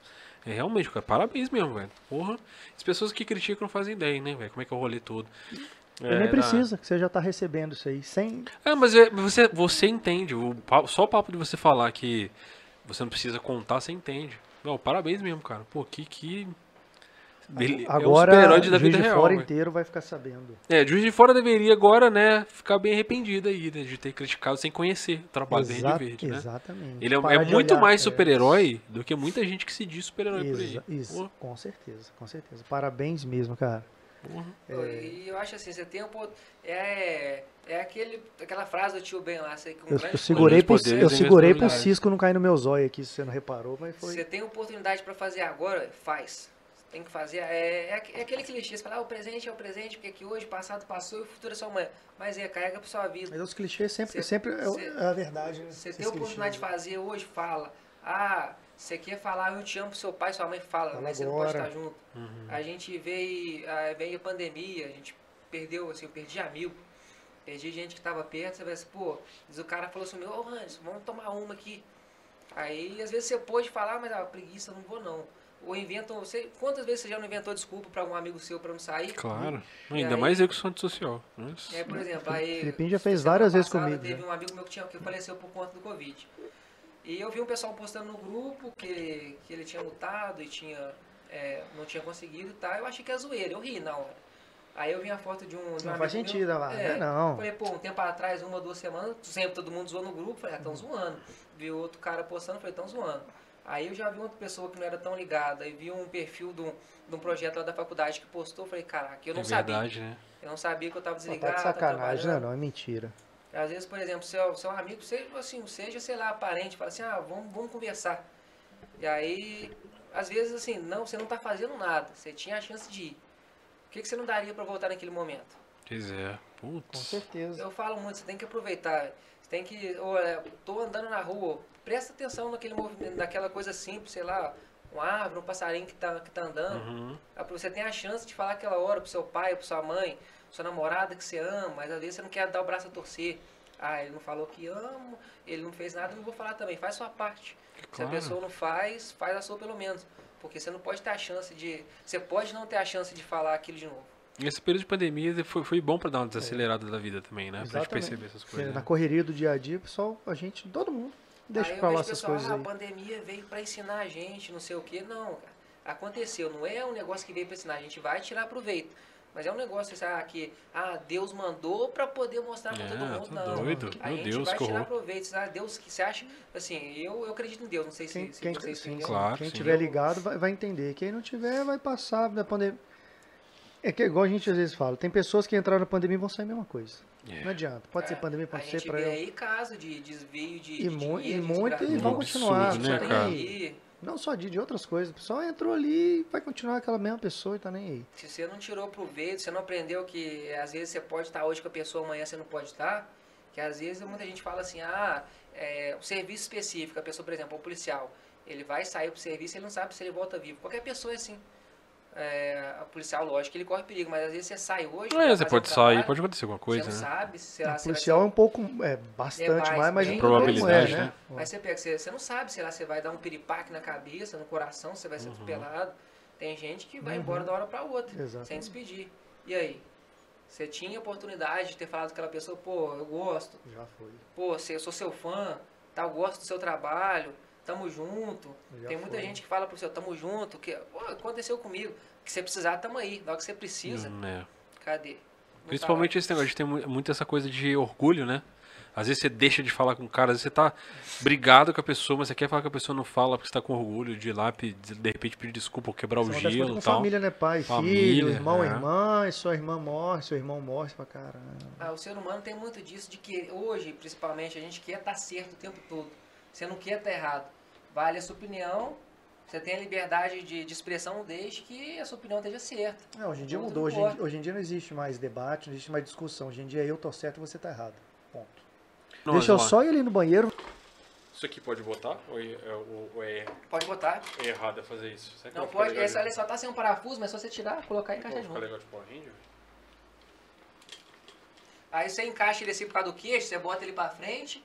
É realmente, cara, parabéns mesmo, velho. Porra. As pessoas que criticam não fazem ideia, né, velho? Como é que é o rolê todo. É, nem na- precisa, que você já tá recebendo isso aí. Sem. É, mas é- você, você entende. O, só o papo de você falar que você não precisa contar, você entende. Não, parabéns mesmo, cara. Pô, que. que... Ele é um Agora, super-herói o da Juiz vida de real. fora velho. inteiro vai ficar sabendo. É, Juiz de Fora deveria agora, né, ficar bem arrependido aí, né, de ter criticado sem conhecer o trabalho do Exa- Rede Verde, né? Exatamente. Ele é, é muito olhar, mais é. super-herói do que muita gente que se diz super-herói por aí. Isso, Porra, com certeza, com certeza. Parabéns mesmo, cara. Porra. É. E eu acho assim, você tem um ponto. É, é aquele, aquela frase do tio Ben lá, sei que um Eu, grande eu segurei, pro, eu segurei pro cisco não cair no meu zóio aqui, se você não reparou, mas foi. Você tem oportunidade pra fazer agora, faz. Tem que fazer. É, é, é aquele clichê, você fala, ah, o presente é o presente, porque aqui hoje, passado passou e o futuro é só amanhã. Mas é, carrega pra sua vida. Mas os clichês sempre, Cê- sempre é, cê- é a verdade, né? Você Esses tem oportunidade de clichês. fazer hoje, fala. Ah, você quer falar, eu te amo pro seu pai, sua mãe fala, Fala mas você não pode estar junto. Uhum. A gente veio, ah, veio a pandemia, a gente perdeu, assim, eu perdi amigo. Perdi gente que tava perto, você vai assim, pô, diz o cara falou assim, ô Hans, vamos tomar uma aqui. Aí às vezes você pode falar, mas ah, preguiça, não vou não. Ou inventam, você, quantas vezes você já não inventou desculpa pra algum amigo seu pra não sair? Claro. E Ainda aí- mais eu que sou antissocial. Nossa. É, por exemplo, aí. Filipinho já fez várias vezes comigo, Teve né? um amigo meu que, tinha, que faleceu por conta do Covid. E eu vi um pessoal postando no grupo que, que ele tinha lutado e tinha, é, não tinha conseguido e tal. Eu achei que era zoeira, eu ri na hora. Aí eu vi a foto de um. De um Não faz sentido, meu, lá. é, não. Falei, pô, um tempo atrás, uma, duas semanas, sempre todo mundo zoou no grupo, falei, ah, tão zoando. Vi outro cara postando, falei, tão zoando. Aí eu já vi outra pessoa que não era tão ligada e vi um perfil de um, de um projeto lá da faculdade que postou, falei, caraca, eu não é sabia. verdade, né? Eu não sabia que eu tava Pô, desligado. tá de sacanagem, né? trabalhando. Não, é mentira. Às vezes, por exemplo, seu, seu amigo, seja, assim, seja, sei lá, parente, fala assim, ah, vamos, vamos conversar. E aí, às vezes, assim, não, você não tá fazendo nada, você tinha a chance de ir. O que, que você não daria pra voltar naquele momento? Pois é. Com Putz. certeza. Eu falo muito, você tem que aproveitar. Você tem que, olha, tô andando na rua, presta atenção naquele movimento, naquela coisa simples, sei lá, uma árvore, um passarinho que tá, que tá andando. Uhum. Você tem a chance de falar aquela hora pro seu pai, pro sua mãe, sua namorada que você ama, mas às vezes você não quer dar o braço a torcer. Ah, ele não falou que amo, ele não fez nada, eu não vou falar também. Faz sua parte. Se a Claro. pessoa não faz, faz a sua pelo menos. Porque você não pode ter a chance de. Você pode não ter a chance de falar aquilo de novo. Esse período de pandemia foi, foi bom pra dar uma desacelerada da vida também, né? Pra gente Exatamente. perceber essas coisas. Na né? correria do dia a dia, pessoal, a gente, todo mundo, deixa aí eu pra lá essas pessoal, coisas ah, aí. a pandemia veio pra ensinar a gente, não sei o que. Não, cara. Aconteceu, não é um negócio que veio pra ensinar, a gente vai tirar proveito. Mas é um negócio ah, que ah, Deus mandou pra poder mostrar pra É, todo mundo. não. doido. A Meu gente Deus, vai que tirar proveito. Ah, Deus que você acha. Assim, eu, eu acredito em Deus, não sei se, Quem, se quem, vocês sim. Claro, quem sim. tiver ligado vai, vai entender. Quem não tiver vai passar da pandemia. É que igual a gente às vezes fala, tem pessoas que entraram na pandemia e vão sair a mesma coisa. É. Não adianta. Pode ser É, pandemia, A pode ser vê eu. aí caso de desvio de, E de dinheiro, e de e vão continuar, absurdo, né, cara? aí. Não só de, de outras coisas. O pessoal entrou ali e vai continuar aquela mesma pessoa e tá nem aí. Se você não tirou proveito, você não aprendeu que às vezes você pode estar hoje com a pessoa, amanhã você não pode estar, que às vezes muita gente fala assim, ah, é, um serviço específico, a pessoa, por exemplo, o policial, ele vai sair pro serviço, ele não sabe se ele volta vivo. Qualquer pessoa é assim. É, a policial, lógico, que ele corre perigo, mas às vezes você sai hoje. É, você pode um sair, trabalho, pode acontecer alguma coisa, você não né? sabe se sei lá, O vai policial é um pouco, é bastante É mais, mais, mas probabilidade, é, né? Mas você pega, você, você não sabe, sei lá, você vai dar um piripaque na cabeça, no coração, você vai Uhum. ser atropelado. Tem gente que vai Uhum. embora da hora pra outra, Exatamente. sem despedir. E aí? Você tinha oportunidade de ter falado com aquela pessoa, pô, eu gosto, Já foi. pô, você- eu sou seu fã, tá, eu gosto do seu trabalho, tamo junto. Já Tem muita foi. gente que fala pro seu, tamo junto, que aconteceu comigo, que você precisar, tamo aí. Na hora que você precisa, Hum, é. cadê? Não tá Principalmente esse negócio de ter mu- muito essa coisa de orgulho, né? Às vezes você deixa de falar com o cara, às vezes você tá brigado com a pessoa, mas você quer falar com a pessoa, não fala porque você tá com orgulho de ir lá, de repente pedir desculpa ou quebrar o gelo com tal. família, né? Pai, Família, filho, irmão, é. irmã, e sua irmã morre, seu irmão morre pra caramba. Ah, o ser humano tem muito disso, de que hoje, principalmente, a gente quer estar certo o tempo todo. Você não quer estar errado. Vale a sua opinião, você tem a liberdade de, de expressão desde que a sua opinião esteja certa. É, hoje em dia mudou. Hoje não em, hoje em dia não existe mais debate, não existe mais discussão. Hoje em dia eu tô certo e você tá errado. Ponto. Não, Deixa eu só ir ali no banheiro. Isso aqui pode botar? Ou é, ou- ou é- Pode botar. é errado fazer isso? Será Não pode, essa ali só tá sem um parafuso, mas se você tirar, colocar e Vai encaixa ficar junto. legal de Power Ranger? Aí você encaixa ele assim por causa do queixo, você bota ele pra frente.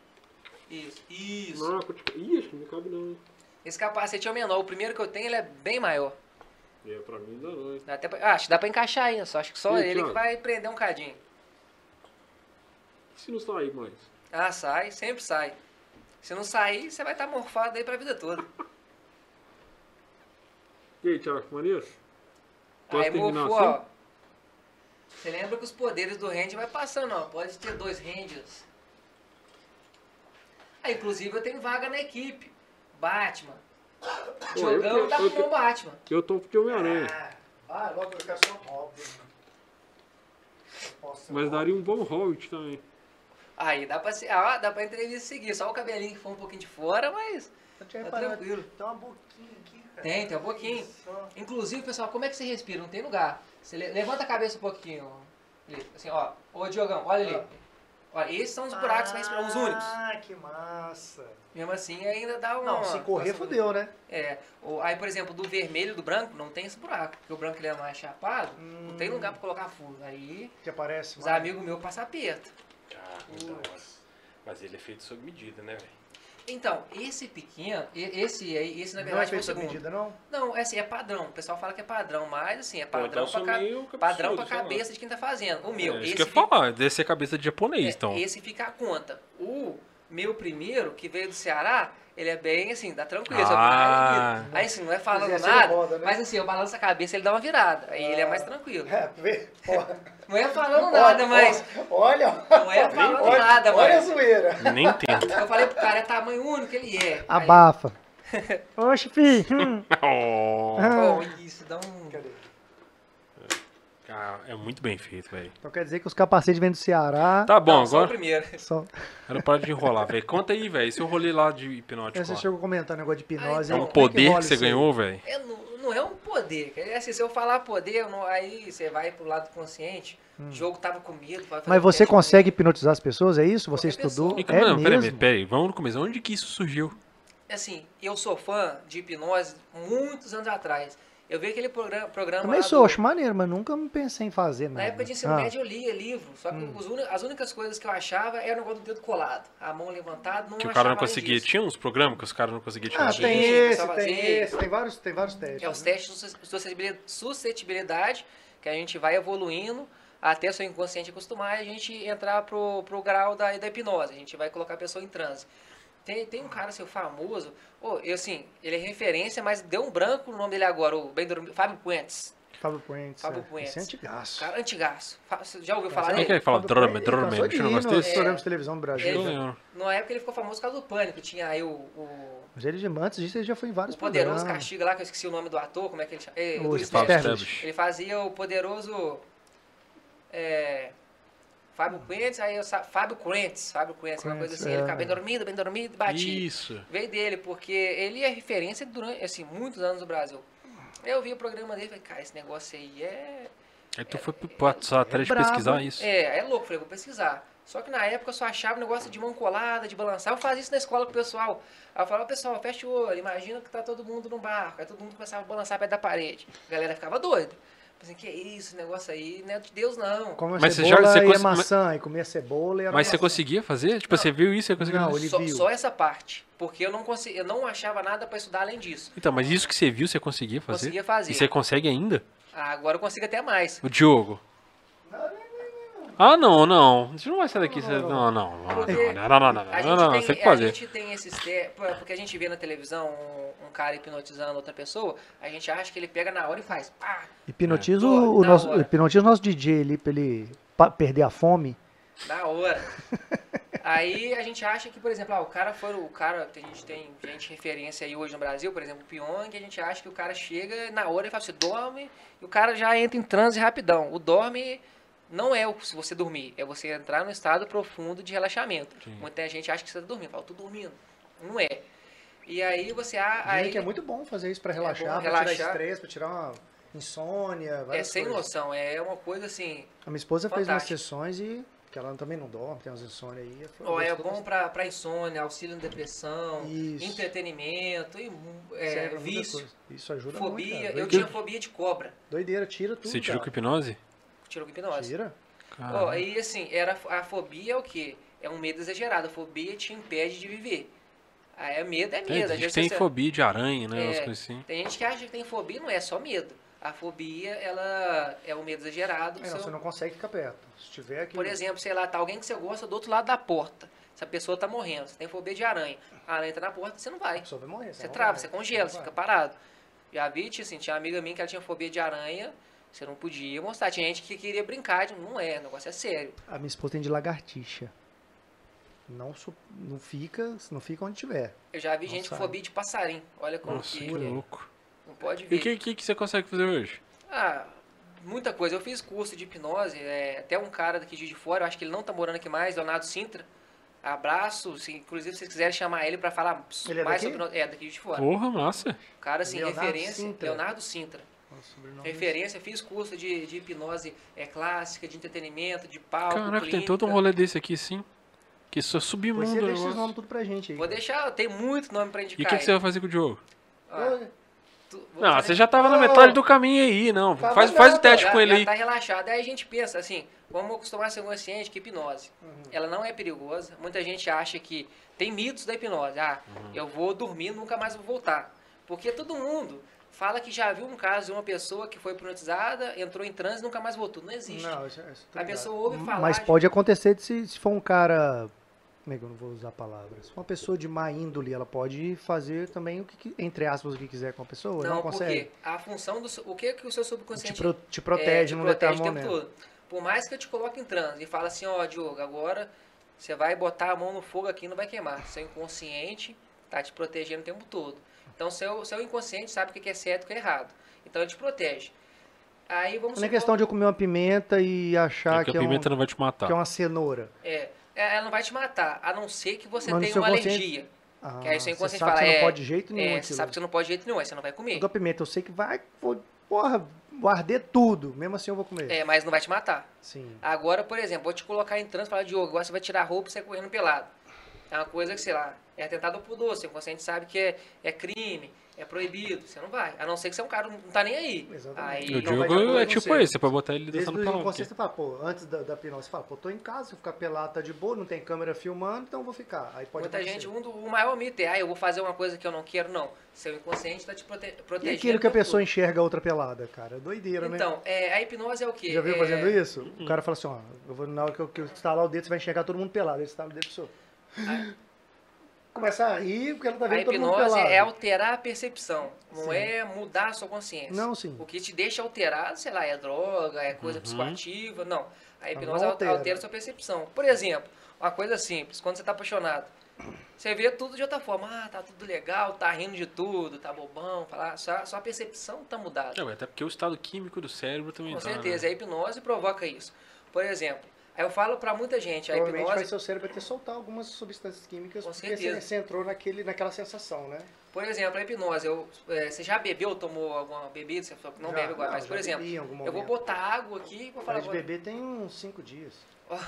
Isso, isso. Não, tipo, ih, acho que não cabe não. Esse capacete é o menor, o primeiro que eu tenho ele é bem maior. É, pra mim ainda não. Dá até pra- ah, acho que dá pra encaixar ainda, só acho que só ele que vai prender um cadinho. Se não sair mais? Ah, sai, sempre sai. Se não sair, você vai estar morfado aí pra vida toda. E aí, Thiago, maneiro? Posso aí morfou, assim? ó. Você lembra que os poderes do Ranger vai passando, ó. Pode ter dois Rangers. Ah, inclusive eu tenho vaga na equipe. Batman. Jogão eu- tá com o Batman. Eu tô de Homem-Aranha. Ah, Ah, logo eu quero só óbvio. Mas daria um bom Hobbit também. aí dá pra, se- ah, dá pra entrevista seguir. Só o cabelinho que foi um pouquinho de fora, mas tá reparado. tranquilo. Tem uma boquinha aqui, cara. Tem, tem um pouquinho. Só. Inclusive, pessoal, como é que você respira? Não tem lugar. Você le- levanta a cabeça um pouquinho. Assim, ó. Ô, Diogão, olha ali. Olha, esses são os buracos pra respirar, os únicos. Ah, que massa. Mesmo assim, ainda dá uma... Não, se correr, fudeu, né? É. O- Aí, por exemplo, do vermelho e do branco, não tem esse buraco. Porque o branco ele é mais chapado, não tem lugar pra colocar furo. Aí, Que aparece os mais. amigos meus passam aperto. Ah, então, Mas ele é feito sob medida, né, velho? Então, esse pequeno, esse aí, esse na Não é verdade foi o segundo. medida, não? Não, é assim, é padrão. O pessoal fala que é padrão, mas assim, é Pô, padrão então pra, ca- padrão pra lá. cabeça de quem tá fazendo. O meu, é, esse isso que eu ia fica- falar, deve ser cabeça de japonês, É, então. Esse fica a conta. O meu primeiro, que veio do Ceará, ele é bem assim, dá tranquilo. Ah. Aí assim, não é falando Mas nada, roda, né? mas assim, eu balanço a cabeça ele dá uma virada. Aí ele é mais tranquilo. É, Não é falando nada, mas. Olha, Não é falando olha, nada, olha a mas. zoeira. Nem tenta. Eu falei pro cara, é tamanho único, ele é. Aí, Abafa. Oxe, fi. Hum. Oh. pô, isso, dá um. Cadê? Cara, é muito bem feito, velho. Então quer dizer que os capacetes vêm do Ceará. Tá bom, Não, só o agora. primeiro. Só... Era para de enrolar, velho. Conta aí, velho. Esse eu rolei lá de hipnótico. Você chegou comentando negócio de hipnose. Ah, É um como poder rola que você ganhou, velho. É, não, não é um poder. É assim, se eu falar poder, eu não- aí você vai pro lado consciente. O jogo tava com medo. Mas você consegue hipnotizar as pessoas, é isso? Você Qualquer estudou? pessoa. É não, peraí, mesmo? peraí. Vamos no começo. Onde que isso surgiu? assim, eu sou fã de hipnose muitos anos atrás. Eu vi aquele programa, programa Também sou, do- acho maneiro, mas nunca me pensei em fazer nada. Na época de ensino Ah, médio eu lia livro, só que Hum. os uni- as únicas coisas que eu achava era o negócio do dedo colado, a mão levantada, não Que o cara não conseguia. disso. Tinha uns programas que os caras não conseguiam tirar Ah, tem esse, tem fazer. esse, tem vários, tem vários testes. É os né? testes de sus- suscetibilidade, suscetibilidade, que a gente vai evoluindo até seu inconsciente acostumar e a gente entrar pro, pro grau da, da hipnose. A gente vai colocar a pessoa em transe. Tem, tem um cara, seu famoso, oh, eu assim, ele é referência, mas deu um branco no nome dele agora, o bem dormido, Fábio Puentes. Fábio Puentes. Fábio é. Puentes. É antigaço. Cara antigaço. Você já ouviu falar Como é que dele? ele fala? Drama, drama, cansou tinha um de ir negócio nos desse? programas de televisão do Brasil. Eu Ele- lembro. Na época ele ficou famoso por causa do pânico. Tinha aí o, o, Mas ele, antes disso, ele já foi em vários o poderoso programas. castiga lá, que eu esqueci o nome do ator, como é que ele chama? É, O. Ele fazia o poderoso. É, Fábio Quentes, aí eu. Fábio Quentes, Fábio Quentes, uma coisa assim, ele é. ficava bem dormido, bem dormido, batia. Isso. Veio dele, porque ele é referência durante, assim, muitos anos no Brasil. Eu vi o programa dele e falei, cara, esse negócio aí é... Aí tu foi pro WhatsApp atrás de brabo. pesquisar isso. É, é louco, falei, vou pesquisar. Só que na época eu só achava o negócio de mão colada, de balançar. Eu fazia isso na escola com o pessoal. Aí eu falava, pessoal, fecha o olho, imagina que tá todo mundo no barco. Aí todo mundo começava a balançar perto da parede. A galera ficava doida. Assim, que isso, esse negócio aí não é de Deus, não. Como Mas você já- você e cons- maçã, e comia cebola e Mas você maçã. conseguia fazer? Tipo, você viu isso? Você conseguia Não, fazer? ele Só, viu. só essa parte. Porque eu não, consegui, eu não achava nada pra estudar além disso. Então, mas isso que você viu, você conseguia fazer? Conseguia fazer. E você consegue ainda? Ah, agora eu consigo até mais. O Diogo. Ah, não, não. Você não vai sair daqui. você- Não, não. Não, não, não, não, não, A não, gente, não, não, tem, Você tem que a fazer. gente tem esses Porque a gente vê na televisão um, um cara hipnotizando outra pessoa, a gente acha que ele pega na hora e faz. Pá, Hipnotiza É. o, nosso, hora. hipnotiza o nosso DJ ali pra ele perder a fome. Na hora. aí a gente acha que, por exemplo, ah, o cara foi o cara, a gente tem gente referência aí hoje no Brasil, por exemplo, o Pyong, a gente acha que o cara chega na hora e fala, você dorme, e o cara já entra em transe rapidão. O dorme não é o se você dormir, é você entrar no estado profundo de relaxamento. Muita gente acha que você tá dormindo, fala, tô dormindo. Não é. E aí você ah, aí que é muito bom fazer isso pra bom relaxar, pra relaxar. tirar estresse, pra tirar uma insônia, é sem coisas. noção, é uma coisa assim, A minha esposa fez umas sessões e que ela também não dorme, tem umas insônias aí. Ó, é bom pra, pra insônia, auxílio na depressão, Isso. entretenimento, e, é, vício. Isso ajuda fobia. muito. cara. eu tinha fobia de cobra. Doideira, tira tudo. Você tirou com hipnose? Tirou com hipnose. Tira? Ó, e assim, era, a fobia é o quê? É um medo exagerado. A fobia te impede de viver. Aí é medo, é Tem, medo. Às a gente tem você- fobia de aranha, né? Umas É, coisas assim. Tem gente que acha que tem fobia, não é só medo. A fobia, ela é um medo exagerado. É, seu- você não consegue ficar perto. Se tiver aqui. Por exemplo, sei lá, tá alguém que você gosta do outro lado da porta. Essa pessoa tá morrendo, você tem fobia de aranha. A aranha tá na porta, você não vai. Vai morrer. Você não trava, vai. você congela, você vai. fica parado. Já vi, tinha, assim, tinha uma amiga minha que ela tinha fobia de aranha, você não podia mostrar. Tinha gente que queria brincar, de, não é, o negócio é sério. A minha esposa tem de lagartixa. Não, não fica, não fica onde tiver. Eu já vi Não gente com sai. fobia de passarinho. Olha como Nossa, que que louco. não pode E ver. o que, que, que você consegue fazer hoje? Ah, muita coisa. Eu fiz curso de hipnose, é, até um cara daqui de Fora, eu acho que ele não tá morando aqui mais, Leonardo Sintra. Abraço, se, inclusive se vocês quiserem chamar ele pra falar Ele é mais daqui? sobre hipnose. É, daqui de Fora. Porra, massa. Cara, assim, Leonardo referência, Sintra. Leonardo Sintra. Nossa, sobrenome Referência, fiz curso de, de hipnose é, clássica, de entretenimento, de palco, Caraca, tem clínica. todo um rolê desse aqui, sim. Que só Depois submundo você o deixa esses negócio. nomes tudo pra gente aí. Vou deixar, tem muito nome pra E indicar. o que, que você vai fazer com o Diogo? Ah, tu- Não, fazer- você já tava na metade do caminho aí, não. Tava Faz, faz o teste já, com ele já aí. tá relaxado. Aí a gente pensa assim, vamos acostumar a ser consciente que hipnose, Uhum. ela não é perigosa. Muita gente acha que tem mitos da hipnose. Ah, Uhum. eu vou dormir, nunca mais vou voltar. Porque todo mundo fala que já viu um caso de uma pessoa que foi hipnotizada, entrou em transe e nunca mais voltou. Não existe. Não, isso, isso tô A pessoa ouve falar Mas de- pode acontecer de se, se for um cara. Como é que eu não vou usar palavras? Se for uma pessoa de má índole, ela pode fazer também o que, entre aspas, o que quiser com a pessoa. Não, Não, consegue. porque a função do o que que o seu Te, subconsciente pro- te é, protege te protege o determinado tempo momento. todo. Por mais que eu te coloque em transe e fale assim, ó, Diogo, agora você vai botar a mão no fogo aqui e não vai queimar. Seu inconsciente tá te protegendo o tempo todo. Então seu, seu inconsciente sabe o que que é certo e o que é errado. Então ele te protege. Aí vamos Não é questão de eu comer uma pimenta e achar Porque que, a é, um- pimenta não vai te matar. que é uma cenoura. É, é, ela não vai te matar, a não ser que você Mas tenha uma consciente- alergia. Ah, Que aí seu você inconsciente sabe fala, que você é, não pode de jeito nenhum É, você sabe que você não pode de jeito nenhum, aí você não vai comer. Eu dou pimenta, eu sei que vai, vou, porra, vou arder tudo. Mesmo assim eu vou comer. É, mas não vai te matar. Sim. Agora, por exemplo, vou te colocar em trânsito e falar, Diogo, agora você vai tirar a roupa e sair correndo pelado. É uma coisa que, sei lá, é atentado ao pudor, seu inconsciente sabe que é, é crime, é proibido, você não vai. A não ser que você é um cara que não tá nem aí. Exatamente. Aí, O Diogo é tipo você. esse, é pra botar ele Desde dançando o pelão. você fala, pô, antes da, da hipnose, você fala, pô, tô em casa, se eu ficar pelado tá de boa, não tem câmera filmando, então eu vou ficar. Aí pode muita acontecer. gente, um do, o maior mito é, ah, eu vou fazer uma coisa que eu não quero, não. Seu inconsciente tá te prote E protegendo. aquilo que a o pessoa todo. enxerga a outra pelada, cara? É doideira, né? Então, é, a hipnose é o quê? Já viu É, fazendo isso? O cara fala assim, ó, eu vou, na hora que eu, que eu estalar o dedo, você vai enxergar todo mundo pelado. Ele estala o dedo pro senhor. Começa a rir porque ela tá A vendo todo mundo hipnose pelado. é alterar a percepção, não Sim. é mudar a sua consciência. Não, sim. O que te deixa alterado, sei lá, é droga, é coisa Uhum. psicoativa, não. A hipnose não altera. altera. a sua percepção. Por exemplo, uma coisa simples, quando você tá apaixonado, você vê tudo de outra forma. Ah, tá tudo legal, tá rindo de tudo, tá bobão, falar, sua, sua percepção tá mudada. Não, até porque o estado químico do cérebro também Com tá, certeza, né? a hipnose provoca isso. Por exemplo, Aí eu falo pra muita gente, a Provavelmente vai hipnose, seu cérebro vai ter que soltar algumas substâncias químicas Com porque certeza. você, entrou naquele, naquela sensação, né? por exemplo, a hipnose, eu, é, você já bebeu, tomou alguma bebida, você falou que não Já, bebe agora, não, mas por exemplo, bebi em algum eu vou botar água aqui e vou falar, de beber tem uns 5 dias. Não,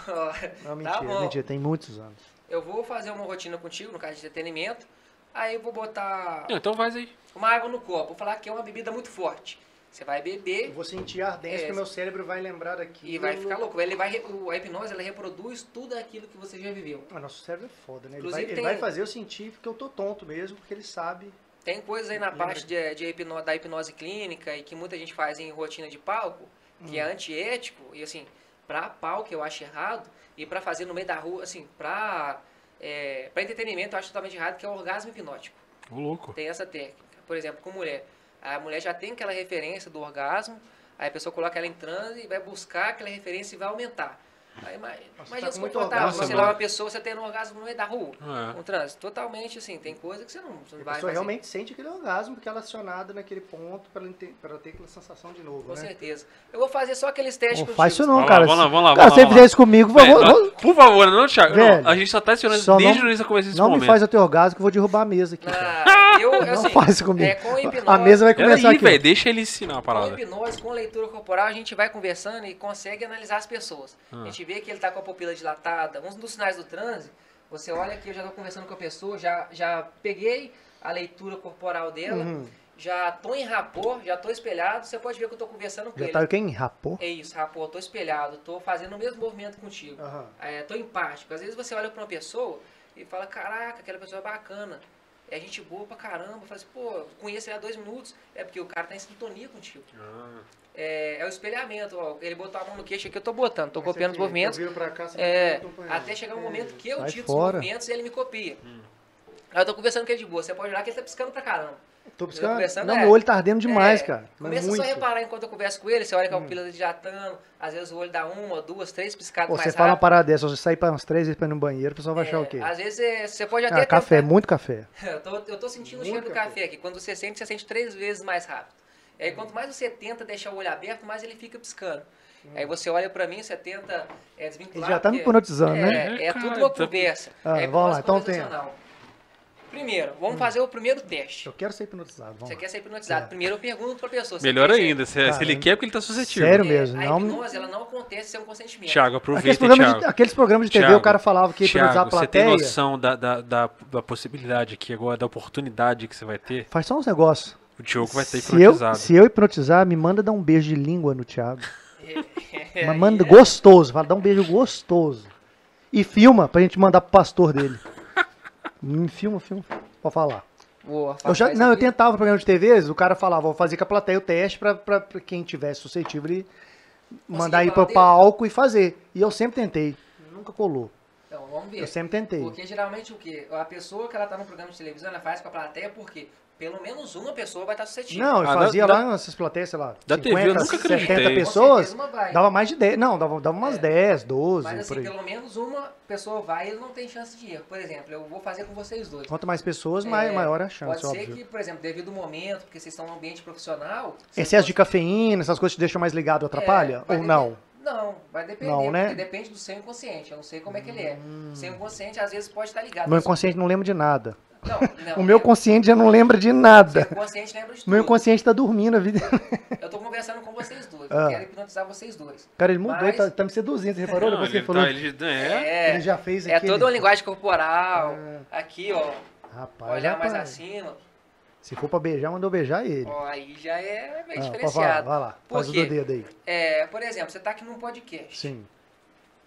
Tá mentira, bom. mentira, tem muitos anos. eu vou fazer uma rotina contigo, no caso de entretenimento, aí eu vou botar Não, então faz aí. uma água no copo, vou falar que é uma bebida muito forte. Você vai Eu beber vou sentir a ardência É. que o meu cérebro vai lembrar daquilo. e vai ficar louco. Ele vai, o- a hipnose ela reproduz tudo aquilo que você já viveu. Ah, nosso cérebro é foda, né? Ele, vai, Inclusive ele tem- vai fazer eu sentir que eu tô tonto mesmo, porque ele sabe. Tem coisas aí na Lembra parte de, de hipno- da hipnose clínica e que muita gente faz em rotina de palco, que Hum. é antiético, e assim, pra palco eu acho errado, e pra fazer no meio da rua, assim, pra, é, pra entretenimento eu acho totalmente errado, que é o orgasmo hipnótico. Ô, louco. Tem essa técnica. Por exemplo, com mulher. A mulher já tem aquela referência do orgasmo, aí a pessoa coloca ela em transe e vai buscar aquela referência e vai aumentar. Aí, mas, Nossa, imagina tá se com muito confortável, orgasmo, você mano. lá uma pessoa, você tendo um orgasmo no meio da rua. É. Um transe. Totalmente assim, tem coisa que você não, você não A vai pessoa fazer. realmente sente aquele orgasmo porque ela é acionada naquele ponto pra ela, ter, pra ela ter aquela sensação de novo, Com né? certeza. Eu vou fazer só aqueles testes Não que eu faz isso não, Vamos lá, cara. vamos lá, vamos lá, cara, vamos se você lá, fizer isso comigo, por favor, por favor, não, Thiago. Não, Velho, a gente só tá acionando só desde não- o início da desse não me momento. faz eu ter orgasmo que eu vou derrubar a mesa aqui. Ah, eu, Não assim, faz isso comigo. É, com hipnose, A mesa vai começar Peraí, aqui. velho, deixa ele ensinar a Com parada. hipnose, com leitura corporal, a gente vai conversando e consegue analisar as pessoas. Ah. A gente vê que ele tá com a pupila dilatada. Um dos sinais do transe, você olha que eu já tô conversando com a pessoa, já, já peguei a leitura corporal dela, Uhum. já tô em rapor, já tô espelhado. Você pode ver que eu tô conversando com Já ele. tá quem? Rapô? É isso, rapor, tô espelhado, tô fazendo o mesmo movimento contigo. Aham. É, tô empático. Às vezes você olha pra uma pessoa e fala, caraca, aquela pessoa é bacana. É gente boa pra caramba. Fala assim, pô, conheço ele há dois minutos. É porque o cara tá em sintonia contigo. Ah, É, é o espelhamento, ó. Ele botou a mão no queixo aqui, eu tô botando, tô Mas copiando os você- eu movimentos. cá, você É, até chegar um momento que eu Sai os fora. movimentos e ele me copia. Aí eu tô conversando com ele de boa. Você pode olhar que ele tá piscando pra caramba. Tô piscando. conversando, Não, é. meu olho tá ardendo demais, É, cara. Mas Começa muito. só a reparar enquanto eu converso com ele, você olha que a pupila dilatando, às vezes o olho dá uma, duas, três piscadas Pô, mais você fala uma parada dessa, você sair pra umas três vezes pra ir no banheiro, o pessoal vai achar É, o quê? Às vezes é, você pode até Ah, café, tentar- muito café. Eu tô, eu tô sentindo o Muito cheiro do café. café aqui. Quando você sente, você sente três vezes mais rápido. E aí, quanto mais você tenta deixar o olho aberto, mais ele fica piscando. Aí você olha pra mim, você tenta é, desvincular. Ele já tá me hipnotizando, é, né? É, É, tudo cara, uma tá- conversa. Ah, é vamos lá, então conversacional. Primeiro, vamos fazer o primeiro teste. Eu quero ser hipnotizado. Vamos Você lá. quer ser hipnotizado? É. Primeiro eu pergunto pra pessoa. você Melhor ser- ainda, se, se ele quer, porque ele tá suscetível. sério? É, mesmo, A não- hipnose, ela não acontece sem um consentimento. Thiago, Aqueles aproveita, programas, de, Thiago. aqueles programas de TV, Thiago, o cara falava que ia hipnotizar a Thiago, você tem plateia. noção da, da, da, da possibilidade aqui agora, da oportunidade que você vai ter? Faz só uns negócios. O Diogo vai ter Se eu, hipnotizado. se eu hipnotizar, me manda dar um beijo de língua no Thiago. É, Mas manda é- gostoso, fala, dá um beijo gostoso. E filma pra gente mandar pro pastor dele. Me filma, filma. Pode falar. Boa, Eu já, não, eu aqui. tentava programa de TV, o cara falava, vou fazer com a plateia o teste pra, pra, pra quem tivesse suscetível ele mandar ir dele? álcool e fazer. E eu sempre tentei. Nunca colou. Então, vamos ver. Eu sempre tentei. Porque geralmente o quê? A pessoa que ela tá no programa de televisão, ela faz com a plateia porque pelo menos uma pessoa vai estar suscetível. Não, eu Ah, fazia da- lá nessas plateias, sei lá, Da TV eu nunca acreditei. 70 Com pessoas, dava mais de 10. Não, dava, dava umas É. 10, 12, Mas por assim, aí. pelo menos uma pessoa vai e ele não tem chance de erro. Por exemplo, eu vou fazer com vocês dois. Quanto mais pessoas, É, maior a Pode chance, ser óbvio. que, por exemplo, devido ao momento, porque vocês estão num ambiente profissional... Excesso de possam- cafeína, essas coisas te deixam mais ligado, atrapalha? É, Ou não? Não, vai depender, Não, né? porque depende do seu inconsciente. Eu não sei como é que ele é. Seu inconsciente às vezes pode estar ligado. Meu inconsciente não lembra de nada. Não, não. O meu é- consciente já não lembra de nada. inconsciente lembra de Meu tudo. inconsciente tá dormindo a vida. Eu tô conversando com vocês dois. Ah. Eu quero hipnotizar vocês dois. Cara, ele mudou, Mas- tá, tá me seduzindo, você reparou? Não, Depois que ele ele falou. tá- ele- é. É, Ele já fez é aquele- toda uma linguagem corporal. É. Aqui, ó. Rapaz, Olhar mais rapaz. acima. Se for pra beijar, mandou beijar ele. Ó, aí já é meio Ah, pode falar, diferenciado. vai lá, Por faz o quê? do dedo aí. É, por exemplo, você tá aqui num podcast. Sim.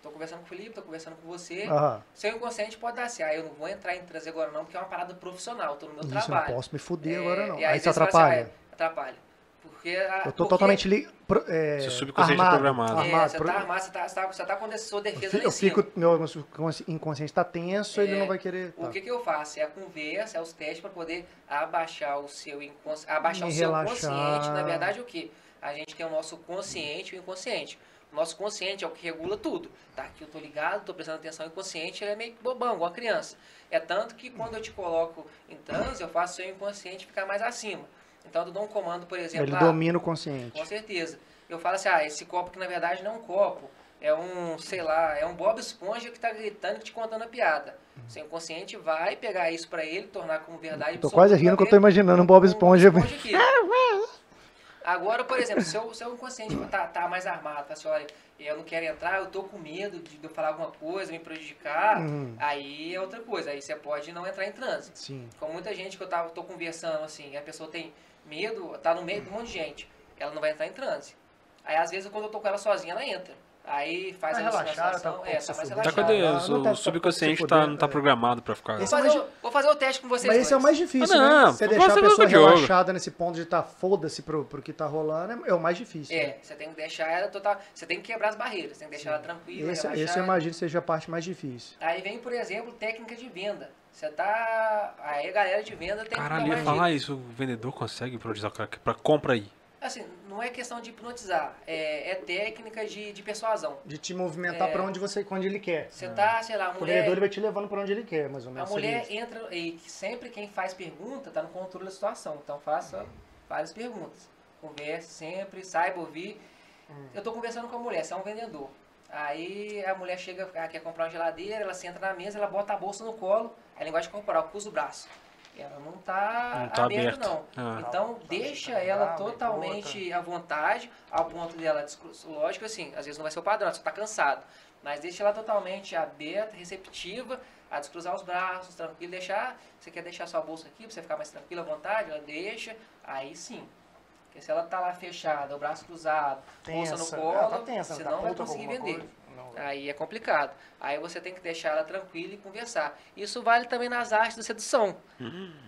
Tô conversando com o Felipe, tô conversando com você. Aham. Seu inconsciente pode dar assim, ah, eu não vou entrar em transe agora não, porque é uma parada profissional, tô no meu Isso, eu não trabalho. posso me fuder É, agora não. e Aí você isso fala assim, atrapalha. ah, é, atrapalha. Porque, Eu tô porque- totalmente li, pro, é, Seu subconsciente armado, programado. É, armado, você pro- tá armado, você tá, você tá, você tá com a sua eu defesa fico, lá em eu cima. fico- meu inconsciente tá tenso, ele É, não vai querer. O tá. que, que eu faço? É a conversa, é os testes para poder abaixar o seu inconsciente. Abaixar Me o seu relaxar. consciente. Na verdade, o que? A gente tem o nosso consciente e o inconsciente. O nosso consciente é o que regula tudo. Tá aqui eu tô ligado, tô prestando atenção. O inconsciente ele é meio bobão, igual a criança. É tanto que quando eu te coloco em transe, eu faço o seu inconsciente ficar mais acima. Então eu dou um comando, por exemplo. Ele ah, domina o consciente. com certeza. Eu falo assim, ah, esse copo que na verdade não é um copo. é um, sei lá, é um Bob Esponja que tá gritando e te contando a piada. Uhum. O seu inconsciente vai pegar isso pra ele, tornar como verdade. Tô quase rindo que eu tô dele, imaginando um Bob um Esponja. Agora, por exemplo, se o seu inconsciente tá, tá mais armado, tá assim, olha, eu não quero entrar, eu tô com medo de eu falar alguma coisa, me prejudicar, Uhum. aí é outra coisa, aí você pode não entrar em transe. Sim. Com muita gente que eu tava, tô conversando assim, a pessoa tem medo, tá no meio de um monte de gente, ela não vai entrar em transe. Aí às vezes quando eu tô com ela sozinha, ela entra. Aí faz Tá a relaxada, tá é, tá mais. Tá relaxada. quando Ah, o, não tá- o subconsciente tá tá, não tá é. programado pra ficar. Vou fazer, é o, vou fazer o teste com vocês Mas esse é o dois. mais difícil, Ah, não, né? Você deixar a pessoa relaxada nesse ponto de estar foda-se pro, pro que tá rolando é, é o mais difícil. né? É, você tem que deixar ela total. Você tem que quebrar as barreiras, tem que deixar ela tranquila, Esse, relaxada. esse eu imagino que seja a parte mais difícil. Aí vem, por exemplo, técnica de venda. Você tá. Aí a galera de venda tem Caralho, que ia dar mais falar isso. O vendedor consegue que- pra compra aí. Assim, não é questão de hipnotizar, é, é técnica de, de persuasão. De te movimentar É. pra onde você, onde ele quer. Você tá, sei lá, a O vendedor ele mulher. vai te levando pra onde ele quer, mais ou A menos. mulher seria isso. entra e sempre quem faz pergunta tá no controle da situação. Então faça várias perguntas. Converse sempre, saiba ouvir. Hum. Eu tô conversando com a mulher, você é um vendedor. Aí a mulher chega, quer comprar uma geladeira, ela senta na mesa, ela bota a bolsa no colo, gosta de comprar, cruza o braço. Ela não tá, Não tá aberta, aberta. não. Ah. Então deixa ela totalmente à vontade, ao ponto dela, lógico assim, às vezes não vai ser o padrão, você tá cansado. Mas deixa ela totalmente aberta, receptiva, a descruzar os braços, tranquilo, deixar. Você quer deixar sua bolsa aqui pra você ficar mais tranquilo à vontade? Ela deixa, aí sim. Porque se ela tá lá fechada, o braço cruzado, bolsa no Tensa. colo, tá tensa, você tá não vai conseguir vender. coisa? Não. Aí é complicado. Aí você tem que deixar ela tranquila e conversar. Isso vale também nas artes da sedução.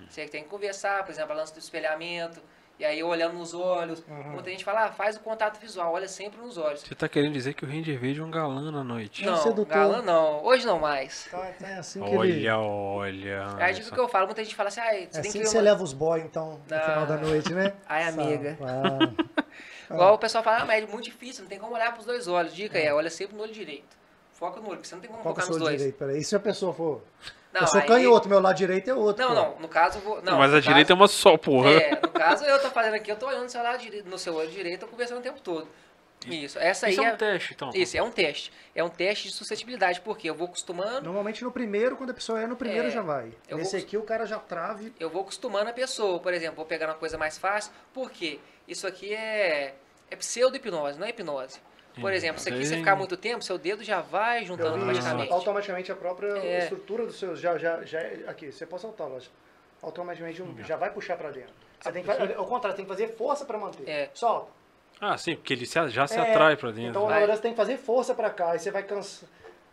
Você tem que conversar, por exemplo, a lance do espelhamento, e aí olhando nos olhos. Uhum. Muita gente fala, ah, faz o contato visual, olha sempre nos olhos. Você tá querendo dizer que o Ranger Verde é um galã na noite. É um Não, sedutor. galã não. Hoje não mais. Tá, tá, é assim que ele... Olha, olha. É a dica que eu falo, muita gente fala assim, ah, você É tem assim que que você uma... leva os boy, então, no Ah. final da noite, né? Ai, amiga. Ah, Igual o pessoal fala, ah, mas é muito difícil, não tem como olhar pros dois olhos. Dica é, olha sempre no olho direito. Foca no olho, porque você não tem como qual é focar nos dois. direito? Peraí, e se a pessoa for... Não, eu sou aí- canhoto, meu lado direito é outro. Não, pô. não, no caso eu vou... Não, Mas a no direita é caso- uma só, porra. É, no caso eu tô fazendo aqui, eu tô olhando no seu lado direito, no seu olho direito, tô conversando o tempo todo. Isso, essa aí Isso é é, um teste, então. isso, é um teste. É um teste de suscetibilidade, porque eu vou acostumando, Normalmente no primeiro, quando a pessoa é no primeiro, É, já vai. eu Nesse vou- aqui o cara já trave. eu vou acostumando a pessoa. Por exemplo, vou pegar uma coisa mais fácil, porque isso aqui é, é pseudo-hipnose, não é hipnose. Por Hum, exemplo, isso aqui, se sim. ficar muito tempo, seu dedo já vai juntando automaticamente. automaticamente a própria É. estrutura do seu. Já, já, já é- aqui, você pode soltar, lógico. Automaticamente um- já vai puxar pra dentro. Você tem que, ao contrário, você tem que fazer força pra manter. É. Solta. Ah, sim, porque ele se- já se É, atrai pra dentro. Então, na Vai. verdade, você tem que fazer força pra cá. Aí você vai cansar.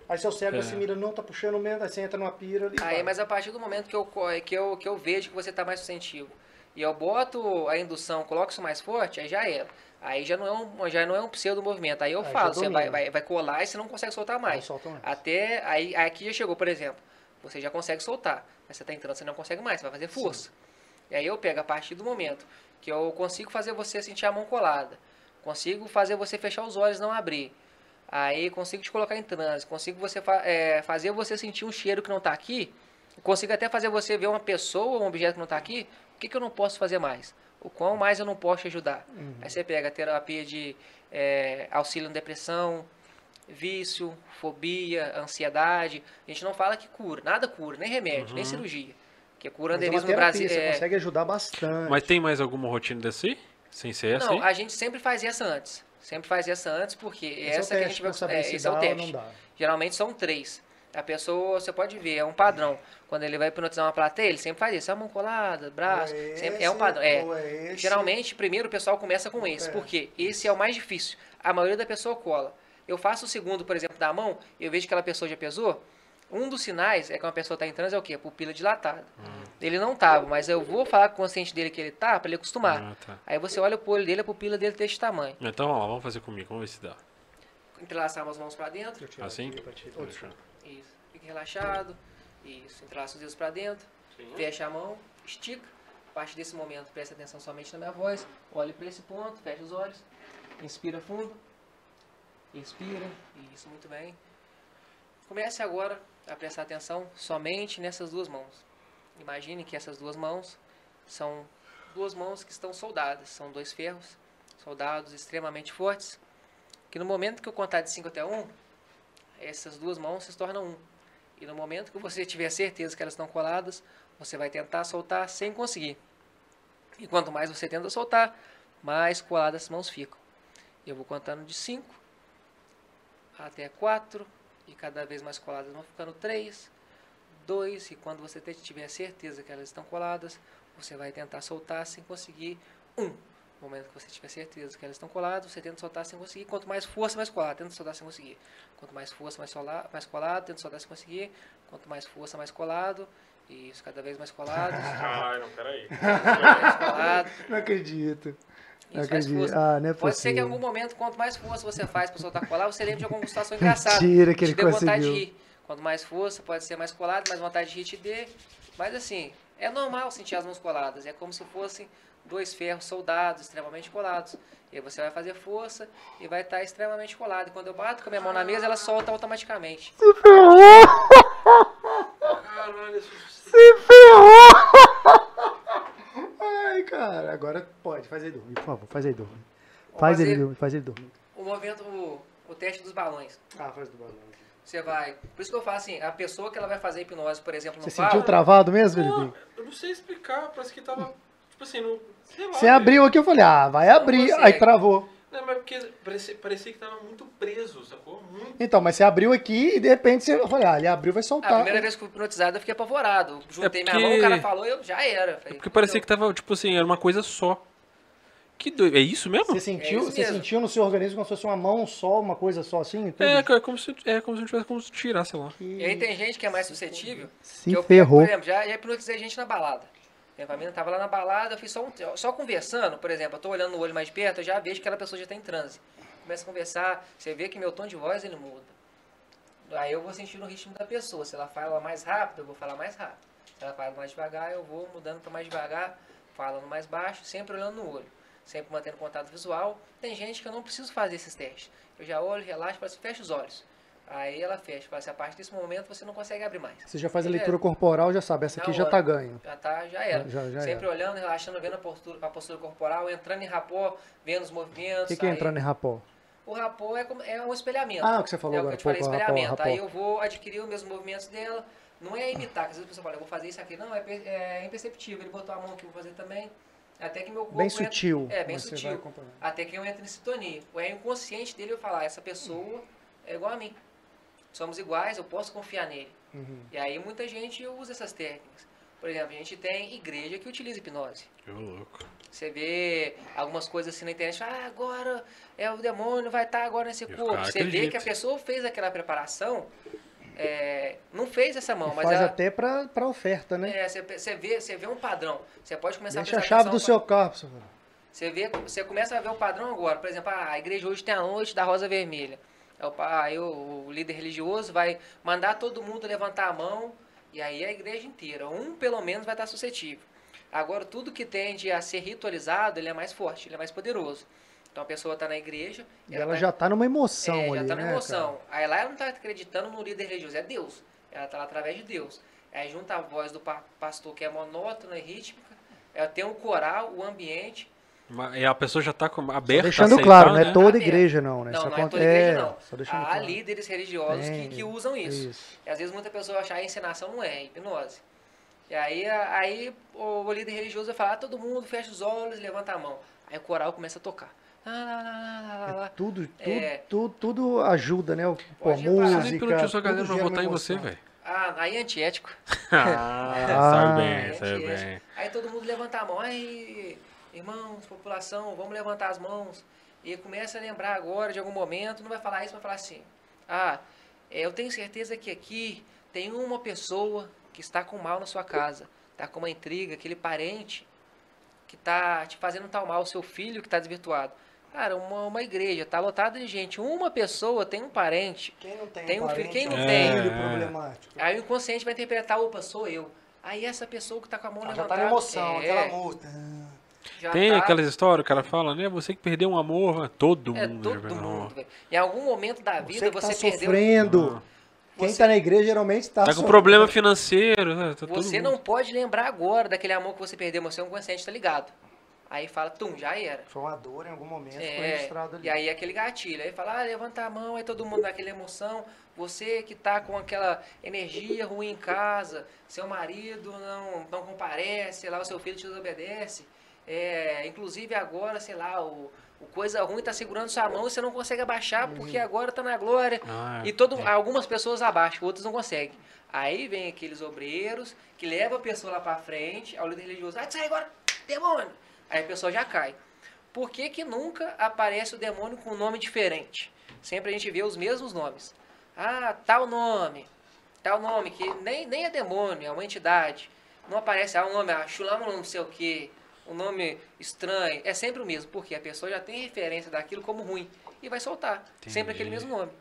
Aí seu cérebro É. assimila, não, tá puxando mesmo, aí você entra numa pira ali. Aí, vai. mas a partir do momento que eu, que eu, que eu vejo que você está mais sensitivo e eu boto a indução, coloco isso mais forte, aí já era. Aí já não é um, já não é um pseudo movimento. Aí eu Aí falo, você vai, vai, vai colar e você não consegue soltar mais. mais. Até aí, aqui já chegou, por exemplo, você já consegue soltar, mas você tá entrando, você não consegue mais, você vai fazer força. E aí eu pego a partir do momento que eu consigo fazer você sentir a mão colada, consigo fazer você fechar os olhos e não abrir. Aí consigo te colocar em transe, consigo você fa- é, fazer você sentir um cheiro que não está aqui, consigo até fazer você ver uma pessoa, um objeto que não está aqui, o que, que eu não posso fazer mais? O quão mais eu não posso te ajudar? Aí você pega a terapia de é, auxílio na depressão, vício, fobia, ansiedade. A gente não fala que cura, nada cura, nem remédio, nem cirurgia. Que Mas é uma curanderismo no Brasil. Você é- consegue ajudar bastante. Mas tem mais alguma rotina dessa aí? Sem ser essa Não, aí? a gente sempre faz essa antes. Sempre faz essa antes, porque Esse é o essa que a gente vai. É, se esse é o ou teste. não dá. Geralmente são três. A pessoa, você pode ver, é um padrão. Quando ele vai hipnotizar uma plateia, ele sempre faz isso. É mão colada, braço. É sempre, é um esse, padrão. É. ou é esse. Geralmente, primeiro o pessoal começa com esse. É. Porque esse é o mais difícil. A maioria da pessoa cola. Eu faço o segundo, por exemplo, da mão, eu vejo que aquela pessoa já pesou. Um dos sinais é que uma pessoa está em transe é o quê? A pupila dilatada. Hum. Ele não tava, mas eu vou falar com o consciente dele que ele tá, para ele acostumar. Ah, tá. Aí você olha pro olho dele, a pupila dele tem esse tamanho. Então vamos lá, vamos fazer comigo, vamos ver se dá. Entrelaçar as mãos para dentro. Assim? aqui relaxado. Isso. Entrelaça os dedos para dentro. Fecha a mão. Estica. A partir desse momento, preste atenção somente na minha voz. Olhe para esse ponto. Fecha os olhos. Inspira fundo. Expira. Isso, muito bem. Comece agora a prestar atenção somente nessas duas mãos. Imagine que essas duas mãos são duas mãos que estão soldadas. São dois ferros, soldados extremamente fortes. que no momento que eu contar de 5 até 1, um, essas duas mãos se tornam um. E no momento que você tiver certeza que elas estão coladas, você vai tentar soltar sem conseguir. E quanto mais você tenta soltar, mais coladas as mãos ficam. Eu vou contando de 5 até 4 e cada vez mais coladas vão ficando 3, 2 e quando você tiver certeza que elas estão coladas, você vai tentar soltar sem conseguir 1. Um. No momento que você tiver certeza que elas estão coladas, você tenta soltar sem conseguir. Quanto mais força, mais colado. Tenta soltar sem conseguir. Quanto mais força, mais, solar, mais colado. Tenta soltar sem conseguir. Quanto mais força, mais colado. Isso, cada vez mais colado. Ai, não, peraí. colado. Não acredito. Não acredito. Ah, não é Pode ser que em algum momento, quanto mais força você faz para soltar colar, você lembra de alguma situação engraçada. Mentira que te ele dê vontade de rir. Quanto mais força, pode ser mais colado, mais vontade de rir te dê. Mas assim, é normal sentir as mãos coladas. É como se fossem dois ferros soldados, extremamente colados. E aí você vai fazer força e vai estar extremamente colado. E quando eu bato com a minha mão na mesa, ela solta automaticamente. Caralho, isso... Se ferrou! Ai, cara, agora pode, faz ele dormir, por favor, faz ele dormir. Faz ele fazer dormir, faz ele dormir. O movimento, o, o teste dos balões. Ah, faz do balão. Você vai. Por isso que eu falo assim, a pessoa que ela vai fazer hipnose, por exemplo, no Você sentiu travado mesmo, Felipe? eu não sei explicar, parece que tava, tipo assim, não... Sei lá, Você velho. abriu aqui, eu falei, ah, vai abrir, consegue. aí travou. Não, mas porque parecia, parecia que tava muito preso, sacou? Muito. Então, mas você abriu aqui e de repente você, eu falei, ah, ele abriu, vai A soltar. primeira vez que eu fui hipnotizado, eu fiquei apavorado. Juntei É minha mão, porque- o cara falou, eu já era. Falei, Porque parecia que tava, tipo assim, era uma coisa só. Que doido. É isso mesmo? Você sentiu, É isso você mesmo. sentiu no seu organismo como se fosse uma mão só, uma coisa só assim? tudo? É, é como se, é como se tivesse como se tirar, sei lá. E aí tem gente que é mais suscetível. Se que eu, ferrou. Por exemplo, já, já hipnotizei gente na balada. Minha família tava lá na balada, eu fiz só, um, só conversando, por exemplo, eu tô olhando no olho mais perto, eu já vejo que aquela pessoa já tá em transe. Começa a conversar, você vê que meu tom de voz ele muda. Aí eu vou sentir o ritmo da pessoa. Se ela fala mais rápido, eu vou falar mais rápido. Se ela fala mais devagar, eu vou mudando para mais devagar, falando mais baixo, sempre olhando no olho. Sempre mantendo contato visual. Tem gente que eu não preciso fazer esses testes. Eu já olho, relaxo, falo assim, fecha os olhos. Aí ela fecha, fala assim, a partir desse momento você não consegue abrir mais. Você já faz a É. leitura corporal, já sabe, essa aqui já tá ganho. Já tá, já era. Já- já Sempre olhando, relaxando, vendo a postura, a postura corporal, entrando em rapó, vendo os movimentos. O que, que é aí- entrando em rapó? O rapó é, é um espelhamento. Ah, o que você falou é agora o que eu te pouco, espelhamento. Aí eu vou adquirir os mesmos movimentos dela. Não é imitar, que às vezes a pessoa fala, eu vou fazer isso aqui. Não, é, é imperceptível. Ele botou a mão aqui, eu vou fazer também. Até que meu corpo. Bem entra- sutil. É, bem sutil. Até que eu entro em sintonia. O é inconsciente dele eu falar, essa pessoa é igual a mim. Somos iguais, eu posso confiar nele. Uhum. E aí muita gente usa essas técnicas. Por exemplo, a gente tem igreja que utiliza hipnose. Que louco. Você vê algumas coisas assim na internet, ah, agora é o demônio, vai estar agora nesse corpo. Você vê que a pessoa fez aquela preparação, é, não fez essa mão, E mas faz ela, até pra, pra oferta, né? é, você, você vê, você vê um padrão. Você pode começar Deixa a a prestar chave do seu carro, seu filho. Você, vê, você começa a ver o padrão agora. Por exemplo, ah, a igreja hoje tem a noite da rosa vermelha. É o Aí o, o líder religioso vai mandar todo mundo levantar a mão e aí a igreja inteira. Um pelo menos vai estar suscetível. Agora, tudo que tende a ser ritualizado, ele é mais forte, ele é mais poderoso. Então a pessoa está na igreja. E ela tá- já tá numa emoção é, ali, já tá né, na emoção. cara? Aí lá ela não tá acreditando no líder religioso, é Deus. Ela tá lá através de Deus. Aí junta a voz do pa- pastor que é monótona e rítmica, ela tem um coral, o ambiente. E a pessoa já tá Só aberta a deixando aceitar, claro, não é né? toda Aberto. igreja não, né? Não, Só não é toda igreja é, não. Só deixando Há claro. líderes religiosos que, Tem, que usam isso. Isso. E às vezes muita pessoa acha que a encenação não é, é hipnose. E aí, a- aí o, líder religioso vai falar, "Ah, todo mundo fecha os olhos, levanta a mão. Aí o coral começa a tocar. Ah, lá, lá. Tudo, tudo, É. tudo, tudo ajuda, né? O- Pô, Pode reparar. Você nem música, perguntou sua galera tudo pra votar em você, velho. Ah, aí é antiético. Ah, Ah. sabe É bem, sabe bem. Aí todo mundo levanta a mão. Aí, irmãos, população, vamos levantar as mãos. E começa a lembrar agora de algum momento, não vai falar isso, vai falar assim. Ah, é, eu tenho certeza que aqui tem uma pessoa que está com mal na sua casa. Está com uma intriga, aquele parente que está te fazendo tal mal, o seu filho que está desvirtuado. Cara, uma, uma igreja está lotada de gente. Uma pessoa tem um parente. Quem não tem, Tem um filho- quem não é tem? filho É. problemático. Aí o inconsciente vai interpretar, opa, sou eu. Aí essa pessoa que está com a mão Ela já levantada... tá na emoção, é, aquela multa. Já Tem tá- aquelas histórias, o cara fala, né? Você que perdeu um amor, todo É, mundo. todo um mundo, velho. Em algum momento da vida Você que você, tá perdeu. sofrendo. Quem Você- tá na igreja geralmente tá Tá com sofrendo. problema financeiro, né? Tá Você mundo. não pode lembrar agora daquele amor que você perdeu, mas seu inconsciente tá ligado. Aí fala, tum, já era. Foi uma dor em algum momento, foi É, registrado ali. e aí aquele gatilho. Aí fala, ah, levanta a mão, aí todo mundo naquela emoção. Você que tá com aquela energia ruim em casa, seu marido não, não comparece, sei lá, o seu filho te desobedece. É, inclusive agora, sei lá, o, o coisa ruim tá segurando sua mão e você não consegue abaixar porque agora tá na glória. Ah, E todo, é. algumas pessoas abaixam, outras não conseguem. Aí vem aqueles obreiros que levam a pessoa lá pra frente, ao líder religioso, ah, sai agora, demônio! Aí a pessoa já cai. Por que, que nunca aparece o demônio com um nome diferente? Sempre a gente vê os mesmos nomes. Ah, tal nome, tal nome, que nem, nem é demônio, é uma entidade. Não aparece, ah, o nome, ah, Chulamo não sei o que, um nome estranho. É sempre o mesmo, porque a pessoa já tem referência daquilo como ruim e vai soltar. Sempre aquele Entendi. mesmo nome.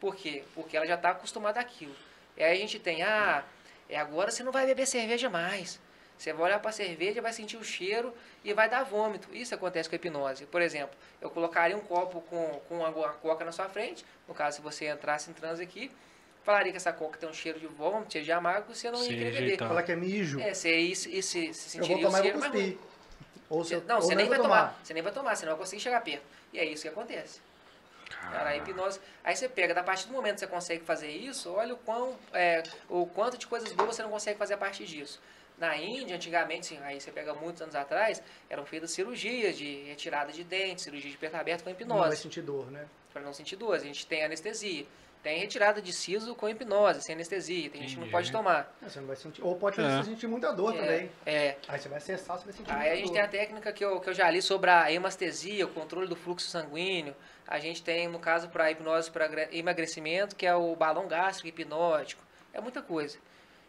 Por quê? Porque ela já está acostumada àquilo. E aí a gente tem, ah, é agora você não vai beber cerveja mais. Você vai olhar para a cerveja, vai sentir o cheiro e vai dar vômito. Isso acontece com a hipnose. Por exemplo, eu colocaria um copo com, com uma, uma coca na sua frente, no caso, se você entrasse em transe aqui, falaria que essa coca tem um cheiro de vômito, cheiro de amargo, você não ia Sim, querer beber. Falar que é mijo, É, você ia se, se, se eu vou sentiria o tomar e cheiro, mas. Ou eu- Não, ou você nem vou vai tomar. Você nem vai tomar, você não vai conseguir chegar perto. E é isso que acontece. Cara, a hipnose. Aí você pega, da partir do momento que você consegue fazer isso, olha o, quão, é, o quanto de coisas boas você não consegue fazer a partir disso. Na Índia, antigamente, sim, aí você pega muitos anos atrás, eram feitas cirurgias de retirada de dentes, cirurgia de peito aberto com Não vai hipnose, sentir dor, né? para não sentir dor. A gente tem anestesia. Tem retirada de siso com hipnose, sem anestesia. Tem gente que não pode tomar. É, Você não vai sentir. Ou pode fazer É. sentir muita dor também. É, é. Aí você vai acessar, você vai sentir Aí muita a gente dor. tem a técnica que eu, que eu já li sobre a hemastesia, o controle do fluxo sanguíneo. A gente tem, no caso, para hipnose para emagrecimento, que é o balão gástrico hipnótico. É muita coisa.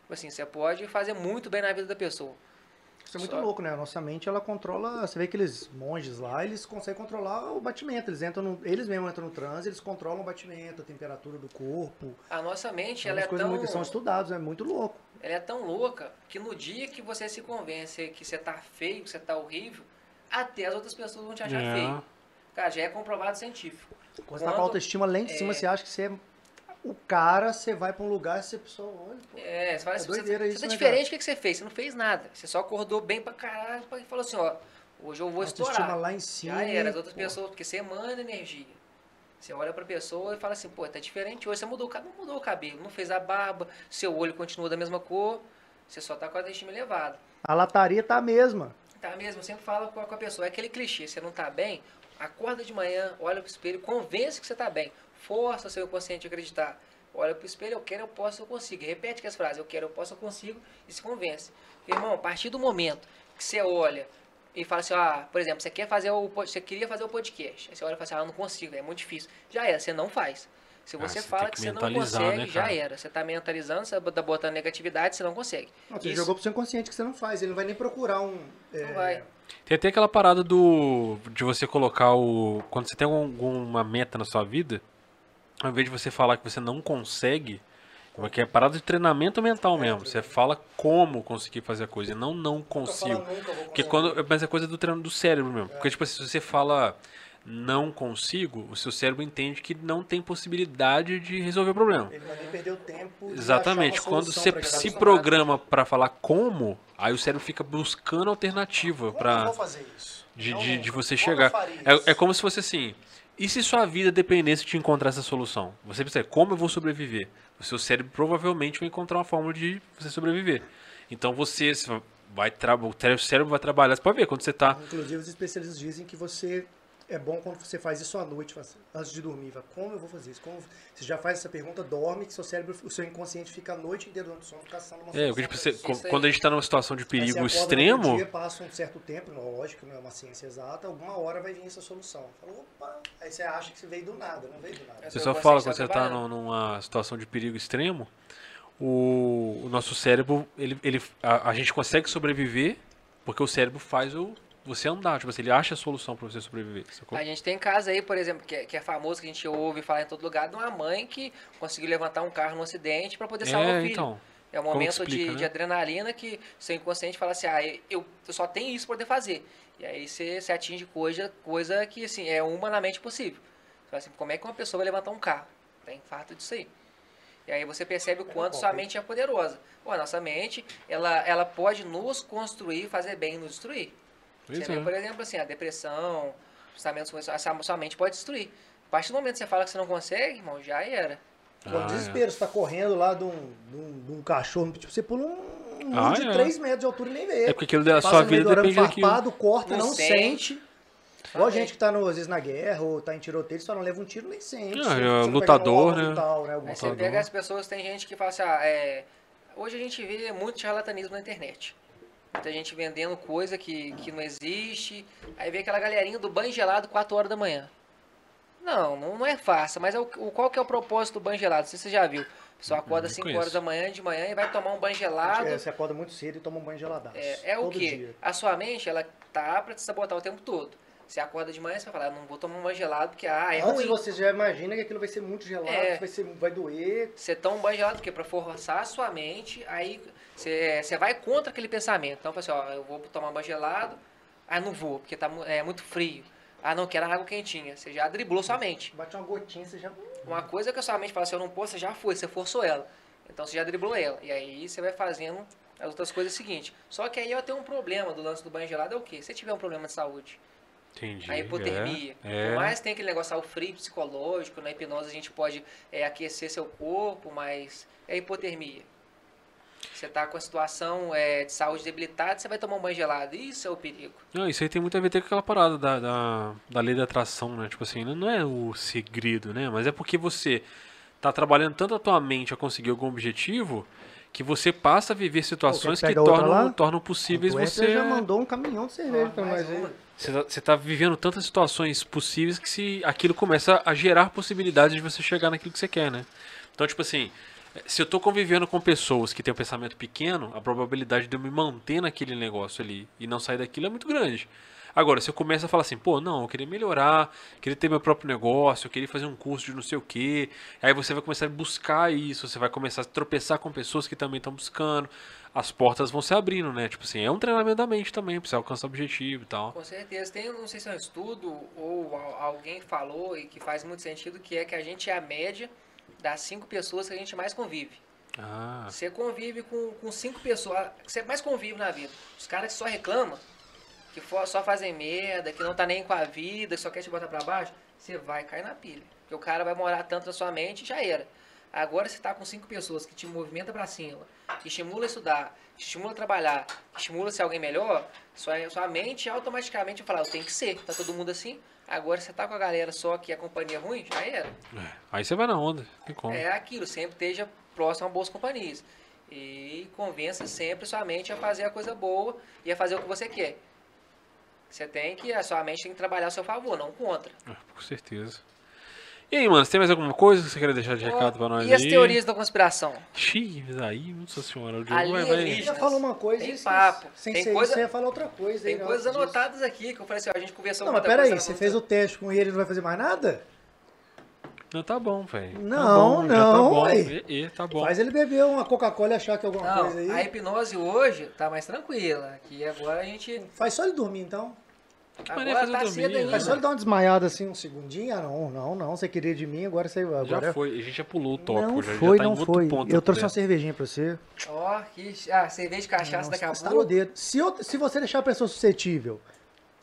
Tipo assim, você pode fazer muito bem na vida da pessoa. Isso é muito Só- louco, né? A nossa mente, ela controla... Você vê aqueles monges lá, eles conseguem controlar o batimento. Eles entram no, eles mesmos entram no transe, eles controlam o batimento, a temperatura do corpo. A nossa mente, ela é, tão, muito... São estudados, é muito louco. ela é tão louca que no dia que você se convence que você tá feio, que você tá horrível, até as outras pessoas vão te achar É. feio. Cara, já é comprovado científico. Quando você tá com a autoestima lá em cima, é. você acha que você é o cara, você vai pra um lugar e você pessoa olha, pô. É, você fala É assim, você, doideira você isso, tá né, diferente, o que, que você fez? Você não fez nada. Você só acordou bem pra caralho e falou assim, ó, hoje eu vou autoestima estourar. lá em cima. Já era, as outras pô, pessoas, porque você emana energia. Você olha pra pessoa e fala assim, pô, tá diferente hoje, você mudou o cabelo, não mudou o cabelo, não fez a barba, seu olho continua da mesma cor, você só tá com a autoestima elevada. A lataria tá a mesma. Tá mesmo, eu sempre falo com a, com a pessoa, é aquele clichê, você não tá bem, acorda de manhã, olha pro espelho, convence que você tá bem, força seu inconsciente a acreditar. Olha pro espelho, eu quero, eu posso, eu consigo. E repete que as frases, eu quero, eu posso, eu consigo, e se convence. Irmão, a partir do momento que você olha e fala assim, ah, por exemplo, você quer fazer o você queria fazer o podcast. Aí você olha e fala assim, ah, não consigo, é muito difícil. Já era, você não faz. Se Ah, você você fala que, que você não consegue, né, já era. Você tá mentalizando, você tá botando negatividade, você não consegue. Não, você Isso jogou pro seu inconsciente que você não faz. Ele não vai nem procurar um. é, não vai. Tem até aquela parada do de você colocar o quando você tem algum- alguma meta na sua vida, ao invés de você falar que você não consegue, porque é parada de treinamento mental mesmo. Você fala como conseguir fazer a coisa, e não não consigo. Porque quando, mas é coisa do treino do cérebro mesmo. Porque tipo assim, se você fala não consigo, o seu cérebro entende que não tem possibilidade de resolver o problema. Ele vai nem perder o tempo. Exatamente. Quando você se programa pra falar como, aí o cérebro fica buscando alternativa isso? de, de, de você chegar. É, é como se fosse assim. E se sua vida dependesse de encontrar essa solução? Você pensa, como eu vou sobreviver? O seu cérebro provavelmente vai encontrar uma forma de você sobreviver. Então você vai tra- o cérebro vai trabalhar. Você pode ver quando você tá. Inclusive, os especialistas dizem que você é bom quando você faz isso à noite, antes de dormir. Fala, como eu vou fazer isso? Como... Você já faz essa pergunta, dorme, que seu cérebro, o seu inconsciente fica a noite inteira durante o sono caçando uma É, porque, tipo, você- quando a gente tá numa situação de perigo você acorda no extremo, dia, passa um certo tempo, não, lógico, não é uma ciência exata, alguma hora vai vir essa solução. Fala, opa, aí você acha que você veio do nada, não veio do nada. É Você só fala tá quando você está numa situação de perigo extremo, o, o nosso cérebro, ele, ele, a, a gente consegue sobreviver porque o cérebro faz o, você andar. Tipo assim, ele acha a solução para você sobreviver. sacou? A gente tem casos aí, por exemplo, que é, que é famoso, que a gente ouve falar em todo lugar, de uma mãe que conseguiu levantar um carro no acidente para poder salvar o É, filho. então. é um momento explica, de, né? de adrenalina que seu inconsciente fala assim, ah, eu, eu só tenho isso para poder fazer. E aí você, você atinge coisa, coisa que assim, é humanamente possível. Você fala assim, como é que uma pessoa vai levantar um carro? Tem fato disso aí. E aí você percebe o quanto sua mente é poderosa. Pô, a nossa mente, ela, ela pode nos construir, fazer bem e nos destruir. Pois Você é. vê, por exemplo, assim, a depressão, pensamentos a sua mente pode destruir. A partir do momento que você fala que você não consegue, irmão, já era. Pô, Ah, desespero, você tá correndo lá de um, de um, de um cachorro, tipo, você pula um muro Ah, de é. 3 metros de altura e nem vê. É porque aquilo da sua vida depende daquilo. farpado, corta, Não não, sente. sente. Igual gente que tá, no, às vezes, na guerra ou tá em tiroteio, só não leva um tiro nem sente. Ah, Você é, lutador, um né? Tal, né? Aí você coisa. pega as pessoas, tem gente que fala assim, ah, é, hoje a gente vê muito charlatanismo na internet. Muita gente vendendo coisa que, que não existe. Aí vê aquela galerinha do banho gelado 4 horas da manhã. Não, não, é fácil, mas é o, o- qual que é o propósito do banho gelado? Não sei se você já viu. Pessoa acorda Não 5 conheço. horas da manhã de manhã e vai tomar um banho gelado. É, você acorda muito cedo e toma um banho geladaço. É, é o quê? dia. A sua mente, ela tá pra te sabotar o tempo todo. Você acorda de manhã e você vai falar, não vou tomar um banho gelado porque, ah, é Antes ruim. você já imagina que aquilo vai ser muito gelado, É. vai, ser, vai doer. Você toma um banho gelado porque para forçar a sua mente, aí você, você vai contra aquele pensamento. Então, assim, ó, eu vou tomar um banho gelado, ah, não vou, porque tá é muito frio. Ah, não, quero água quentinha. Você já driblou sua mente. Bate uma gotinha, você já. Uma coisa que a sua mente fala assim, eu não posso, você já foi, você forçou ela. Então você já driblou ela. E aí você vai fazendo as outras coisas seguintes. Só que aí eu tenho um problema do lance do banho gelado, é o quê? Se tiver um problema de saúde, Entendi. a hipotermia. É, Por mais que tem aquele negócio, ah, o frio psicológico, na hipnose a gente pode é, aquecer seu corpo, mas é a hipotermia. Você tá com a situação é, de saúde debilitada, você vai tomar um banho gelado. Isso é o perigo. Não, isso aí tem muito a ver com aquela parada da, da, da lei da atração, né? Tipo assim, não é o segredo, né? Mas é porque você tá trabalhando tanto a tua mente a conseguir algum objetivo que você passa a viver situações que tornam, tornam possíveis O você. já mandou um caminhão de cerveja Ó, pra mais. Você tá, você tá vivendo tantas situações possíveis que se aquilo começa a gerar possibilidades de você chegar naquilo que você quer, né? Então, tipo assim, se eu tô convivendo com pessoas que têm um pensamento pequeno, a probabilidade de eu me manter naquele negócio ali e não sair daquilo é muito grande. Agora, se eu começo a falar assim, pô, não, eu queria melhorar, queria ter meu próprio negócio, eu queria fazer um curso de não sei o quê, aí você vai começar a buscar isso, você vai começar a tropeçar com pessoas que também estão buscando, as portas vão se abrindo, né? Tipo assim, é um treinamento da mente também, pra você alcançar o objetivo e tal. Com certeza. Tem, não sei se é um estudo ou al- alguém falou e que faz muito sentido, que é que a gente é a média das cinco pessoas que a gente mais convive. Ah, Você convive com, com cinco pessoas, que você mais convive na vida. Os caras que só reclamam, que fo- só fazem merda, que não tá nem com a vida, que só quer te botar pra baixo, você vai cair na pilha. Porque o cara vai morar tanto na sua mente e já era. Agora você tá com cinco pessoas que te movimenta pra cima, que estimula a estudar, que estimula a trabalhar, que estimula a ser alguém melhor, sua, sua mente automaticamente vai falar, eu tenho que ser, tá todo mundo assim. Agora você tá com a galera só que a companhia é ruim, já era. é. aí você vai na onda, tem como. É aquilo, sempre esteja próximo a boas companhias. E convença sempre sua mente a fazer a coisa boa e a fazer o que você quer. Você tem que, a sua mente tem que trabalhar a seu favor, não contra. É, com certeza. E aí, mano, você tem mais alguma coisa que você queria deixar de recado pra nós e as aí? teorias da conspiração? Xiii, aí, nossa senhora, o Diogo vai, vai... Alienígenas. Já falou uma coisa Tem e papo. sem Tem ser coisa- isso, você ia falar outra coisa. Tem aí, coisas disso. anotadas aqui que eu falei assim, ó, a gente conversou Não, mas peraí, você fez o teste com ele e não vai fazer mais nada? Não, tá bom, velho. Não, tá bom, já tá não, bom. E, e, tá bom. Faz ele beber uma Coca-Cola e achar que é alguma Não, coisa aí. a hipnose hoje tá mais tranquila. Que agora a gente. Faz só ele dormir então. Maneira Agora fazer tá dormir, cedo ainda. Faz só ele dar uma desmaiada assim um segundinho. Ah, não, não, não. Você queria de mim, agora você. Agora Já foi, a gente já pulou o tópico, Não já, já foi, tá em não outro foi. ponto Eu trouxe uma cervejinha pra você. Ó, que. Ah, cerveja de cachaça Não, daqui a está pouco. no dedo. Se, outra- se você deixar a pessoa suscetível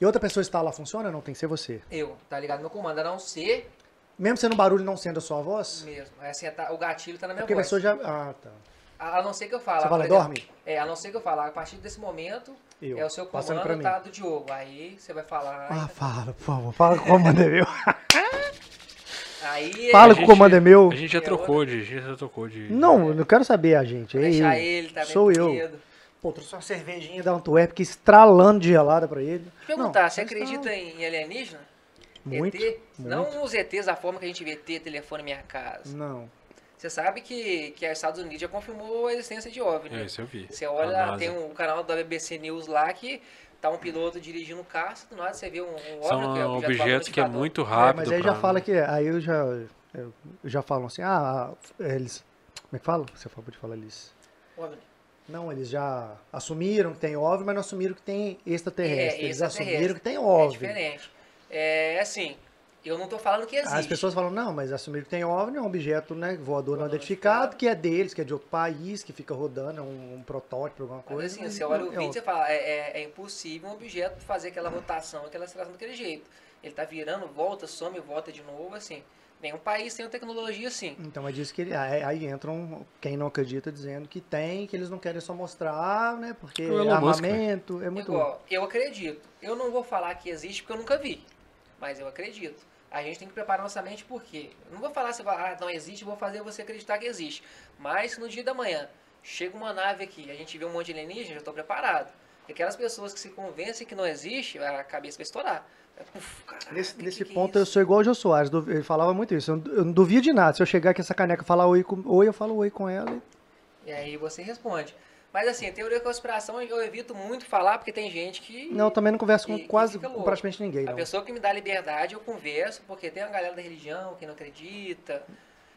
e outra pessoa está lá, funciona? Não, tem que ser você. Eu, tá ligado? Meu comando, a não ser Mesmo sendo barulho não sendo a sua voz? mesmo. É assim, tá- o gatilho tá na minha Porque a voz. pessoa já. Ah, tá. A, a não ser que eu fale. Você fala, exemplo, dorme? É, a não ser que eu falar, a partir desse momento, Eu. é o seu comando mim. tá do Diogo. Aí você vai falar. Ah, fala, por favor. Fala que o comando é meu. aí Fala que o comando é meu. A gente já É trocou de. A gente já trocou de. Não, eu não quero saber a gente. É deixar eu. ele, tá Sou eu. Pô, trouxe uma cervejinha da Antuérpia que estralando de gelada pra ele. Deixa eu perguntar, Não, você acredita em alienígena? Muito, ET? Não muito. os ETs da forma que a gente vê ET, telefone minha casa. Não. Você sabe que, que os Estados Unidos já confirmou a existência de OVNI. É, né? isso eu vi. Você olha, tem um canal da BBC News lá que tá um piloto dirigindo um carro, do nada você vê um, um São OVNI, que é um objeto objetos que é muito É, rápido. mas aí já pra- fala que. Aí eu já. Eu já falam assim, ah, eles. Como é que fala? Você pode falar eles. OVNI. Não, eles já assumiram que tem OVNI, mas não assumiram que tem extraterrestre. É, eles extraterrestre. assumiram que tem É OVNI. diferente. É assim, Eu não tô falando que existe. As pessoas falam, não, mas assumir que tem OVNI é um objeto né, voador não identificado, que é deles, que é de outro país, que fica rodando, é um, um protótipo, alguma Mas coisa. assim, mas você olha o é vídeo e você fala, é, é, é impossível um objeto fazer aquela rotação, aquela aceleração daquele jeito. Ele tá virando, volta, some, volta de novo, assim. Nenhum país tem uma tecnologia assim. Então é disso que ele. Aí, aí entram quem não acredita dizendo que tem, que eles não querem só mostrar, né? Porque Musk, armamento é muito. Igual, eu acredito. Eu não vou falar que existe porque eu nunca vi. Mas eu acredito. A gente tem que preparar nossa mente porque. Eu não vou falar se ah, não existe, vou fazer você acreditar que existe. Mas no dia da manhã chega uma nave aqui, a gente vê um monte de alienígena, eu já estou preparado. E aquelas pessoas que se convencem que não existe, a cabeça vai estourar. Caralho, Nesse, que nesse que é ponto eu isso? sou igual o Jô Soares, ele falava muito isso. Eu não, eu duvido de nada. Se eu chegar aqui essa caneca e falar oi, com, oi, eu falo oi com ela. E aí você responde. Mas assim, teoria da conspiração eu evito muito falar porque tem gente que. Não, eu também não converso com que- que quase fica com praticamente ninguém. A Não. pessoa que me dá liberdade, eu converso, porque tem uma galera da religião que não acredita.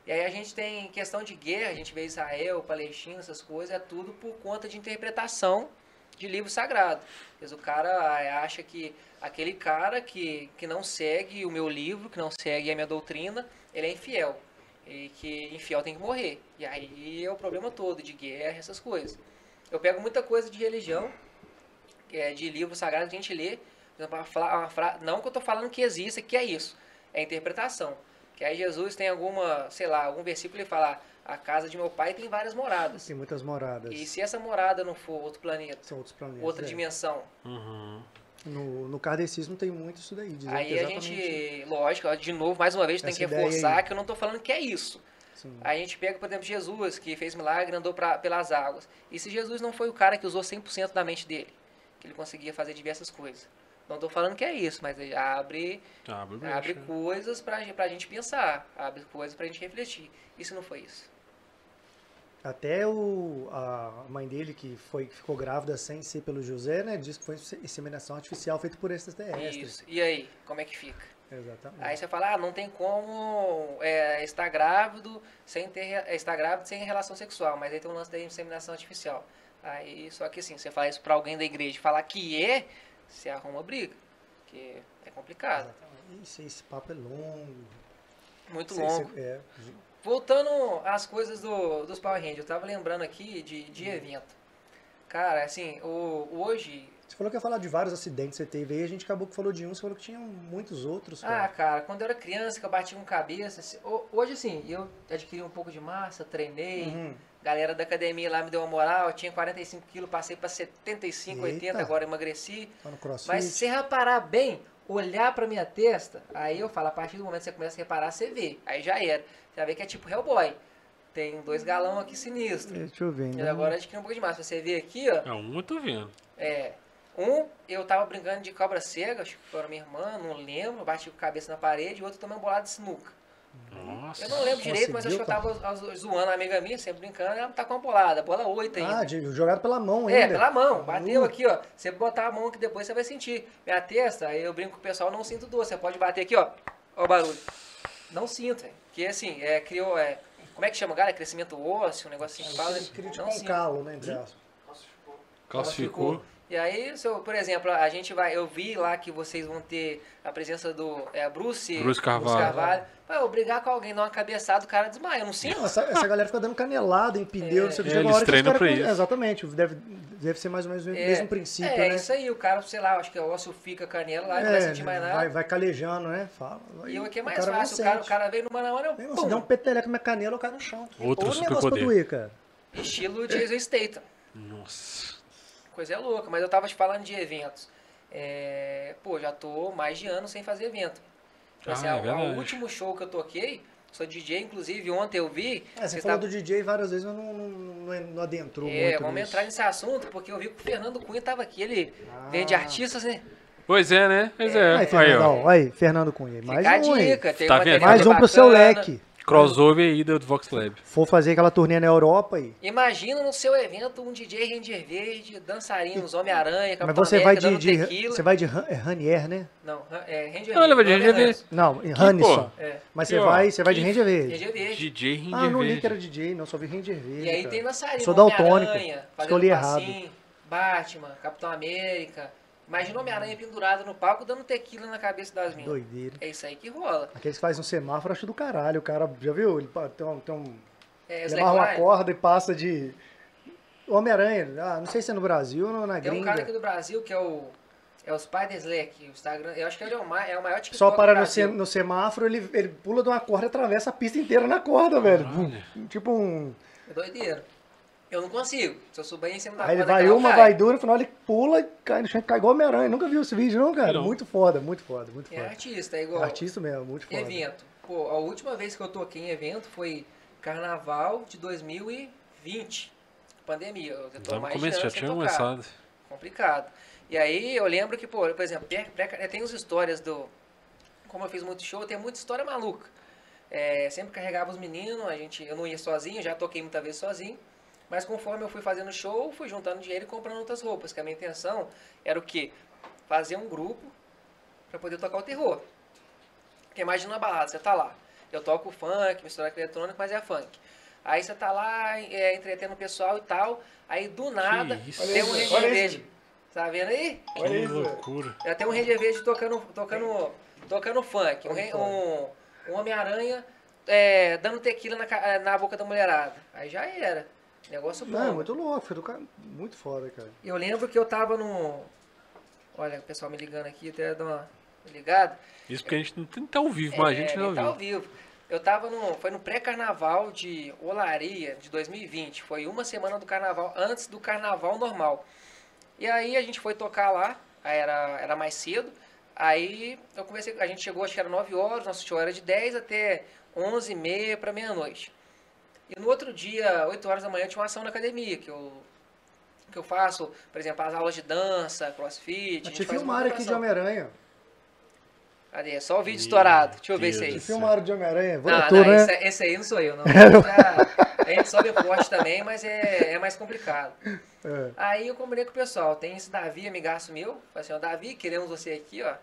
E aí a gente tem questão de guerra, a gente vê Israel, Palestina, essas coisas, é tudo por conta de interpretação de livro sagrado. Mas o cara ah, acha que aquele cara que, que não segue o meu livro, que não segue a minha doutrina, ele é infiel. E que infiel tem que morrer. E aí é o problema todo de guerra, essas coisas. Eu pego muita coisa de religião, que é de livro sagrado que a gente lê, exemplo, uma fra- uma fra- não que eu estou falando que exista, que é isso, é interpretação. Que aí Jesus tem alguma, sei lá, algum versículo ele fala, a casa de meu pai tem várias moradas. Tem muitas moradas. E se essa morada não for outro planeta, São outros planetas. outra é. dimensão, Uhum. No, no kardecismo tem muito isso daí. dizendo que aí a exatamente gente, lógico, de novo, mais uma vez, tem que reforçar aí. que eu não estou falando que é isso. Sim. A gente pega, por exemplo, Jesus, que fez milagre, andou pra, pelas águas. E se Jesus não foi o cara que usou 100% da mente dele, que ele conseguia fazer diversas coisas. Não estou falando que é isso, mas ele abre, Abre abre coisas pra, gen- pra gente pensar, abre coisas pra gente refletir. Isso não foi isso. Até o, a mãe dele, que, foi, ficou grávida sem ser pelo José, né? Disse que foi inseminação artificial feita por extraterrestres. Isso. E aí, como é que fica? Exatamente. Aí você fala, ah, não tem como é, estar grávido sem ter é, estar grávido sem relação sexual, mas aí tem um lance da inseminação artificial. Aí, só que assim, você fala isso pra alguém da igreja e falar que é, você arruma briga. Porque é complicado. Exatamente. Isso, esse papo é longo. Muito longo. é, Voltando às coisas do, dos Power Rangers, eu tava lembrando aqui de, de evento. Cara, assim, o, hoje. Você falou que ia falar de vários acidentes que você teve aí, a gente acabou que falou de um, você falou que tinha muitos outros, Ah, cara. cara, quando eu era criança, que eu bati com cabeça. assim, ho- hoje, assim, eu adquiri um pouco de massa, treinei. Uhum. Galera da academia lá me deu uma moral. Eu tinha 45 quilos, passei pra 75, Eita. 80, agora emagreci. No CrossFit. Mas se você reparar bem, olhar pra minha testa, aí eu falo, a partir do momento que você começa a reparar, você vê. Aí já era. Você vai ver que é tipo Hellboy. Tem dois galão aqui sinistro. Deixa eu ver. E né? agora adquiri um pouco de massa. Você vê aqui, ó. É um, eu tô vendo. É. Um, eu tava brincando de cobra cega, acho que foi minha irmã, não lembro, bati com a cabeça na parede, e outro tomei uma bolada de sinuca. Nossa. Eu não lembro direito, mas acho que eu tava zo- zoando a amiga minha, sempre brincando, ela tá com uma bolada, bola 8 ainda. Ah, de, jogado pela mão É, ainda. pela mão, bateu Uh, aqui, ó. Você botar a mão que depois você vai sentir. Minha testa, aí eu brinco com o pessoal, não sinto dor. Você pode bater aqui, ó. Ó o barulho. Não sinto. Que assim, é, criou, é, como é que chama, cara? Crescimento ósseo, um negócio assim que fala. Ele queria tipo Não um sinto. calo, né, entre aspas. Classificou. E aí, se eu- por exemplo, a gente vai. Eu vi lá que vocês vão ter a presença do é, Bruce, Bruce Carvalho. Vai, eu brigar com alguém, dar uma cabeçada, o cara desmaia. Eu não sinto. Não, essa, essa galera fica dando canelada em pneu, não sei o que. É, eles hora treinam pra isso. Exatamente, deve, deve ser mais ou menos o É, mesmo princípio, é, né? isso aí, o cara, sei lá, acho que o ósseo fica canela lá, não vai sentir mais nada. vai, vai calejando, né? Fala. E o que é o mais cara não fácil, o cara, o cara veio no mano a mano, Meu eu Se der um peteleco na minha canela, eu caio no chão. Outro Ou um negócio pra doer, cara. Estilo Jason Statham. Nossa. Coisa é louca, mas eu tava te falando de eventos. É, pô, já tô mais de ano sem fazer evento. Tipo Ah, assim, é o último show que eu toquei, sou DJ, inclusive ontem eu vi. É, você falou tavam- do DJ várias vezes, mas não, não, não, não adentrou É, muito vamos nisso. entrar nesse assunto, porque eu vi que o Fernando Cunha tava aqui, ele Ah. veio de artistas, né? Pois é, né? Pois é. Aí, Aí, Fernandão, ó. aí, Fernando Cunha. Mais Fica a um aí. dica, tem Tá Mais um pro seu bacana. leque. Crossover aí do Vox Lab. For fazer aquela turnê na Europa aí. Imagina no seu evento um DJ Ranger Verde, dançarinos, Homem-Aranha, Mas Capitão você vai América, de, dando de tequila. você vai de Han- é Ranier, né? Não, é Ranger Não, ele vai de Verde, Ranger Homem-Aranha. Não, Hannisson. É, Mas Que, você ó, vai, você vai de Ranger Verde. Ranger Verde. DJ Ranger Ah, não li Verde. que era DJ, não, só vi Ranger Verde. E aí cara. tem dançarino, Sou daltônico. Escolhi errado. Batman, Capitão América. Imagina o Homem-Aranha pendurado no palco dando tequila na cabeça das minas. Doideira. É isso aí que rola. Aqueles que fazem um semáforo, acho do caralho. O cara, já viu? Ele tem um. Tem um É, ele amarra uma corda e passa de. Homem-Aranha. Ah, não sei se é no Brasil ou na Tem um gringa. cara aqui do Brasil que é o. É o Spider Slack, o Instagram. Eu acho que ele é o, ma- é o maior TikTok Só para do no, se- Brasil. no semáforo, ele, ele pula de uma corda e atravessa a pista inteira na corda, velho. Caralho. Tipo um. É doideira. Eu não consigo. Se eu subir em cima da Aí ele vai uma, cai. vai duas, no final ele pula e cai no chão, cai igual Homem-Aranha. Nunca viu esse vídeo, não, cara? Não. Muito foda, muito foda, muito É foda. artista, é igual. Artista mesmo, muito foda. Evento. Pô, a última vez que eu toquei em evento foi carnaval de 2020. Pandemia. Eu tô mais começo, já tinha começado. complicado. E aí eu lembro que, pô, por exemplo, pré- tem as histórias do. Como eu fiz muito show, tem muita história maluca. É, sempre carregava os meninos, a gente, eu não ia sozinho, já toquei muita vez sozinho. Mas conforme eu fui fazendo show, fui juntando dinheiro e comprando outras roupas. Que a minha intenção era o quê? Fazer um grupo para poder tocar o terror. Porque imagina uma balada, você tá lá. Eu toco funk, misturado com eletrônico, mas é funk. Aí você tá lá, é, entretendo o pessoal e tal. Aí do nada, tem um Olha Ranger olha Verde. Tá vendo aí? Olha que velho. loucura. Já tem um Ranger Verde tocando, tocando, tocando funk. Um, Olha um, um Homem-Aranha é, dando tequila na, na boca da mulherada. Aí já era. Negócio bom. Não, é muito louco, foi do cara. Muito foda, cara. Eu lembro que eu tava no. Olha, o pessoal me ligando aqui, até dar uma ligada. Isso porque a gente não estar ao vivo, mas a gente É, não tá ao vivo. Eu tava no. Foi no pré-carnaval de Olaria de 2020. Foi uma semana do carnaval, antes do carnaval normal. E aí a gente foi tocar lá, aí era, era mais cedo. Aí eu conversei, a gente chegou, acho que era 9 horas, nosso show era de 10 até 11 e meia para meia-noite. E no outro dia, 8 horas da manhã, tinha uma ação na academia, que eu, que eu faço, por exemplo, as aulas de dança, crossfit. a Mas gente te filmaram aqui de. Homem-Aranha. Cadê? Só o vídeo Meu estourado. Deixa eu ver Deus isso. Te do céu. filmaram de Homem-Aranha. Não, não, né? esse, esse aí não sou eu, não. Já- a gente sobe forte também, mas é, é mais complicado. É. Aí eu combinei com o pessoal, tem esse Davi, amigaço meu, falei assim, ó, Davi, queremos você aqui, ó.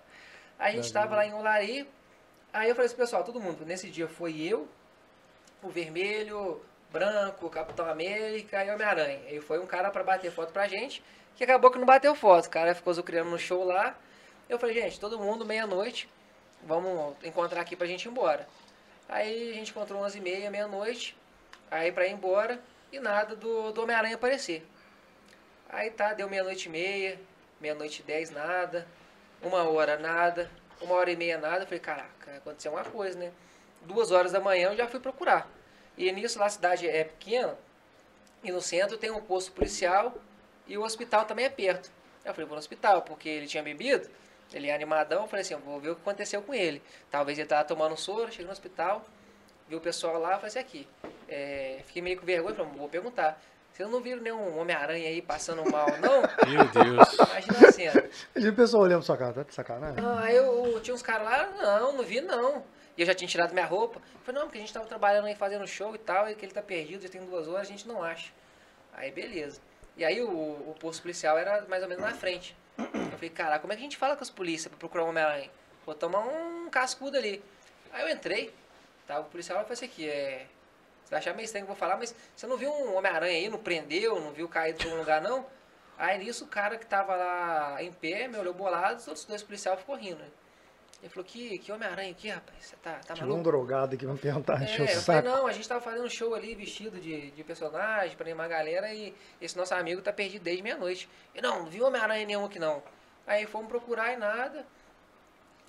Aí a gente Davi. tava lá em Olari, aí eu falei assim, pessoal, todo mundo, nesse dia foi eu, o Vermelho, Branco, Capitão América e Homem-Aranha. Aí foi um cara pra bater foto pra gente, que acabou que não bateu foto, o cara ficou zucriando no show lá. Eu falei, gente, todo mundo, meia-noite, vamos encontrar aqui pra gente ir embora. Aí a gente encontrou 11h30, meia-noite, aí pra ir embora, e nada do, do Homem-Aranha aparecer. Aí tá, deu meia-noite e meia, meia-noite e dez, nada. Uma hora, nada. Uma hora e meia, nada. Eu falei, caraca, aconteceu uma coisa, né? Duas horas da manhã eu já fui procurar. E nisso lá a cidade é pequena, e no centro tem um posto policial e o hospital também é perto. Eu falei, vou no hospital, porque ele tinha bebido, ele é animadão. Eu falei assim, vou ver o que aconteceu com ele. Talvez ele tava tomando um soro, cheguei no hospital, vi o pessoal lá, falei assim, aqui. É, fiquei meio com vergonha, falei, vou perguntar. Vocês não viram nenhum Homem-Aranha aí passando mal, não? Meu Deus. Imagina a cena. E o pessoal olhando pra sua cara, tá de sacanagem? Ah, aí eu, tinha uns caras lá, não, não vi não. Eu já tinha tirado minha roupa. Eu falei, não, porque a gente tava trabalhando aí fazendo show e tal, e que ele tá perdido, já tem duas horas, a gente não acha. Aí beleza. E aí o, o posto policial era mais ou menos na frente. Eu falei, cara, como é que a gente fala com as polícias pra procurar o Homem-Aranha? Vou tomar um cascudo ali. Aí eu entrei, tava o policial falei assim aqui, é. Você vai achar meio estranho que eu vou falar, mas você não viu um Homem-Aranha aí, não prendeu, não viu caído por um lugar, não? Aí nisso o cara que tava lá em pé me olhou bolado, os outros dois policiais ficou rindo. Ele falou, que, que Homem-Aranha aqui, rapaz? Você tá, tá Tinha um drogado aqui, vão perguntar, encheu o É, falei, saco. não, a gente tava fazendo um show ali vestido de, de personagem pra animar a galera e esse nosso amigo tá perdido desde meia-noite. E não, não viu Homem-Aranha nenhum aqui não. Aí fomos procurar e nada.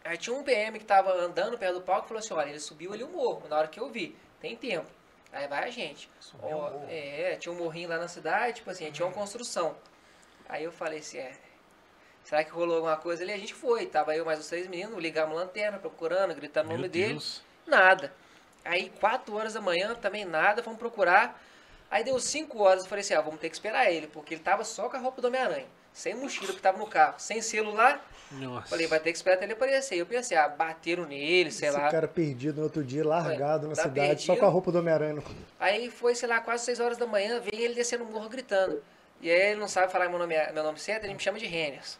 Aí tinha um PM que tava andando perto do palco e falou assim, olha, ele subiu ali o morro, na hora que eu vi, tem tempo. Aí vai a gente. Subiu Ó, o morro. é, tinha um morrinho lá na cidade, tipo assim, tinha uma construção. Aí eu falei assim, é, será que rolou alguma coisa ali? A gente foi, tava eu mais os três meninos, ligamos lanterna, procurando, gritando o nome dele. Deus. Nada. Aí, 4 horas da manhã, também nada, fomos procurar. Aí deu 5 horas, eu falei assim, ah, vamos ter que esperar ele, porque ele tava só com a roupa do Homem-Aranha, sem mochila que tava no carro, sem celular. Nossa. Falei, vai ter que esperar até ele aparecer. Eu pensei, ah, bateram nele, sei Esse lá. cara perdido no outro dia, largado na tá cidade, só perdido. com a roupa do Homem-Aranha. no- Aí foi, sei lá, quase 6 horas da manhã, vem ele descendo o morro gritando. E aí ele não sabe falar meu nome, meu nome certo, ele me chama de Rennes.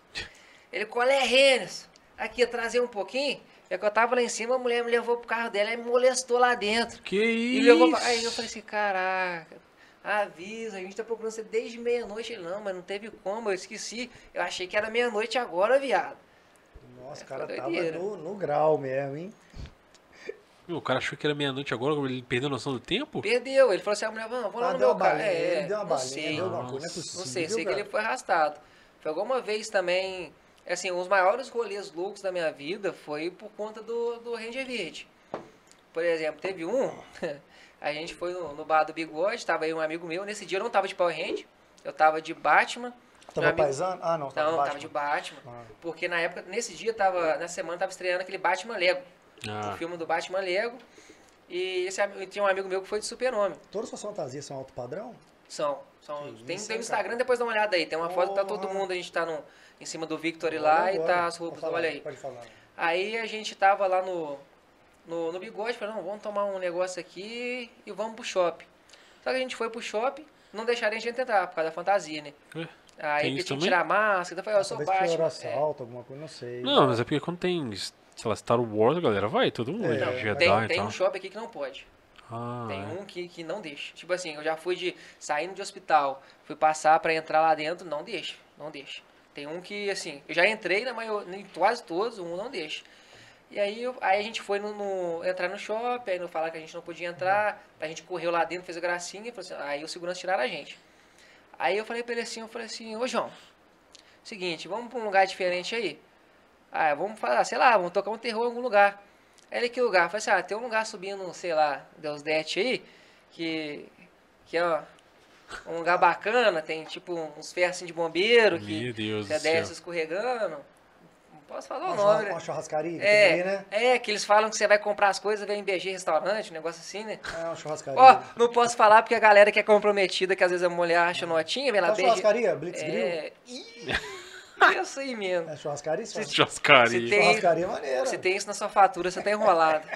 Ele, qual é Rennes? Aqui, eu trazer um pouquinho. É que eu tava lá em cima, a mulher me levou pro carro dela e me molestou lá dentro. Que E isso? levou pra... Aí eu falei assim, caraca. avisa, a gente tá procurando você desde meia-noite. Ele, não, mas não teve como, eu esqueci. Eu achei que era meia-noite agora, viado. Nossa, É, o cara foi tava no, no grau mesmo, hein? Meu, o cara achou que era meia-noite agora, ele perdeu a noção do tempo? Perdeu, ele falou assim, a mulher, vamos, vamos lá Ah, no deu meu uma carro. É, ele deu uma não balinha, sei. deu alguma coisa, não é possível. Não sei, sei que cara. ele foi arrastado. Foi alguma vez também, assim, os maiores rolês loucos da minha vida foi por conta do, do Ranger Verde. Por exemplo, teve um, a gente foi no, no bar do Bigode, tava aí um amigo meu, nesse dia eu não tava de Power Hand, eu tava de Batman. Tava amigo- paisano? Ah, não, tava Não, baixo. tava de Batman. Ah. Porque na época, nesse dia, tava, na semana, tava estreando aquele Batman Lego. Ah, O filme do Batman Lego. E esse, tinha um amigo meu que foi de Super-Homem. Todas suas fantasias são alto padrão? São. são tem, isso, tem no Instagram, depois dá uma olhada aí. Tem uma foto que tá todo mundo, a gente tá no, em cima do Victor lá e tá as roupas, falar, olha aí. Pode falar. Aí a gente tava lá no, no, no bigode, falou, não, vamos tomar um negócio aqui e vamos pro shopping. Só que a gente foi pro shopping, não deixaram a gente entrar por causa da fantasia, né? Ué, Aí tem que tirar a máscara, então eu falei, eu sou era Batman. É. assalto, alguma coisa, não sei. Não, mas é porque quando tem, sei lá, Star Wars, galera vai, todo mundo, É, é, não, Jedi Tem, tem um shopping aqui que não pode. Ah, Tem é. um que, que não deixa. Tipo assim, eu já fui de saindo de hospital, fui passar pra entrar lá dentro, não deixa, não deixa. Tem um que, assim, eu já entrei na maior, em quase todos, um não deixa. E aí, eu- aí a gente foi no, no- entrar no shopping, aí não falar que a gente não podia entrar, a gente correu lá dentro, fez a gracinha, e falou assim, aí o segurança tiraram a gente. Aí eu falei pra ele assim, eu falei assim, ô João, seguinte, vamos pra um lugar diferente aí. Ah, vamos falar, sei lá, vamos tocar um terror em algum lugar. Aí ele, que lugar? Eu falei assim, ah, tem um lugar subindo, sei lá, Deus Dete aí, que, que é ó, um lugar bacana, tem tipo uns ferros assim de bombeiro, que Meu Deus você do céu. desce escorregando. Não posso falar o Uma, nome, churra- né? uma churrascaria que ali, né? É, é, que eles falam que você vai comprar as coisas, vem em BG restaurante, um negócio assim, né? É uma churrascaria. Ó, não posso falar porque a galera que é comprometida, que às vezes a mulher acha notinha, vem lá, Qual BG. churrascaria? Blitz Grill? É, ih, isso aí mesmo. É churrascaria? Se- Churrascaria. se tem- Churrascaria é maneira. Se tem isso na sua fatura, você tá enrolado.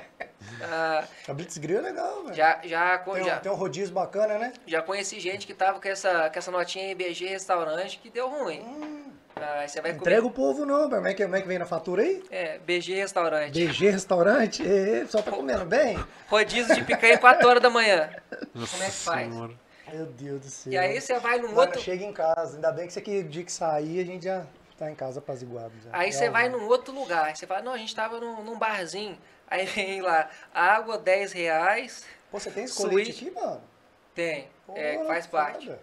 Ah, A Blitz Grill é legal, velho. já, já, Tem, um- já, tem um rodízio bacana, né? já conheci gente que tava com essa, com essa notinha em BG restaurante que deu ruim. Ah, aí você vai Não comer. entrega o povo não. Como é que, como é que vem na fatura aí? É, BG restaurante. BG Restaurante? Ê, só tá comendo bem? Rodízio de picanha 4 horas da manhã. Nossa Como é que faz? Senhora. Meu Deus do céu. E aí você vai num outro. chega em casa. Ainda bem que você que o dia que sair, a gente já tá em casa apaziguado. Já. Aí você vai num outro lugar. Você fala, não, a gente tava num, num barzinho. Aí vem lá, água 10 reais. Pô, você tem esse colete Suíte. aqui, mano? Tem. É, faz parte. foda.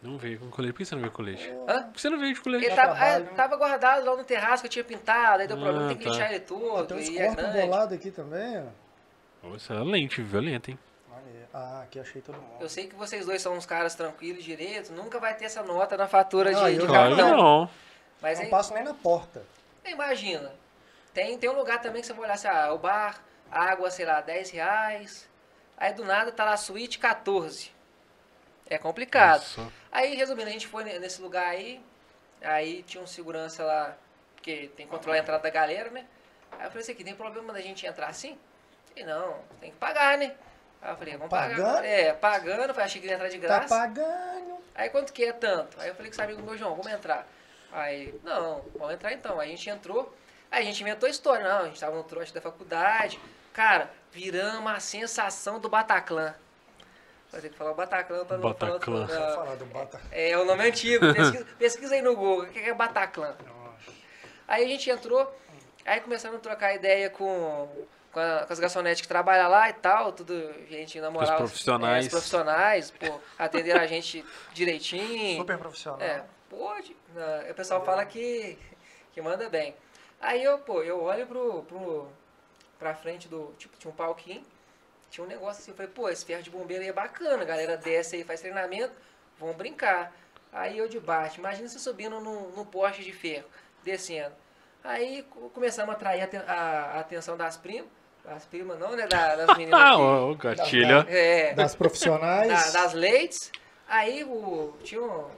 Não veio com colete. Por que você não veio com colete? Hã? Por que você não veio de colete? Ele tava, ah, tava guardado lá no terraço que eu tinha pintado. Aí deu Ah, problema, tem que tá. lixar ele Tem todo. E é corpos bolados aqui também, ó. Nossa, é lente, violenta, hein? Ah, aqui achei todo mundo. Eu sei que vocês dois são uns caras tranquilos, direito. Nunca vai ter essa nota na fatura Não, de, de cartão. não. Mas não aí, passo nem na porta. imagina. Tem, tem um lugar também que você vai olhar assim, ah, o bar, água, sei lá, 10 reais. Aí do nada tá lá suíte 14. É complicado. Nossa. Aí, resumindo, a gente foi ne- nesse lugar aí. Aí tinha um segurança lá, porque tem que controlar a entrada da galera, né? Aí eu falei assim, aqui, tem problema da gente entrar assim? E não, tem que pagar, né? Aí eu falei, vamos pagar. Pagando? É, pagando, eu falei, achei que ia entrar de Tá graça. pagando. Aí quanto que é tanto? Aí eu falei com esse amigo meu, João, vamos entrar. Aí, não, vamos entrar então. Aí a gente entrou, aí a gente inventou a história, não, a gente tava no trote da faculdade. Cara, viramos a sensação do Bataclan. Vai ter que falar o Bataclan pra não falar Bataclan. Eu não. falar do Bata. É o nome antigo, pesquisa, pesquisa aí no Google, o que é Bataclan? Nossa. Aí a gente entrou, aí começamos a trocar ideia com, com, a- com as garçonetes que trabalham lá e tal, tudo gente na moral. profissionais. é, os profissionais, pô, atenderam a gente direitinho. Super profissional. É, pode. O pessoal fala que, que manda bem. Aí eu, pô, eu olho pro, pro, pra frente do. Tipo, tinha um palquinho, tinha um negócio assim, eu falei, pô, esse ferro de bombeiro aí é bacana, a galera desce aí, faz treinamento, vão brincar. Aí eu de baixo, imagina você subindo num, num poste de ferro, descendo. Aí co- começamos a atrair a, a- a atenção das primas. Das primas não, né? Da- das meninas. Ah, o gatilho. é, Das profissionais. da- das leites. Aí o, tinha um,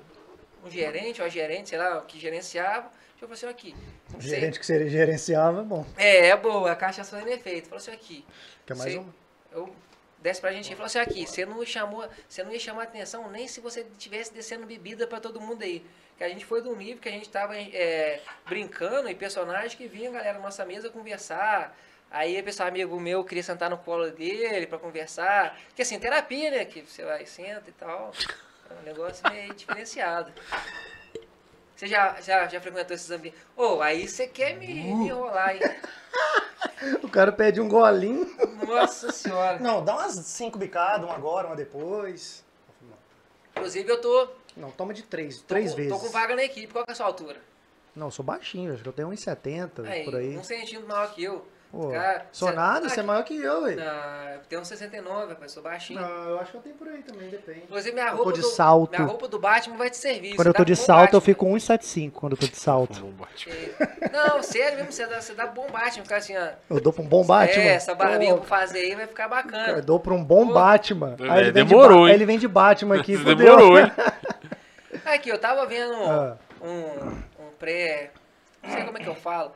um gerente, uma gerente, sei lá, que gerenciava. Eu falei assim, aqui. O você- gerente que você gerenciava, bom. É, é boa, a caixa fazendo efeito. Falou assim, aqui. Quer mais você- um? Eu desce pra gente e falou assim, aqui, você não chamou, você não ia chamar atenção nem se você tivesse descendo bebida pra todo mundo aí. Que a gente foi do nível que a gente tava é, brincando e personagem que vinha a galera na nossa mesa conversar. Aí esse pessoal amigo meu queria sentar no colo dele pra conversar. Que assim, terapia, né? Que você vai, senta e tal. É um negócio meio diferenciado. Você já, já, já frequentou esses ambientes? Ô, aí você quer me, me enrolar, hein? O cara pede um golinho. Nossa senhora. Não, dá umas cinco bicadas, uma agora, uma depois. Inclusive eu tô, Não, toma de três, tô, três com- vezes. tô com vaga na equipe. Qual que é a sua altura? Não, eu sou baixinho, acho que eu tenho 1,70 Aí, por aí. um centímetro maior que eu. Pô, Cara, sou cê- nada, você é maior que eu, velho. Não, eu tenho um 69, rapaz, sou baixinho. Não, eu acho que eu tenho por aí também, depende. Inclusive minha Eu roupa, de do, salto. minha roupa do Batman vai te servir. Quando eu tô de salto, eu Batman. fico 1,75 quando eu tô de salto. Bom, Batman. É. Não, sério mesmo, você dá, você dá bom Batman, ficar assim, ó. Eu dou pra um bom Batman. É, essa barbinha pra fazer aí vai ficar cara, bacana. eu dou pra um bom Pô. Batman. É, Aí ele de demorou, Ba- hein? Aí ele vem de Batman aqui. Demorou, hein? Aqui, eu tava vendo Ah. um, um pré. Não sei como é que eu falo.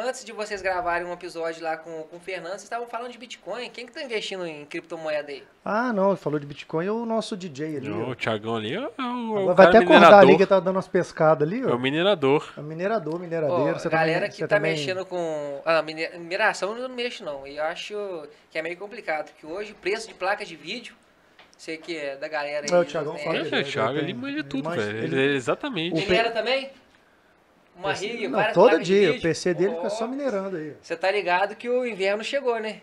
Antes de vocês gravarem um episódio lá com, com o Fernando, vocês estavam falando de Bitcoin. Quem que tá investindo em criptomoeda aí? Ah, não, ele falou de Bitcoin e o nosso DJ ali. O ó. Thiagão ali é o, é o vai até acordar ali que minerador. tá dando umas pescadas ali, É o ó. minerador. É o minerador, Ó, mineradeiro. a você galera também, que você tá também... mexendo com. Ah, mine- mineração eu não mexo não. E eu acho que é meio complicado. Porque hoje o preço de placa de vídeo. Sei que é da galera aí. É, o Thiagão né? fala É, o Thiago, ele manja ele tudo, manja- velho. ele- Ele- exatamente. o Ele era também? Uma PC rig, Não, todo dia. O? PC dele Ó, fica só minerando aí. Você tá ligado que o inverno chegou, né?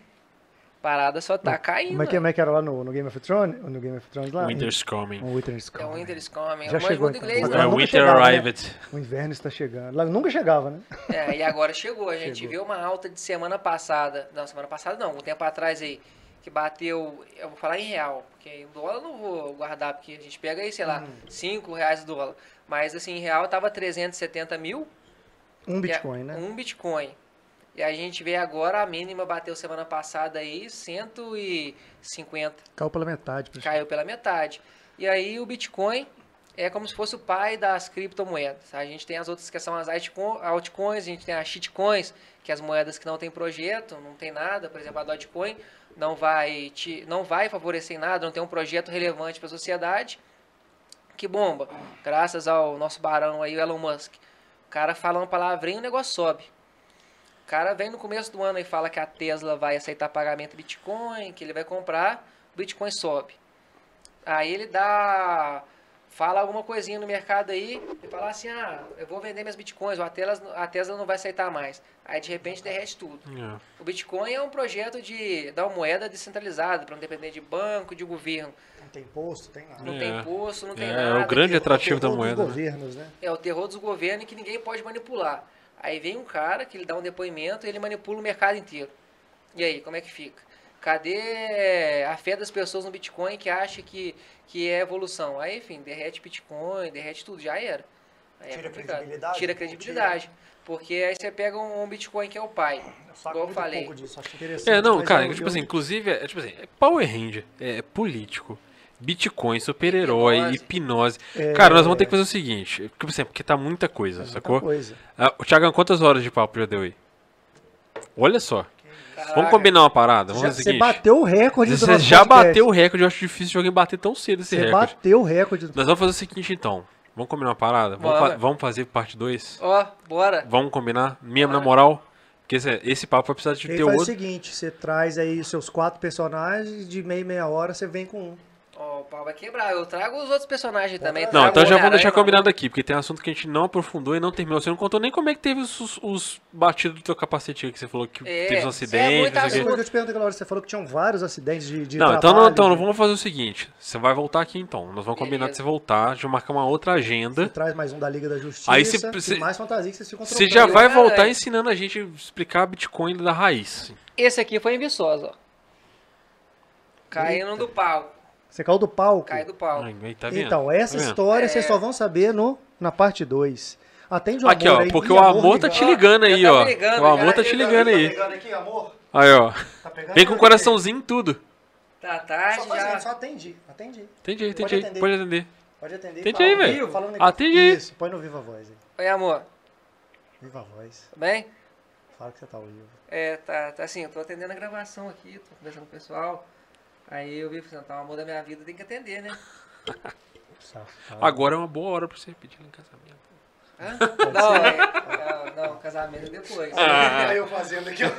Parada só tá caindo. Como é, que, como é que era lá no, no Game of Thrones? No Game of Thrones lá? Winter's coming. O Winter's É o Coming. Winter's Coming. Já chegou, então. inglês, É nunca Winter chegava, né? Arrived. O inverno está chegando. Lá nunca chegava, né? É, e agora chegou. A gente Chegou. viu uma alta de semana passada. Não, semana passada não, um tempo atrás aí. Que bateu, eu vou falar em real, porque em dólar eu não vou guardar, porque a gente pega aí, sei lá, Hum. 5 reais o dólar. Mas assim, em real tava 370 mil. Um Bitcoin, né? Um Bitcoin. E a gente vê agora, a mínima bateu semana passada aí, 150. Caiu pela metade. caiu pela metade. E aí o Bitcoin é como se fosse o pai das criptomoedas. A gente tem as outras que são as altco- altcoins, a gente tem as shitcoins, que é as moedas que não tem projeto, não tem nada, por exemplo, a Dogecoin não vai te, não vai favorecer em nada, não tem um projeto relevante para a sociedade. Que bomba. Graças ao nosso barão aí, o Elon Musk. O cara fala uma palavrinha e o negócio sobe. O cara vem no começo do ano e fala que a Tesla vai aceitar pagamento Bitcoin, que ele vai comprar, o Bitcoin sobe. Aí ele dá. Fala alguma coisinha no mercado aí e fala assim: ah, eu vou vender minhas bitcoins, ou a Tesla, a Tesla não vai aceitar mais. Aí de repente derrete tudo. É. O Bitcoin é um projeto de dar uma moeda descentralizada, para não depender de banco, de governo. Não tem imposto, tem nada. Não É. tem imposto, não tem É, nada. é o grande que- atrativo da moeda. né? governos, né? é o terror dos governos que ninguém pode manipular. Aí vem um cara que ele dá um depoimento e ele manipula o mercado inteiro. E aí, como é que fica? Cadê a fé das pessoas no Bitcoin que acha que, que é evolução? Aí, enfim, derrete Bitcoin, derrete tudo, já era. Aí é Tira a complicado. credibilidade? Tira a credibilidade. Porque aí você pega um um Bitcoin que é o pai. Eu saco Igual eu falei. pouco disso, acho interessante. É, não, cara, eu- tipo eu- assim, inclusive, é, tipo assim, é Power Ranger, é político, Bitcoin, super-herói, Hipnose. hipnose. É. Cara, nós vamos ter que fazer o seguinte, tipo assim, porque tá muita coisa, muita sacou? coisa. Ah, o Thiagão, quantas horas de papo já deu aí? Olha só. Vamos Caraca. combinar uma parada? Vamos Já- fazer o Você seguinte. bateu o recorde do Você já podcast. bateu o recorde, eu acho difícil de alguém bater tão cedo esse Você recorde. bateu o recorde. do- Nós vamos fazer o seguinte então. Vamos combinar uma parada? Vamos, fa- vamos fazer parte 2? Ó, bora. Vamos combinar? Mesmo na moral? Porque esse, esse papo vai precisar de Ele ter faz o outro. seguinte, você traz aí seus quatro personagens, de meia e meia hora você vem com um. Ó, o pau vai quebrar. Eu trago os outros personagens também. Não, Trago então o já vamos deixar combinado aqui, porque tem assunto que a gente não aprofundou e não terminou. Você não contou nem como é que teve os, os batidos do teu capacete que você falou que É, teve um é acidente, muito não sei o quê. assunto. Depois que eu te perguntei aquela hora, você falou que tinham vários acidentes de, de Não, então, trabalho, não, então de- vamos fazer o seguinte. Você vai voltar aqui então. Nós vamos combinar de você voltar, de marcar uma outra Você agenda. traz mais um da Liga da Justiça Aí se- e se- mais fantasia que vocês ficam Você trocando. já vai Caralho. voltar ensinando a gente a explicar Bitcoin da raiz. Esse aqui foi em Viçosa, ó. Caindo do palco. Você caiu do palco. Cai do palco. Ai, aí tá? Então, essa Tá história É. vocês só vão saber no, na parte 2. Atende o Aqui, amor ó, aí. porque Ih, o amor tá ligado. te ligando aí, tá ó. ligando, O amor tá te Tá ligando aí. pegando aqui, amor? Aí, ó. Tá pegando Vem com aí? o coraçãozinho e tudo. Tá tarde Só já. só atendi. Atendi. Entendi, Pode entendi. atender. Pode atender. Pode atender. Atende Fala aí, velho. Atende aí. Isso, põe no Viva Voz aí. Oi, amor. Viva Voz. Tudo bem? Fala que você tá ao vivo. É, tá, tá assim, eu tô atendendo a gravação aqui, tô conversando com o pessoal. Aí eu vi, falei, tá, o amor da minha vida tem que atender, né? Safado. Agora é uma boa hora pra você pedir em casamento. Hã? Não, é, não, não, casamento é depois. Ah. eu fazendo aqui, ó.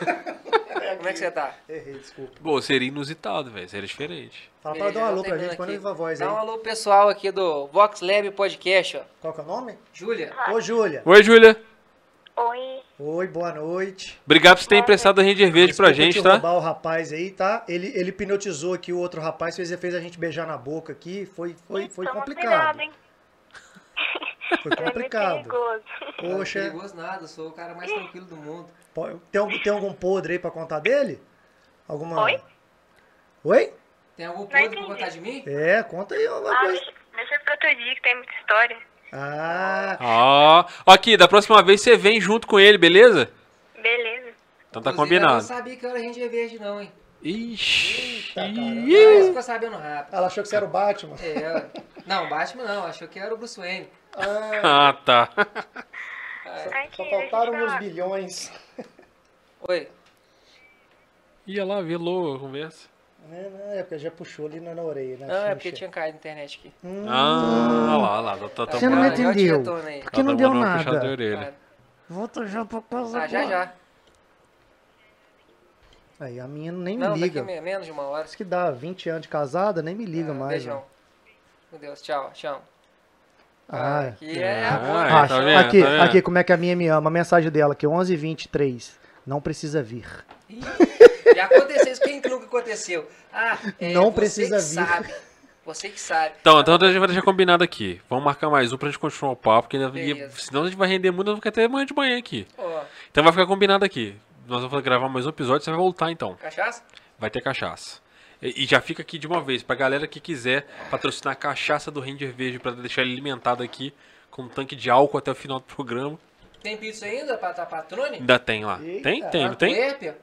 Como é que você tá? Errei, desculpa. Pô, seria inusitado, velho. Seria diferente. Fala pra dar um alô tá pra gente, terminando põe aqui. a voz aí. Dá um alô pessoal aqui do Vox Lab Podcast, ó. Qual que é o nome? Júlia. Ô, Júlia. Oi, Júlia. Oi. Oi, boa noite. Obrigado por você ter emprestado a Ranger Verde pra gente, te tá? roubar o rapaz aí, tá? Ele, ele hipnotizou aqui o outro rapaz, fez, fez a gente beijar na boca aqui. Foi, foi, foi toma complicado. cuidado, hein? Foi é complicado. perigoso. Não é Poxa, perigoso nada, eu sou o cara mais tranquilo do mundo. tem, algum- tem algum podre aí pra contar dele? Alguma... Oi? Oi? Tem algum podre pra contar de mim? É, conta aí alguma Ah, coisa. deixa pra outro dia que tem muita história. Ah, Ó, ó, aqui, da próxima vez você vem junto com ele, beleza? Beleza. Então tá Inclusive, Eu combinado. não sabia que eu era Ranger Verde, não, hein? Ixi. Eita, cara. Ficou sabendo rápido. ela achou que você era o Batman. É, não, Batman não, achou que era o Bruce Wayne. Ah, Ah, tá. Ai, só faltaram eu falar. bilhões. Oi. Ia lá, velou a conversa. É, não, é porque já puxou ali na, na orelha, né? Não, é Xuxa? porque tinha caído na internet aqui. Hum, Ah, olha lá, olha lá. Tá, tá Você não Ah, me entendeu. tinha tona aí. Por que não deu nada? De orelha. Volta já pra casa Ah, já já. Aí a minha nem Não, me daqui liga. me- menos de uma hora. Isso que dá 20 anos de casada, nem me liga Ah, mais. Beijão. né? Meu Deus, tchau, tchau. Ah, Aqui é Ah, é, Ah, tá vendo, aqui, tá aqui, como é que a minha me ama? A mensagem dela aqui, 1123. Não precisa vir. Já aconteceu isso, quem que nunca aconteceu? Ah, é, Não você precisa que vir. sabe. Você que sabe. Então, então a gente vai deixar combinado aqui. Vamos marcar mais um pra gente continuar o papo, porque Beleza. senão a gente vai render muito, vai ficar até amanhã de manhã aqui. Ó, Então vai ficar combinado aqui. Nós vamos gravar mais um episódio, você vai voltar então. cachaça? Vai ter cachaça. E, e já fica aqui de uma vez, pra galera que quiser patrocinar a cachaça do Ranger Verde pra deixar ele alimentado aqui com um tanque de álcool até o final do programa. Tem pizza ainda pra patrone? Ainda tem lá. Eita. Tem? Tem, não tem? Antuérpia?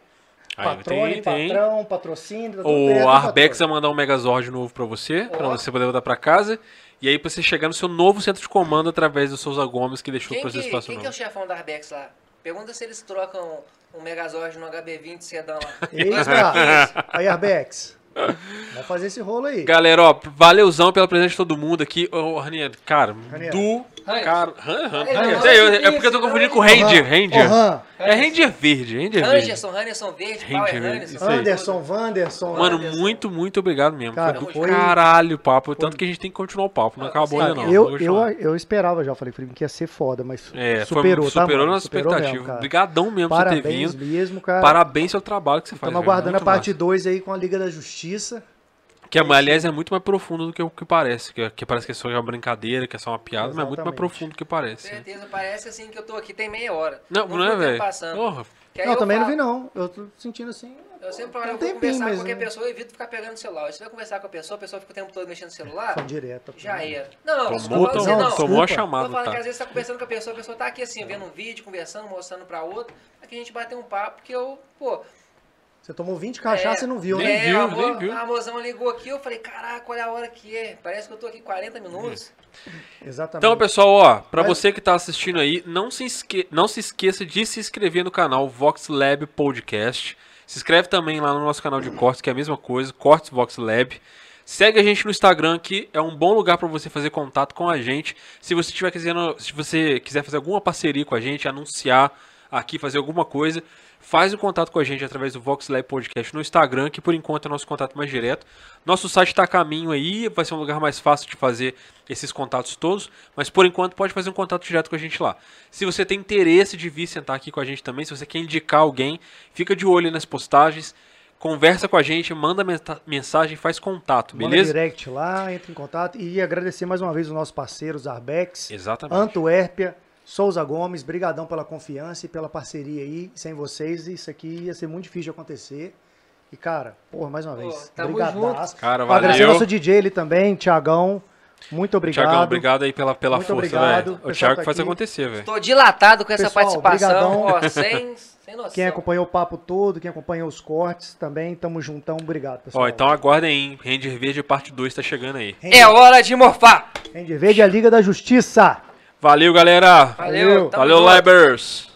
Aí, Patrone, tem, tem. patrão, patrocínio. tá tudo O Arbex vai mandar um Megazord novo pra você, pra Ó. você poder voltar pra casa. E aí pra você chegar no seu novo centro de comando através do Souza Gomes, que deixou Quem, pra que, você espaço quem que é o chefão da Arbex lá? Pergunta se eles trocam um Megazord no HB20 sedã lá. Eita! Aí, Arbex. Vamos fazer esse rolo aí. Galera, ó, valeuzão pela presença de todo mundo aqui. Ô, Ranier, cara, Ranier. do... É porque eu tô confundindo com Ranger, Ranger. É Ranger Verde, Ranger Verde. Anderson, Anderson Verde, Ranger Power Verde, Anderson. Anderson, Wanderson. Mano, Anderson. muito, muito obrigado mesmo. Cara, foi do foi- caralho o papo. Tanto que a gente tem que continuar o papo. Não acabou ainda não. eu, eu, eu esperava já, falei que ia ser foda, mas É, superou, foi, tá, superou mano? nossa expectativa. Obrigadão mesmo por você ter Parabéns vindo. mesmo, cara. Parabéns pelo trabalho que você faz. Estamos aguardando a parte massa. 2 aí com a Liga da Justiça. Que, aliás, é muito mais profundo do que o que parece. Que, que parece que é só uma brincadeira, que é só uma piada, mas é muito mais Exatamente. profundo do que parece. certeza, parece assim que eu tô aqui tem meia hora. Não, não, foi é, o tempo velho? passando. Porra, Que não, eu também não falo- vi não. Eu tô sentindo assim. Eu sempre Tem olho, eu vou tempinho, conversar com qualquer não- pessoa, eu evito ficar pegando no celular. Se eu conversar com a pessoa, a pessoa fica o tempo todo mexendo no celular, Fã direta. já era. Não, não, tomou, tô falando assim, tomou, não. tomou a chamada, Tô falando que tá? às vezes você tá conversando com a pessoa, a pessoa tá aqui assim, vendo um vídeo, conversando, mostrando pra outra. Aqui a gente bateu um papo que eu, pô. Você tomou 20 cachaça é, e não viu, nem né? é, viu, a nem viu. A mozão ligou aqui, eu falei, caraca, olha a hora que é. Parece que eu tô aqui 40 minutos. Exatamente. Então, pessoal, ó, pra Mas- você que tá assistindo aí, não se, esque... não se esqueça de se inscrever no canal Vox Lab Podcast. Se inscreve também lá no nosso canal de cortes, que é a mesma coisa, Cortes Vox Lab. Segue a gente no Instagram, que é um bom lugar para você fazer contato com a gente. Se você tiver quisendo, se você quiser fazer alguma parceria com a gente, anunciar aqui, fazer alguma coisa, faz o contato com a gente através do Vox Lab Podcast no Instagram, que por enquanto é nosso contato mais direto. Nosso site está a caminho aí, vai ser um lugar mais fácil de fazer esses contatos todos, mas por enquanto pode fazer um contato direto com a gente lá. Se você tem interesse de vir sentar aqui com a gente também, se você quer indicar alguém, fica de olho nas postagens, conversa com a gente, manda mensa- mensagem, faz contato, Manda beleza? direct lá, entra em contato. E agradecer mais uma vez os nossos parceiros, Arbex, Exatamente. Antuérpia, Souza Gomes. Brigadão pela confiança e pela parceria aí. Sem vocês, isso aqui ia ser muito difícil de acontecer. E, cara, porra, mais uma vez. tamo Brigadaço. Cara, Agradecer valeu. nosso DJ ali também, Tiagão. Muito obrigado. Tiagão, obrigado aí pela, pela Muito força, obrigado. velho. O Thiago tá faz aqui. acontecer, velho. Tô dilatado com essa Pessoal, participação, brigadão. ó, sem, sem noção. Quem acompanhou o papo todo, quem acompanhou os cortes também, tamo juntão. Obrigado, pessoal. Ó, então aguardem aí, hein? Ranger Verde parte 2 tá chegando aí. É hora de morfar. Rende Verde, a Liga da Justiça. Valeu, galera! Valeu, Valeu, junto. Libers!